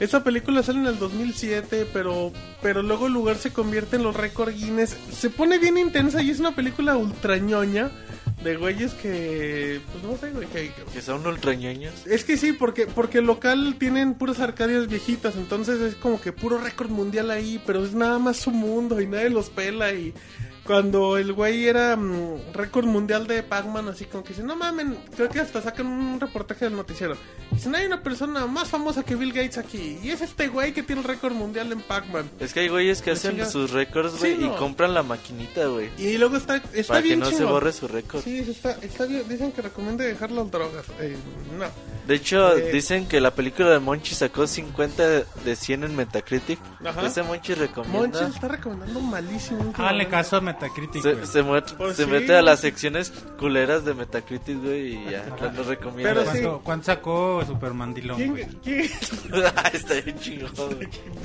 esa película sale en el 2007, pero, pero luego el lugar se convierte en los récord Guinness. Se pone bien intensa y es una película ultra ñoña de güeyes que, pues no sé, güey, que, que- son ultrañoños. es que sí, porque, porque el local tienen puras arcadias viejitas, entonces es como que puro récord mundial ahí, pero es nada más su mundo y nadie los pela y cuando el güey era mm, récord mundial de Pac-Man, así como que dice, no mamen, creo que hasta sacan un reportaje del noticiero. Dicen, hay una persona más famosa que Bill Gates aquí, y es este güey que tiene el récord mundial en Pac-Man. Es que hay güeyes que La hacen sus récords, Sí, güey, no. y compran la maquinita, güey. Y luego está, está Para que bien no se borre su récord. Sí, está, está bien, dicen que recomienda dejar las drogas. Eh, no. De hecho, Eh. dicen que la película de Monchi sacó 50 de 100 en Metacritic. Ajá. Ese Monchi recomienda. Monchi está recomendando malísimo. Háganle últimamente. caso a Metacritic, Se, güey. se, muet- Pues se sí. mete a las secciones culeras de Metacritic, güey, y ya Ajá. recomienda. Pero sí. ¿Cuánto, sacó Supermandilón? ¿Quién, güey? quién- Está bien chingón.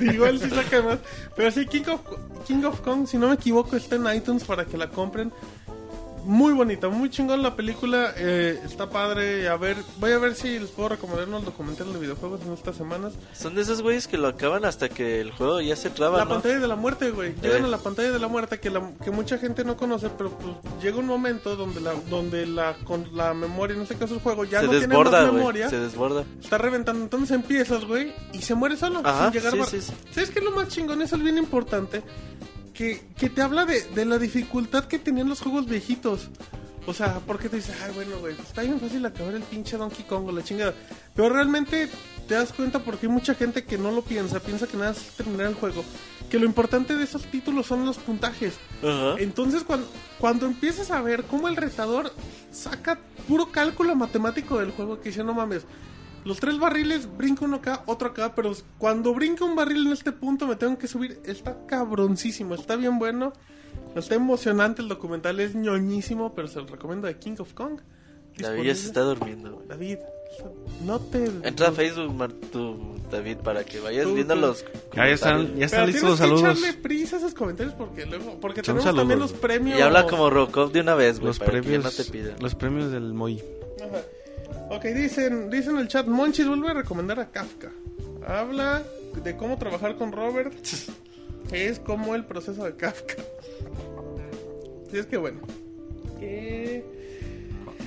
Igual sí saca más. Pero sí, King of, King of Kong, si no me equivoco, está en iTunes para que la compren. Muy bonita, muy chingón la película. eh, está padre. A ver, voy a ver si les puedo recomendar unos documentales de videojuegos en estas semanas. Son de esos güeyes que lo acaban hasta que el juego ya se traba, La ¿no? pantalla de la muerte, güey. Llegan Eh. a la pantalla de la muerte que, la- que mucha gente no conoce, pero pues llega un momento donde la donde la con la memoria, en este caso el juego, ya se no tiene desborda, más güey. memoria. Se desborda. Está reventando, entonces empiezas, güey, y se muere solo, Ajá, sin llegar sí, a... sí, sí. ¿Sabes qué es lo más chingón? Eso es bien importante. Que, que te habla de, de la dificultad que tenían los juegos viejitos. O sea, porque te dices, ay, bueno, güey, pues está bien fácil acabar el pinche Donkey Kong o la chingada. Pero realmente te das cuenta porque hay mucha gente que no lo piensa, piensa que nada es terminar el juego. Que lo importante de esos títulos son los puntajes. Ajá. Entonces, cuando, cuando empiezas a ver cómo el retador saca puro cálculo matemático del juego, que dice, no mames, los tres barriles, brinca uno acá, otro acá, pero cuando brinca un barril en este punto me tengo que subir, está cabroncísimo, está bien bueno, está emocionante el documental, es ñoñísimo, pero se lo recomiendo de King of Kong. David ya se está durmiendo. güey. David, no te... Entra a Facebook, Mar- tú, David, para que vayas Tú, viendo tú. los. Ya están, comentarios. ya están listos los tienes que saludos. echarle prisa a esos comentarios porque luego... Porque Son tenemos saludos. también los premios... Y habla como Robocop de una vez, güey, Los que premios, no te pidan. los premios del Moy. Ok, dicen, dicen en el chat, Monchis vuelve a recomendar a Kafka. Habla de cómo trabajar con Robert. es como el proceso de Kafka. Sí, es que bueno. Eh,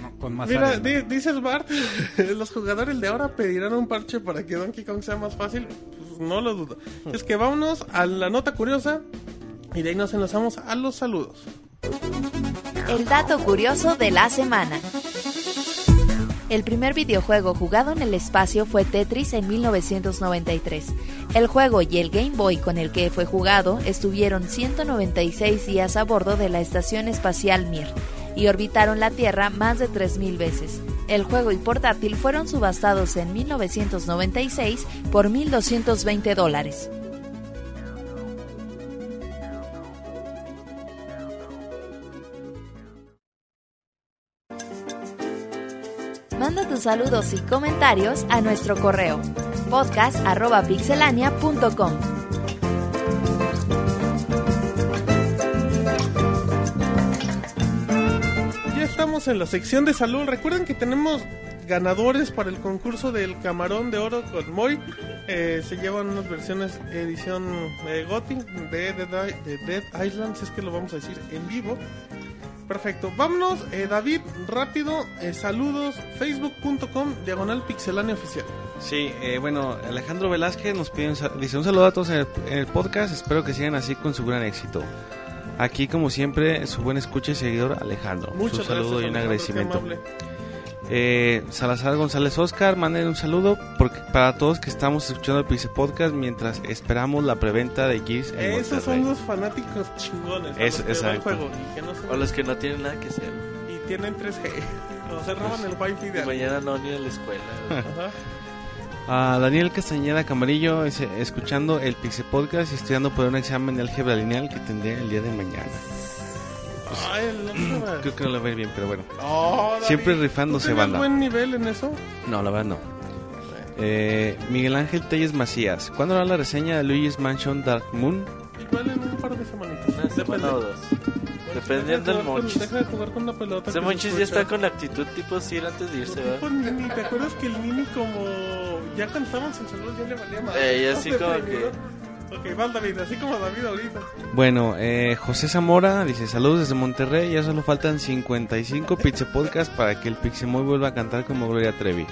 No, con más mira, di- dice el Bart, los jugadores de ahora pedirán un parche para que Donkey Kong sea más fácil. Pues no lo dudo. Es que vámonos a la nota curiosa y de ahí nos enlazamos a los saludos. El dato curioso de la semana. El primer videojuego jugado en el espacio fue Tetris en 1993. El juego y el Game Boy con el que fue jugado estuvieron 196 días a bordo de la Estación Espacial Mir y orbitaron la Tierra más de 3.000 veces. El juego y portátil fueron subastados en 1996 por 1.220 dólares. Saludos y comentarios a nuestro correo podcast.pixelania.com. Ya estamos en la sección de salud. Recuerden que tenemos ganadores para el concurso del camarón de oro con Moy. Eh, se llevan unas versiones edición eh, de, de Dead Island, si es que lo vamos a decir en vivo. Perfecto, vámonos, eh, David, rápido, eh, saludos, facebook.com, diagonal pixelania oficial. Sí, eh, bueno, Alejandro Velázquez nos pide un, dice un saludo a todos en el, en el podcast, espero que sigan así con su gran éxito. Aquí, como siempre, su buen escucha y seguidor Alejandro. Muchas un saludo gracias, y un Alejandro, agradecimiento. Eh, Salazar González Oscar, manden un saludo porque para todos que estamos escuchando el Pixel Podcast mientras esperamos la preventa de Gears en Esos son los fanáticos chingones, Es- los que va el exacto. juego y que no se- O los que no tienen nada que hacer. y tienen 3G, o se roban el wifi de Y alguien. mañana no ni a la escuela. Ajá. A Daniel Castañeda Camarillo, escuchando el Pixel Podcast y estudiando por un examen de álgebra lineal que tendré el día de mañana. Ay, el otro- Creo que no lo va a ir bien, pero bueno. Oh, David, Siempre ¿tú rifándose, tenías banda. buen nivel en eso? No, la verdad no. Eh, Miguel Ángel Telles Macías, ¿cuándo hará la reseña de Luigi's Mansion Dark Moon? Igual en un par de semanitas. Una semana o dos. Dependiendo del Monchis. Deja de jugar con una pelota. Ese que Monchis ya está con la actitud tipo Sir antes de irse, ¿verdad? Nini, ¿Te acuerdas que el Nini como... Ya estábamos en salud ya le valía más? Eh, y así como Ok, David, así como David ahorita. Bueno, eh, José Zamora dice saludos desde Monterrey, ya solo faltan 55 Pizza Podcast para que el Pixemoy vuelva a cantar como Gloria Trevi.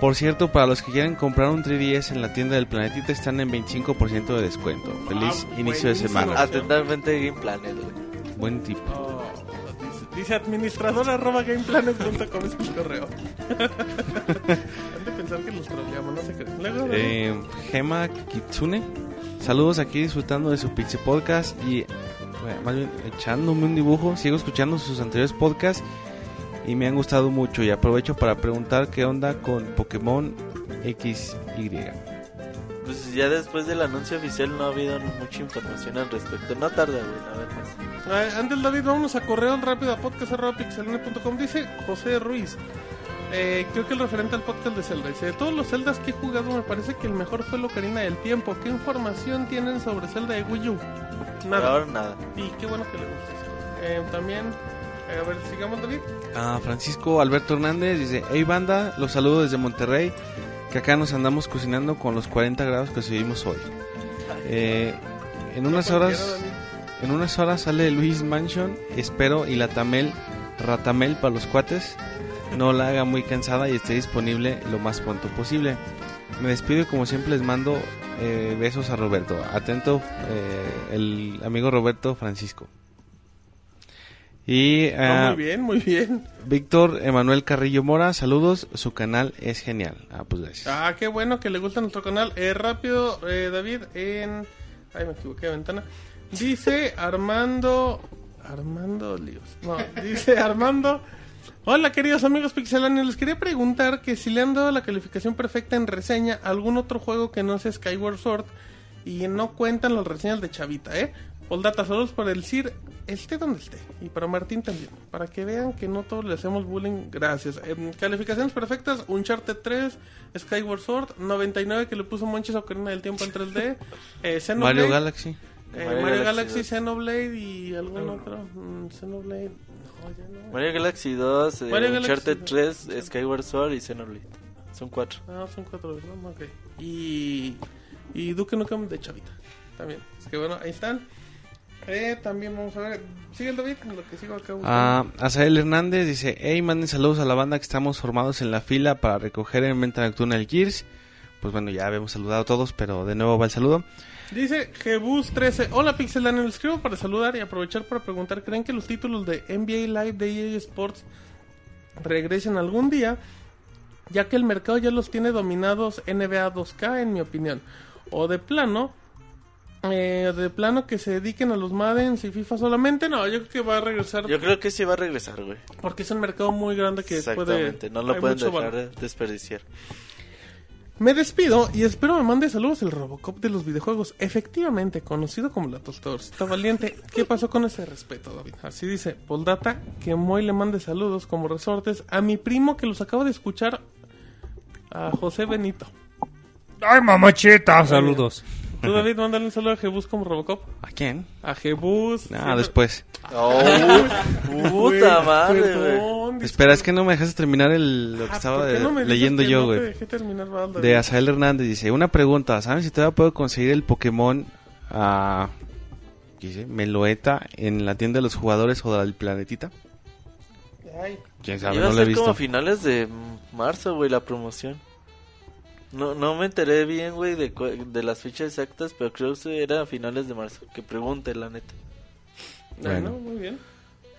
Por cierto, para los que quieran comprar un 3DS en la tienda del Planetita están en 25% de descuento. Feliz Ah, inicio de semana. Atentamente Game Planet. Buen tip. Oh, dice, dice administrador arroba gameplanet.com es el correo. Han de pensar que los troleamos, no sé qué. Eh, Gema Kitsune, saludos aquí disfrutando de su Pixie Podcast y bueno, más bien echándome un dibujo. Sigo escuchando sus anteriores podcasts y me han gustado mucho. Y aprovecho para preguntar qué onda con Pokémon XY. Pues ya después del anuncio oficial no ha habido mucha información al respecto. No tarda, güey, a ver más. Eh, antes David, vámonos a correo rápido a podcast.pixelania.com. Dice José Ruiz. Eh, creo que el referente al podcast de Zelda. Dice: De todos los Zeldas que he jugado, me parece que el mejor fue el Ocarina del Tiempo. ¿Qué información tienen sobre Zelda de Wii U? Nada. ahora nada. Y qué bueno que le gusta. Eh, también, eh, a ver, sigamos, David. Ah, Francisco Alberto Hernández dice, hey banda, los saludo desde Monterrey, que acá nos andamos cocinando con los 40 grados que subimos hoy. Eh, en unas horas... En unas horas sale Luis Mansion, espero, y la Tamel, Ratamel para los cuates, no la haga muy cansada y esté disponible lo más pronto posible. Me despido y como siempre les mando eh, besos a Roberto. Atento, eh, el amigo Roberto Francisco. Y No, ah, muy bien, muy bien. Víctor Emanuel Carrillo Mora, saludos, su canal es genial. Ah, pues gracias. Ah, qué bueno que le gusta nuestro canal. Eh, rápido, eh, David, en... Ay, me equivoqué de ventana. Dice Armando... Armando Líos. No, dice Armando... Hola queridos amigos pixelanios, les quería preguntar que si le han dado la calificación perfecta en reseña a algún otro juego que no sea Skyward Sword y no cuentan las reseñas de Chavita, ¿eh? Poldata, saludos para el CIR, esté donde esté. Y para Martín también. Para que vean que no todos le hacemos bullying. Gracias. En calificaciones perfectas, Uncharted 3, Skyward Sword, 99 que le puso Monchis Ocarina del Tiempo en 3D. Eh, Xenoblade, Mario Galaxy. eh, Mario Mario, Galaxy Galaxy, 2. Xenoblade y algún otro. Mm, Xenoblade. No, ya no. Mario Galaxy 2, eh, Mario Galaxy Uncharted 2. 3, Skyward Sword y Xenoblade. Son cuatro. Ah, son cuatro, ¿no? Ok. Y, y Duke Nukem de Chavita. También. Es que bueno, ahí están. Eh, también vamos a ver. Sigue el David, en lo que sigo acá. Ah, Azael Hernández dice, hey, manden saludos a la banda que estamos formados en la fila para recoger en venta nocturna el Gears. Pues bueno, ya habíamos saludado a todos, pero de nuevo va el saludo. Dice Jebus13. Hola Pixelania, les escribo para saludar y aprovechar para preguntar. ¿Creen que los títulos de NBA Live de EA Sports regresen algún día? Ya que el mercado ya los tiene dominados NBA 2K, en mi opinión. O de plano, eh, de plano que se dediquen a los Maddens y FIFA solamente. No, yo creo que va a regresar Yo creo que sí va a regresar, güey. porque es un mercado muy grande que puede. Exactamente, no lo pueden dejar de desperdiciar. Me despido y espero me mande saludos el Robocop de los videojuegos, efectivamente conocido como la Está valiente. ¿Qué pasó con ese respeto, David? Así dice Poldata, que Moy le mande saludos como resortes a mi primo que los acabo de escuchar, a José Benito. ¡Ay, mamachita! Saludos. Tú, David, mándale un saludo a Jebus como Robocop. ¿A quién? A Jebus. Ah, después. Oh, puta madre, güey. Espera, es que no me dejaste terminar el, lo que Ah, estaba ¿por qué de- no leyendo yo, no güey. te dejé terminar, Val, David? De Azael Hernández dice, una pregunta, ¿saben si todavía puedo conseguir el Pokémon a ¿qué dice? Meloeta en la tienda de los jugadores o del planetita? Ay, Quién sabe, no lo he ser como visto. a finales de marzo, güey, la promoción. No, no me enteré bien, güey, de, de las fechas exactas, pero creo que era a finales de marzo. Que pregunte, la neta. bueno, Bueno. muy bien.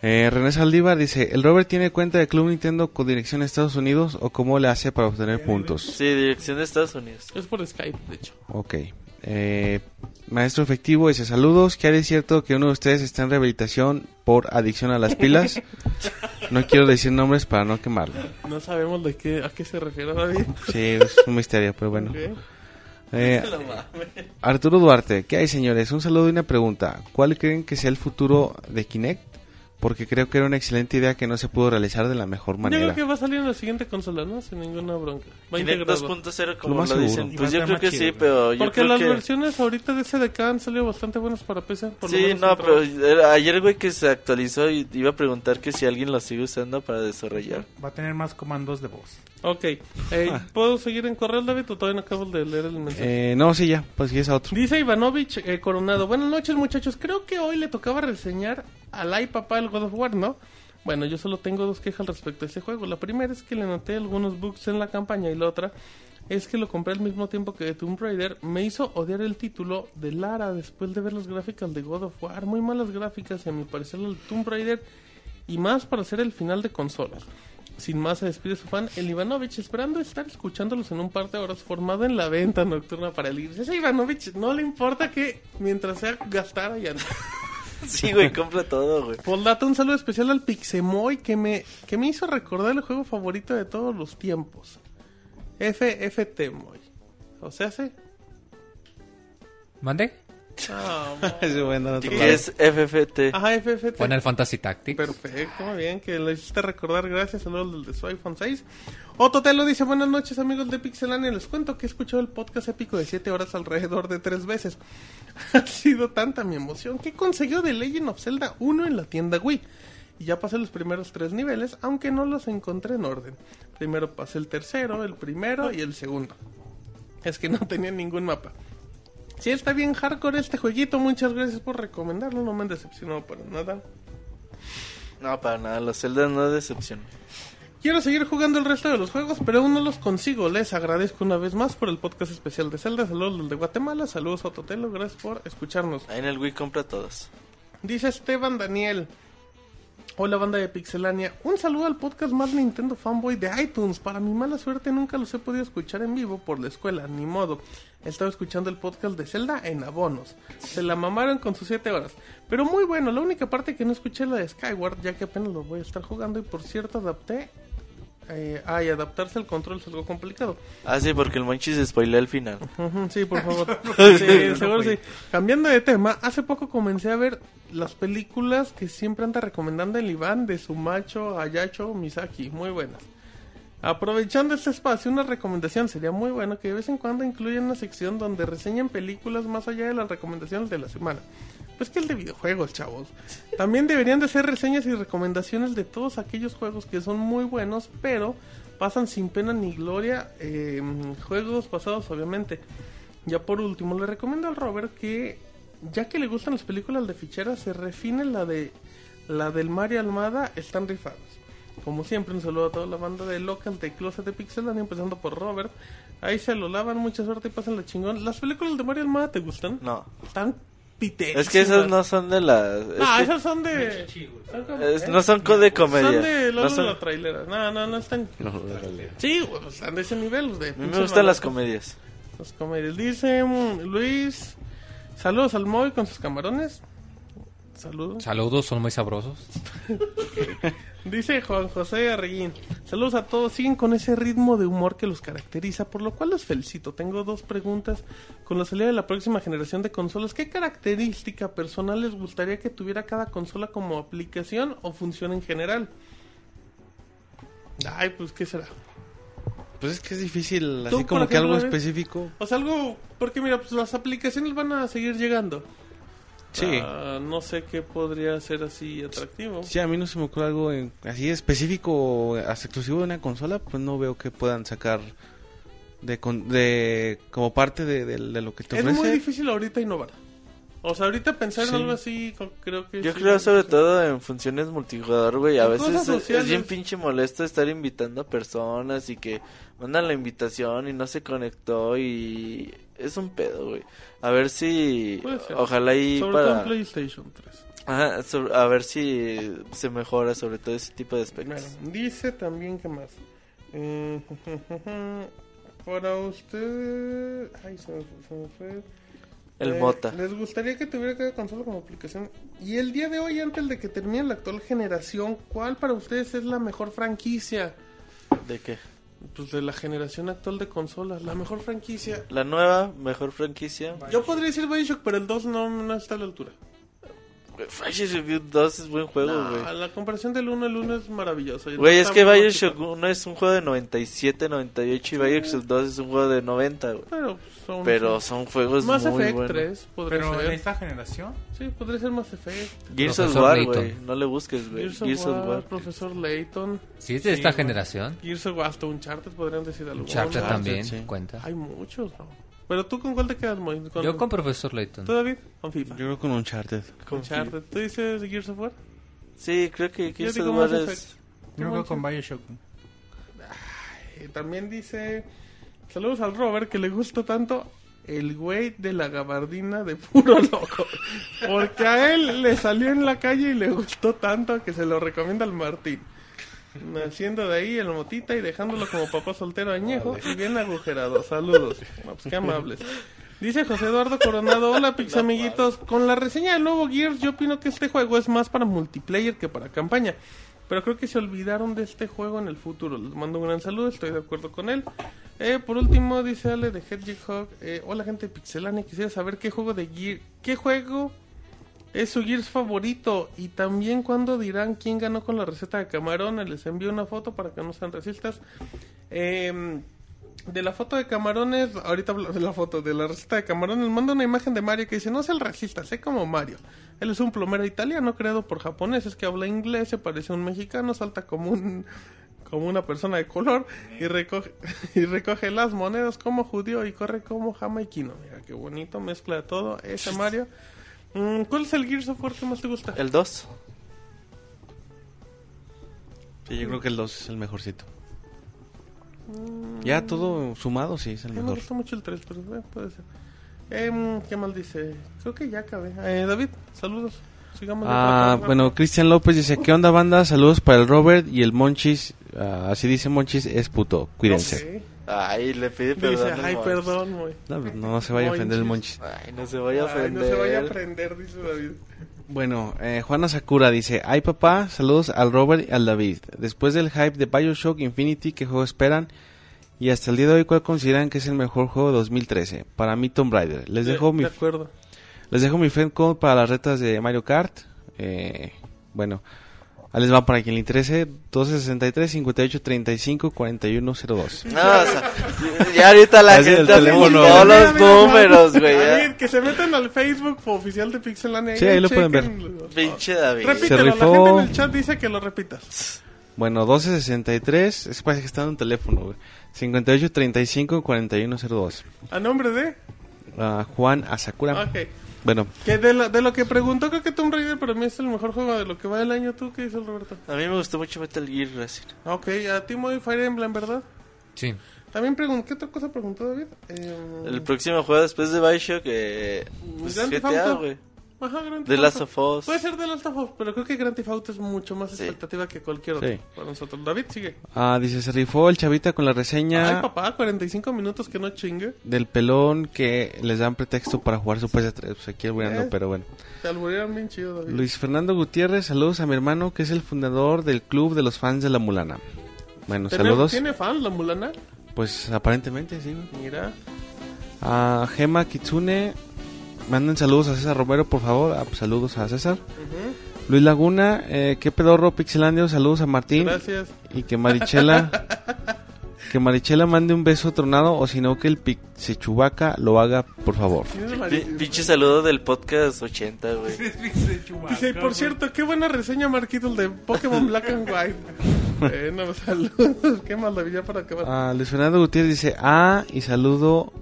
Eh, René Saldívar dice, ¿el Robert tiene cuenta de Club Nintendo con dirección a Estados Unidos o cómo le hace para obtener puntos? Sí, dirección de Estados Unidos. Es por Skype, de hecho. Ok. Eh, maestro efectivo dice, saludos, ¿qué es cierto que uno de ustedes está en rehabilitación por adicción a las pilas? No quiero decir nombres para no quemarlo. No sabemos de qué, a qué se refiere David. Sí, es un misterio, pero bueno. Eh, Arturo Duarte, ¿qué hay señores? Un saludo y una pregunta. ¿Cuál creen que sea el futuro de Kinect? Porque creo que era una excelente idea que no se pudo realizar de la mejor Yo manera. creo que va a salir en la siguiente consola, ¿no? Sin ninguna bronca. Va Kinect integrado. 2.0, como Lo lo, dicen. Pues yo creo más que chido, sí, pero yo Porque creo las que... versiones ahorita de SDK han salido bastante buenas para PC. Por lo Sí, menos no, pero trabajo. ayer, güey, que se actualizó y iba a preguntar que si alguien lo sigue usando para desarrollar. Va a tener más comandos de voz. Ok. Eh, ¿Puedo seguir en correo, David, o todavía no acabo de leer el mensaje? Eh, no, sí, ya, pues sí es a otro. Dice Ivanovich eh, Coronado. Buenas noches, muchachos. Creo que hoy le tocaba reseñar al ay papá el God of War, ¿no? Bueno, yo solo tengo dos quejas respecto a ese juego. La primera es que le noté algunos bugs en la campaña y la otra es que lo compré al mismo tiempo que Tomb Raider. Me hizo odiar el título de Lara después de ver las gráficas de God of War. Muy malas gráficas y a mi parecer el Tomb Raider y más para ser el final de consolas. Sin más, se despide su fan, el Ivanovich, esperando estar escuchándolos en un par de horas, formado en la venta nocturna para el Gears. Ese Ivanovich no le importa que mientras sea gastar allá. Sí, güey, compra todo, güey. Poldata, un saludo especial al Pixemoy que me, que me hizo recordar el juego favorito de todos los tiempos. FFT Moy. O sea, sí. ¿Mande? Ah, Es bueno, en otro ¿Qué lado. es FFT? Ajá, FFT. Final Fantasy Tactics. Perfecto, muy bien, que lo hiciste recordar, gracias, saludos del de su iPhone 6. Otto Telo dice, buenas noches amigos de Pixelania, les cuento que he escuchado el podcast épico de 7 horas alrededor de 3 veces. ha sido tanta mi emoción que consiguió The Legend of Zelda 1 en la tienda Wii. Y ya pasé los primeros tres niveles, aunque no los encontré en orden. Primero pasé el tercero, el primero y el segundo. Es que no tenía ningún mapa. Sí, está bien hardcore este jueguito, muchas gracias por recomendarlo, no me han decepcionado para nada. No, para nada, los Zelda no decepcionan. Quiero seguir jugando el resto de los juegos, pero aún no los consigo. Les agradezco una vez más por el podcast especial de Zelda. Saludos del de Guatemala, saludos a Totelo, gracias por escucharnos. Ahí en el Wii compra todos. Dice Esteban Daniel. Hola banda de Pixelania, un saludo al podcast más Nintendo fanboy de iTunes. Para mi mala suerte nunca los he podido escuchar en vivo por la escuela, ni modo. He estado escuchando el podcast de Zelda en abonos. Se la mamaron con sus 7 horas. Pero muy bueno, la única parte que no escuché es la de Skyward, ya que apenas lo voy a estar jugando y por cierto adapté Eh, ah, y adaptarse al control es algo complicado. Ah, sí, porque el Monchis spoilea el final. Sí, por favor. Sí, seguro sí. Cambiando de tema, hace poco comencé a ver las películas que siempre anda recomendando el Iván de su macho Ayacho Misaki. Muy buenas. Aprovechando este espacio, una recomendación sería muy bueno que de vez en cuando incluyan una sección donde reseñen películas más allá de las recomendaciones de la semana. Pues que el de videojuegos, chavos. También deberían de ser reseñas y recomendaciones de todos aquellos juegos que son muy buenos, pero pasan sin pena ni gloria. eh, juegos pasados, obviamente. Ya por último, le recomiendo al Robert que, ya que le gustan las películas de ficheras, se refine la de la del Mario Almada, están rifadas. Como siempre, un saludo a toda la banda de Local de Closet de Pixelania, empezando por Robert. Ahí se lo lavan, mucha suerte y pasan la chingón. ¿Las películas de Mario Almada te gustan? No. Están piterísimas. Es que esas no son de las... Ah, es que- esas son de... es- no son de comedia. Son de Lolo No son- la trailera. No, no, no están... Sí, güey, pues, están de ese nivel. los De A mí me gustan las comedias. Las comedias. Dice mm, Luis... Saludos al Moy con sus camarones. Saludos. Saludos, son muy sabrosos. Dice Juan José Arreguín. Saludos a todos. Siguen con ese ritmo de humor que los caracteriza, por lo cual los felicito. Tengo dos preguntas. Con la salida de la próxima generación de consolas, ¿qué característica personal les gustaría que tuviera cada consola como aplicación o función en general? Ay, pues, ¿qué será? Pues es que es difícil, así como que algo eres- específico. O sea, algo... Porque mira, pues las aplicaciones van a seguir llegando. Sí. Ah, no sé qué podría ser así atractivo. Sí, a mí no se me ocurre algo en- así específico, o exclusivo de una consola, pues no veo que puedan sacar de, con- de como parte de, de- de lo que te Es ofrece. muy difícil ahorita innovar. O sea, ahorita pensar Sí. en algo así, creo que Yo sí, creo sobre todo en funciones multijugador, güey. A veces es, es bien pinche molesto estar invitando a personas y que mandan la invitación y no se conectó y es un pedo, güey. A ver si Puede ser. ojalá y Sobre todo en para PlayStation 3. Ajá, sobre- a ver si se mejora sobre todo ese tipo de aspectos. Bueno, dice también que más. Eh, para usted. Ay, se me fue. se me fue. El Eh, Mota. Les gustaría que tuviera cada consola como aplicación. Y el día de hoy, antes de que termine la actual generación, ¿cuál para ustedes es la mejor franquicia? ¿De qué? Pues de la generación actual de consolas. La mejor franquicia. La nueva, mejor franquicia. Yo podría decir Bioshock, pero el 2 no, no está a la altura. Bioshock 2 es buen juego, güey. la comparación del 1 al 1 es el Güey, es que Bioshock bonito. 1 es un juego de 97, 98 y Bioshock 2 es un juego de 90, güey. Pero son, Pero son juegos Mass muy Effect buenos. 3 podría Pero ser. de esta generación. Sí, podría ser Mass Effect. Gears of Profesor War, Layton. güey. No le busques, güey. Gears of Gears of War, War. Profesor Layton. Si es de Sí, esta güey. generación, Gears of War, hasta Uncharted podrían decir algo. Uncharted Uncharted, también sí. cuenta. Hay muchos, ¿no? Pero tú con cuál te quedas, Moy? Yo con Profesor Layton. ¿Tú, David? Con FIFA. Yo creo con Uncharted. Uncharted. ¿Tú dices Gears of War? Sí, creo que Yo Gears of War es... Yo creo con Bioshock. También dice... Saludos al Robert, que le gusta tanto el güey de la gabardina de puro loco. Porque a él le salió en la calle y le gustó tanto que se lo recomienda al Martín. Naciendo de ahí el motita y dejándolo como papá soltero añejo y bien agujerado. Saludos. No, pues qué amables. Dice José Eduardo Coronado, hola pix amiguitos. Con la reseña del nuevo Gears yo opino que este juego es más para multiplayer que para campaña. Pero creo que se olvidaron de este juego en el futuro. Les mando un gran saludo, estoy de acuerdo con él. Eh, por último, dice Ale de Hedgehog, eh, hola gente de Pixelania, quisiera saber qué juego de Gear, qué juego es su Gears favorito y también cuando dirán quién ganó con la receta de camarones. Les envío una foto para que no sean racistas. Eh, de la foto de camarones, ahorita hablo de la foto de la receta de camarones, manda una imagen de Mario que dice, no es el racista, sé como Mario. Él es un plomero italiano creado por japoneses que habla inglés, se parece a un mexicano, salta como un como una persona de color y recoge y recoge las monedas como judío y corre como jamaiquino. Mira qué bonito, mezcla todo ese Mario. Mm, ¿Cuál es el Gears of War que más te gusta? El 2. Sí, yo creo que el 2 es el mejorcito. Ya todo sumado, sí, es el A mí me mejor. gusta mucho el 3, pero eh, puede ser. Em, ¿Qué mal dice? Creo que ya acabé. Eh, David, saludos. Sigamos. de Ah, bueno, Cristian López dice, ¿qué onda banda? Saludos para el Robert y el Monchis. ah, así dice Monchis, es puto. Cuídense. Ok. Ay, le pide perdón. Dice, ay, perdón. No, no se vaya a ofender el Monchis. Ay, no se vaya a Ay, ofender. no se vaya a prender, dice David. Bueno, eh, Juana Sakura dice, ay papá, saludos al Robert y al David. Después del hype de Bioshock Infinity, ¿qué juego esperan? Y hasta el día de hoy, ¿cuál consideran que es el mejor juego de 2013? Para mí, Tomb Raider. Les De- dejo mi, De acuerdo. les dejo mi friend code para las retas de Mario Kart. Eh, bueno, ahí les va para quien le interese. 1263 58 35 41 02. No, o sea, ya ahorita la Así gente hace teléfono, todos güey. los números, güey. que se metan al Facebook oficial de Pixelania. Sí, ahí lo pueden ver. Pinche David. Repítelo, la gente en el chat dice que lo repitas. Bueno, 1263, es que parece que está en un teléfono, güey. 58 35 41 02. A nombre de... Ah, Juan Asakura. Ok. Bueno, Que de, lo- de lo que preguntó, creo que Tomb Raider para mí es el mejor juego de lo que va del año. ¿Tú qué dices, Roberto? A mí me gustó mucho Metal Gear Rising. Ok, a ti muy Fire Emblem, ¿verdad? Sí. También pregunté, ¿qué otra cosa preguntó David? Eh, El próximo juego después de Bioshock, eh, pues GTA, güey. Ajá, Grand The Last of Us. Puede ser The Last of Us, pero creo que Grand Theft Auto es mucho más Sí. expectativa que cualquier otro Sí. para nosotros. David, sigue. ah, dice, se rifó el chavita con la reseña Ay, papá, 45 minutos que no chingue. del pelón que les dan pretexto para jugar su PS3. Pues aquí albureando, Eh. pero bueno. Se alburearon bien chido, David. Luis Fernando Gutiérrez, saludos a mi hermano que es el fundador del club de los fans de la Mulana. Bueno, ¿Tiene- saludos. ¿Tiene fan la mulana? Pues aparentemente sí. Mira. A Gema Kitsune, manden saludos a César Romero, por favor. Ah, pues, saludos a César. Luis Laguna, eh, qué pedorro Pixelandio, saludos a Martín. Gracias. Y que Marichela, que Marichela mande un beso tronado o si no que el Pixechubaca lo haga, por favor. ¿Quién es Pi- Mari- Pinche saludo del podcast 80, güey. Dice, por cierto, qué buena reseña, Marquitos, de Pokémon Black and White. bueno, saludos. Qué maravilla para acabar. Ah, Luis Fernando Gutiérrez dice, ah, y saludo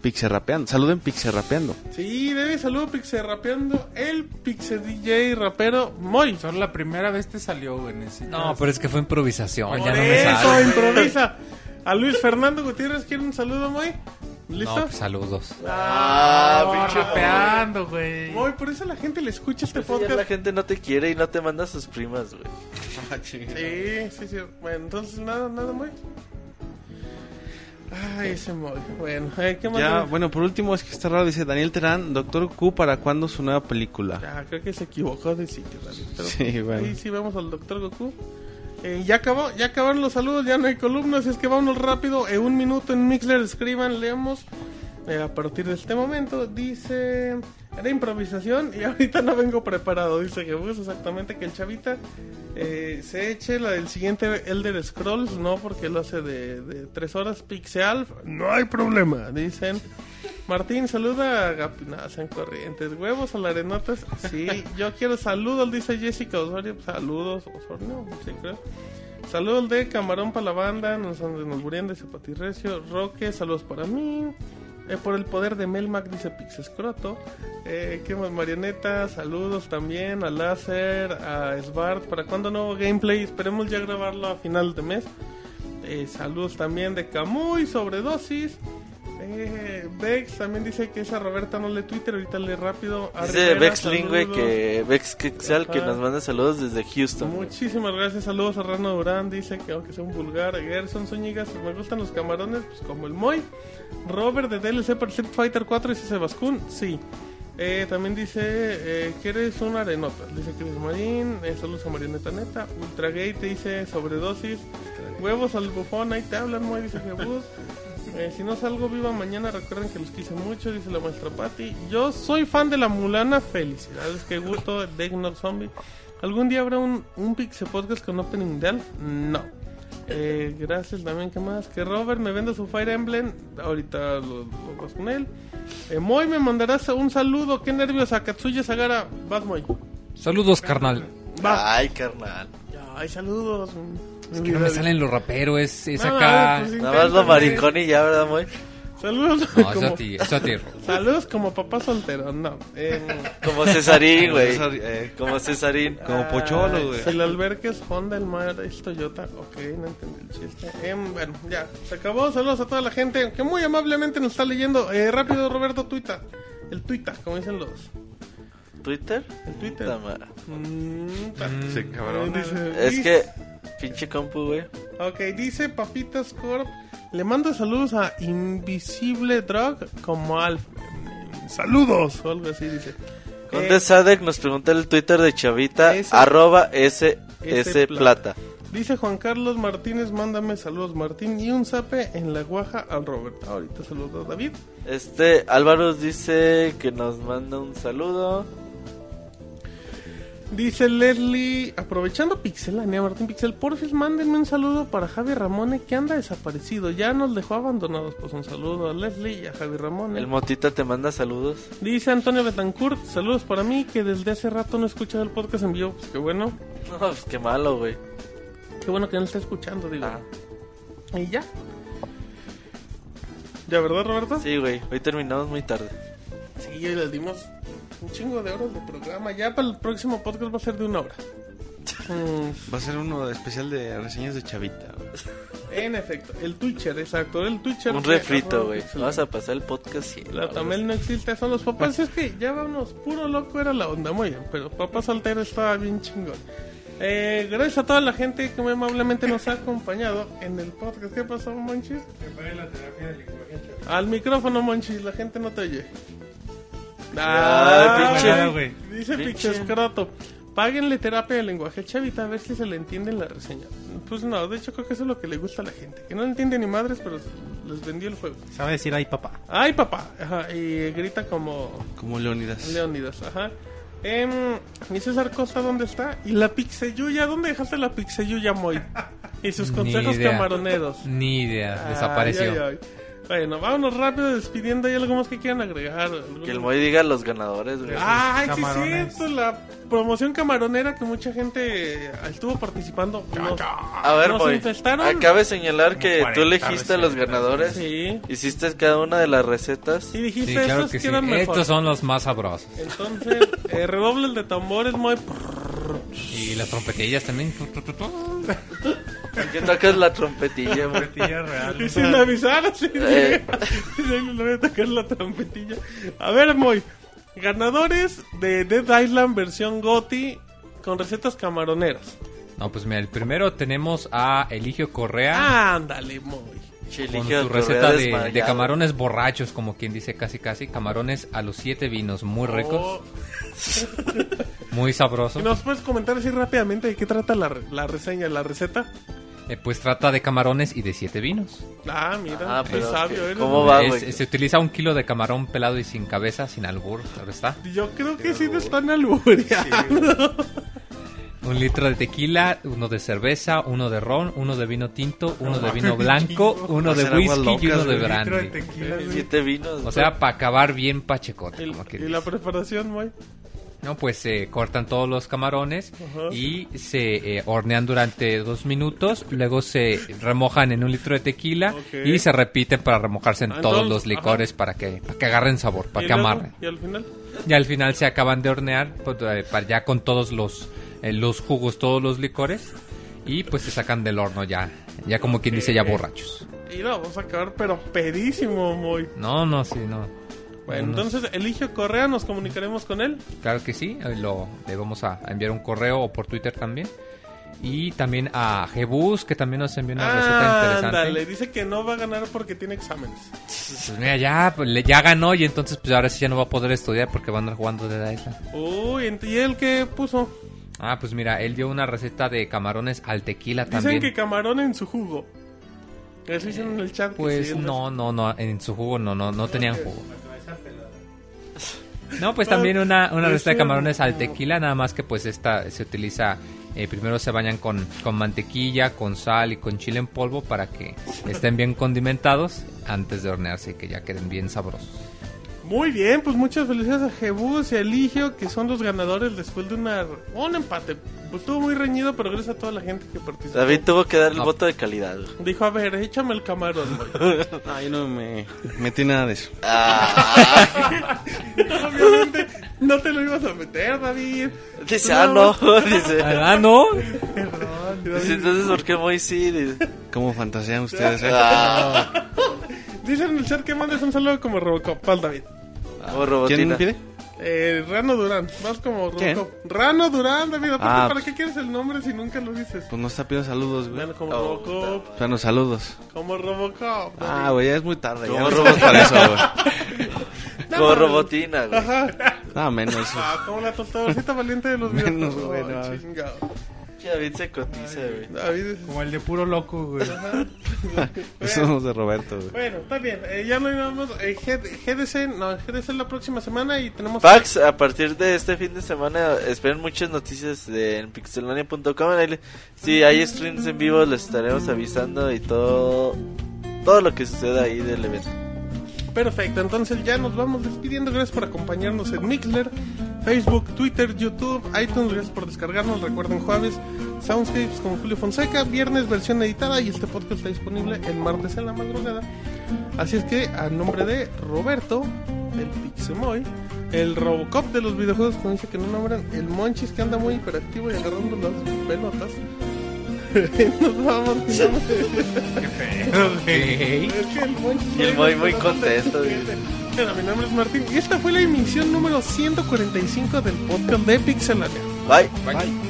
Pixerrapeando. Saluden Pixerrapeando. Sí, debe saludo Pixel rapeando. El Pixel DJ rapero Moy. Solo la primera vez te salió, güey. necesitas- No, pero es que fue improvisación. Por ya no me eso, sale. improvisa. A Luis Fernando Gutiérrez, ¿quiere un saludo, Moy? ¿Listo? No, pues saludos. Ah, No, pinche rapeando, güey. Moy, por eso la gente le escucha este Pues ya la podcast. gente no te quiere y no te manda a sus primas, güey. Sí, sí, sí. Bueno, entonces nada, nada, Moy. Ay, ese Moy. Bueno, eh, ¿qué más? Ya, bueno, por último es que está raro, dice Daniel Terán, Doctor Q, ¿para cuándo su nueva película? Ya, creo que se equivocó de sitio, David, pero Sí, bueno. Ahí sí vamos al Doctor Goku. Eh, ya acabó, ya acabaron los saludos, ya no hay columnas, es que vámonos rápido. En un minuto en Mixler escriban, leemos. Eh, a partir de este momento dice era improvisación y ahorita no vengo preparado. Dice Jebus exactamente que el chavita eh, se eche la del siguiente Elder Scrolls, no porque lo hace de, de tres horas. Pixel, no hay problema, dicen. Martín, saluda a Gapinadas en Corrientes. Huevos a la arenotas. Sí, yo quiero saludos, dice Jessica Osorio. Saludos, Osorio, sí creo. Saludos de Camarón para la banda. Nos, nos de Zapatirrecio. Roque, saludos para mí. Eh, por el poder de Melmac, dice Pixescroto. Eh, ¿Qué más? Marioneta, saludos también a Láser, a Svart. ¿Para cuándo nuevo gameplay? Esperemos ya grabarlo a final de mes. Eh, saludos también de Camuy, sobredosis. Eh, Vex también dice que esa Roberta no lee Twitter, ahorita lee rápido. A Dice Rivera, Vexling, güey, saludos. que Vex Quexal, que nos manda saludos desde Houston. Muchísimas gracias, saludos a Rano Durán, dice que aunque sea un vulgar, Gerson Zúñiga, me gustan los camarones, pues como el Moy. Robert de DLC para Street Fighter 4, dice Sebascún, sí. Eh, también dice eh, que eres un arenota, dice Chris Marín, eh, saludos a Marioneta Neta. Ultra Gay te dice sobredosis, huevos al bufón, ahí te hablan, Moy, dice Jebus. Eh, si no salgo viva mañana, recuerden que los quise mucho, dice la maestra Patti. Yo soy fan de la Mulana, felicidades, qué gusto, de Ignore Zombie. ¿Algún día habrá un, un Pixel Podcast con Opening de Alf? No. Eh, gracias también, ¿qué más? Que Robert me venda su Fire Emblem. Ahorita lo, lo vas con él. Eh, Moy, me mandarás un saludo. Qué nervios a Katsuya Sagara. Vas, Moy. Saludos, carnal. Va. Ay, carnal. Ay, saludos. Es que no me salen los raperos, es, es acá. pues, Nada más lo maricón y ya, ¿verdad, Moy? Saludos. No, eso como, a ti, eso a ti. Ro. saludos como papá soltero. No. Eh, Como Cesarín, güey. Eh, Como Cesarín. Como Pocholo, güey. Si el albergue es Honda, el mar es Toyota. Ok, no entendí el chiste. Em, bueno, ya, se acabó. Saludos a toda la gente que muy amablemente nos está leyendo. Eh, rápido, Roberto, tuita. El tuita, como dicen los. ¿Twitter? El Twitter. Mm, Se eh, cabrón. dice- Es que, pinche compu, güey. Ok, dice Papitas Corp. Le mando saludos a Invisible Drug como Alf. Saludos, o algo así dice. Conde Eh, Sadek nos pregunta el Twitter de Chavita, Ese- arroba S, S plata. Dice Juan Carlos Martínez, mándame saludos Martín y un zape en la guaja al Robert. Ahorita saludos David. Este, Álvaro dice que nos manda un saludo. Dice Leslie, aprovechando Pixelania, Martín Pixel, porfis, mándenme un saludo para Javi Ramone que anda desaparecido. Ya nos dejó abandonados. Pues un saludo a Leslie y a Javi Ramone. El Motita te manda saludos. Dice Antonio Betancourt, saludos para mí que desde hace rato no he escuchado el podcast en vivo. Pues qué bueno, No, pues qué malo, güey. qué bueno que no está escuchando, digo. Ah, Y ya. ¿Ya verdad, Roberto? sí, güey. Hoy terminamos muy tarde. Sí, hoy les dimos un chingo de horas de programa. Ya para el próximo podcast va a ser de una hora. Va a ser uno de- especial de reseñas de Chavita. güey. en efecto, el Twitcher, exacto. El Twitcher. Un refrito, arroba güey. Vas a pasar el podcast y... La Tamel no existe, son los papás. Es que ya vamos, puro loco era la onda, muy bien. Pero papá soltero estaba bien chingón. Eh, gracias a toda la gente que muy amablemente nos ha acompañado en el podcast. ¿Qué pasó, Monchis? Al micrófono, Monchis, la gente no te oye. Pinche-. Dice pinche- Escroto. Páguenle terapia de lenguaje chavita a ver si se le entiende en la reseña. Pues no, de hecho creo que eso es lo que le gusta a la gente. Que no entiende ni madres, pero les vendió el juego. Sabe decir ay papá. ¡Ay, papá! Ajá, y grita como Como Leonidas. Leonidas, ajá. Em, ¿Y César Costa dónde está? ¿Y la Pixeyuya? ¿Dónde dejaste la Pixeyuya, Moy? Y sus consejos camaroneros. Ni idea, Ay, desapareció. ay, ay. Bueno, vámonos rápido despidiendo. ¿Hay algo más que quieran agregar? Que el Moy diga los ganadores, güey. Ay, sí, Camarones. cierto, la promoción camaronera que mucha gente estuvo participando. Nos- A ver, nos Moy. Acabe de señalar que tú 40 elegiste a los ganadores. Sí. Hiciste cada una de las recetas. Y dijiste Sí, claro esos que sí. eran mejor. Estos son los más sabrosos. Entonces, eh, redoble el de tambores, muy. Y las trompetillas también. ¿Qué tocas la trompetilla, güey? Y sin avisar, así. Eh. Sí, le voy a tocar la trompetilla. A ver, Moy. Ganadores de Dead Island versión GOTI con recetas camaroneras. No, pues mira, el primero tenemos a Eligio Correa Ándale, Moy. Con su receta de, camarones borrachos, como quien dice casi casi. Camarones a los siete vinos, muy ricos, Oh, muy sabrosos. ¿y ¿Nos puedes comentar así rápidamente de qué trata la, la reseña, la receta? Eh, pues trata de camarones y de siete vinos. Ah, mira, Ah, qué sabio ¿qué- eres. cómo va, Es- se utiliza un kilo de camarón pelado y sin cabeza, sin albur, claro está. Yo creo que sí te están albureando. Un litro de tequila, uno de cerveza, uno de ron, uno de vino tinto, uno de vino blanco, uno de whisky y uno de brandy. Siete vinos. O sea, para acabar bien pachecote. Y, como que y la preparación, Moy. No, pues se cortan todos los camarones Ajá. y se eh, hornean durante dos minutos. Luego se remojan en un litro de tequila y se repiten para remojarse en Ah, todos entonces, los licores para que, para que agarren sabor, para que luego, amarren. Y al final. Y al final se acaban de hornear pues, eh, para ya con todos los, los jugos, todos los licores. Y pues se sacan del horno ya, ya como quien dice, ya borrachos. Y no, vamos a acabar, pero pedísimo, Moy. No, no, sí, no. Bueno, No, no. entonces Eligio Correa, nos comunicaremos con él. Claro que sí, eh, lo, le vamos a enviar un correo o por Twitter también. Y también a Jebus, que también nos envió una receta interesante. Ándale, dice que no va a ganar porque tiene exámenes. Pues mira, ya, pues, ya ganó y entonces pues ahora sí ya no va a poder estudiar porque va a andar jugando de Island. Uy, ent- ¿y él qué puso? Ah, pues mira, él dio una receta de camarones al tequila Dicen también. que camarón en su jugo. Eso dicen en el chat. Pues no, no, no, en su jugo no, no, no tenían jugo. No, pues también una, una Pues receta de camarones al tequila, nada más que pues esta se utiliza, eh, primero se bañan con, con mantequilla, con sal y con chile en polvo para que estén bien condimentados antes de hornearse y que ya queden bien sabrosos. Muy bien, pues muchas felicidades a Jebus y a Eligio, que son los ganadores después de una, un empate. Pues estuvo muy reñido, pero gracias a toda la gente que participó. David tuvo que dar el No. voto de calidad. Dijo, a ver, échame el camarón. güey". Ay, no me metí nada de eso. Obviamente, no te lo ibas a meter, David. Dice, ah, no. Dice, Ah, no. Perdón, dice, entonces, ¿por qué Moy sí? Dice, ¿Cómo fantasean ustedes? eh? ah, Dicen en el chat que mandes un saludo como Robocop. Pal, David. Como robotina. ¿Quién pide? Eh, Rano Durán, vas como ¿Quién? Robocop. Rano Durán, David, aparte, Ah, ¿para qué quieres el nombre si nunca lo dices? Pues no está pidiendo saludos, güey. Bueno, como Oh, Robocop, Bueno, saludos. como Robocop. Ah, güey, ya es muy tarde. Como no estamos para eso, güey. Como robotina, güey. Ajá. Ah, menos. Ah, como la tostadorcita valiente de los Menos, videojuegos. bueno. Ay, chingado. David se cotiza, güey. David es- Como el de puro loco, güey. Somos de Roberto, güey. Bueno, está bien. eh, ya nada más. Eh, GDC, no, GDC la próxima semana y tenemos. Pax, a partir de este fin de semana, esperen muchas noticias de, en pixelania.com. Si hay streams en vivo, les estaremos avisando y todo, todo lo que suceda ahí del evento. Perfecto, entonces ya nos vamos despidiendo. Gracias por acompañarnos en Mixler, Facebook, Twitter, YouTube, iTunes. Gracias por descargarnos. Recuerden jueves, Soundscapes con Julio Fonseca. Viernes, versión editada. Y este podcast está disponible el martes en la madrugada. Así es que, a nombre de Roberto, el Pixemoy, el Robocop de los videojuegos, como dice que no nombran, el Monchis que anda muy hiperactivo y agarrando las pelotas. nos vamos. Qué feo, güey. Es que el Monchis Y el Moy muy contento. Bueno, mi nombre es Martín y esta fue la emisión número 145 del podcast de Pixelania. Bye. Así